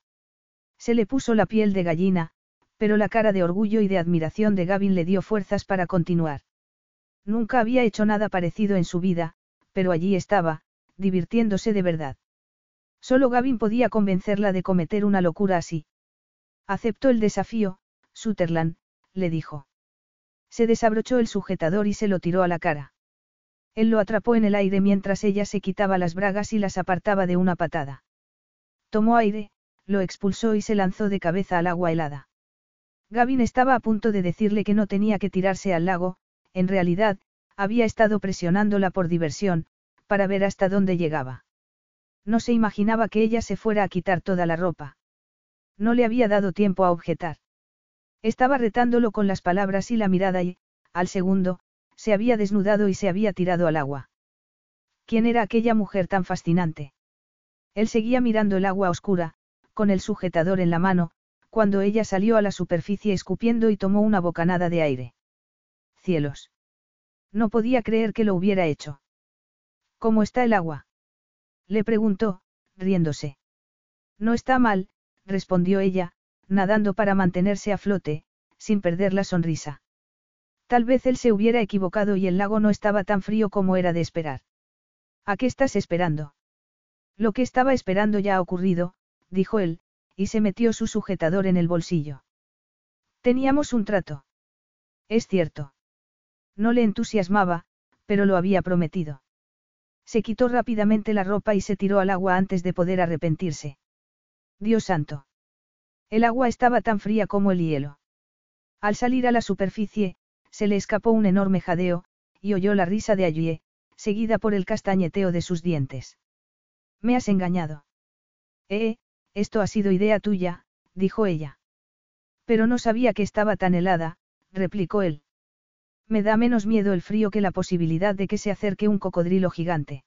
Se le puso la piel de gallina, pero la cara de orgullo y de admiración de Gavin le dio fuerzas para continuar. Nunca había hecho nada parecido en su vida, pero allí estaba, divirtiéndose de verdad. Solo Gavin podía convencerla de cometer una locura así. Aceptó el desafío, Sutherland, le dijo. Se desabrochó el sujetador y se lo tiró a la cara. Él lo atrapó en el aire mientras ella se quitaba las bragas y las apartaba de una patada. Tomó aire, lo expulsó y se lanzó de cabeza al agua helada. Gavin estaba a punto de decirle que no tenía que tirarse al lago, en realidad, había estado presionándola por diversión, para ver hasta dónde llegaba. No se imaginaba que ella se fuera a quitar toda la ropa. No le había dado tiempo a objetar. Estaba retándolo con las palabras y la mirada y, al segundo, se había desnudado y se había tirado al agua. ¿Quién era aquella mujer tan fascinante? Él seguía mirando el agua oscura, con el sujetador en la mano, cuando ella salió a la superficie escupiendo y tomó una bocanada de aire. Cielos. No podía creer que lo hubiera hecho. ¿Cómo está el agua? Le preguntó, riéndose. No está mal, respondió ella, nadando para mantenerse a flote, sin perder la sonrisa. Tal vez él se hubiera equivocado y el lago no estaba tan frío como era de esperar. ¿A qué estás esperando? Lo que estaba esperando ya ha ocurrido, dijo él, y se metió su sujetador en el bolsillo. Teníamos un trato. Es cierto. No le entusiasmaba, pero lo había prometido. Se quitó rápidamente la ropa y se tiró al agua antes de poder arrepentirse. Dios santo. El agua estaba tan fría como el hielo. Al salir a la superficie, se le escapó un enorme jadeo, y oyó la risa de Ayue, seguida por el castañeteo de sus dientes. Me has engañado. Eh, esto ha sido idea tuya, dijo ella. Pero no sabía que estaba tan helada, replicó él. Me da menos miedo el frío que la posibilidad de que se acerque un cocodrilo gigante.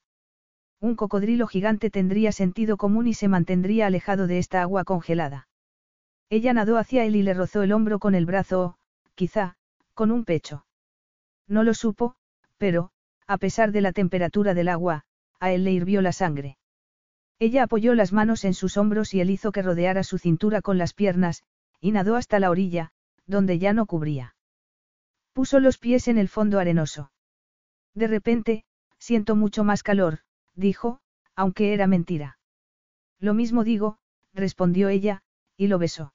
Un cocodrilo gigante tendría sentido común y se mantendría alejado de esta agua congelada. Ella nadó hacia él y le rozó el hombro con el brazo o, quizá, con un pecho. No lo supo, pero, a pesar de la temperatura del agua, a él le hirvió la sangre. Ella apoyó las manos en sus hombros y él hizo que rodeara su cintura con las piernas, y nadó hasta la orilla, donde ya no cubría. Puso los pies en el fondo arenoso. De repente, siento mucho más calor, dijo, aunque era mentira. Lo mismo digo, respondió ella, y lo besó.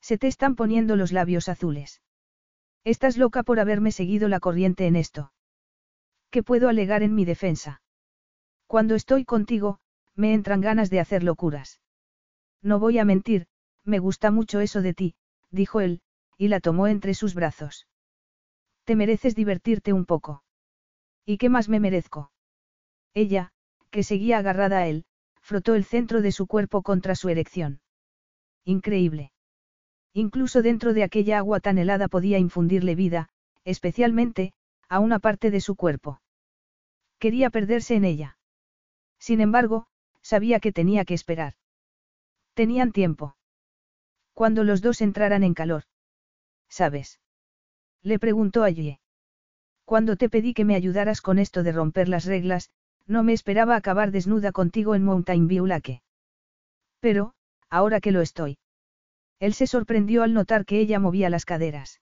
Se te están poniendo los labios azules. Estás loca por haberme seguido la corriente en esto. ¿Qué puedo alegar en mi defensa? Cuando estoy contigo, me entran ganas de hacer locuras. No voy a mentir, me gusta mucho eso de ti, dijo él, y la tomó entre sus brazos. Te mereces divertirte un poco. ¿Y qué más me merezco? Ella, que seguía agarrada a él, frotó el centro de su cuerpo contra su erección. Increíble. Incluso dentro de aquella agua tan helada podía infundirle vida, especialmente, a una parte de su cuerpo. Quería perderse en ella. Sin embargo, sabía que tenía que esperar. Tenían tiempo. Cuando los dos entraran en calor. ¿Sabes? Le preguntó allí. Cuando te pedí que me ayudaras con esto de romper las reglas, no me esperaba acabar desnuda contigo en Mountain View. Pero, ahora que lo estoy. Él se sorprendió al notar que ella movía las caderas.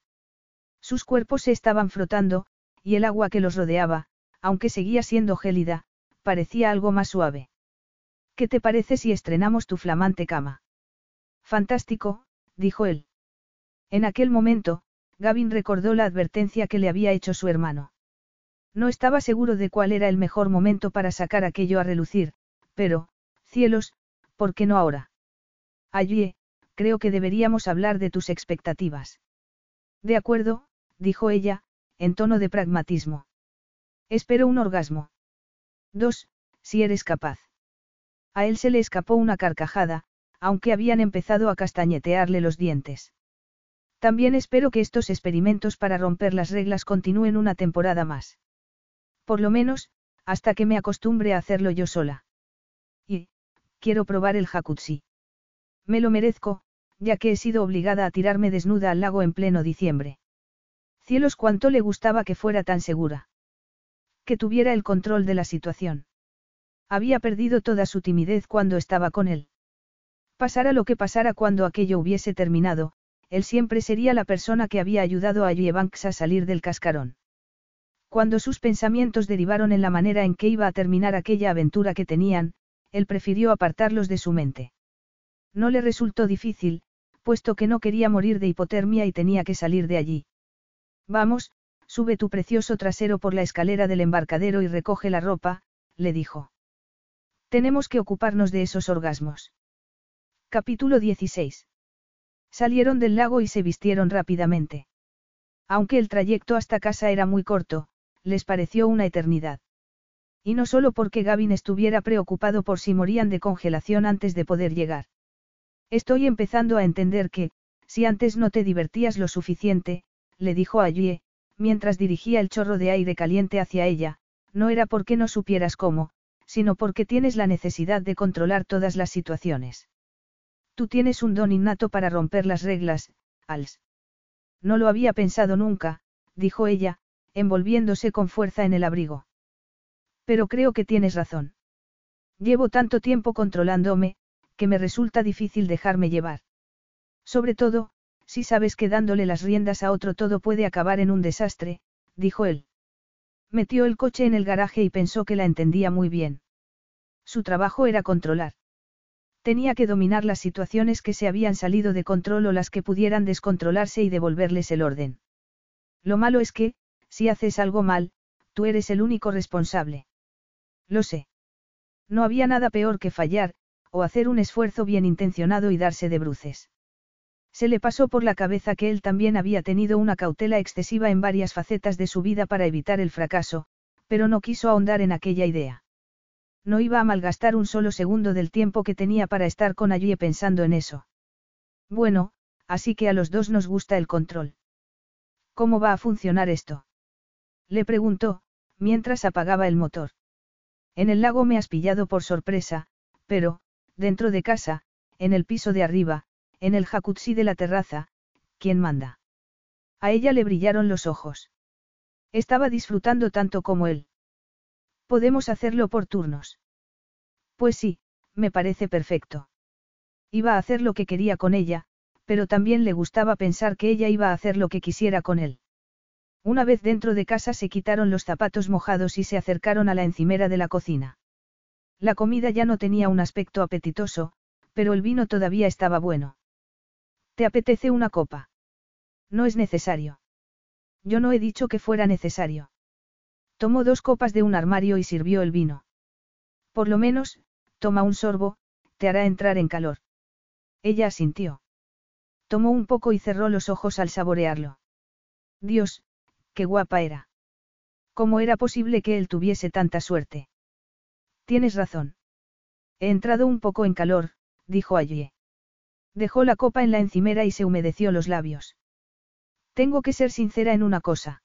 Sus cuerpos se estaban frotando, y el agua que los rodeaba, aunque seguía siendo gélida, parecía algo más suave. ¿Qué te parece si estrenamos tu flamante cama? Fantástico, dijo él. En aquel momento, Gavin recordó la advertencia que le había hecho su hermano. No estaba seguro de cuál era el mejor momento para sacar aquello a relucir, pero, cielos, ¿por qué no ahora? Allí, creo que deberíamos hablar de tus expectativas. De acuerdo, dijo ella, en tono de pragmatismo. Espero un orgasmo. Dos, si eres capaz. A él se le escapó una carcajada, aunque habían empezado a castañetearle los dientes. También espero que estos experimentos para romper las reglas continúen una temporada más. Por lo menos, hasta que me acostumbre a hacerlo yo sola. Y, quiero probar el jacuzzi. Me lo merezco, ya que he sido obligada a tirarme desnuda al lago en pleno diciembre. Cielos cuánto le gustaba que fuera tan segura. Que tuviera el control de la situación. Había perdido toda su timidez cuando estaba con él. Pasara lo que pasara cuando aquello hubiese terminado, él siempre sería la persona que había ayudado a Banks a salir del cascarón. Cuando sus pensamientos derivaron en la manera en que iba a terminar aquella aventura que tenían, él prefirió apartarlos de su mente. No le resultó difícil, puesto que no quería morir de hipotermia y tenía que salir de allí. Vamos, sube tu precioso trasero por la escalera del embarcadero y recoge la ropa, le dijo. Tenemos que ocuparnos de esos orgasmos. Capítulo 16. Salieron del lago y se vistieron rápidamente. Aunque el trayecto hasta casa era muy corto, les pareció una eternidad. Y no solo porque Gavin estuviera preocupado por si morían de congelación antes de poder llegar. Estoy empezando a entender que, si antes no te divertías lo suficiente, le dijo a Yue, mientras dirigía el chorro de aire caliente hacia ella, no era porque no supieras cómo, sino porque tienes la necesidad de controlar todas las situaciones. Tú tienes un don innato para romper las reglas, Als. No lo había pensado nunca, dijo ella, envolviéndose con fuerza en el abrigo. Pero creo que tienes razón. Llevo tanto tiempo controlándome, que me resulta difícil dejarme llevar. Sobre todo, si sabes que dándole las riendas a otro todo puede acabar en un desastre, dijo él. Metió el coche en el garaje y pensó que la entendía muy bien. Su trabajo era controlar. Tenía que dominar las situaciones que se habían salido de control o las que pudieran descontrolarse y devolverles el orden. Lo malo es que, si haces algo mal, tú eres el único responsable. Lo sé. No había nada peor que fallar, o hacer un esfuerzo bien intencionado y darse de bruces. Se le pasó por la cabeza que él también había tenido una cautela excesiva en varias facetas de su vida para evitar el fracaso, pero no quiso ahondar en aquella idea. No iba a malgastar un solo segundo del tiempo que tenía para estar con allí pensando en eso. Bueno, así que a los dos nos gusta el control. ¿Cómo va a funcionar esto? Le preguntó, mientras apagaba el motor. En el lago me has pillado por sorpresa, pero, dentro de casa, en el piso de arriba, en el jacuzzi de la terraza, ¿quién manda? A ella le brillaron los ojos. Estaba disfrutando tanto como él. Podemos hacerlo por turnos. Pues sí, me parece perfecto. Iba a hacer lo que quería con ella, pero también le gustaba pensar que ella iba a hacer lo que quisiera con él. Una vez dentro de casa se quitaron los zapatos mojados y se acercaron a la encimera de la cocina. La comida ya no tenía un aspecto apetitoso, pero el vino todavía estaba bueno. ¿Te apetece una copa? No es necesario. Yo no he dicho que fuera necesario. Tomó dos copas de un armario y sirvió el vino. Por lo menos, toma un sorbo, te hará entrar en calor. Ella asintió. Tomó un poco y cerró los ojos al saborearlo. Dios, qué guapa era. ¿Cómo era posible que él tuviese tanta suerte? Tienes razón. He entrado un poco en calor, dijo allí. Dejó la copa en la encimera y se humedeció los labios. Tengo que ser sincera en una cosa.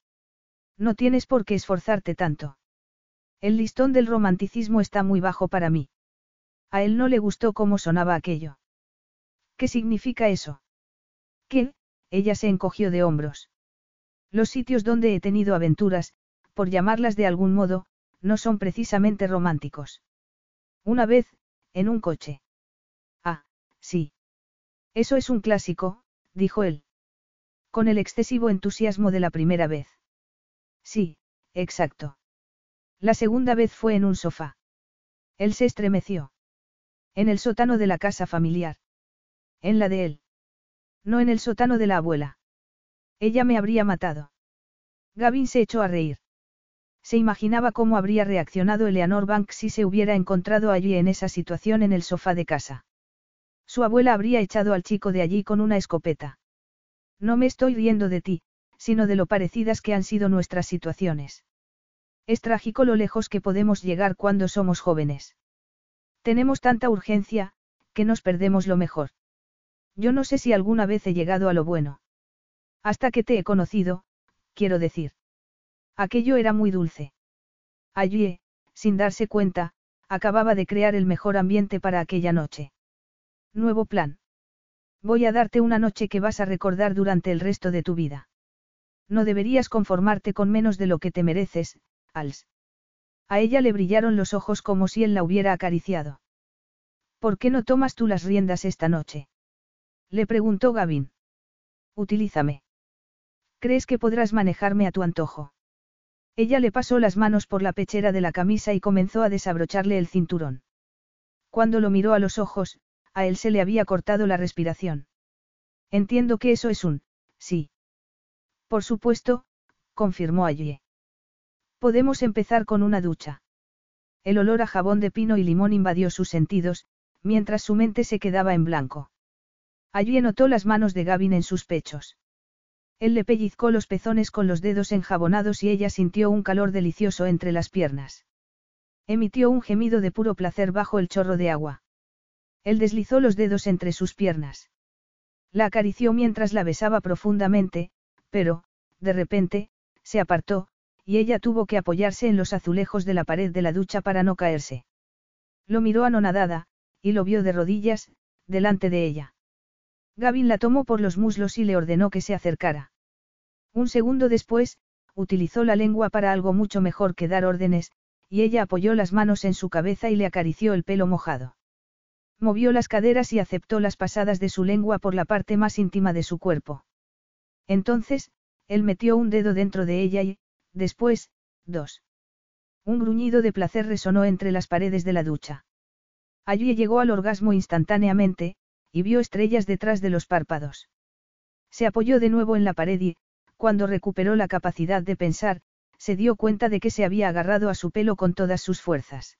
No tienes por qué esforzarte tanto. El listón del romanticismo está muy bajo para mí. A él no le gustó cómo sonaba aquello. ¿Qué significa eso? ¿Qué? Ella se encogió de hombros. Los sitios donde he tenido aventuras, por llamarlas de algún modo, no son precisamente románticos. Una vez, en un coche. Ah, sí. Eso es un clásico, dijo él. Con el excesivo entusiasmo de la primera vez. Sí, exacto. La segunda vez fue en un sofá. Él se estremeció. En el sótano de la casa familiar. En la de él. No en el sótano de la abuela. Ella me habría matado. Gavin se echó a reír. Se imaginaba cómo habría reaccionado Eleanor Banks si se hubiera encontrado allí en esa situación en el sofá de casa. Su abuela habría echado al chico de allí con una escopeta. No me estoy riendo de ti, sino de lo parecidas que han sido nuestras situaciones. Es trágico lo lejos que podemos llegar cuando somos jóvenes. Tenemos tanta urgencia, que nos perdemos lo mejor. Yo no sé si alguna vez he llegado a lo bueno. Hasta que te he conocido, quiero decir. Aquello era muy dulce. Allí, sin darse cuenta, acababa de crear el mejor ambiente para aquella noche. Nuevo plan. Voy a darte una noche que vas a recordar durante el resto de tu vida. No deberías conformarte con menos de lo que te mereces, Als. A ella le brillaron los ojos como si él la hubiera acariciado. ¿Por qué no tomas tú las riendas esta noche? Le preguntó Gavin. Utilízame. ¿Crees que podrás manejarme a tu antojo? Ella le pasó las manos por la pechera de la camisa y comenzó a desabrocharle el cinturón. Cuando lo miró a los ojos, a él se le había cortado la respiración. Entiendo que eso es un, sí. Por supuesto, confirmó allí. Podemos empezar con una ducha. El olor a jabón de pino y limón invadió sus sentidos, mientras su mente se quedaba en blanco. Allí notó las manos de Gavin en sus pechos. Él le pellizcó los pezones con los dedos enjabonados y ella sintió un calor delicioso entre las piernas. Emitió un gemido de puro placer bajo el chorro de agua. Él deslizó los dedos entre sus piernas. La acarició mientras la besaba profundamente, pero, de repente, se apartó, y ella tuvo que apoyarse en los azulejos de la pared de la ducha para no caerse. Lo miró anonadada, y lo vio de rodillas, delante de ella. Gavin la tomó por los muslos y le ordenó que se acercara. Un segundo después, utilizó la lengua para algo mucho mejor que dar órdenes, y ella apoyó las manos en su cabeza y le acarició el pelo mojado. Movió las caderas y aceptó las pasadas de su lengua por la parte más íntima de su cuerpo. Entonces, él metió un dedo dentro de ella y, después, dos. Un gruñido de placer resonó entre las paredes de la ducha. Allí llegó al orgasmo instantáneamente, y vio estrellas detrás de los párpados. Se apoyó de nuevo en la pared y, cuando recuperó la capacidad de pensar, se dio cuenta de que se había agarrado a su pelo con todas sus fuerzas.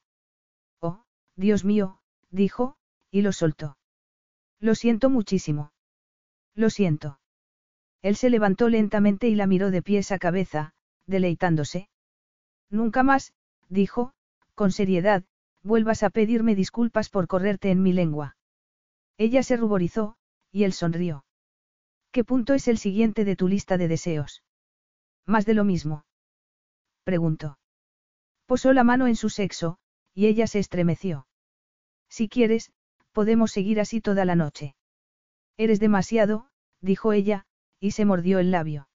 Oh, Dios mío, dijo, y lo soltó. Lo siento muchísimo. Lo siento. Él se levantó lentamente y la miró de pies a cabeza, deleitándose. Nunca más, dijo, con seriedad, vuelvas a pedirme disculpas por correrte en mi lengua. Ella se ruborizó, y él sonrió. ¿Qué punto es el siguiente de tu lista de deseos? Más de lo mismo. Preguntó. Posó la mano en su sexo, y ella se estremeció. Si quieres, podemos seguir así toda la noche. Eres demasiado, dijo ella, y se mordió el labio.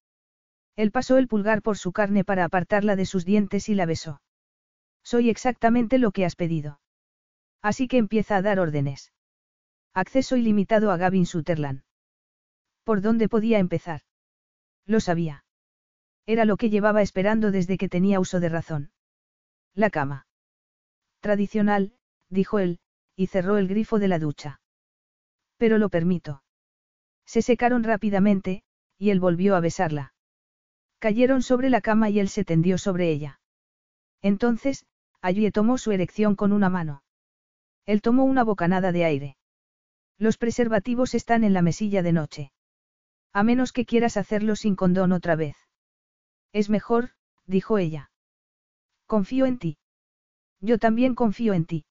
Él pasó el pulgar por su carne para apartarla de sus dientes y la besó. Soy exactamente lo que has pedido. Así que empieza a dar órdenes. Acceso ilimitado a Gavin Sutherland. ¿Por dónde podía empezar? Lo sabía. Era lo que llevaba esperando desde que tenía uso de razón. La cama. Tradicional, dijo él, y cerró el grifo de la ducha. Pero lo permito. Se secaron rápidamente, y él volvió a besarla. Cayeron sobre la cama y él se tendió sobre ella. Entonces, allí tomó su erección con una mano. Él tomó una bocanada de aire. Los preservativos están en la mesilla de noche. A menos que quieras hacerlo sin condón otra vez. Es mejor, dijo ella. Confío en ti. Yo también confío en ti.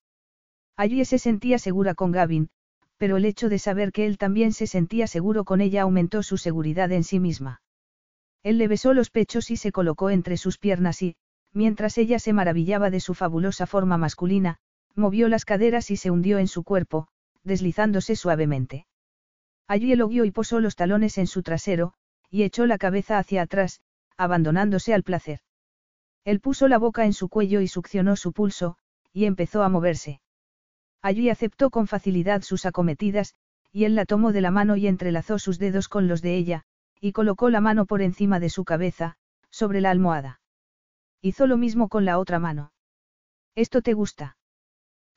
Allí se sentía segura con Gavin, pero el hecho de saber que él también se sentía seguro con ella aumentó su seguridad en sí misma. Él le besó los pechos y se colocó entre sus piernas y, mientras ella se maravillaba de su fabulosa forma masculina, movió las caderas y se hundió en su cuerpo, deslizándose suavemente. Allí elogió y posó los talones en su trasero, y echó la cabeza hacia atrás, abandonándose al placer. Él puso la boca en su cuello y succionó su pulso, y empezó a moverse. Allí aceptó con facilidad sus acometidas, y él la tomó de la mano y entrelazó sus dedos con los de ella, y colocó la mano por encima de su cabeza, sobre la almohada. Hizo lo mismo con la otra mano. ¿Esto te gusta?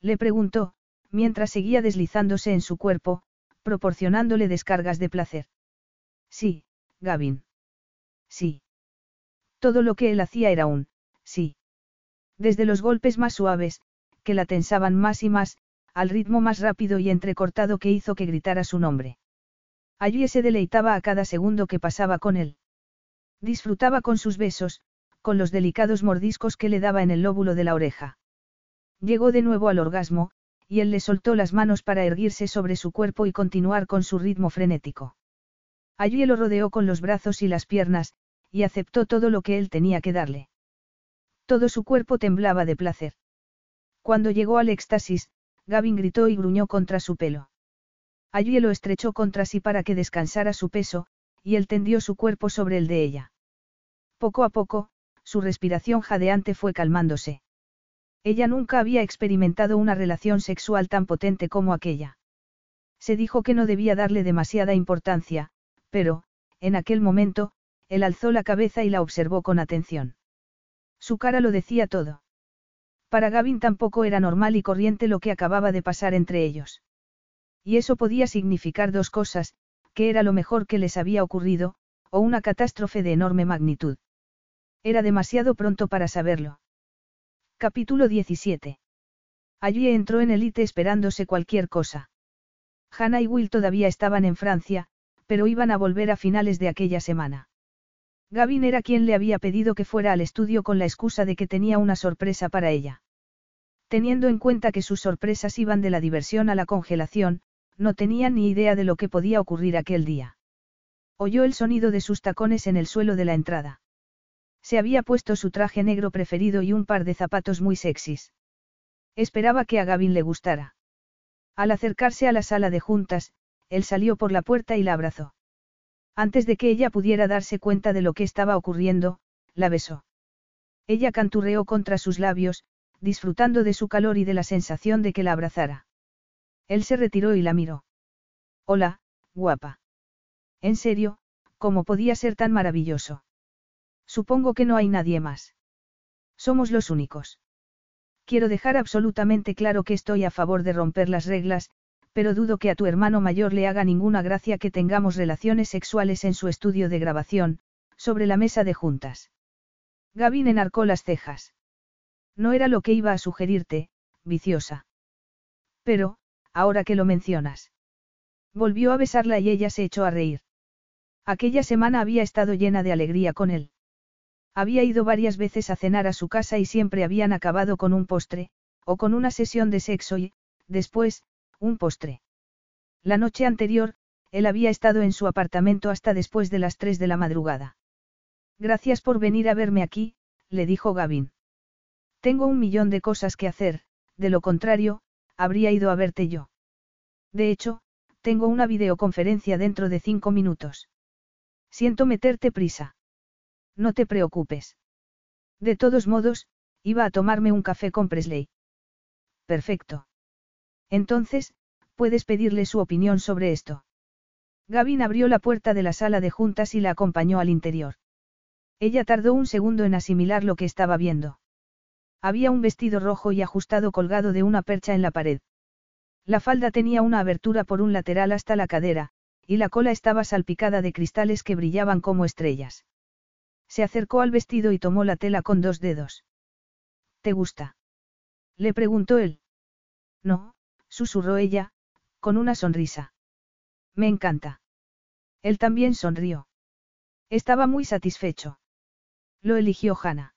Le preguntó, mientras seguía deslizándose en su cuerpo, proporcionándole descargas de placer. Sí, Gavin. Sí. Todo lo que él hacía era un, sí. Desde los golpes más suaves, que la tensaban más y más, al ritmo más rápido y entrecortado que hizo que gritara su nombre. Allí se deleitaba a cada segundo que pasaba con él. Disfrutaba con sus besos, con los delicados mordiscos que le daba en el lóbulo de la oreja. Llegó de nuevo al orgasmo, y él le soltó las manos para erguirse sobre su cuerpo y continuar con su ritmo frenético. Allí lo rodeó con los brazos y las piernas, y aceptó todo lo que él tenía que darle. Todo su cuerpo temblaba de placer. Cuando llegó al éxtasis, Gavin gritó y gruñó contra su pelo. Allí lo estrechó contra sí para que descansara su peso, y él tendió su cuerpo sobre el de ella. Poco a poco, su respiración jadeante fue calmándose. Ella nunca había experimentado una relación sexual tan potente como aquella. Se dijo que no debía darle demasiada importancia, pero, en aquel momento, él alzó la cabeza y la observó con atención. Su cara lo decía todo. Para Gavin tampoco era normal y corriente lo que acababa de pasar entre ellos. Y eso podía significar dos cosas, que era lo mejor que les había ocurrido, o una catástrofe de enorme magnitud. Era demasiado pronto para saberlo. Capítulo 17. Allí entró en Elite esperándose cualquier cosa. Hannah y Will todavía estaban en Francia, pero iban a volver a finales de aquella semana. Gavin era quien le había pedido que fuera al estudio con la excusa de que tenía una sorpresa para ella. Teniendo en cuenta que sus sorpresas iban de la diversión a la congelación, no tenía ni idea de lo que podía ocurrir aquel día. Oyó el sonido de sus tacones en el suelo de la entrada. Se había puesto su traje negro preferido y un par de zapatos muy sexys. Esperaba que a Gavin le gustara. Al acercarse a la sala de juntas, él salió por la puerta y la abrazó. Antes de que ella pudiera darse cuenta de lo que estaba ocurriendo, la besó. Ella canturreó contra sus labios, disfrutando de su calor y de la sensación de que la abrazara. Él se retiró y la miró. Hola, guapa. En serio, ¿cómo podía ser tan maravilloso? Supongo que no hay nadie más. Somos los únicos. Quiero dejar absolutamente claro que estoy a favor de romper las reglas, pero dudo que a tu hermano mayor le haga ninguna gracia que tengamos relaciones sexuales en su estudio de grabación, sobre la mesa de juntas. Gavin enarcó las cejas. No era lo que iba a sugerirte, viciosa. Pero, ahora que lo mencionas. Volvió a besarla y ella se echó a reír. Aquella semana había estado llena de alegría con él. Había ido varias veces a cenar a su casa y siempre habían acabado con un postre, o con una sesión de sexo y, después, un postre. La noche anterior, él había estado en su apartamento hasta después de las tres de la madrugada. Gracias por venir a verme aquí, le dijo Gavin. Tengo un millón de cosas que hacer, de lo contrario, habría ido a verte yo. De hecho, tengo una videoconferencia dentro de cinco minutos. Siento meterte prisa. No te preocupes. De todos modos, iba a tomarme un café con Presley. Perfecto. Entonces, puedes pedirle su opinión sobre esto. Gavin abrió la puerta de la sala de juntas y la acompañó al interior. Ella tardó un segundo en asimilar lo que estaba viendo. Había un vestido rojo y ajustado colgado de una percha en la pared. La falda tenía una abertura por un lateral hasta la cadera, y la cola estaba salpicada de cristales que brillaban como estrellas. Se acercó al vestido y tomó la tela con dos dedos. ¿Te gusta? Le preguntó él. No, susurró ella, con una sonrisa. Me encanta. Él también sonrió. Estaba muy satisfecho. Lo eligió Hannah.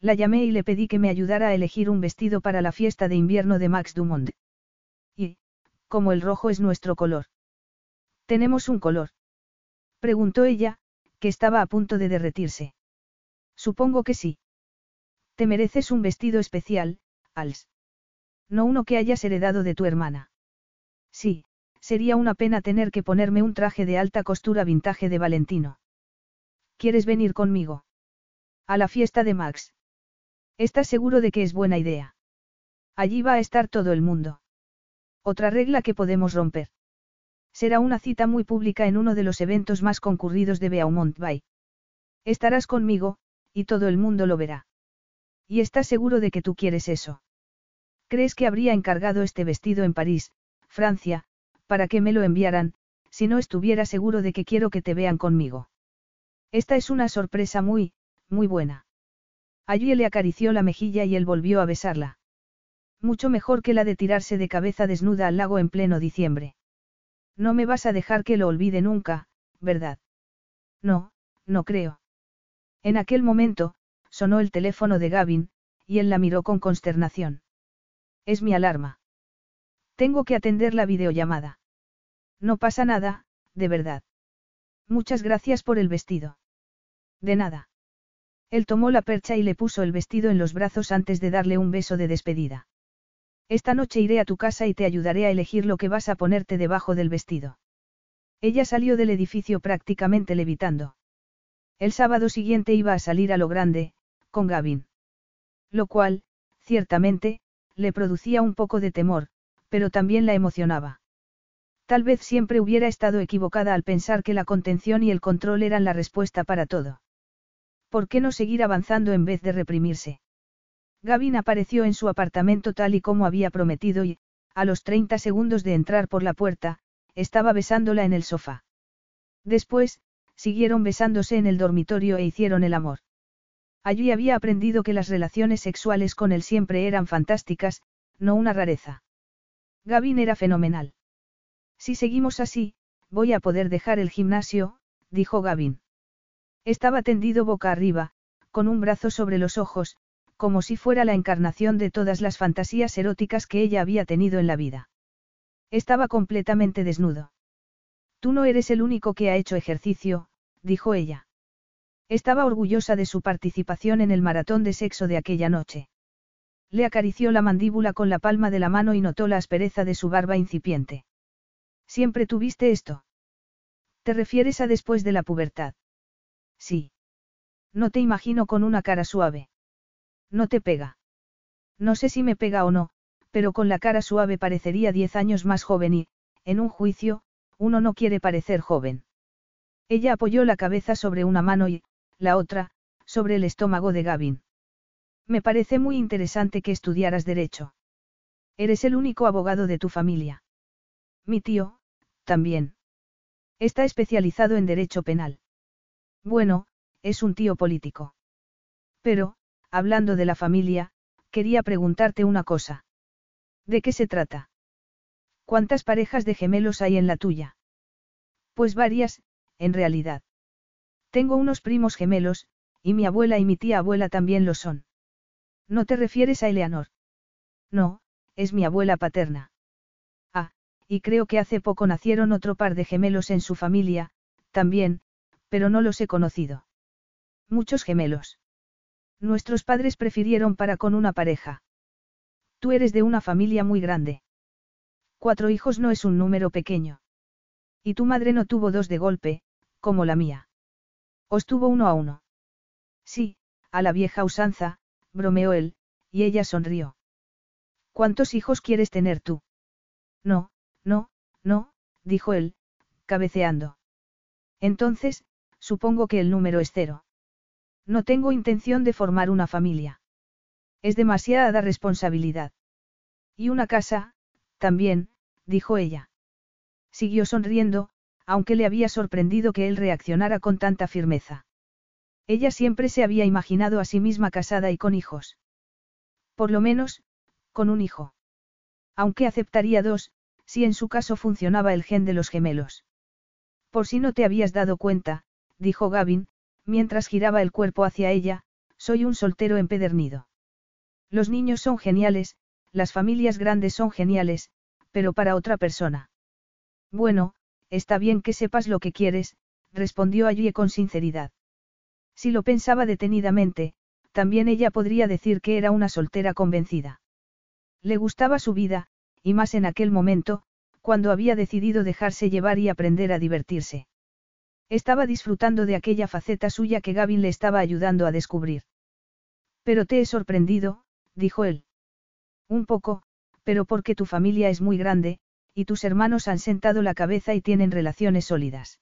La llamé y le pedí que me ayudara a elegir un vestido para la fiesta de invierno de Max Dumont. Y, como el rojo es nuestro color. ¿Tenemos un color? Preguntó ella, que estaba a punto de derretirse. Supongo que sí. Te mereces un vestido especial, Als. No uno que hayas heredado de tu hermana. Sí, sería una pena tener que ponerme un traje de alta costura vintage de Valentino. ¿Quieres venir conmigo? A la fiesta de Max. ¿Estás seguro de que es buena idea? Allí va a estar todo el mundo. Otra regla que podemos romper. Será una cita muy pública en uno de los eventos más concurridos de Beaumont Bay. Estarás conmigo, y todo el mundo lo verá. ¿Y estás seguro de que tú quieres eso? ¿Crees que habría encargado este vestido en París, Francia, para que me lo enviaran, si no estuviera seguro de que quiero que te vean conmigo? Esta es una sorpresa muy, muy buena. Allí le acarició la mejilla y él volvió a besarla. Mucho mejor que la de tirarse de cabeza desnuda al lago en pleno diciembre. No me vas a dejar que lo olvide nunca, ¿verdad? No, no creo. En aquel momento, sonó el teléfono de Gavin, y él la miró con consternación. Es mi alarma. Tengo que atender la videollamada. No pasa nada, de verdad. Muchas gracias por el vestido. De nada. Él tomó la percha y le puso el vestido en los brazos antes de darle un beso de despedida. Esta noche iré a tu casa y te ayudaré a elegir lo que vas a ponerte debajo del vestido. Ella salió del edificio prácticamente levitando. El sábado siguiente iba a salir a lo grande, con Gavin. Lo cual, ciertamente, le producía un poco de temor, pero también la emocionaba. Tal vez siempre hubiera estado equivocada al pensar que la contención y el control eran la respuesta para todo. ¿Por qué no seguir avanzando en vez de reprimirse? Gavin apareció en su apartamento tal y como había prometido y, a los 30 segundos de entrar por la puerta, estaba besándola en el sofá. Después, siguieron besándose en el dormitorio e hicieron el amor. Allí había aprendido que las relaciones sexuales con él siempre eran fantásticas, no una rareza. Gavin era fenomenal. Si seguimos así, voy a poder dejar el gimnasio, dijo Gavin. Estaba tendido boca arriba, con un brazo sobre los ojos, como si fuera la encarnación de todas las fantasías eróticas que ella había tenido en la vida. Estaba completamente desnudo. Tú no eres el único que ha hecho ejercicio, dijo ella. Estaba orgullosa de su participación en el maratón de sexo de aquella noche. Le acarició la mandíbula con la palma de la mano y notó la aspereza de su barba incipiente. ¿Siempre tuviste esto? ¿Te refieres a después de la pubertad? Sí. No te imagino con una cara suave. No te pega. No sé si me pega o no, pero con la cara suave parecería diez años más joven y, en un juicio, uno no quiere parecer joven. Ella apoyó la cabeza sobre una mano y, la otra, sobre el estómago de Gavin. Me parece muy interesante que estudiaras derecho. Eres el único abogado de tu familia. Mi tío, también. Está especializado en derecho penal. Bueno, es un tío político. Pero, hablando de la familia, quería preguntarte una cosa. ¿De qué se trata? ¿Cuántas parejas de gemelos hay en la tuya? Pues varias, en realidad. Tengo unos primos gemelos, y mi abuela y mi tía abuela también lo son. ¿No te refieres a Eleanor? No, es mi abuela paterna y creo que hace poco nacieron otro par de gemelos en su familia, también, pero no los he conocido. Muchos gemelos. Nuestros padres prefirieron para con una pareja. Tú eres de una familia muy grande. Cuatro hijos no es un número pequeño. Y tu madre no tuvo dos de golpe, como la mía. Os tuvo uno a uno. Sí, a la vieja usanza, bromeó él, y ella sonrió. ¿Cuántos hijos quieres tener tú? No, no, no, dijo él, cabeceando. Entonces, supongo que el número es cero. No tengo intención de formar una familia. Es demasiada responsabilidad. Y una casa, también, dijo ella. Siguió sonriendo, aunque le había sorprendido que él reaccionara con tanta firmeza. Ella siempre se había imaginado a sí misma casada y con hijos. Por lo menos, con un hijo. Aunque aceptaría dos, si en su caso funcionaba el gen de los gemelos. Por si no te habías dado cuenta, dijo Gavin, mientras giraba el cuerpo hacia ella, soy un soltero empedernido. Los niños son geniales, las familias grandes son geniales, pero para otra persona. Bueno, está bien que sepas lo que quieres, respondió allí con sinceridad. Si lo pensaba detenidamente, también ella podría decir que era una soltera convencida. Le gustaba su vida, y más en aquel momento, cuando había decidido dejarse llevar y aprender a divertirse. Estaba disfrutando de aquella faceta suya que Gavin le estaba ayudando a descubrir. Pero te he sorprendido, dijo él. Un poco, pero porque tu familia es muy grande, y tus hermanos han sentado la cabeza y tienen relaciones sólidas.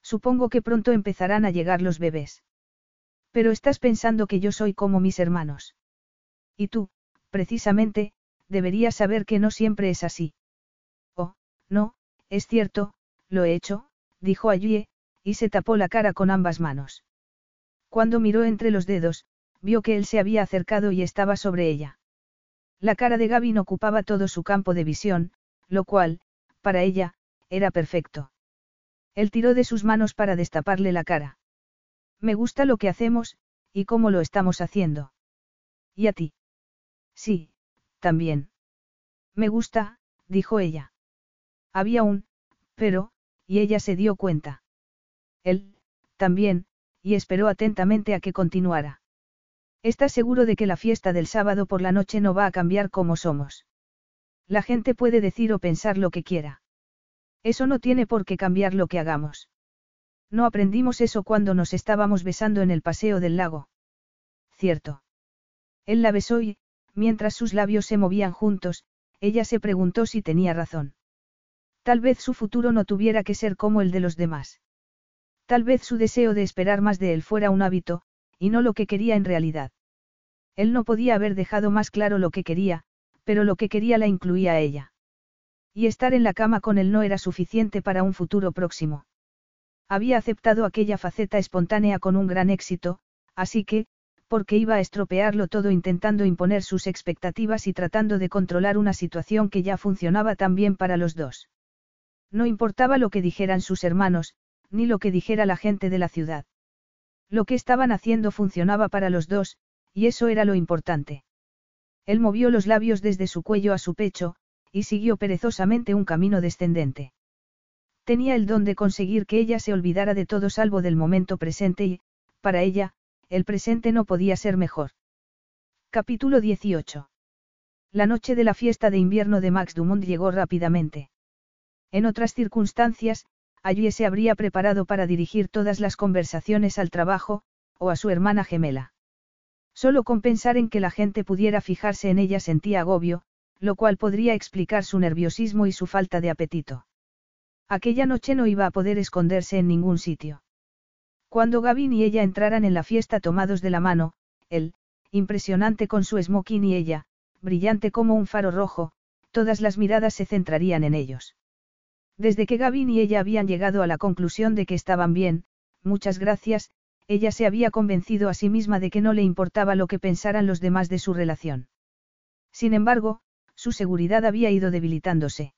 Supongo que pronto empezarán a llegar los bebés. Pero estás pensando que yo soy como mis hermanos. Y tú, precisamente, deberías saber que no siempre es así. Oh, no, es cierto, lo he hecho, dijo Ayue, y se tapó la cara con ambas manos. Cuando miró entre los dedos, vio que él se había acercado y estaba sobre ella. La cara de Gavin ocupaba todo su campo de visión, lo cual, para ella, era perfecto. Él tiró de sus manos para destaparle la cara. Me gusta lo que hacemos, y cómo lo estamos haciendo. ¿Y a ti? Sí, también. Me gusta, dijo ella. Había un, pero, y ella se dio cuenta. Él, también, y esperó atentamente a que continuara. ¿Estás seguro de que la fiesta del sábado por la noche no va a cambiar como somos? La gente puede decir o pensar lo que quiera. Eso no tiene por qué cambiar lo que hagamos. No aprendimos eso cuando nos estábamos besando en el paseo del lago. Cierto. Él la besó y, mientras sus labios se movían juntos, ella se preguntó si tenía razón. Tal vez su futuro no tuviera que ser como el de los demás. Tal vez su deseo de esperar más de él fuera un hábito, y no lo que quería en realidad. Él no podía haber dejado más claro lo que quería, pero lo que quería la incluía a ella. Y estar en la cama con él no era suficiente para un futuro próximo. Había aceptado aquella faceta espontánea con un gran éxito, así que, porque iba a estropearlo todo intentando imponer sus expectativas y tratando de controlar una situación que ya funcionaba tan bien para los dos. No importaba lo que dijeran sus hermanos, ni lo que dijera la gente de la ciudad. Lo que estaban haciendo funcionaba para los dos, y eso era lo importante. Él movió los labios desde su cuello a su pecho, y siguió perezosamente un camino descendente. Tenía el don de conseguir que ella se olvidara de todo salvo del momento presente y, para ella, el presente no podía ser mejor. Capítulo 18. La noche de la fiesta de invierno de Max Dumont llegó rápidamente. En otras circunstancias, allí se habría preparado para dirigir todas las conversaciones al trabajo, o a su hermana gemela. Solo con pensar en que la gente pudiera fijarse en ella sentía agobio, lo cual podría explicar su nerviosismo y su falta de apetito. Aquella noche no iba a poder esconderse en ningún sitio. Cuando Gavin y ella entraran en la fiesta tomados de la mano, él, impresionante con su smoking y ella, brillante como un faro rojo, todas las miradas se centrarían en ellos. Desde que Gavin y ella habían llegado a la conclusión de que estaban bien, muchas gracias, ella se había convencido a sí misma de que no le importaba lo que pensaran los demás de su relación. Sin embargo, su seguridad había ido debilitándose.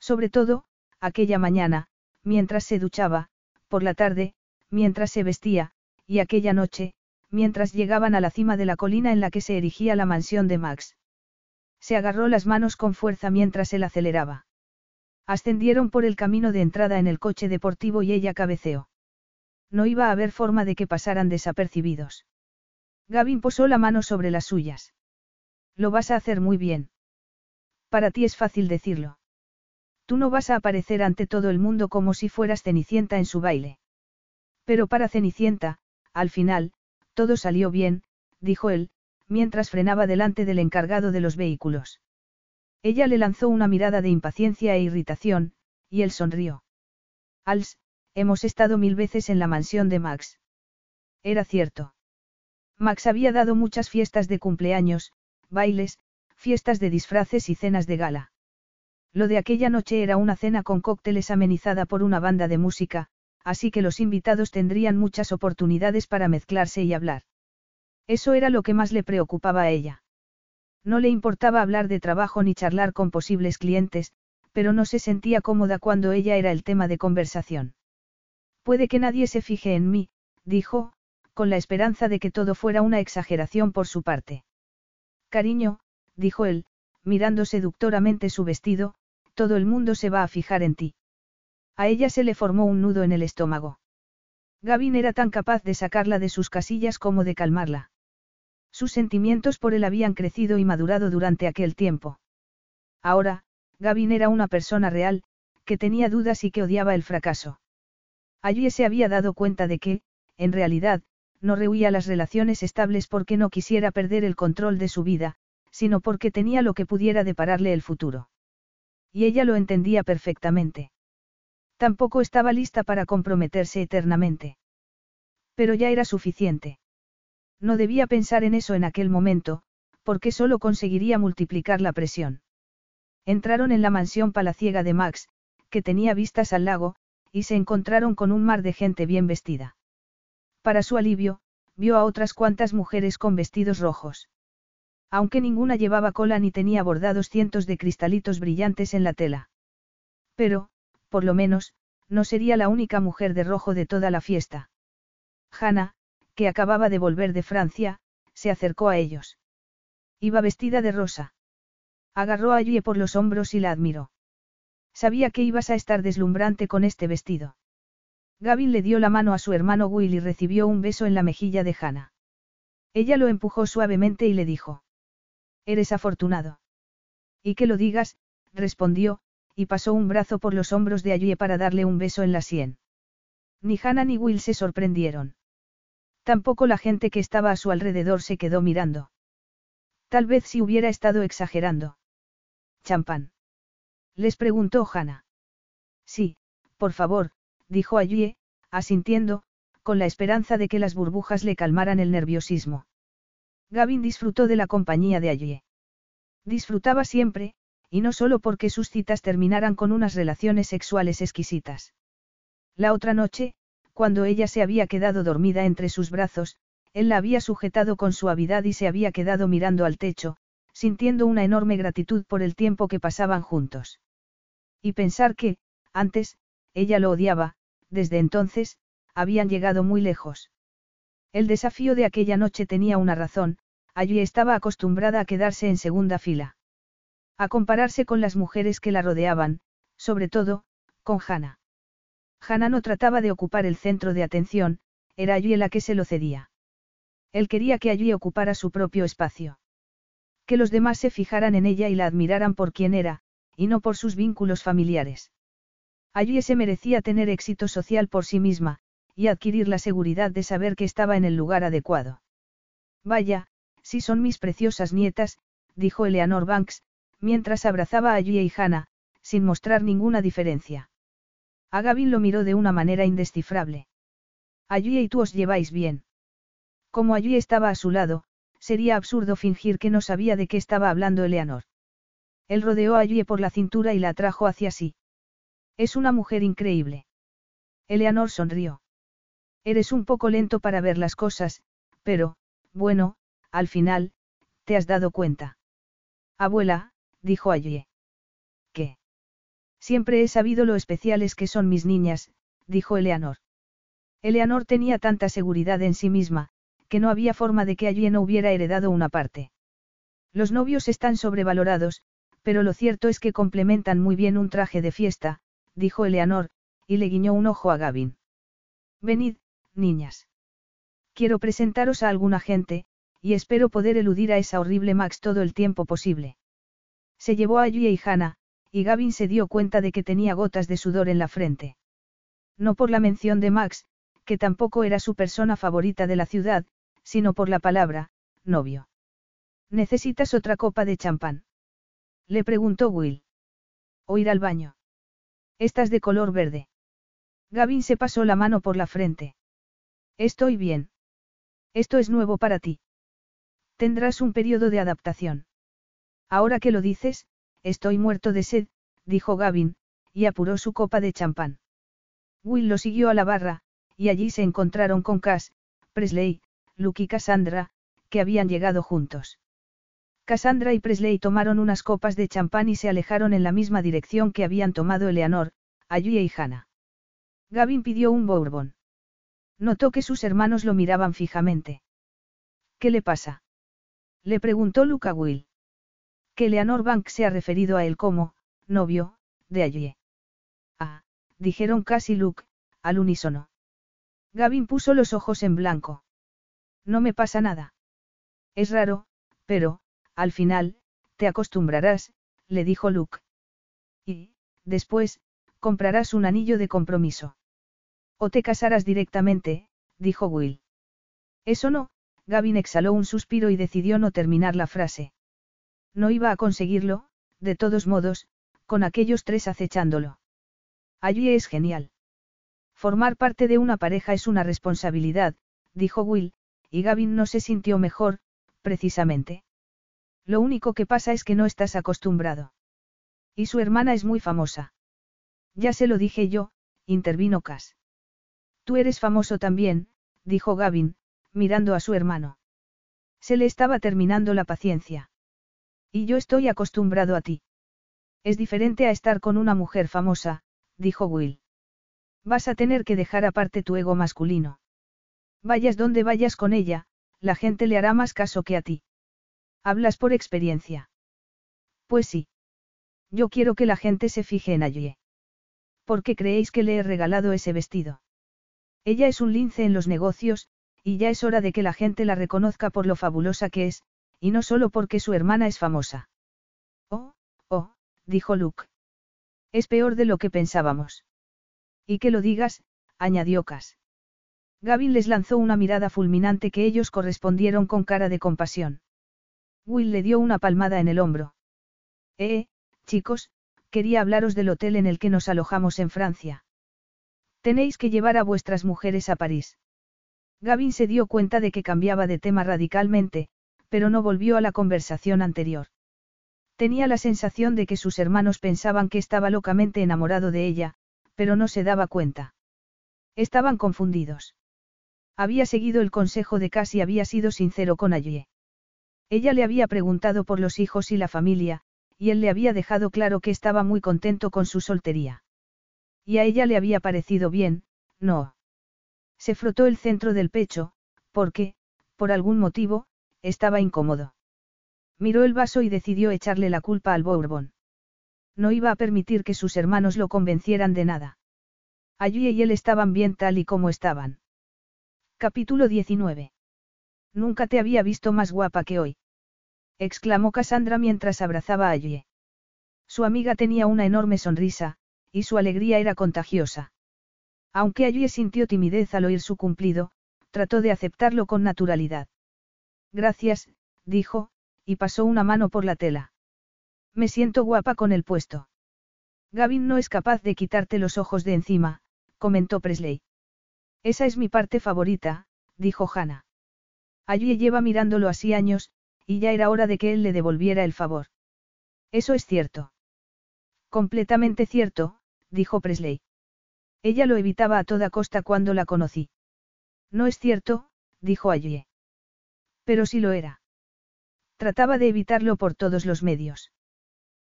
Sobre todo, aquella mañana, mientras se duchaba, por la tarde, mientras se vestía, y aquella noche, mientras llegaban a la cima de la colina en la que se erigía la mansión de Max. Se agarró las manos con fuerza mientras él aceleraba. Ascendieron por el camino de entrada en el coche deportivo y ella cabeceó. No iba a haber forma de que pasaran desapercibidos. Gavin posó la mano sobre las suyas. Lo vas a hacer muy bien. Para ti es fácil decirlo. Tú no vas a aparecer ante todo el mundo como si fueras Cenicienta en su baile. Pero para Cenicienta, al final, todo salió bien, dijo él, mientras frenaba delante del encargado de los vehículos. Ella le lanzó una mirada de impaciencia e irritación, y él sonrió. Als, hemos estado mil veces en la mansión de Max. Era cierto. Max había dado muchas fiestas de cumpleaños, bailes, fiestas de disfraces y cenas de gala. Lo de aquella noche era una cena con cócteles amenizada por una banda de música, así que los invitados tendrían muchas oportunidades para mezclarse y hablar. Eso era lo que más le preocupaba a ella. No le importaba hablar de trabajo ni charlar con posibles clientes, pero no se sentía cómoda cuando ella era el tema de conversación. Puede que nadie se fije en mí, dijo, con la esperanza de que todo fuera una exageración por su parte. Cariño, dijo él, mirando seductoramente su vestido, todo el mundo se va a fijar en ti. A ella se le formó un nudo en el estómago. Gavin era tan capaz de sacarla de sus casillas como de calmarla. Sus sentimientos por él habían crecido y madurado durante aquel tiempo. Ahora, Gavin era una persona real, que tenía dudas y que odiaba el fracaso. Allí se había dado cuenta de que, en realidad, no rehuía las relaciones estables porque no quisiera perder el control de su vida, sino porque tenía lo que pudiera depararle el futuro. Y ella lo entendía perfectamente. Tampoco estaba lista para comprometerse eternamente. Pero ya era suficiente. No debía pensar en eso en aquel momento, porque solo conseguiría multiplicar la presión. Entraron en la mansión palaciega de Max, que tenía vistas al lago, y se encontraron con un mar de gente bien vestida. Para su alivio, vio a otras cuantas mujeres con vestidos rojos. Aunque ninguna llevaba cola ni tenía bordados cientos de cristalitos brillantes en la tela. Pero, por lo menos, no sería la única mujer de rojo de toda la fiesta. Hannah, que acababa de volver de Francia, se acercó a ellos. Iba vestida de rosa. Agarró a Yue por los hombros y la admiró. Sabía que ibas a estar deslumbrante con este vestido. Gavin le dio la mano a su hermano Will y recibió un beso en la mejilla de Hannah. Ella lo empujó suavemente y le dijo. Eres afortunado. Y que lo digas, respondió, y pasó un brazo por los hombros de Ayue para darle un beso en la sien. Ni Hannah ni Will se sorprendieron. Tampoco la gente que estaba a su alrededor se quedó mirando. Tal vez si hubiera estado exagerando. Champán. Les preguntó Hannah. Sí, por favor, dijo Ayue, asintiendo, con la esperanza de que las burbujas le calmaran el nerviosismo. Gavin disfrutó de la compañía de Ayue. Disfrutaba siempre, y no solo porque sus citas terminaran con unas relaciones sexuales exquisitas. La otra noche, cuando ella se había quedado dormida entre sus brazos, él la había sujetado con suavidad y se había quedado mirando al techo, sintiendo una enorme gratitud por el tiempo que pasaban juntos. Y pensar que, antes, ella lo odiaba, desde entonces, habían llegado muy lejos. El desafío de aquella noche tenía una razón, allí estaba acostumbrada a quedarse en segunda fila. A compararse con las mujeres que la rodeaban, sobre todo, con Hannah. Hannah no trataba de ocupar el centro de atención, era allí la que se lo cedía. Él quería que allí ocupara su propio espacio. Que los demás se fijaran en ella y la admiraran por quien era, y no por sus vínculos familiares. Allí se merecía tener éxito social por sí misma, y adquirir la seguridad de saber que estaba en el lugar adecuado. Vaya, si son mis preciosas nietas, dijo Eleanor Banks, mientras abrazaba a Yue y Hannah, sin mostrar ninguna diferencia. A Gavin lo miró de una manera indescifrable. Yue y tú os lleváis bien. Como allí estaba a su lado, sería absurdo fingir que no sabía de qué estaba hablando Eleanor. Él rodeó a Yue por la cintura y la atrajo hacia sí. Es una mujer increíble. Eleanor sonrió. Eres un poco lento para ver las cosas, pero, bueno, al final, te has dado cuenta. Abuela, dijo allí. ¿Qué? Siempre he sabido lo especiales que son mis niñas, dijo Eleanor. Eleanor tenía tanta seguridad en sí misma, que no había forma de que allí no hubiera heredado una parte. Los novios están sobrevalorados, pero lo cierto es que complementan muy bien un traje de fiesta, dijo Eleanor, y le guiñó un ojo a Gavin. Venid, niñas. Quiero presentaros a alguna gente, y espero poder eludir a esa horrible Max todo el tiempo posible. Se llevó a Yue y Hannah, y Gavin se dio cuenta de que tenía gotas de sudor en la frente. No por la mención de Max, que tampoco era su persona favorita de la ciudad, sino por la palabra, novio. ¿Necesitas otra copa de champán? Le preguntó Will. ¿O ir al baño? Estás de color verde. Gavin se pasó la mano por la frente. Estoy bien. Esto es nuevo para ti. Tendrás un periodo de adaptación. Ahora que lo dices, estoy muerto de sed, dijo Gavin, y apuró su copa de champán. Will lo siguió a la barra, y allí se encontraron con Cass, Presley, Luke y Cassandra, que habían llegado juntos. Cassandra y Presley tomaron unas copas de champán y se alejaron en la misma dirección que habían tomado Eleanor, Ayue y Hannah. Gavin pidió un bourbon. Notó que sus hermanos lo miraban fijamente. ¿Qué le pasa? Le preguntó Luke a Will que Eleanor Bank se ha referido a él como, novio, de allí. Ah, dijeron casi Luke, al unísono. Gavin puso los ojos en blanco. No me pasa nada. Es raro, pero, al final, te acostumbrarás, le dijo Luke. Y, después, comprarás un anillo de compromiso. O te casarás directamente, dijo Will. Eso no, Gavin exhaló un suspiro y decidió no terminar la frase. No iba a conseguirlo, de todos modos, con aquellos tres acechándolo. Allí es genial. Formar parte de una pareja es una responsabilidad, dijo Will, y Gavin no se sintió mejor, precisamente. Lo único que pasa es que no estás acostumbrado. Y su hermana es muy famosa. Ya se lo dije yo, intervino Cass. Tú eres famoso también, dijo Gavin, mirando a su hermano. Se le estaba terminando la paciencia. Y yo estoy acostumbrado a ti. Es diferente a estar con una mujer famosa, dijo Will. Vas a tener que dejar aparte tu ego masculino. Vayas donde vayas con ella, la gente le hará más caso que a ti. Hablas por experiencia. Pues sí. Yo quiero que la gente se fije en Ayue. ¿Por qué creéis que le he regalado ese vestido? Ella es un lince en los negocios, y ya es hora de que la gente la reconozca por lo fabulosa que es, y no solo porque su hermana es famosa. Oh, oh, dijo Luke. Es peor de lo que pensábamos. Y que lo digas, añadió Cass. Gavin les lanzó una mirada fulminante que ellos correspondieron con cara de compasión. Will le dio una palmada en el hombro. Eh, chicos, quería hablaros del hotel en el que nos alojamos en Francia. Tenéis que llevar a vuestras mujeres a París. Gavin se dio cuenta de que cambiaba de tema radicalmente, pero no volvió a la conversación anterior. Tenía la sensación de que sus hermanos pensaban que estaba locamente enamorado de ella, pero no se daba cuenta. Estaban confundidos. Había seguido el consejo de Cass y había sido sincero con Allie. Ella le había preguntado por los hijos y la familia, y él le había dejado claro que estaba muy contento con su soltería. Y a ella le había parecido bien, no. Se frotó el centro del pecho, porque, por algún motivo, estaba incómodo. Miró el vaso y decidió echarle la culpa al Bourbon. No iba a permitir que sus hermanos lo convencieran de nada. Allí y él estaban bien tal y como estaban. Capítulo 19. Nunca te había visto más guapa que hoy. exclamó Cassandra mientras abrazaba a Allí. Su amiga tenía una enorme sonrisa, y su alegría era contagiosa. Aunque Allí sintió timidez al oír su cumplido, trató de aceptarlo con naturalidad. Gracias, dijo, y pasó una mano por la tela. Me siento guapa con el puesto. Gavin no es capaz de quitarte los ojos de encima, comentó Presley. Esa es mi parte favorita, dijo Hannah. Allí lleva mirándolo así años, y ya era hora de que él le devolviera el favor. Eso es cierto. Completamente cierto, dijo Presley. Ella lo evitaba a toda costa cuando la conocí. No es cierto, dijo Allí. Pero sí lo era. Trataba de evitarlo por todos los medios.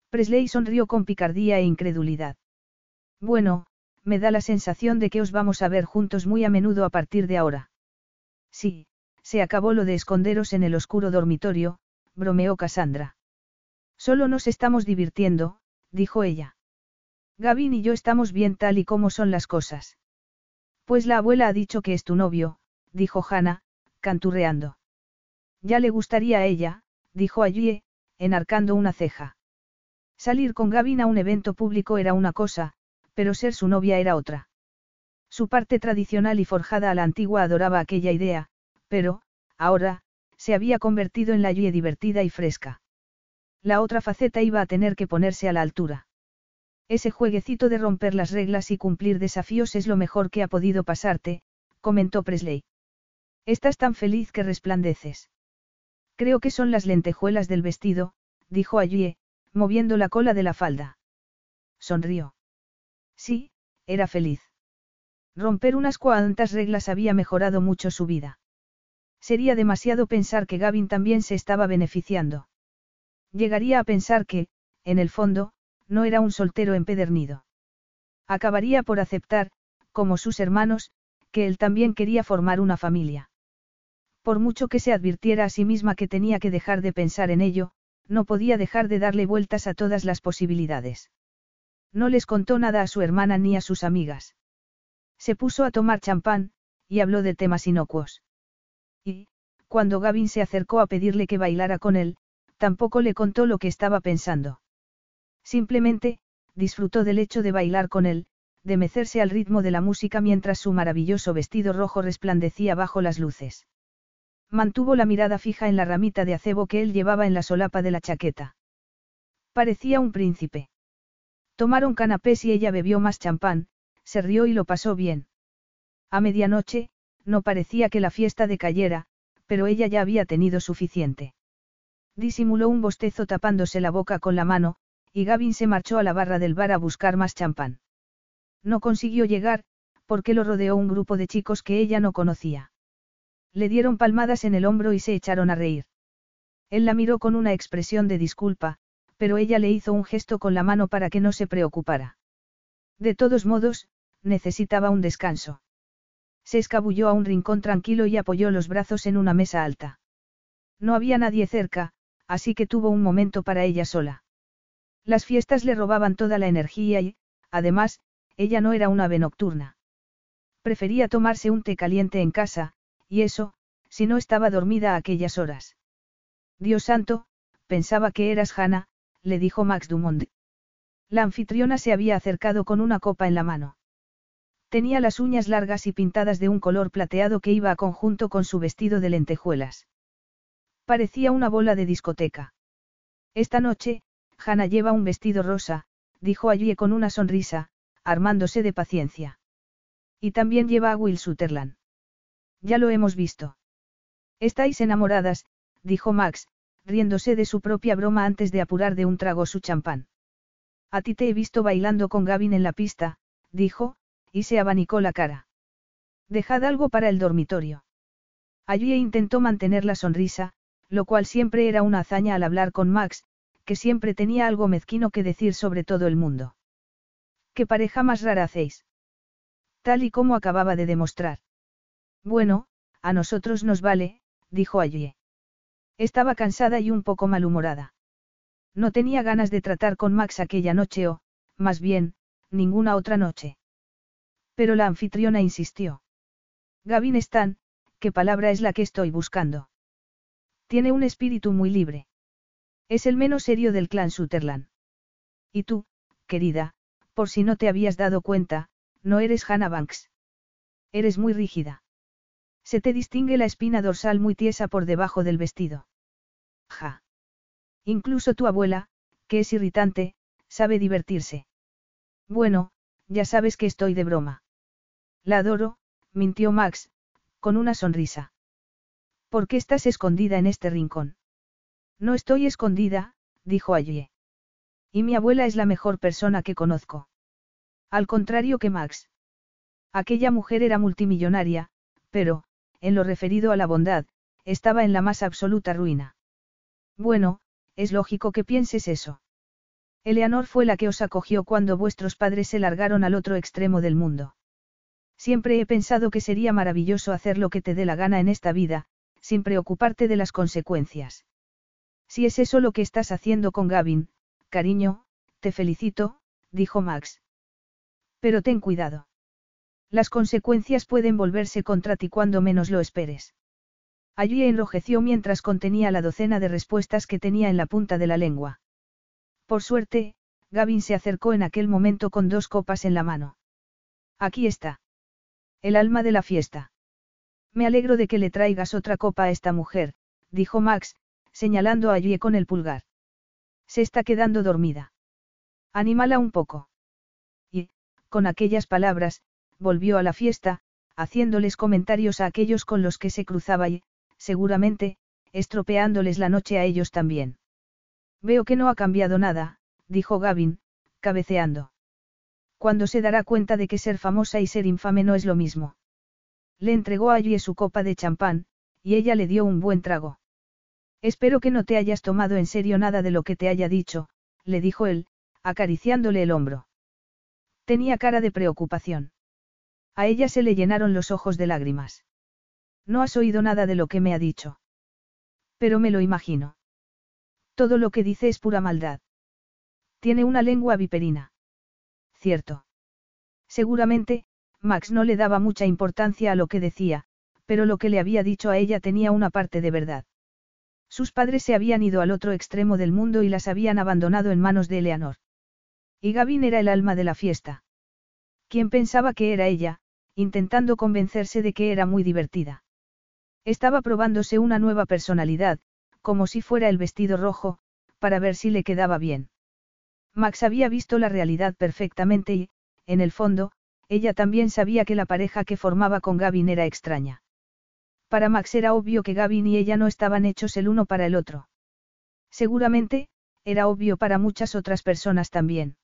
Presley sonrió con picardía e incredulidad. Bueno, me da la sensación de que os vamos a ver juntos muy a menudo a partir de ahora. Sí, se acabó lo de esconderos en el oscuro dormitorio, bromeó Cassandra. Solo nos estamos divirtiendo, dijo ella. Gavin y yo estamos bien tal y como son las cosas. Pues la abuela ha dicho que es tu novio, dijo Hannah, canturreando. Ya le gustaría a ella, dijo allí, enarcando una ceja. Salir con Gavin a un evento público era una cosa, pero ser su novia era otra. Su parte tradicional y forjada a la antigua adoraba aquella idea, pero, ahora, se había convertido en la Yue divertida y fresca. La otra faceta iba a tener que ponerse a la altura. Ese jueguecito de romper las reglas y cumplir desafíos es lo mejor que ha podido pasarte, comentó Presley. Estás tan feliz que resplandeces. Creo que son las lentejuelas del vestido, dijo Ayue, moviendo la cola de la falda. Sonrió. Sí, era feliz. Romper unas cuantas reglas había mejorado mucho su vida. Sería demasiado pensar que Gavin también se estaba beneficiando. Llegaría a pensar que, en el fondo, no era un soltero empedernido. Acabaría por aceptar, como sus hermanos, que él también quería formar una familia. Por mucho que se advirtiera a sí misma que tenía que dejar de pensar en ello, no podía dejar de darle vueltas a todas las posibilidades. No les contó nada a su hermana ni a sus amigas. Se puso a tomar champán, y habló de temas inocuos. Y, cuando Gavin se acercó a pedirle que bailara con él, tampoco le contó lo que estaba pensando. Simplemente, disfrutó del hecho de bailar con él, de mecerse al ritmo de la música mientras su maravilloso vestido rojo resplandecía bajo las luces. Mantuvo la mirada fija en la ramita de acebo que él llevaba en la solapa de la chaqueta. Parecía un príncipe. Tomaron canapés y ella bebió más champán, se rió y lo pasó bien. A medianoche, no parecía que la fiesta decayera, pero ella ya había tenido suficiente. Disimuló un bostezo tapándose la boca con la mano, y Gavin se marchó a la barra del bar a buscar más champán. No consiguió llegar, porque lo rodeó un grupo de chicos que ella no conocía. Le dieron palmadas en el hombro y se echaron a reír. Él la miró con una expresión de disculpa, pero ella le hizo un gesto con la mano para que no se preocupara. De todos modos, necesitaba un descanso. Se escabulló a un rincón tranquilo y apoyó los brazos en una mesa alta. No había nadie cerca, así que tuvo un momento para ella sola. Las fiestas le robaban toda la energía y, además, ella no era una ave nocturna. Prefería tomarse un té caliente en casa, y eso, si no estaba dormida a aquellas horas. Dios santo, pensaba que eras Hannah, le dijo Max Dumont. La anfitriona se había acercado con una copa en la mano. Tenía las uñas largas y pintadas de un color plateado que iba a conjunto con su vestido de lentejuelas. Parecía una bola de discoteca. Esta noche, Hannah lleva un vestido rosa, dijo allí con una sonrisa, armándose de paciencia. Y también lleva a Will Sutherland. Ya lo hemos visto. Estáis enamoradas, dijo Max, riéndose de su propia broma antes de apurar de un trago su champán. A ti te he visto bailando con Gavin en la pista, dijo, y se abanicó la cara. Dejad algo para el dormitorio. Allí intentó mantener la sonrisa, lo cual siempre era una hazaña al hablar con Max, que siempre tenía algo mezquino que decir sobre todo el mundo. ¿Qué pareja más rara hacéis? Tal y como acababa de demostrar. Bueno, a nosotros nos vale, dijo allí. Estaba cansada y un poco malhumorada. No tenía ganas de tratar con Max aquella noche o, más bien, ninguna otra noche. Pero la anfitriona insistió. Gavin Stan, ¿qué palabra es la que estoy buscando? Tiene un espíritu muy libre. Es el menos serio del clan Sutherland. Y tú, querida, por si no te habías dado cuenta, no eres Hannah Banks. Eres muy rígida. Se te distingue la espina dorsal muy tiesa por debajo del vestido. Ja. Incluso tu abuela, que es irritante, sabe divertirse. Bueno, ya sabes que estoy de broma. La adoro, mintió Max, con una sonrisa. ¿Por qué estás escondida en este rincón? No estoy escondida, dijo allí. Y mi abuela es la mejor persona que conozco. Al contrario que Max. Aquella mujer era multimillonaria, pero, en lo referido a la bondad, estaba en la más absoluta ruina. Bueno, es lógico que pienses eso. Eleanor fue la que os acogió cuando vuestros padres se largaron al otro extremo del mundo. Siempre he pensado que sería maravilloso hacer lo que te dé la gana en esta vida, sin preocuparte de las consecuencias. Si es eso lo que estás haciendo con Gavin, cariño, te felicito, dijo Max. Pero ten cuidado. Las consecuencias pueden volverse contra ti cuando menos lo esperes. Allí enrojeció mientras contenía la docena de respuestas que tenía en la punta de la lengua. Por suerte, Gavin se acercó en aquel momento con dos copas en la mano. Aquí está. El alma de la fiesta. Me alegro de que le traigas otra copa a esta mujer, dijo Max, señalando a Yue con el pulgar. Se está quedando dormida. Anímala un poco. Y, con aquellas palabras, volvió a la fiesta, haciéndoles comentarios a aquellos con los que se cruzaba y, seguramente, estropeándoles la noche a ellos también. Veo que no ha cambiado nada, dijo Gavin, cabeceando. Cuando se dará cuenta de que ser famosa y ser infame no es lo mismo. Le entregó a Yue su copa de champán, y ella le dio un buen trago. Espero que no te hayas tomado en serio nada de lo que te haya dicho, le dijo él, acariciándole el hombro. Tenía cara de preocupación. A ella se le llenaron los ojos de lágrimas. No has oído nada de lo que me ha dicho. Pero me lo imagino. Todo lo que dice es pura maldad. Tiene una lengua viperina. Cierto. Seguramente, Max no le daba mucha importancia a lo que decía, pero lo que le había dicho a ella tenía una parte de verdad. Sus padres se habían ido al otro extremo del mundo y las habían abandonado en manos de Eleanor. Y Gavin era el alma de la fiesta. Quien pensaba que era ella, intentando convencerse de que era muy divertida. Estaba probándose una nueva personalidad, como si fuera el vestido rojo, para ver si le quedaba bien. Max había visto la realidad perfectamente y, en el fondo, ella también sabía que la pareja que formaba con Gavin era extraña. Para Max era obvio que Gavin y ella no estaban hechos el uno para el otro. Seguramente, era obvio para muchas otras personas también.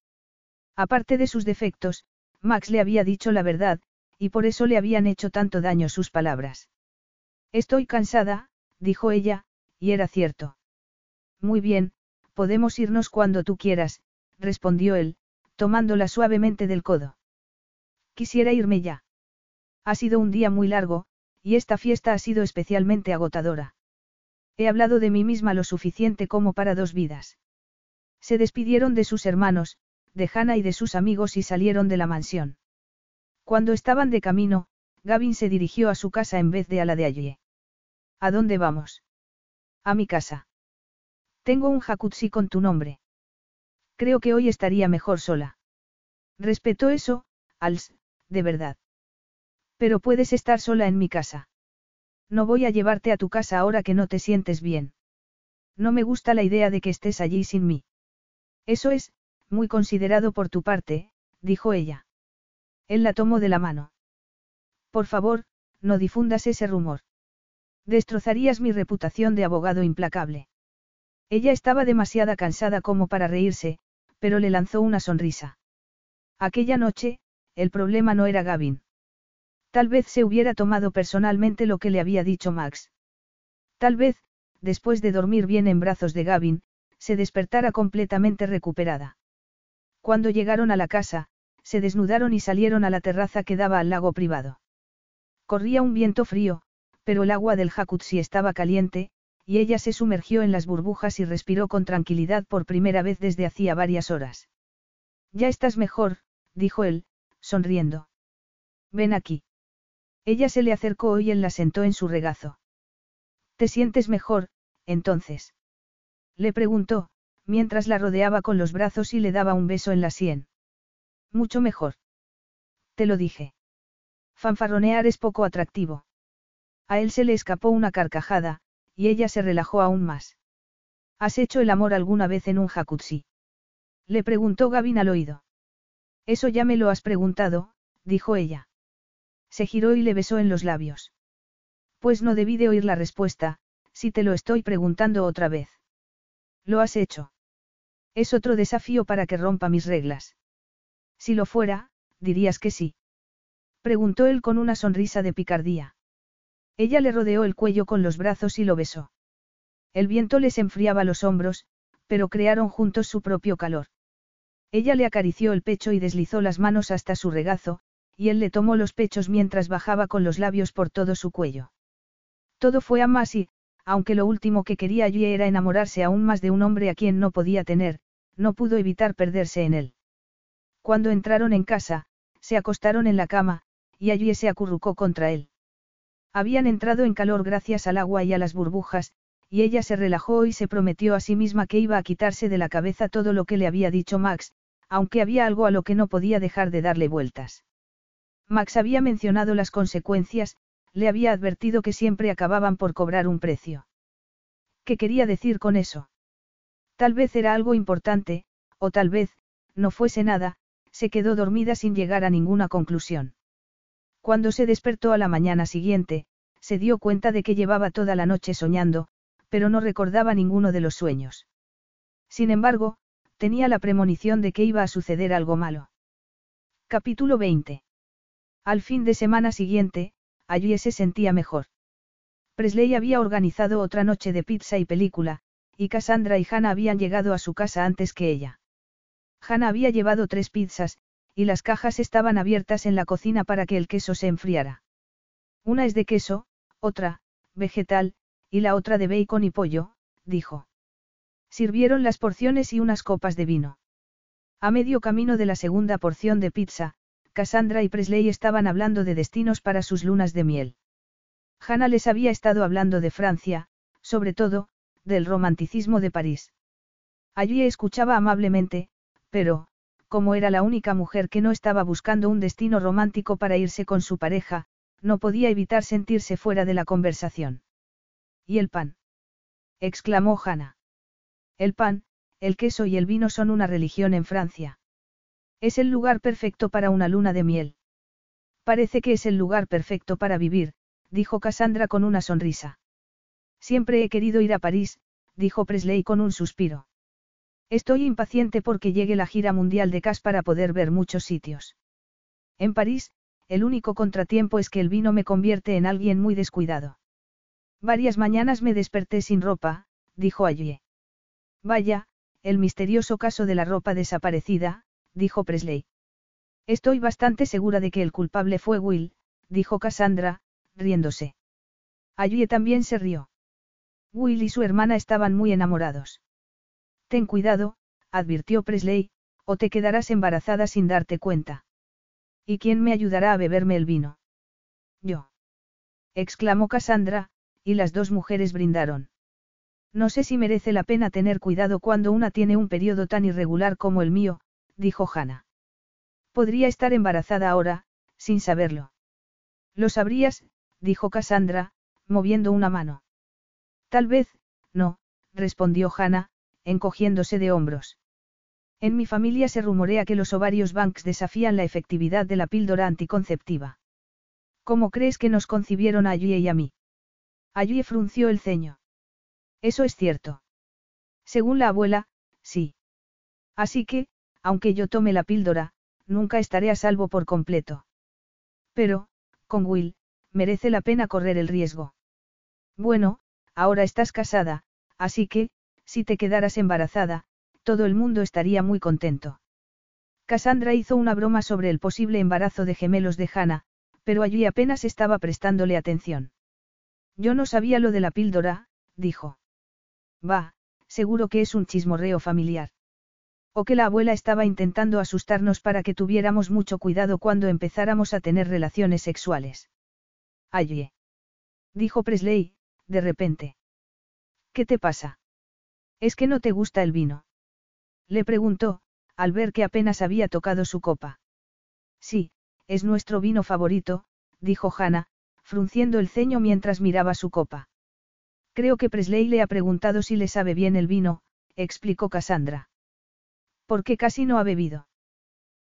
Aparte de sus defectos, Max le había dicho la verdad, y por eso le habían hecho tanto daño sus palabras. Estoy cansada, dijo ella, y era cierto. Muy bien, podemos irnos cuando tú quieras, respondió él, tomándola suavemente del codo. Quisiera irme ya. Ha sido un día muy largo, y esta fiesta ha sido especialmente agotadora. He hablado de mí misma lo suficiente como para dos vidas. Se despidieron de sus hermanos, de Hannah y de sus amigos y salieron de la mansión. Cuando estaban de camino, Gavin se dirigió a su casa en vez de a la de allí. ¿A dónde vamos? A mi casa. Tengo un jacuzzi con tu nombre. Creo que hoy estaría mejor sola. Respetó eso, Als, de verdad. Pero puedes estar sola en mi casa. No voy a llevarte a tu casa ahora que no te sientes bien. No me gusta la idea de que estés allí sin mí. Eso es, muy considerado por tu parte, dijo ella. Él la tomó de la mano. Por favor, no difundas ese rumor. Destrozarías mi reputación de abogado implacable. Ella estaba demasiado cansada como para reírse, pero le lanzó una sonrisa. Aquella noche, el problema no era Gavin. Tal vez se hubiera tomado personalmente lo que le había dicho Max. Tal vez, después de dormir bien en brazos de Gavin, se despertara completamente recuperada. Cuando llegaron a la casa, se desnudaron y salieron a la terraza que daba al lago privado. Corría un viento frío, pero el agua del jacuzzi estaba caliente, y ella se sumergió en las burbujas y respiró con tranquilidad por primera vez desde hacía varias horas. Ya estás mejor, dijo él, sonriendo. Ven aquí. Ella se le acercó y él la sentó en su regazo. ¿Te sientes mejor, entonces? Le preguntó, mientras la rodeaba con los brazos y le daba un beso en la sien. Mucho mejor. Te lo dije. Fanfarronear es poco atractivo. A él se le escapó una carcajada, y ella se relajó aún más. ¿Has hecho el amor alguna vez en un jacuzzi? Le preguntó Gavin al oído. Eso ya me lo has preguntado, dijo ella. Se giró y le besó en los labios. Pues no debí de oír la respuesta, si te lo estoy preguntando otra vez. Lo has hecho. Es otro desafío para que rompa mis reglas. Si lo fuera, dirías que sí. Preguntó él con una sonrisa de picardía. Ella le rodeó el cuello con los brazos y lo besó. El viento les enfriaba los hombros, pero crearon juntos su propio calor. Ella le acarició el pecho y deslizó las manos hasta su regazo, y él le tomó los pechos mientras bajaba con los labios por todo su cuello. Todo fue a más y, aunque lo último que quería allí era enamorarse aún más de un hombre a quien no podía tener, no pudo evitar perderse en él. Cuando entraron en casa, se acostaron en la cama, y allí se acurrucó contra él. Habían entrado en calor gracias al agua y a las burbujas, y ella se relajó y se prometió a sí misma que iba a quitarse de la cabeza todo lo que le había dicho Max, aunque había algo a lo que no podía dejar de darle vueltas. Max había mencionado las consecuencias, le había advertido que siempre acababan por cobrar un precio. ¿Qué quería decir con eso? Tal vez era algo importante, o tal vez, no fuese nada, se quedó dormida sin llegar a ninguna conclusión. Cuando se despertó a la mañana siguiente, se dio cuenta de que llevaba toda la noche soñando, pero no recordaba ninguno de los sueños. Sin embargo, tenía la premonición de que iba a suceder algo malo. Capítulo 20. Al fin de semana siguiente, allí se sentía mejor. Presley había organizado otra noche de pizza y película, y Cassandra y Hannah habían llegado a su casa antes que ella. Hannah había llevado tres pizzas, y las cajas estaban abiertas en la cocina para que el queso se enfriara. Una es de queso, otra, vegetal, y la otra de bacon y pollo, dijo. Sirvieron las porciones y unas copas de vino. A medio camino de la segunda porción de pizza, Cassandra y Presley estaban hablando de destinos para sus lunas de miel. Hannah les había estado hablando de Francia, sobre todo, del romanticismo de París. Allí escuchaba amablemente, pero, como era la única mujer que no estaba buscando un destino romántico para irse con su pareja, no podía evitar sentirse fuera de la conversación. ¿Y el pan? exclamó Hannah. El pan, el queso y el vino son una religión en Francia. Es el lugar perfecto para una luna de miel. Parece que es el lugar perfecto para vivir, dijo Cassandra con una sonrisa. Siempre he querido ir a París, dijo Presley con un suspiro. Estoy impaciente porque llegue la gira mundial de Cas para poder ver muchos sitios. En París, el único contratiempo es que el vino me convierte en alguien muy descuidado. Varias mañanas me desperté sin ropa, dijo allí. Vaya, el misterioso caso de la ropa desaparecida, dijo Presley. Estoy bastante segura de que el culpable fue Will, dijo Cassandra, riéndose. Allí también se rió. Will y su hermana estaban muy enamorados. Ten cuidado, advirtió Presley, o te quedarás embarazada sin darte cuenta. ¿Y quién me ayudará a beberme el vino? Yo. exclamó Cassandra, y las dos mujeres brindaron. No sé si merece la pena tener cuidado cuando una tiene un periodo tan irregular como el mío, dijo Hannah. Podría estar embarazada ahora, sin saberlo. Lo sabrías, dijo Cassandra, moviendo una mano. Tal vez, no, respondió Hannah, encogiéndose de hombros. En mi familia se rumorea que los ovarios Banks desafían la efectividad de la píldora anticonceptiva. ¿Cómo crees que nos concibieron a y a mí? Allí frunció el ceño. Eso es cierto. Según la abuela, sí. Así que, aunque yo tome la píldora, nunca estaré a salvo por completo. Pero, con Will, merece la pena correr el riesgo. Bueno, ahora estás casada, así que, si te quedaras embarazada, todo el mundo estaría muy contento. Cassandra hizo una broma sobre el posible embarazo de gemelos de Hannah, pero allí apenas estaba prestándole atención. Yo no sabía lo de la píldora, dijo. Va, seguro que es un chismorreo familiar. O que la abuela estaba intentando asustarnos para que tuviéramos mucho cuidado cuando empezáramos a tener relaciones sexuales. Allí. Dijo Presley, de repente. ¿Qué te pasa? ¿Es que no te gusta el vino? Le preguntó, al ver que apenas había tocado su copa. Sí, es nuestro vino favorito, dijo Hannah, frunciendo el ceño mientras miraba su copa. Creo que Presley le ha preguntado si le sabe bien el vino, explicó Cassandra. ¿Por qué casi no ha bebido?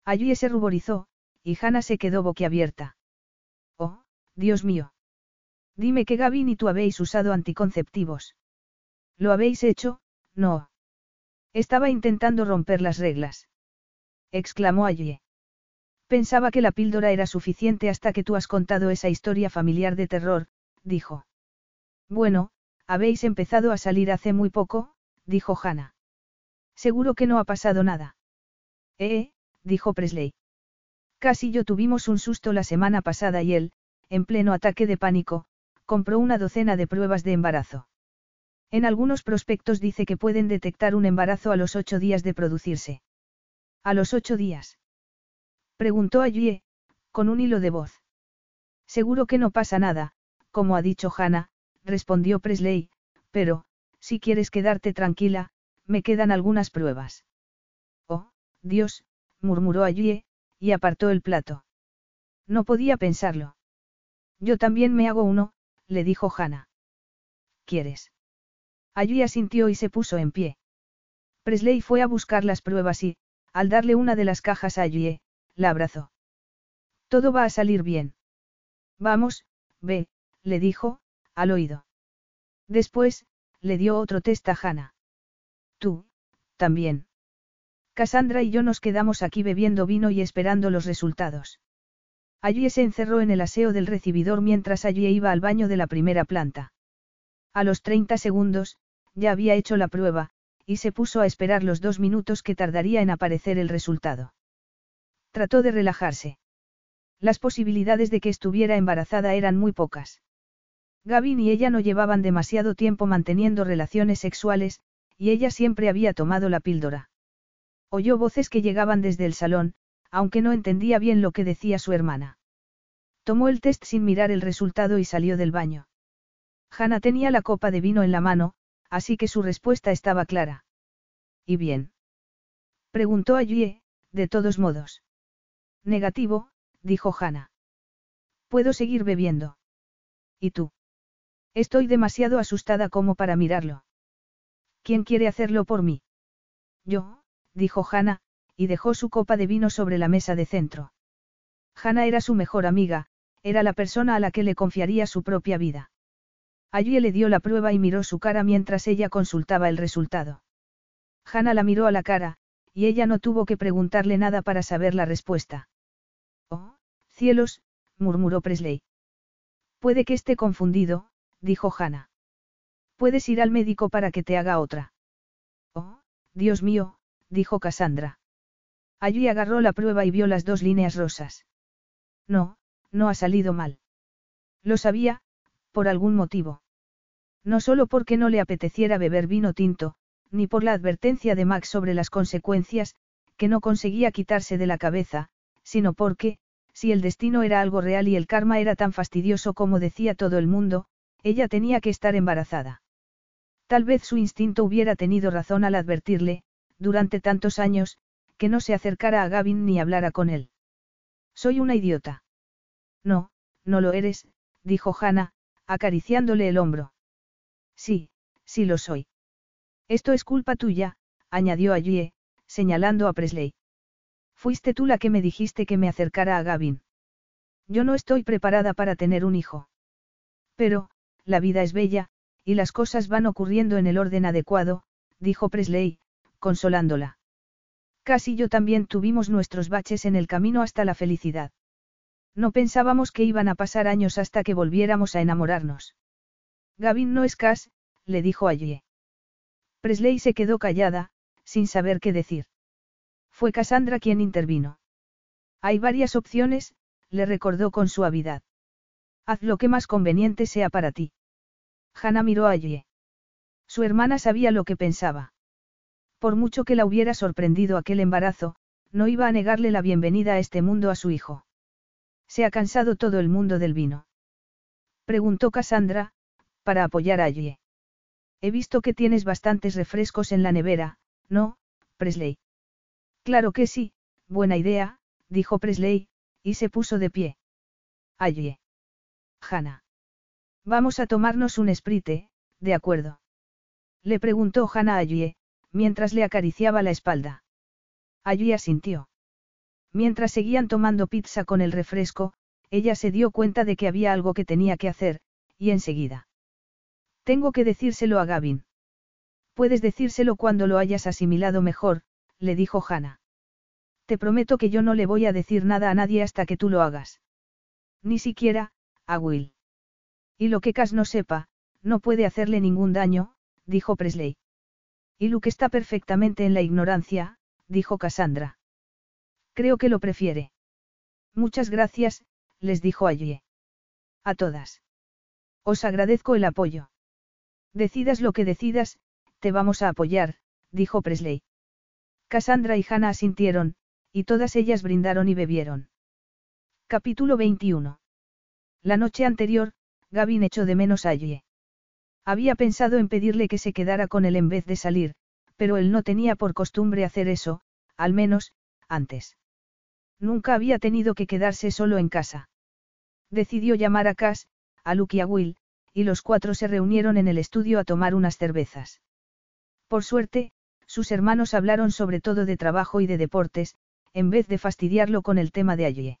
Allí se ruborizó, y Hannah se quedó boquiabierta. Oh, Dios mío. Dime que Gavin y tú habéis usado anticonceptivos. ¿Lo habéis hecho? No. Estaba intentando romper las reglas. Exclamó allí. Pensaba que la píldora era suficiente hasta que tú has contado esa historia familiar de terror, dijo. Bueno, habéis empezado a salir hace muy poco, dijo Hannah. Seguro que no ha pasado nada. Eh, dijo Presley. Casi yo tuvimos un susto la semana pasada y él, en pleno ataque de pánico, compró una docena de pruebas de embarazo. En algunos prospectos dice que pueden detectar un embarazo a los ocho días de producirse. ¿A los ocho días? Preguntó Allie, con un hilo de voz. Seguro que no pasa nada, como ha dicho Hannah, respondió Presley, pero, si quieres quedarte tranquila, me quedan algunas pruebas. Oh, Dios, murmuró Allie, y apartó el plato. No podía pensarlo. Yo también me hago uno, le dijo Hannah. ¿Quieres? Allí asintió y se puso en pie. Presley fue a buscar las pruebas y, al darle una de las cajas a Allie, la abrazó. Todo va a salir bien. Vamos, ve, le dijo, al oído. Después, le dio otro test a Hannah. Tú, también. Cassandra y yo nos quedamos aquí bebiendo vino y esperando los resultados. Allí se encerró en el aseo del recibidor mientras allí iba al baño de la primera planta. A los 30 segundos, ya había hecho la prueba, y se puso a esperar los dos minutos que tardaría en aparecer el resultado. Trató de relajarse. Las posibilidades de que estuviera embarazada eran muy pocas. Gavin y ella no llevaban demasiado tiempo manteniendo relaciones sexuales, y ella siempre había tomado la píldora. Oyó voces que llegaban desde el salón, aunque no entendía bien lo que decía su hermana. Tomó el test sin mirar el resultado y salió del baño. Hannah tenía la copa de vino en la mano, así que su respuesta estaba clara. ¿Y bien? Preguntó allí, de todos modos. Negativo, dijo Hannah. Puedo seguir bebiendo. ¿Y tú? Estoy demasiado asustada como para mirarlo. ¿Quién quiere hacerlo por mí? Yo, dijo Hannah, y dejó su copa de vino sobre la mesa de centro. Hannah era su mejor amiga, era la persona a la que le confiaría su propia vida. Allí le dio la prueba y miró su cara mientras ella consultaba el resultado. Hannah la miró a la cara, y ella no tuvo que preguntarle nada para saber la respuesta. Oh, cielos, murmuró Presley. Puede que esté confundido, dijo Hannah. Puedes ir al médico para que te haga otra. Oh, Dios mío, dijo Cassandra. Allí agarró la prueba y vio las dos líneas rosas. No, no ha salido mal. Lo sabía, por algún motivo. No solo porque no le apeteciera beber vino tinto, ni por la advertencia de Max sobre las consecuencias, que no conseguía quitarse de la cabeza, sino porque, si el destino era algo real y el karma era tan fastidioso como decía todo el mundo, ella tenía que estar embarazada. Tal vez su instinto hubiera tenido razón al advertirle, durante tantos años, que no se acercara a Gavin ni hablara con él. Soy una idiota. No, no lo eres, dijo Hannah, acariciándole el hombro. Sí, sí lo soy. Esto es culpa tuya, añadió Allie, señalando a Presley. Fuiste tú la que me dijiste que me acercara a Gavin. Yo no estoy preparada para tener un hijo. Pero, la vida es bella, y las cosas van ocurriendo en el orden adecuado, dijo Presley, consolándola. Casi yo también tuvimos nuestros baches en el camino hasta la felicidad. No pensábamos que iban a pasar años hasta que volviéramos a enamorarnos. Gavin no es Cass, le dijo allí. Presley se quedó callada, sin saber qué decir. Fue Cassandra quien intervino. Hay varias opciones, le recordó con suavidad. Haz lo que más conveniente sea para ti. Hannah miró allí. Su hermana sabía lo que pensaba. Por mucho que la hubiera sorprendido aquel embarazo, no iba a negarle la bienvenida a este mundo a su hijo. ¿Se ha cansado todo el mundo del vino? Preguntó Cassandra, para apoyar a Allie. He visto que tienes bastantes refrescos en la nevera, ¿no, Presley? Claro que sí, buena idea, dijo Presley, y se puso de pie. Allie. Hannah. Vamos a tomarnos un sprite, de acuerdo. Le preguntó Hannah a Allie, mientras le acariciaba la espalda. Allí asintió. Mientras seguían tomando pizza con el refresco, ella se dio cuenta de que había algo que tenía que hacer, y enseguida. Tengo que decírselo a Gavin. Puedes decírselo cuando lo hayas asimilado mejor, le dijo Hannah. Te prometo que yo no le voy a decir nada a nadie hasta que tú lo hagas. Ni siquiera, a Will. Y lo que Cass no sepa, no puede hacerle ningún daño, dijo Presley. Y Luke está perfectamente en la ignorancia, dijo Cassandra. Creo que lo prefiere. Muchas gracias, les dijo allí. A todas. Os agradezco el apoyo. Decidas lo que decidas, te vamos a apoyar, dijo Presley. Cassandra y Hannah asintieron, y todas ellas brindaron y bebieron. Capítulo 21. La noche anterior, Gavin echó de menos a Allie. Había pensado en pedirle que se quedara con él en vez de salir, pero él no tenía por costumbre hacer eso, al menos, antes. Nunca había tenido que quedarse solo en casa. Decidió llamar a Cass, a Luke y a Will, y los cuatro se reunieron en el estudio a tomar unas cervezas. Por suerte, sus hermanos hablaron sobre todo de trabajo y de deportes, en vez de fastidiarlo con el tema de allí.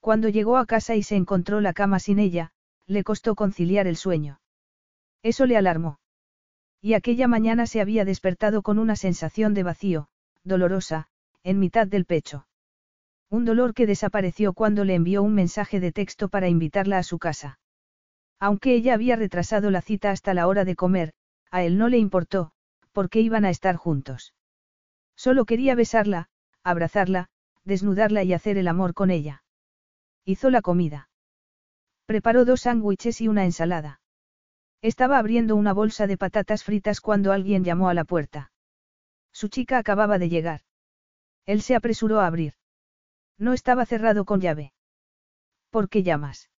Cuando llegó a casa y se encontró la cama sin ella, le costó conciliar el sueño. Eso le alarmó. Y aquella mañana se había despertado con una sensación de vacío, dolorosa, en mitad del pecho. Un dolor que desapareció cuando le envió un mensaje de texto para invitarla a su casa. Aunque ella había retrasado la cita hasta la hora de comer, a él no le importó, porque iban a estar juntos. Solo quería besarla, abrazarla, desnudarla y hacer el amor con ella. Hizo la comida. Preparó dos sándwiches y una ensalada. Estaba abriendo una bolsa de patatas fritas cuando alguien llamó a la puerta. Su chica acababa de llegar. Él se apresuró a abrir. No estaba cerrado con llave. ¿Por qué llamas?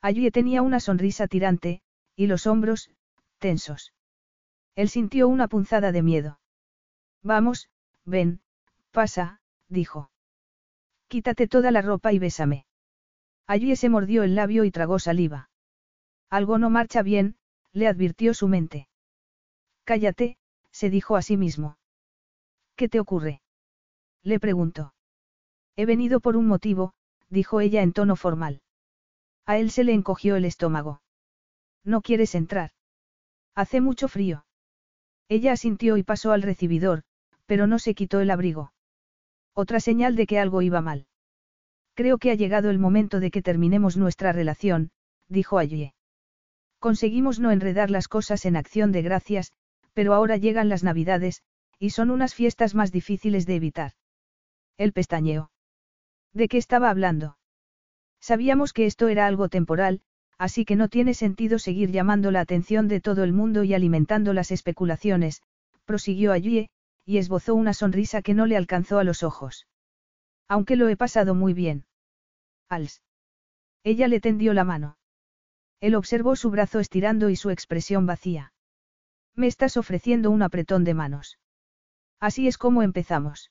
Allí tenía una sonrisa tirante, y los hombros, tensos. Él sintió una punzada de miedo. Vamos, ven, pasa, dijo. Quítate toda la ropa y bésame. Allí se mordió el labio y tragó saliva. Algo no marcha bien, le advirtió su mente. Cállate, se dijo a sí mismo. ¿Qué te ocurre? Le preguntó. He venido por un motivo, dijo ella en tono formal. A él se le encogió el estómago. ¿No quieres entrar? Hace mucho frío. Ella asintió y pasó al recibidor, pero no se quitó el abrigo. Otra señal de que algo iba mal. Creo que ha llegado el momento de que terminemos nuestra relación, dijo allí. Conseguimos no enredar las cosas en acción de gracias, pero ahora llegan las navidades, y son unas fiestas más difíciles de evitar. El pestañeó. ¿De qué estaba hablando? Sabíamos que esto era algo temporal, así que no tiene sentido seguir llamando la atención de todo el mundo y alimentando las especulaciones, prosiguió allí, y esbozó una sonrisa que no le alcanzó a los ojos. Aunque lo he pasado muy bien. Als. Ella le tendió la mano. Él observó su brazo estirando y su expresión vacía. Me estás ofreciendo un apretón de manos. Así es como empezamos.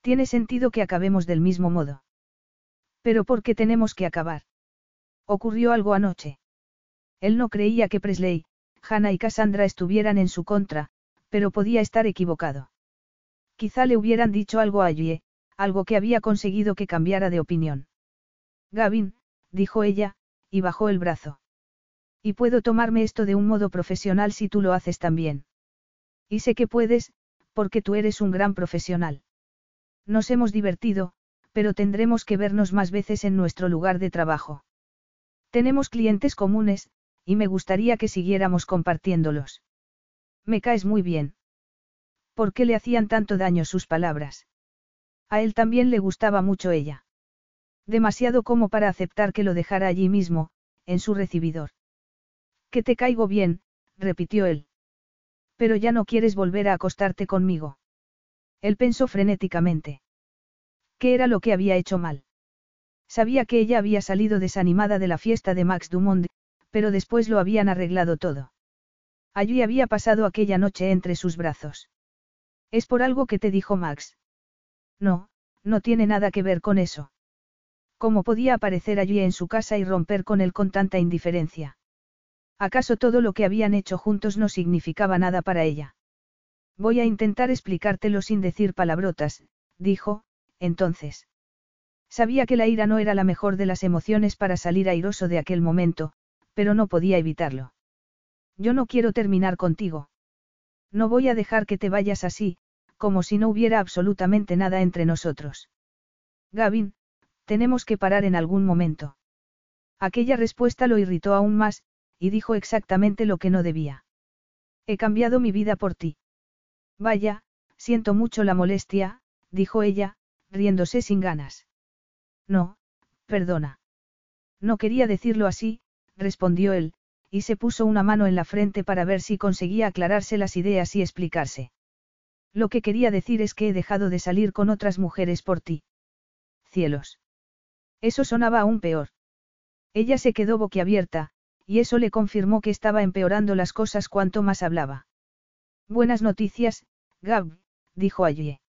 Tiene sentido que acabemos del mismo modo. Pero ¿por qué tenemos que acabar? Ocurrió algo anoche. Él no creía que Presley, Hannah y Cassandra estuvieran en su contra, pero podía estar equivocado. Quizá le hubieran dicho algo a Yue, algo que había conseguido que cambiara de opinión. Gavin, dijo ella, y bajó el brazo. Y puedo tomarme esto de un modo profesional si tú lo haces también. Y sé que puedes, porque tú eres un gran profesional. Nos hemos divertido, pero tendremos que vernos más veces en nuestro lugar de trabajo. Tenemos clientes comunes, y me gustaría que siguiéramos compartiéndolos. Me caes muy bien. ¿Por qué le hacían tanto daño sus palabras? A él también le gustaba mucho ella. Demasiado como para aceptar que lo dejara allí mismo, en su recibidor. Que te caigo bien, repitió él. Pero ya no quieres volver a acostarte conmigo. Él pensó frenéticamente. ¿Qué era lo que había hecho mal? Sabía que ella había salido desanimada de la fiesta de Max Dumont, pero después lo habían arreglado todo. Allí había pasado aquella noche entre sus brazos. Es por algo que te dijo Max. No, no tiene nada que ver con eso. ¿Cómo podía aparecer allí en su casa y romper con él con tanta indiferencia? ¿Acaso todo lo que habían hecho juntos no significaba nada para ella? Voy a intentar explicártelo sin decir palabrotas, dijo, entonces. Sabía que la ira no era la mejor de las emociones para salir airoso de aquel momento, pero no podía evitarlo. Yo no quiero terminar contigo. No voy a dejar que te vayas así, como si no hubiera absolutamente nada entre nosotros. Gavin, tenemos que parar en algún momento. Aquella respuesta lo irritó aún más, y dijo exactamente lo que no debía. He cambiado mi vida por ti. Vaya, siento mucho la molestia, dijo ella, riéndose sin ganas. No, perdona. No quería decirlo así, respondió él, y se puso una mano en la frente para ver si conseguía aclararse las ideas y explicarse. Lo que quería decir es que he dejado de salir con otras mujeres por ti. Cielos. Eso sonaba aún peor. Ella se quedó boquiabierta, y eso le confirmó que estaba empeorando las cosas cuanto más hablaba. Buenas noticias, Gab, dijo allí.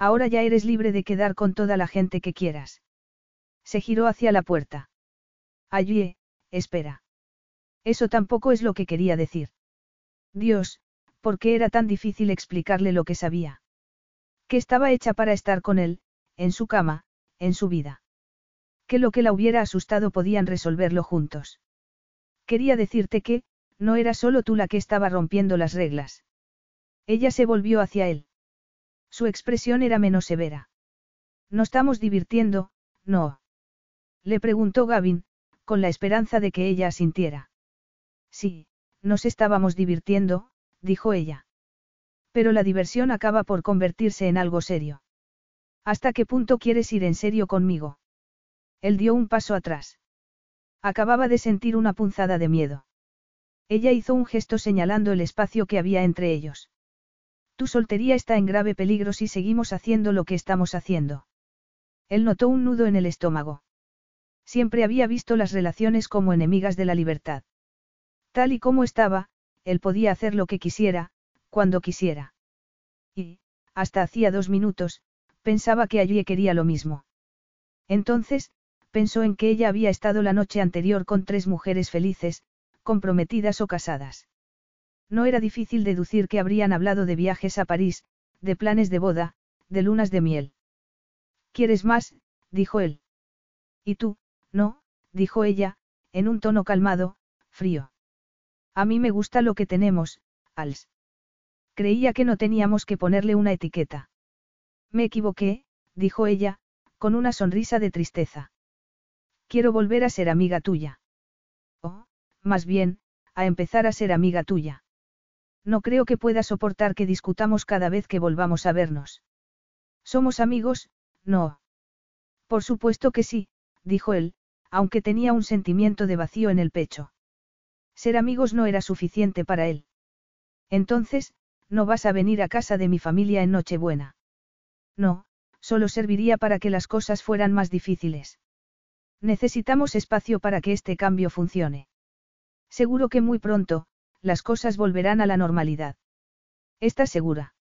Ahora ya eres libre de quedar con toda la gente que quieras. Se giró hacia la puerta. Allí, espera. Eso tampoco es lo que quería decir. Dios, ¿por qué era tan difícil explicarle lo que sabía? Que estaba hecha para estar con él, en su cama, en su vida. Que lo que la hubiera asustado podían resolverlo juntos. Quería decirte que, no era solo tú la que estaba rompiendo las reglas. Ella se volvió hacia él. Su expresión era menos severa. ¿No estamos divirtiendo, no? Le preguntó Gavin, con la esperanza de que ella asintiera. Sí, nos estábamos divirtiendo, dijo ella. Pero la diversión acaba por convertirse en algo serio. ¿Hasta qué punto quieres ir en serio conmigo? Él dio un paso atrás. Acababa de sentir una punzada de miedo. Ella hizo un gesto señalando el espacio que había entre ellos. Tu soltería está en grave peligro si seguimos haciendo lo que estamos haciendo. Él notó un nudo en el estómago. Siempre había visto las relaciones como enemigas de la libertad. Tal y como estaba, él podía hacer lo que quisiera, cuando quisiera. Y, hasta hacía dos minutos, pensaba que allí quería lo mismo. Entonces, pensó en que ella había estado la noche anterior con tres mujeres felices, comprometidas o casadas. No era difícil deducir que habrían hablado de viajes a París, de planes de boda, de lunas de miel. ¿Quieres más? dijo él. ¿Y tú? No, dijo ella, en un tono calmado, frío. A mí me gusta lo que tenemos, Als. Creía que no teníamos que ponerle una etiqueta. Me equivoqué, dijo ella, con una sonrisa de tristeza. Quiero volver a ser amiga tuya. O, más bien, a empezar a ser amiga tuya. No creo que pueda soportar que discutamos cada vez que volvamos a vernos. Somos amigos, no. Por supuesto que sí, dijo él, aunque tenía un sentimiento de vacío en el pecho. Ser amigos no era suficiente para él. Entonces, No vas a venir a casa de mi familia en Nochebuena. No, solo serviría para que las cosas fueran más difíciles. Necesitamos espacio para que este cambio funcione. Seguro que muy pronto, las cosas volverán a la normalidad. ¿Estás segura?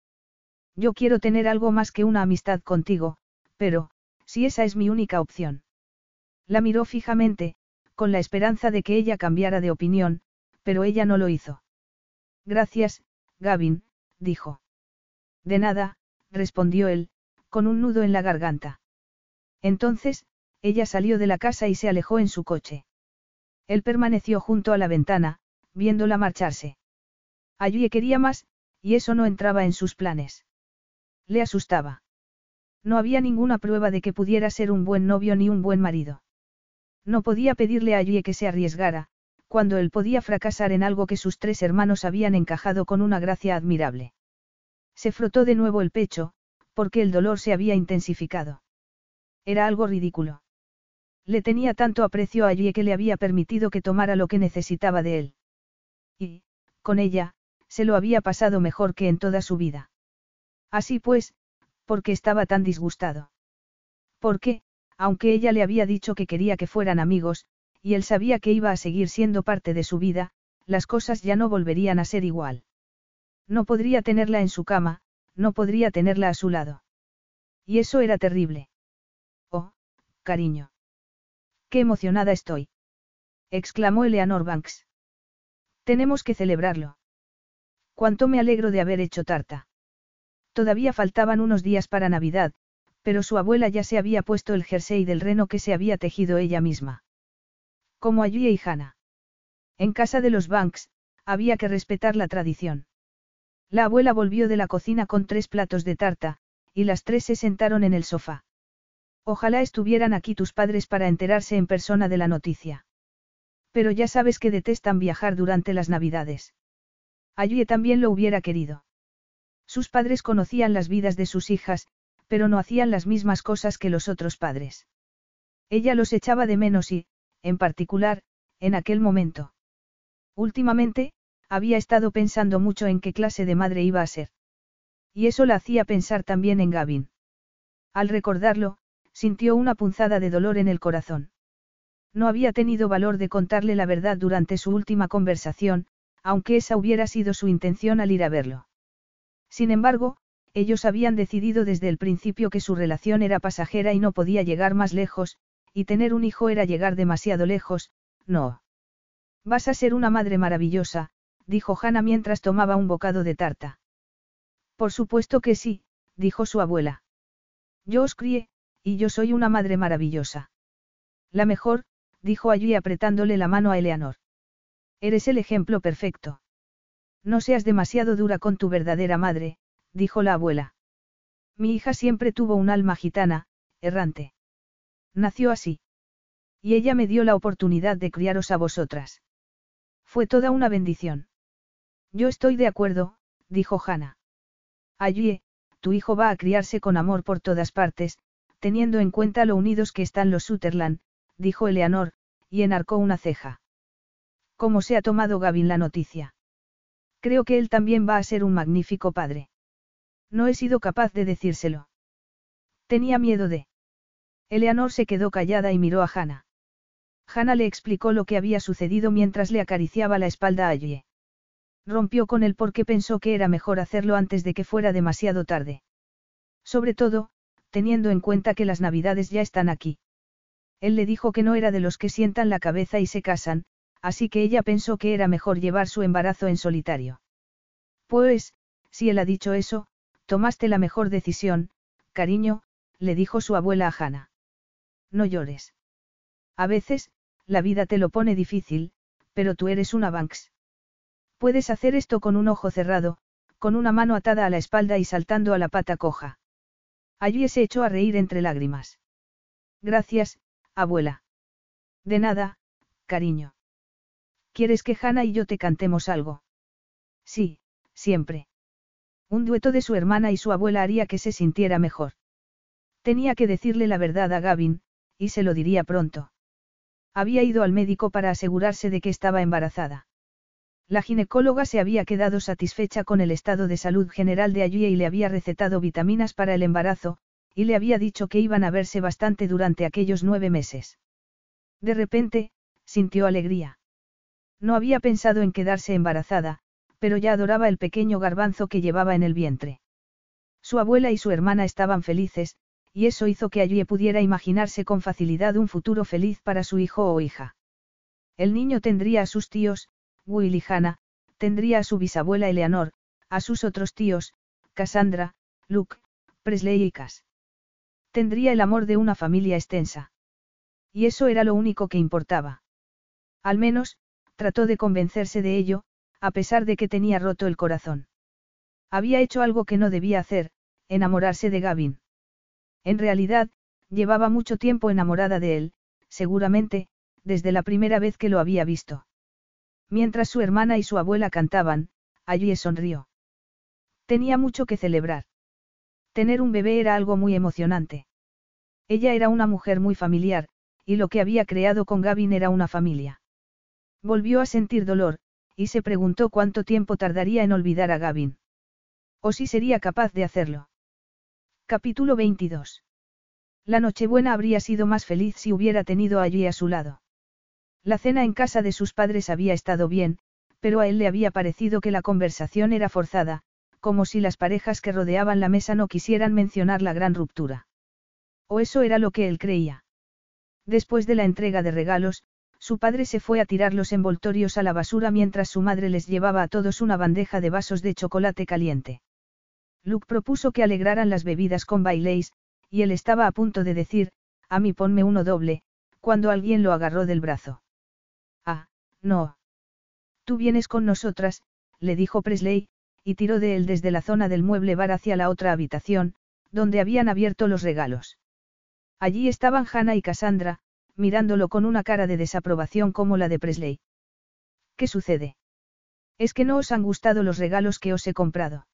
Yo quiero tener algo más que una amistad contigo, pero, si esa es mi única opción. La miró fijamente, con la esperanza de que ella cambiara de opinión, pero ella no lo hizo. Gracias, Gavin, dijo. De nada, respondió él, con un nudo en la garganta. Entonces, ella salió de la casa y se alejó en su coche. Él permaneció junto a la ventana, viéndola marcharse. Allí quería más, y eso no entraba en sus planes. Le asustaba. No había ninguna prueba de que pudiera ser un buen novio ni un buen marido. No podía pedirle a Yue que se arriesgara, cuando él podía fracasar en algo que sus tres hermanos habían encajado con una gracia admirable. Se frotó de nuevo el pecho, porque el dolor se había intensificado. Era algo ridículo. Le tenía tanto aprecio a Yue que le había permitido que tomara lo que necesitaba de él. Y, con ella, se lo había pasado mejor que en toda su vida. Así pues, ¿por qué estaba tan disgustado? Porque, aunque ella le había dicho que quería que fueran amigos, y él sabía que iba a seguir siendo parte de su vida, las cosas ya no volverían a ser igual. No podría tenerla en su cama, no podría tenerla a su lado. Y eso era terrible. Oh, cariño. Qué emocionada estoy. exclamó Eleanor Banks. Tenemos que celebrarlo. Cuánto me alegro de haber hecho tarta. Todavía faltaban unos días para Navidad, pero su abuela ya se había puesto el jersey del reno que se había tejido ella misma. Como allí y Hannah. En casa de los Banks, había que respetar la tradición. La abuela volvió de la cocina con tres platos de tarta, y las tres se sentaron en el sofá. Ojalá estuvieran aquí tus padres para enterarse en persona de la noticia. Pero ya sabes que detestan viajar durante las Navidades. Allí también lo hubiera querido. Sus padres conocían las vidas de sus hijas, pero no hacían las mismas cosas que los otros padres. Ella los echaba de menos y, en particular, en aquel momento. Últimamente, había estado pensando mucho en qué clase de madre iba a ser. Y eso la hacía pensar también en Gavin. Al recordarlo, sintió una punzada de dolor en el corazón. No había tenido valor de contarle la verdad durante su última conversación, aunque esa hubiera sido su intención al ir a verlo. Sin embargo, ellos habían decidido desde el principio que su relación era pasajera y no podía llegar más lejos, y tener un hijo era llegar demasiado lejos, no. Vas a ser una madre maravillosa, dijo Hannah mientras tomaba un bocado de tarta. Por supuesto que sí, dijo su abuela. Yo os crié, y yo soy una madre maravillosa. La mejor, dijo allí apretándole la mano a Eleanor. Eres el ejemplo perfecto. No seas demasiado dura con tu verdadera madre, dijo la abuela. Mi hija siempre tuvo un alma gitana, errante. Nació así. Y ella me dio la oportunidad de criaros a vosotras. Fue toda una bendición. Yo estoy de acuerdo, dijo Hannah. Allí, tu hijo va a criarse con amor por todas partes, teniendo en cuenta lo unidos que están los Sutherland, dijo Eleanor, y enarcó una ceja. ¿Cómo se ha tomado Gavin la noticia? Creo que él también va a ser un magnífico padre. No he sido capaz de decírselo. Tenía miedo de. Eleanor se quedó callada y miró a Hannah. Hannah le explicó lo que había sucedido mientras le acariciaba la espalda a Ye. Rompió con él porque pensó que era mejor hacerlo antes de que fuera demasiado tarde. Sobre todo, teniendo en cuenta que las navidades ya están aquí. Él le dijo que no era de los que sientan la cabeza y se casan, así que ella pensó que era mejor llevar su embarazo en solitario. Pues, si él ha dicho eso, Tomaste la mejor decisión, cariño, le dijo su abuela a Hannah. No llores. A veces, la vida te lo pone difícil, pero tú eres una Banks. Puedes hacer esto con un ojo cerrado, con una mano atada a la espalda y saltando a la pata coja. Allí se echó a reír entre lágrimas. Gracias, abuela. De nada, cariño. ¿Quieres que Hannah y yo te cantemos algo? Sí, siempre. Un dueto de su hermana y su abuela haría que se sintiera mejor. Tenía que decirle la verdad a Gavin, y se lo diría pronto. Había ido al médico para asegurarse de que estaba embarazada. La ginecóloga se había quedado satisfecha con el estado de salud general de allí y le había recetado vitaminas para el embarazo, y le había dicho que iban a verse bastante durante aquellos nueve meses. De repente, sintió alegría. No había pensado en quedarse embarazada, pero ya adoraba el pequeño garbanzo que llevaba en el vientre. Su abuela y su hermana estaban felices, y eso hizo que allí pudiera imaginarse con facilidad un futuro feliz para su hijo o hija. El niño tendría a sus tíos, Will y Hannah, tendría a su bisabuela Eleanor, a sus otros tíos, Cassandra, Luke, Presley y Cass. Tendría el amor de una familia extensa. Y eso era lo único que importaba. Al menos, trató de convencerse de ello, a pesar de que tenía roto el corazón. Había hecho algo que no debía hacer, enamorarse de Gavin. En realidad, llevaba mucho tiempo enamorada de él, seguramente, desde la primera vez que lo había visto. Mientras su hermana y su abuela cantaban, allí sonrió. Tenía mucho que celebrar. Tener un bebé era algo muy emocionante. Ella era una mujer muy familiar, y lo que había creado con Gavin era una familia. Volvió a sentir dolor, y se preguntó cuánto tiempo tardaría en olvidar a Gavin. O si sería capaz de hacerlo. Capítulo 22. La Nochebuena habría sido más feliz si hubiera tenido allí a su lado. La cena en casa de sus padres había estado bien, pero a él le había parecido que la conversación era forzada, como si las parejas que rodeaban la mesa no quisieran mencionar la gran ruptura. O eso era lo que él creía. Después de la entrega de regalos, su padre se fue a tirar los envoltorios a la basura mientras su madre les llevaba a todos una bandeja de vasos de chocolate caliente. Luke propuso que alegraran las bebidas con baileys, y él estaba a punto de decir, a mí ponme uno doble, cuando alguien lo agarró del brazo. Ah, no. Tú vienes con nosotras, le dijo Presley, y tiró de él desde la zona del mueble bar hacia la otra habitación, donde habían abierto los regalos. Allí estaban Hannah y Cassandra, mirándolo con una cara de desaprobación como la de Presley. ¿Qué sucede? ¿Es que no os han gustado los regalos que os he comprado?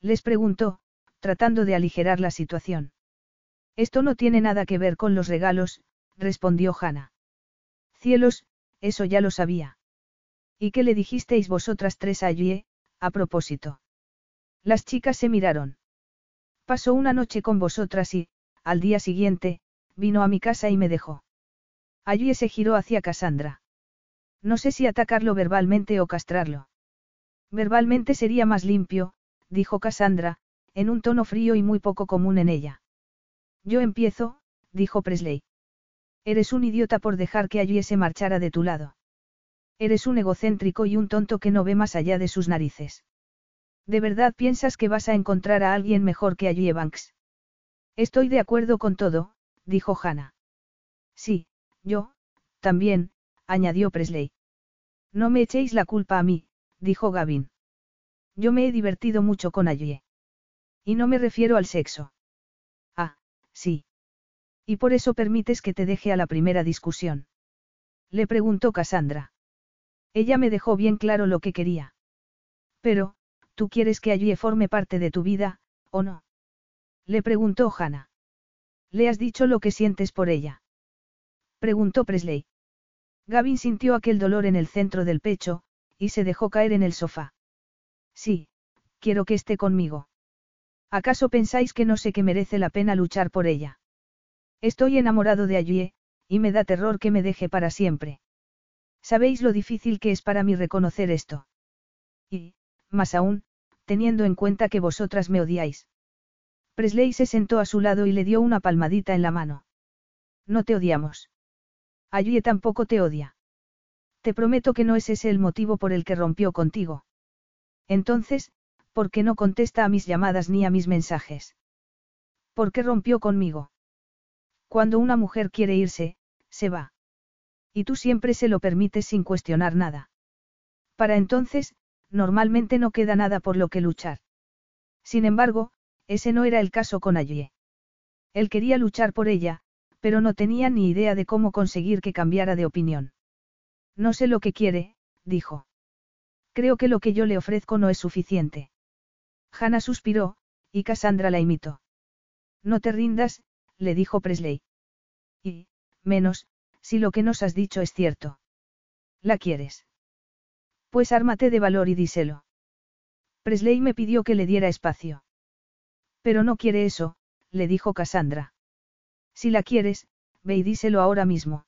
Les preguntó, tratando de aligerar la situación. Esto no tiene nada que ver con los regalos, respondió Hannah. Cielos, eso ya lo sabía. ¿Y qué le dijisteis vosotras tres allí, a propósito? Las chicas se miraron. Pasó una noche con vosotras y, al día siguiente, vino a mi casa y me dejó. Allí se giró hacia Cassandra. No sé si atacarlo verbalmente o castrarlo. Verbalmente sería más limpio, dijo Cassandra, en un tono frío y muy poco común en ella. Yo empiezo, dijo Presley. Eres un idiota por dejar que allí se marchara de tu lado. Eres un egocéntrico y un tonto que no ve más allá de sus narices. ¿De verdad piensas que vas a encontrar a alguien mejor que allí Banks? Estoy de acuerdo con todo, dijo Hannah. Sí, yo, también, añadió Presley. No me echéis la culpa a mí, dijo Gavin. Yo me he divertido mucho con allí. Y no me refiero al sexo. Ah, sí. Y por eso permites que te deje a la primera discusión. Le preguntó Cassandra. Ella me dejó bien claro lo que quería. Pero, ¿tú quieres que allí forme parte de tu vida, o no? Le preguntó Hannah. ¿Le has dicho lo que sientes por ella? Preguntó Presley. Gavin sintió aquel dolor en el centro del pecho, y se dejó caer en el sofá. Sí, quiero que esté conmigo. ¿Acaso pensáis que no sé que merece la pena luchar por ella? Estoy enamorado de allí, y me da terror que me deje para siempre. ¿Sabéis lo difícil que es para mí reconocer esto? Y, más aún, teniendo en cuenta que vosotras me odiáis. Presley se sentó a su lado y le dio una palmadita en la mano. No te odiamos. Allí tampoco te odia. Te prometo que no es ese el motivo por el que rompió contigo. Entonces, ¿por qué no contesta a mis llamadas ni a mis mensajes? ¿Por qué rompió conmigo? Cuando una mujer quiere irse, se va. Y tú siempre se lo permites sin cuestionar nada. Para entonces, normalmente no queda nada por lo que luchar. Sin embargo, ese no era el caso con Allí. Él quería luchar por ella, pero no tenía ni idea de cómo conseguir que cambiara de opinión. No sé lo que quiere, dijo. Creo que lo que yo le ofrezco no es suficiente. Hannah suspiró, y Cassandra la imitó. No te rindas, le dijo Presley. Y, menos, si lo que nos has dicho es cierto. ¿La quieres? Pues ármate de valor y díselo. Presley me pidió que le diera espacio. Pero no quiere eso, le dijo Cassandra. Si la quieres, ve y díselo ahora mismo.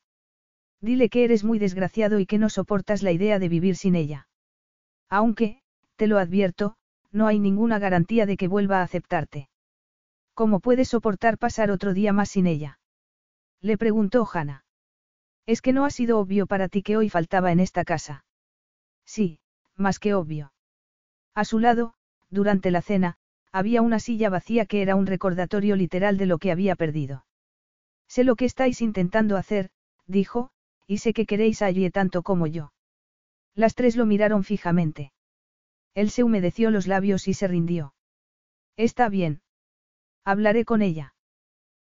Dile que eres muy desgraciado y que no soportas la idea de vivir sin ella. Aunque, te lo advierto, no hay ninguna garantía de que vuelva a aceptarte. ¿Cómo puedes soportar pasar otro día más sin ella? Le preguntó Hannah. Es que no ha sido obvio para ti que hoy faltaba en esta casa. Sí, más que obvio. A su lado, durante la cena, había una silla vacía que era un recordatorio literal de lo que había perdido. Sé lo que estáis intentando hacer, dijo, y sé que queréis a tanto como yo. Las tres lo miraron fijamente. Él se humedeció los labios y se rindió. Está bien. Hablaré con ella.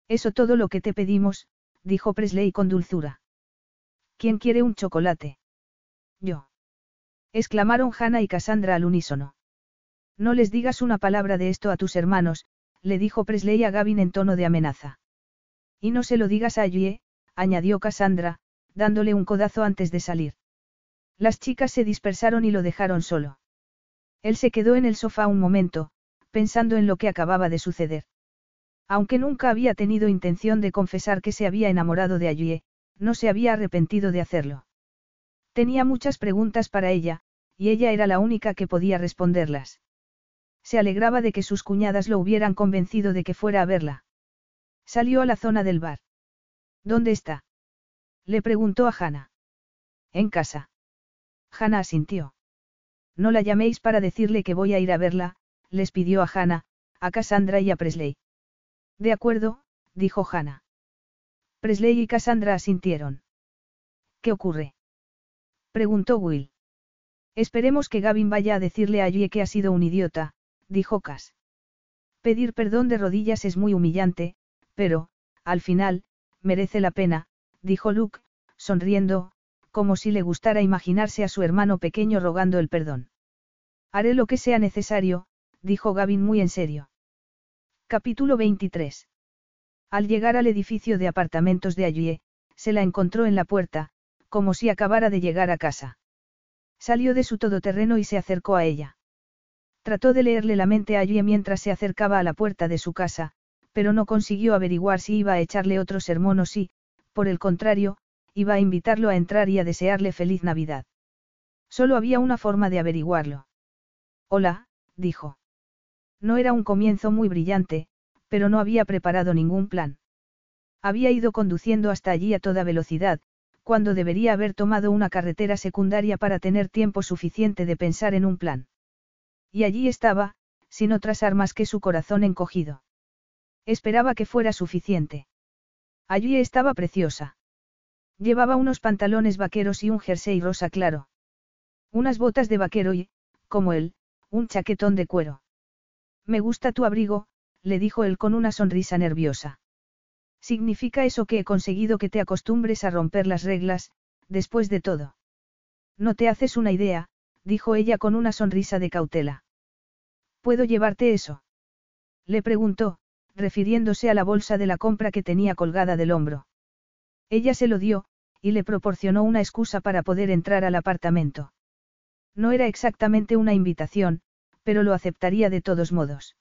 Eso todo lo que te pedimos, dijo Presley con dulzura. ¿Quién quiere un chocolate? Yo exclamaron Hannah y Cassandra al unísono. No les digas una palabra de esto a tus hermanos, le dijo Presley a Gavin en tono de amenaza. Y no se lo digas a Yue, añadió Cassandra, dándole un codazo antes de salir. Las chicas se dispersaron y lo dejaron solo. Él se quedó en el sofá un momento, pensando en lo que acababa de suceder. Aunque nunca había tenido intención de confesar que se había enamorado de Ayue, no se había arrepentido de hacerlo. Tenía muchas preguntas para ella, y ella era la única que podía responderlas. Se alegraba de que sus cuñadas lo hubieran convencido de que fuera a verla. Salió a la zona del bar. ¿Dónde está? Le preguntó a Hannah. En casa. Hannah asintió. No la llaméis para decirle que voy a ir a verla, les pidió a Hannah, a Cassandra y a Presley. De acuerdo, dijo Hannah. Presley y Cassandra asintieron. ¿Qué ocurre? Preguntó Will. Esperemos que Gavin vaya a decirle a Yue que ha sido un idiota, dijo Cass. Pedir perdón de rodillas es muy humillante, pero, al final, merece la pena, dijo Luke, sonriendo, como si le gustara imaginarse a su hermano pequeño rogando el perdón. Haré lo que sea necesario, dijo Gavin muy en serio. Capítulo 23. Al llegar al edificio de apartamentos de Ayue, se la encontró en la puerta, como si acabara de llegar a casa. Salió de su todoterreno y se acercó a ella. Trató de leerle la mente a Ayue mientras se acercaba a la puerta de su casa, pero no consiguió averiguar si iba a echarle otro sermón o si, por el contrario, iba a invitarlo a entrar y a desearle feliz Navidad. Solo había una forma de averiguarlo. Hola, dijo. No era un comienzo muy brillante, pero no había preparado ningún plan. Había ido conduciendo hasta allí a toda velocidad, cuando debería haber tomado una carretera secundaria para tener tiempo suficiente de pensar en un plan. Y allí estaba, sin otras armas que su corazón encogido. Esperaba que fuera suficiente. Allí estaba preciosa. Llevaba unos pantalones vaqueros y un jersey rosa claro. Unas botas de vaquero y, como él, un chaquetón de cuero. Me gusta tu abrigo, le dijo él con una sonrisa nerviosa. Significa eso que he conseguido que te acostumbres a romper las reglas, después de todo. No te haces una idea, dijo ella con una sonrisa de cautela. ¿Puedo llevarte eso? Le preguntó, refiriéndose a la bolsa de la compra que tenía colgada del hombro. Ella se lo dio, y le proporcionó una excusa para poder entrar al apartamento. No era exactamente una invitación, pero lo aceptaría de todos modos.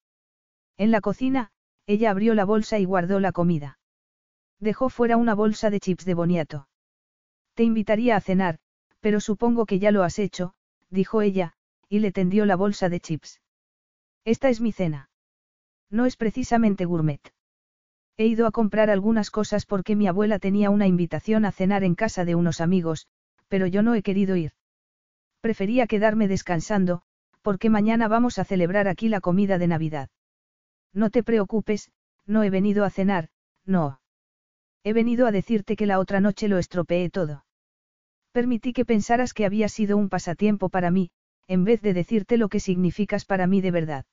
En la cocina, ella abrió la bolsa y guardó la comida. Dejó fuera una bolsa de chips de boniato. Te invitaría a cenar, pero supongo que ya lo has hecho, dijo ella, y le tendió la bolsa de chips. Esta es mi cena. No es precisamente gourmet. He ido a comprar algunas cosas porque mi abuela tenía una invitación a cenar en casa de unos amigos, pero yo no he querido ir. Prefería quedarme descansando, porque mañana vamos a celebrar aquí la comida de Navidad. No te preocupes, no he venido a cenar, no. He venido a decirte que la otra noche lo estropeé todo. Permití que pensaras que había sido un pasatiempo para mí, en vez de decirte lo que significas para mí de verdad.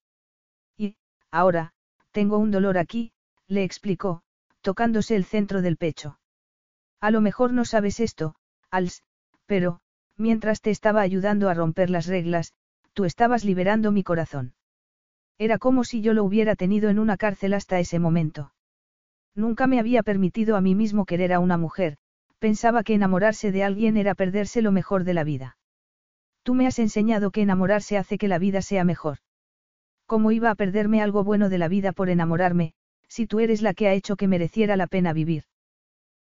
Y, ahora, tengo un dolor aquí, le explicó, tocándose el centro del pecho. A lo mejor no sabes esto, Als, pero, mientras te estaba ayudando a romper las reglas, tú estabas liberando mi corazón. Era como si yo lo hubiera tenido en una cárcel hasta ese momento. Nunca me había permitido a mí mismo querer a una mujer, pensaba que enamorarse de alguien era perderse lo mejor de la vida. Tú me has enseñado que enamorarse hace que la vida sea mejor. ¿Cómo iba a perderme algo bueno de la vida por enamorarme, si tú eres la que ha hecho que mereciera la pena vivir?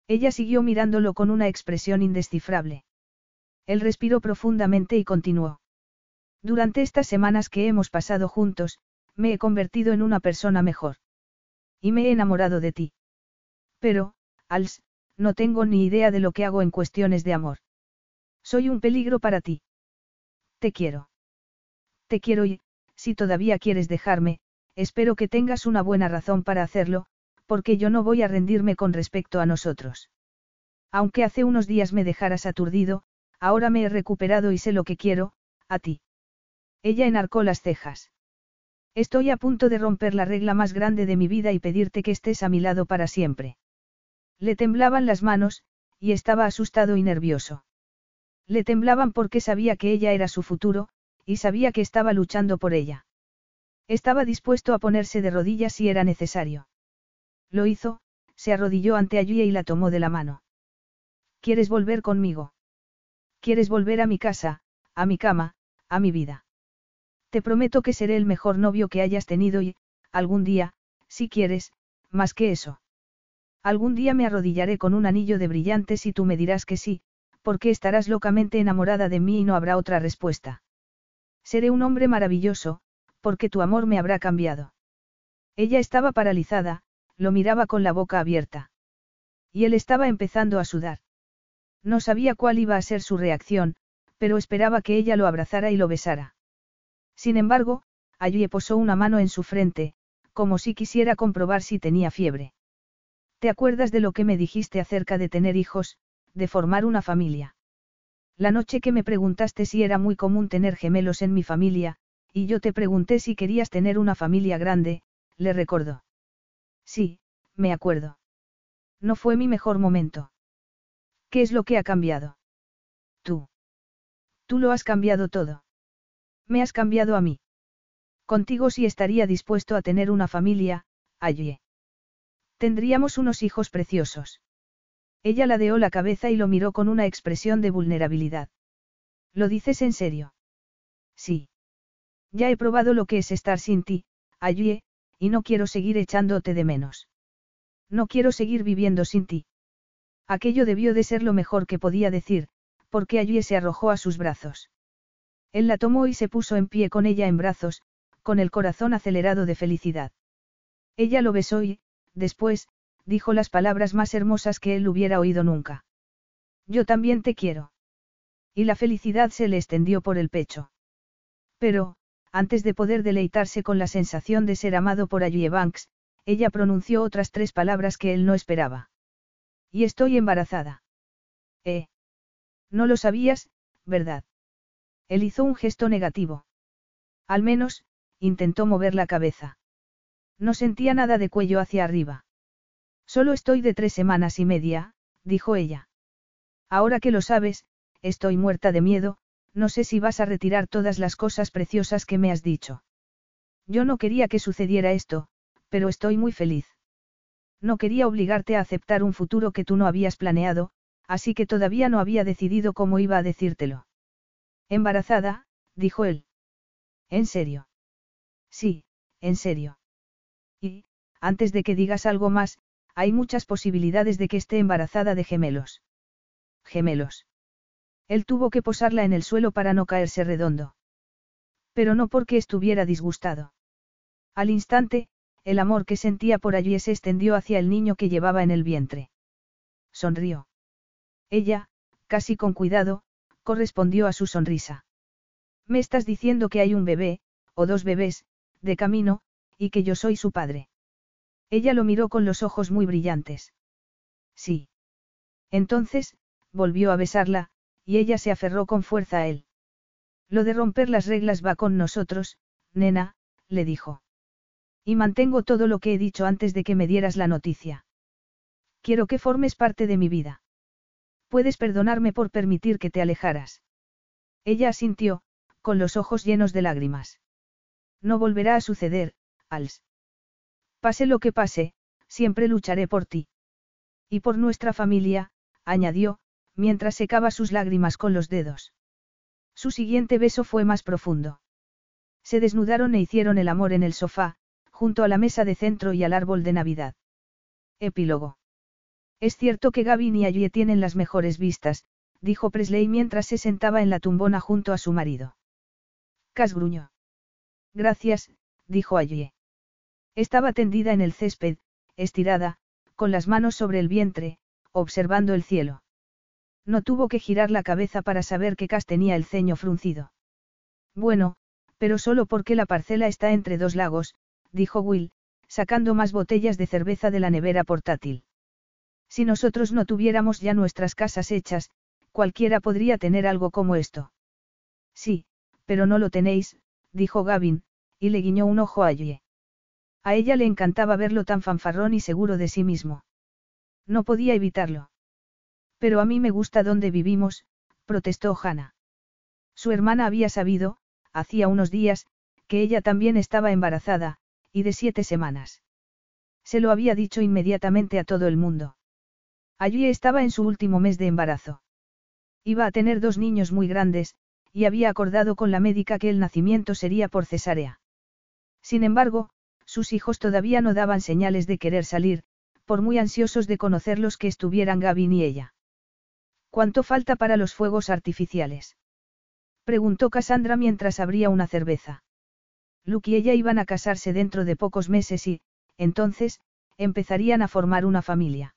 Ella siguió mirándolo con una expresión indescifrable. Él respiró profundamente y continuó. Durante estas semanas que hemos pasado juntos, me he convertido en una persona mejor. Y me he enamorado de ti. Pero, Als, no tengo ni idea de lo que hago en cuestiones de amor. Soy un peligro para ti. Te quiero. Te quiero y, si todavía quieres dejarme, espero que tengas una buena razón para hacerlo, porque yo no voy a rendirme con respecto a nosotros. Aunque hace unos días me dejaras aturdido, ahora me he recuperado y sé lo que quiero, a ti. Ella enarcó las cejas. Estoy a punto de romper la regla más grande de mi vida y pedirte que estés a mi lado para siempre. Le temblaban las manos, y estaba asustado y nervioso. Le temblaban porque sabía que ella era su futuro, y sabía que estaba luchando por ella. Estaba dispuesto a ponerse de rodillas si era necesario. Lo hizo, se arrodilló ante allí y la tomó de la mano. ¿Quieres volver conmigo? ¿Quieres volver a mi casa, a mi cama, a mi vida? Te prometo que seré el mejor novio que hayas tenido y, algún día, si quieres, más que eso. Algún día me arrodillaré con un anillo de brillantes y tú me dirás que sí, porque estarás locamente enamorada de mí y no habrá otra respuesta. Seré un hombre maravilloso, porque tu amor me habrá cambiado. Ella estaba paralizada, lo miraba con la boca abierta. Y él estaba empezando a sudar. No sabía cuál iba a ser su reacción, pero esperaba que ella lo abrazara y lo besara. Sin embargo, allí posó una mano en su frente, como si quisiera comprobar si tenía fiebre. ¿Te acuerdas de lo que me dijiste acerca de tener hijos, de formar una familia? La noche que me preguntaste si era muy común tener gemelos en mi familia, y yo te pregunté si querías tener una familia grande, le recordó. Sí, me acuerdo. No fue mi mejor momento. ¿Qué es lo que ha cambiado? Tú. Tú lo has cambiado todo. Me has cambiado a mí. Contigo sí estaría dispuesto a tener una familia, allí. Tendríamos unos hijos preciosos. Ella ladeó la cabeza y lo miró con una expresión de vulnerabilidad. ¿Lo dices en serio? Sí. Ya he probado lo que es estar sin ti, allí, y no quiero seguir echándote de menos. No quiero seguir viviendo sin ti. Aquello debió de ser lo mejor que podía decir, porque allí se arrojó a sus brazos. Él la tomó y se puso en pie con ella en brazos, con el corazón acelerado de felicidad. Ella lo besó y, después, dijo las palabras más hermosas que él hubiera oído nunca. Yo también te quiero. Y la felicidad se le extendió por el pecho. Pero, antes de poder deleitarse con la sensación de ser amado por Allie Banks, ella pronunció otras tres palabras que él no esperaba. Y estoy embarazada. Eh. No lo sabías, ¿verdad? Él hizo un gesto negativo. Al menos, intentó mover la cabeza. No sentía nada de cuello hacia arriba. Solo estoy de tres semanas y media, dijo ella. Ahora que lo sabes, estoy muerta de miedo, no sé si vas a retirar todas las cosas preciosas que me has dicho. Yo no quería que sucediera esto, pero estoy muy feliz. No quería obligarte a aceptar un futuro que tú no habías planeado, así que todavía no había decidido cómo iba a decírtelo. Embarazada, dijo él. ¿En serio? Sí, en serio. Y, antes de que digas algo más, hay muchas posibilidades de que esté embarazada de gemelos. Gemelos. Él tuvo que posarla en el suelo para no caerse redondo. Pero no porque estuviera disgustado. Al instante, el amor que sentía por allí se extendió hacia el niño que llevaba en el vientre. Sonrió. Ella, casi con cuidado, correspondió a su sonrisa. Me estás diciendo que hay un bebé, o dos bebés, de camino, y que yo soy su padre. Ella lo miró con los ojos muy brillantes. Sí. Entonces, volvió a besarla, y ella se aferró con fuerza a él. Lo de romper las reglas va con nosotros, nena, le dijo. Y mantengo todo lo que he dicho antes de que me dieras la noticia. Quiero que formes parte de mi vida. Puedes perdonarme por permitir que te alejaras. Ella asintió, con los ojos llenos de lágrimas. No volverá a suceder, Als. Pase lo que pase, siempre lucharé por ti. Y por nuestra familia, añadió, mientras secaba sus lágrimas con los dedos. Su siguiente beso fue más profundo. Se desnudaron e hicieron el amor en el sofá, junto a la mesa de centro y al árbol de Navidad. Epílogo. Es cierto que Gavin y allí tienen las mejores vistas, dijo Presley mientras se sentaba en la tumbona junto a su marido. Cas gruñó. Gracias, dijo allí. Estaba tendida en el césped, estirada, con las manos sobre el vientre, observando el cielo. No tuvo que girar la cabeza para saber que Cas tenía el ceño fruncido. Bueno, pero solo porque la parcela está entre dos lagos, dijo Will, sacando más botellas de cerveza de la nevera portátil. Si nosotros no tuviéramos ya nuestras casas hechas, cualquiera podría tener algo como esto. Sí, pero no lo tenéis, dijo Gavin, y le guiñó un ojo a Yue. A ella le encantaba verlo tan fanfarrón y seguro de sí mismo. No podía evitarlo. Pero a mí me gusta donde vivimos, protestó Hannah. Su hermana había sabido, hacía unos días, que ella también estaba embarazada, y de siete semanas. Se lo había dicho inmediatamente a todo el mundo. Allí estaba en su último mes de embarazo. Iba a tener dos niños muy grandes, y había acordado con la médica que el nacimiento sería por cesárea. Sin embargo, sus hijos todavía no daban señales de querer salir, por muy ansiosos de conocerlos que estuvieran Gavin y ella. ¿Cuánto falta para los fuegos artificiales? Preguntó Cassandra mientras abría una cerveza. Luke y ella iban a casarse dentro de pocos meses y, entonces, empezarían a formar una familia.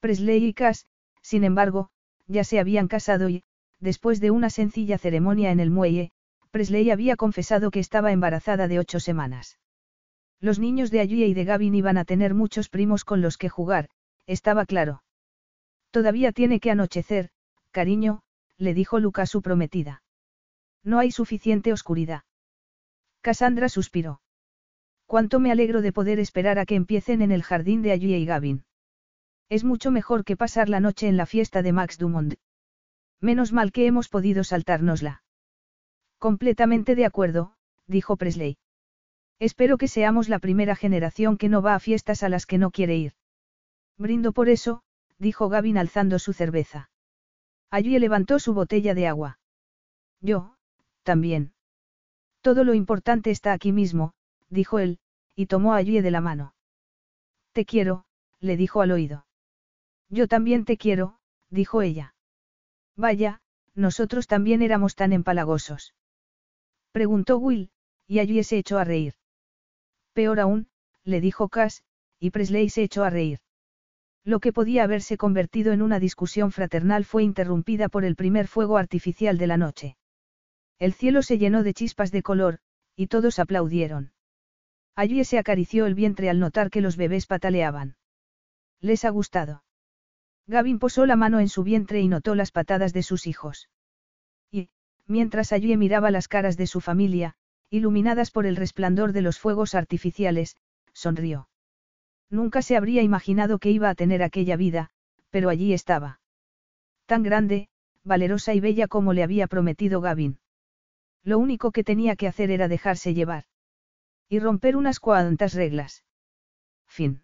Presley y Cass, sin embargo, ya se habían casado y, después de una sencilla ceremonia en el muelle, Presley había confesado que estaba embarazada de ocho semanas. Los niños de allí y de Gavin iban a tener muchos primos con los que jugar, estaba claro. Todavía tiene que anochecer, cariño, le dijo Luca a su prometida. No hay suficiente oscuridad. Cassandra suspiró. Cuánto me alegro de poder esperar a que empiecen en el jardín de allí y Gavin. Es mucho mejor que pasar la noche en la fiesta de Max Dumont. Menos mal que hemos podido saltárnosla. Completamente de acuerdo, dijo Presley. Espero que seamos la primera generación que no va a fiestas a las que no quiere ir. Brindo por eso, dijo Gavin alzando su cerveza. Allí levantó su botella de agua. Yo, también. Todo lo importante está aquí mismo, dijo él, y tomó allí de la mano. Te quiero, le dijo al oído. Yo también te quiero, dijo ella. Vaya, nosotros también éramos tan empalagosos. Preguntó Will, y allí se echó a reír. Peor aún, le dijo Cass, y Presley se echó a reír. Lo que podía haberse convertido en una discusión fraternal fue interrumpida por el primer fuego artificial de la noche. El cielo se llenó de chispas de color, y todos aplaudieron. Allí se acarició el vientre al notar que los bebés pataleaban. ¿Les ha gustado? Gavin posó la mano en su vientre y notó las patadas de sus hijos. Y, mientras allí miraba las caras de su familia, iluminadas por el resplandor de los fuegos artificiales, sonrió. Nunca se habría imaginado que iba a tener aquella vida, pero allí estaba. Tan grande, valerosa y bella como le había prometido Gavin. Lo único que tenía que hacer era dejarse llevar. Y romper unas cuantas reglas. Fin.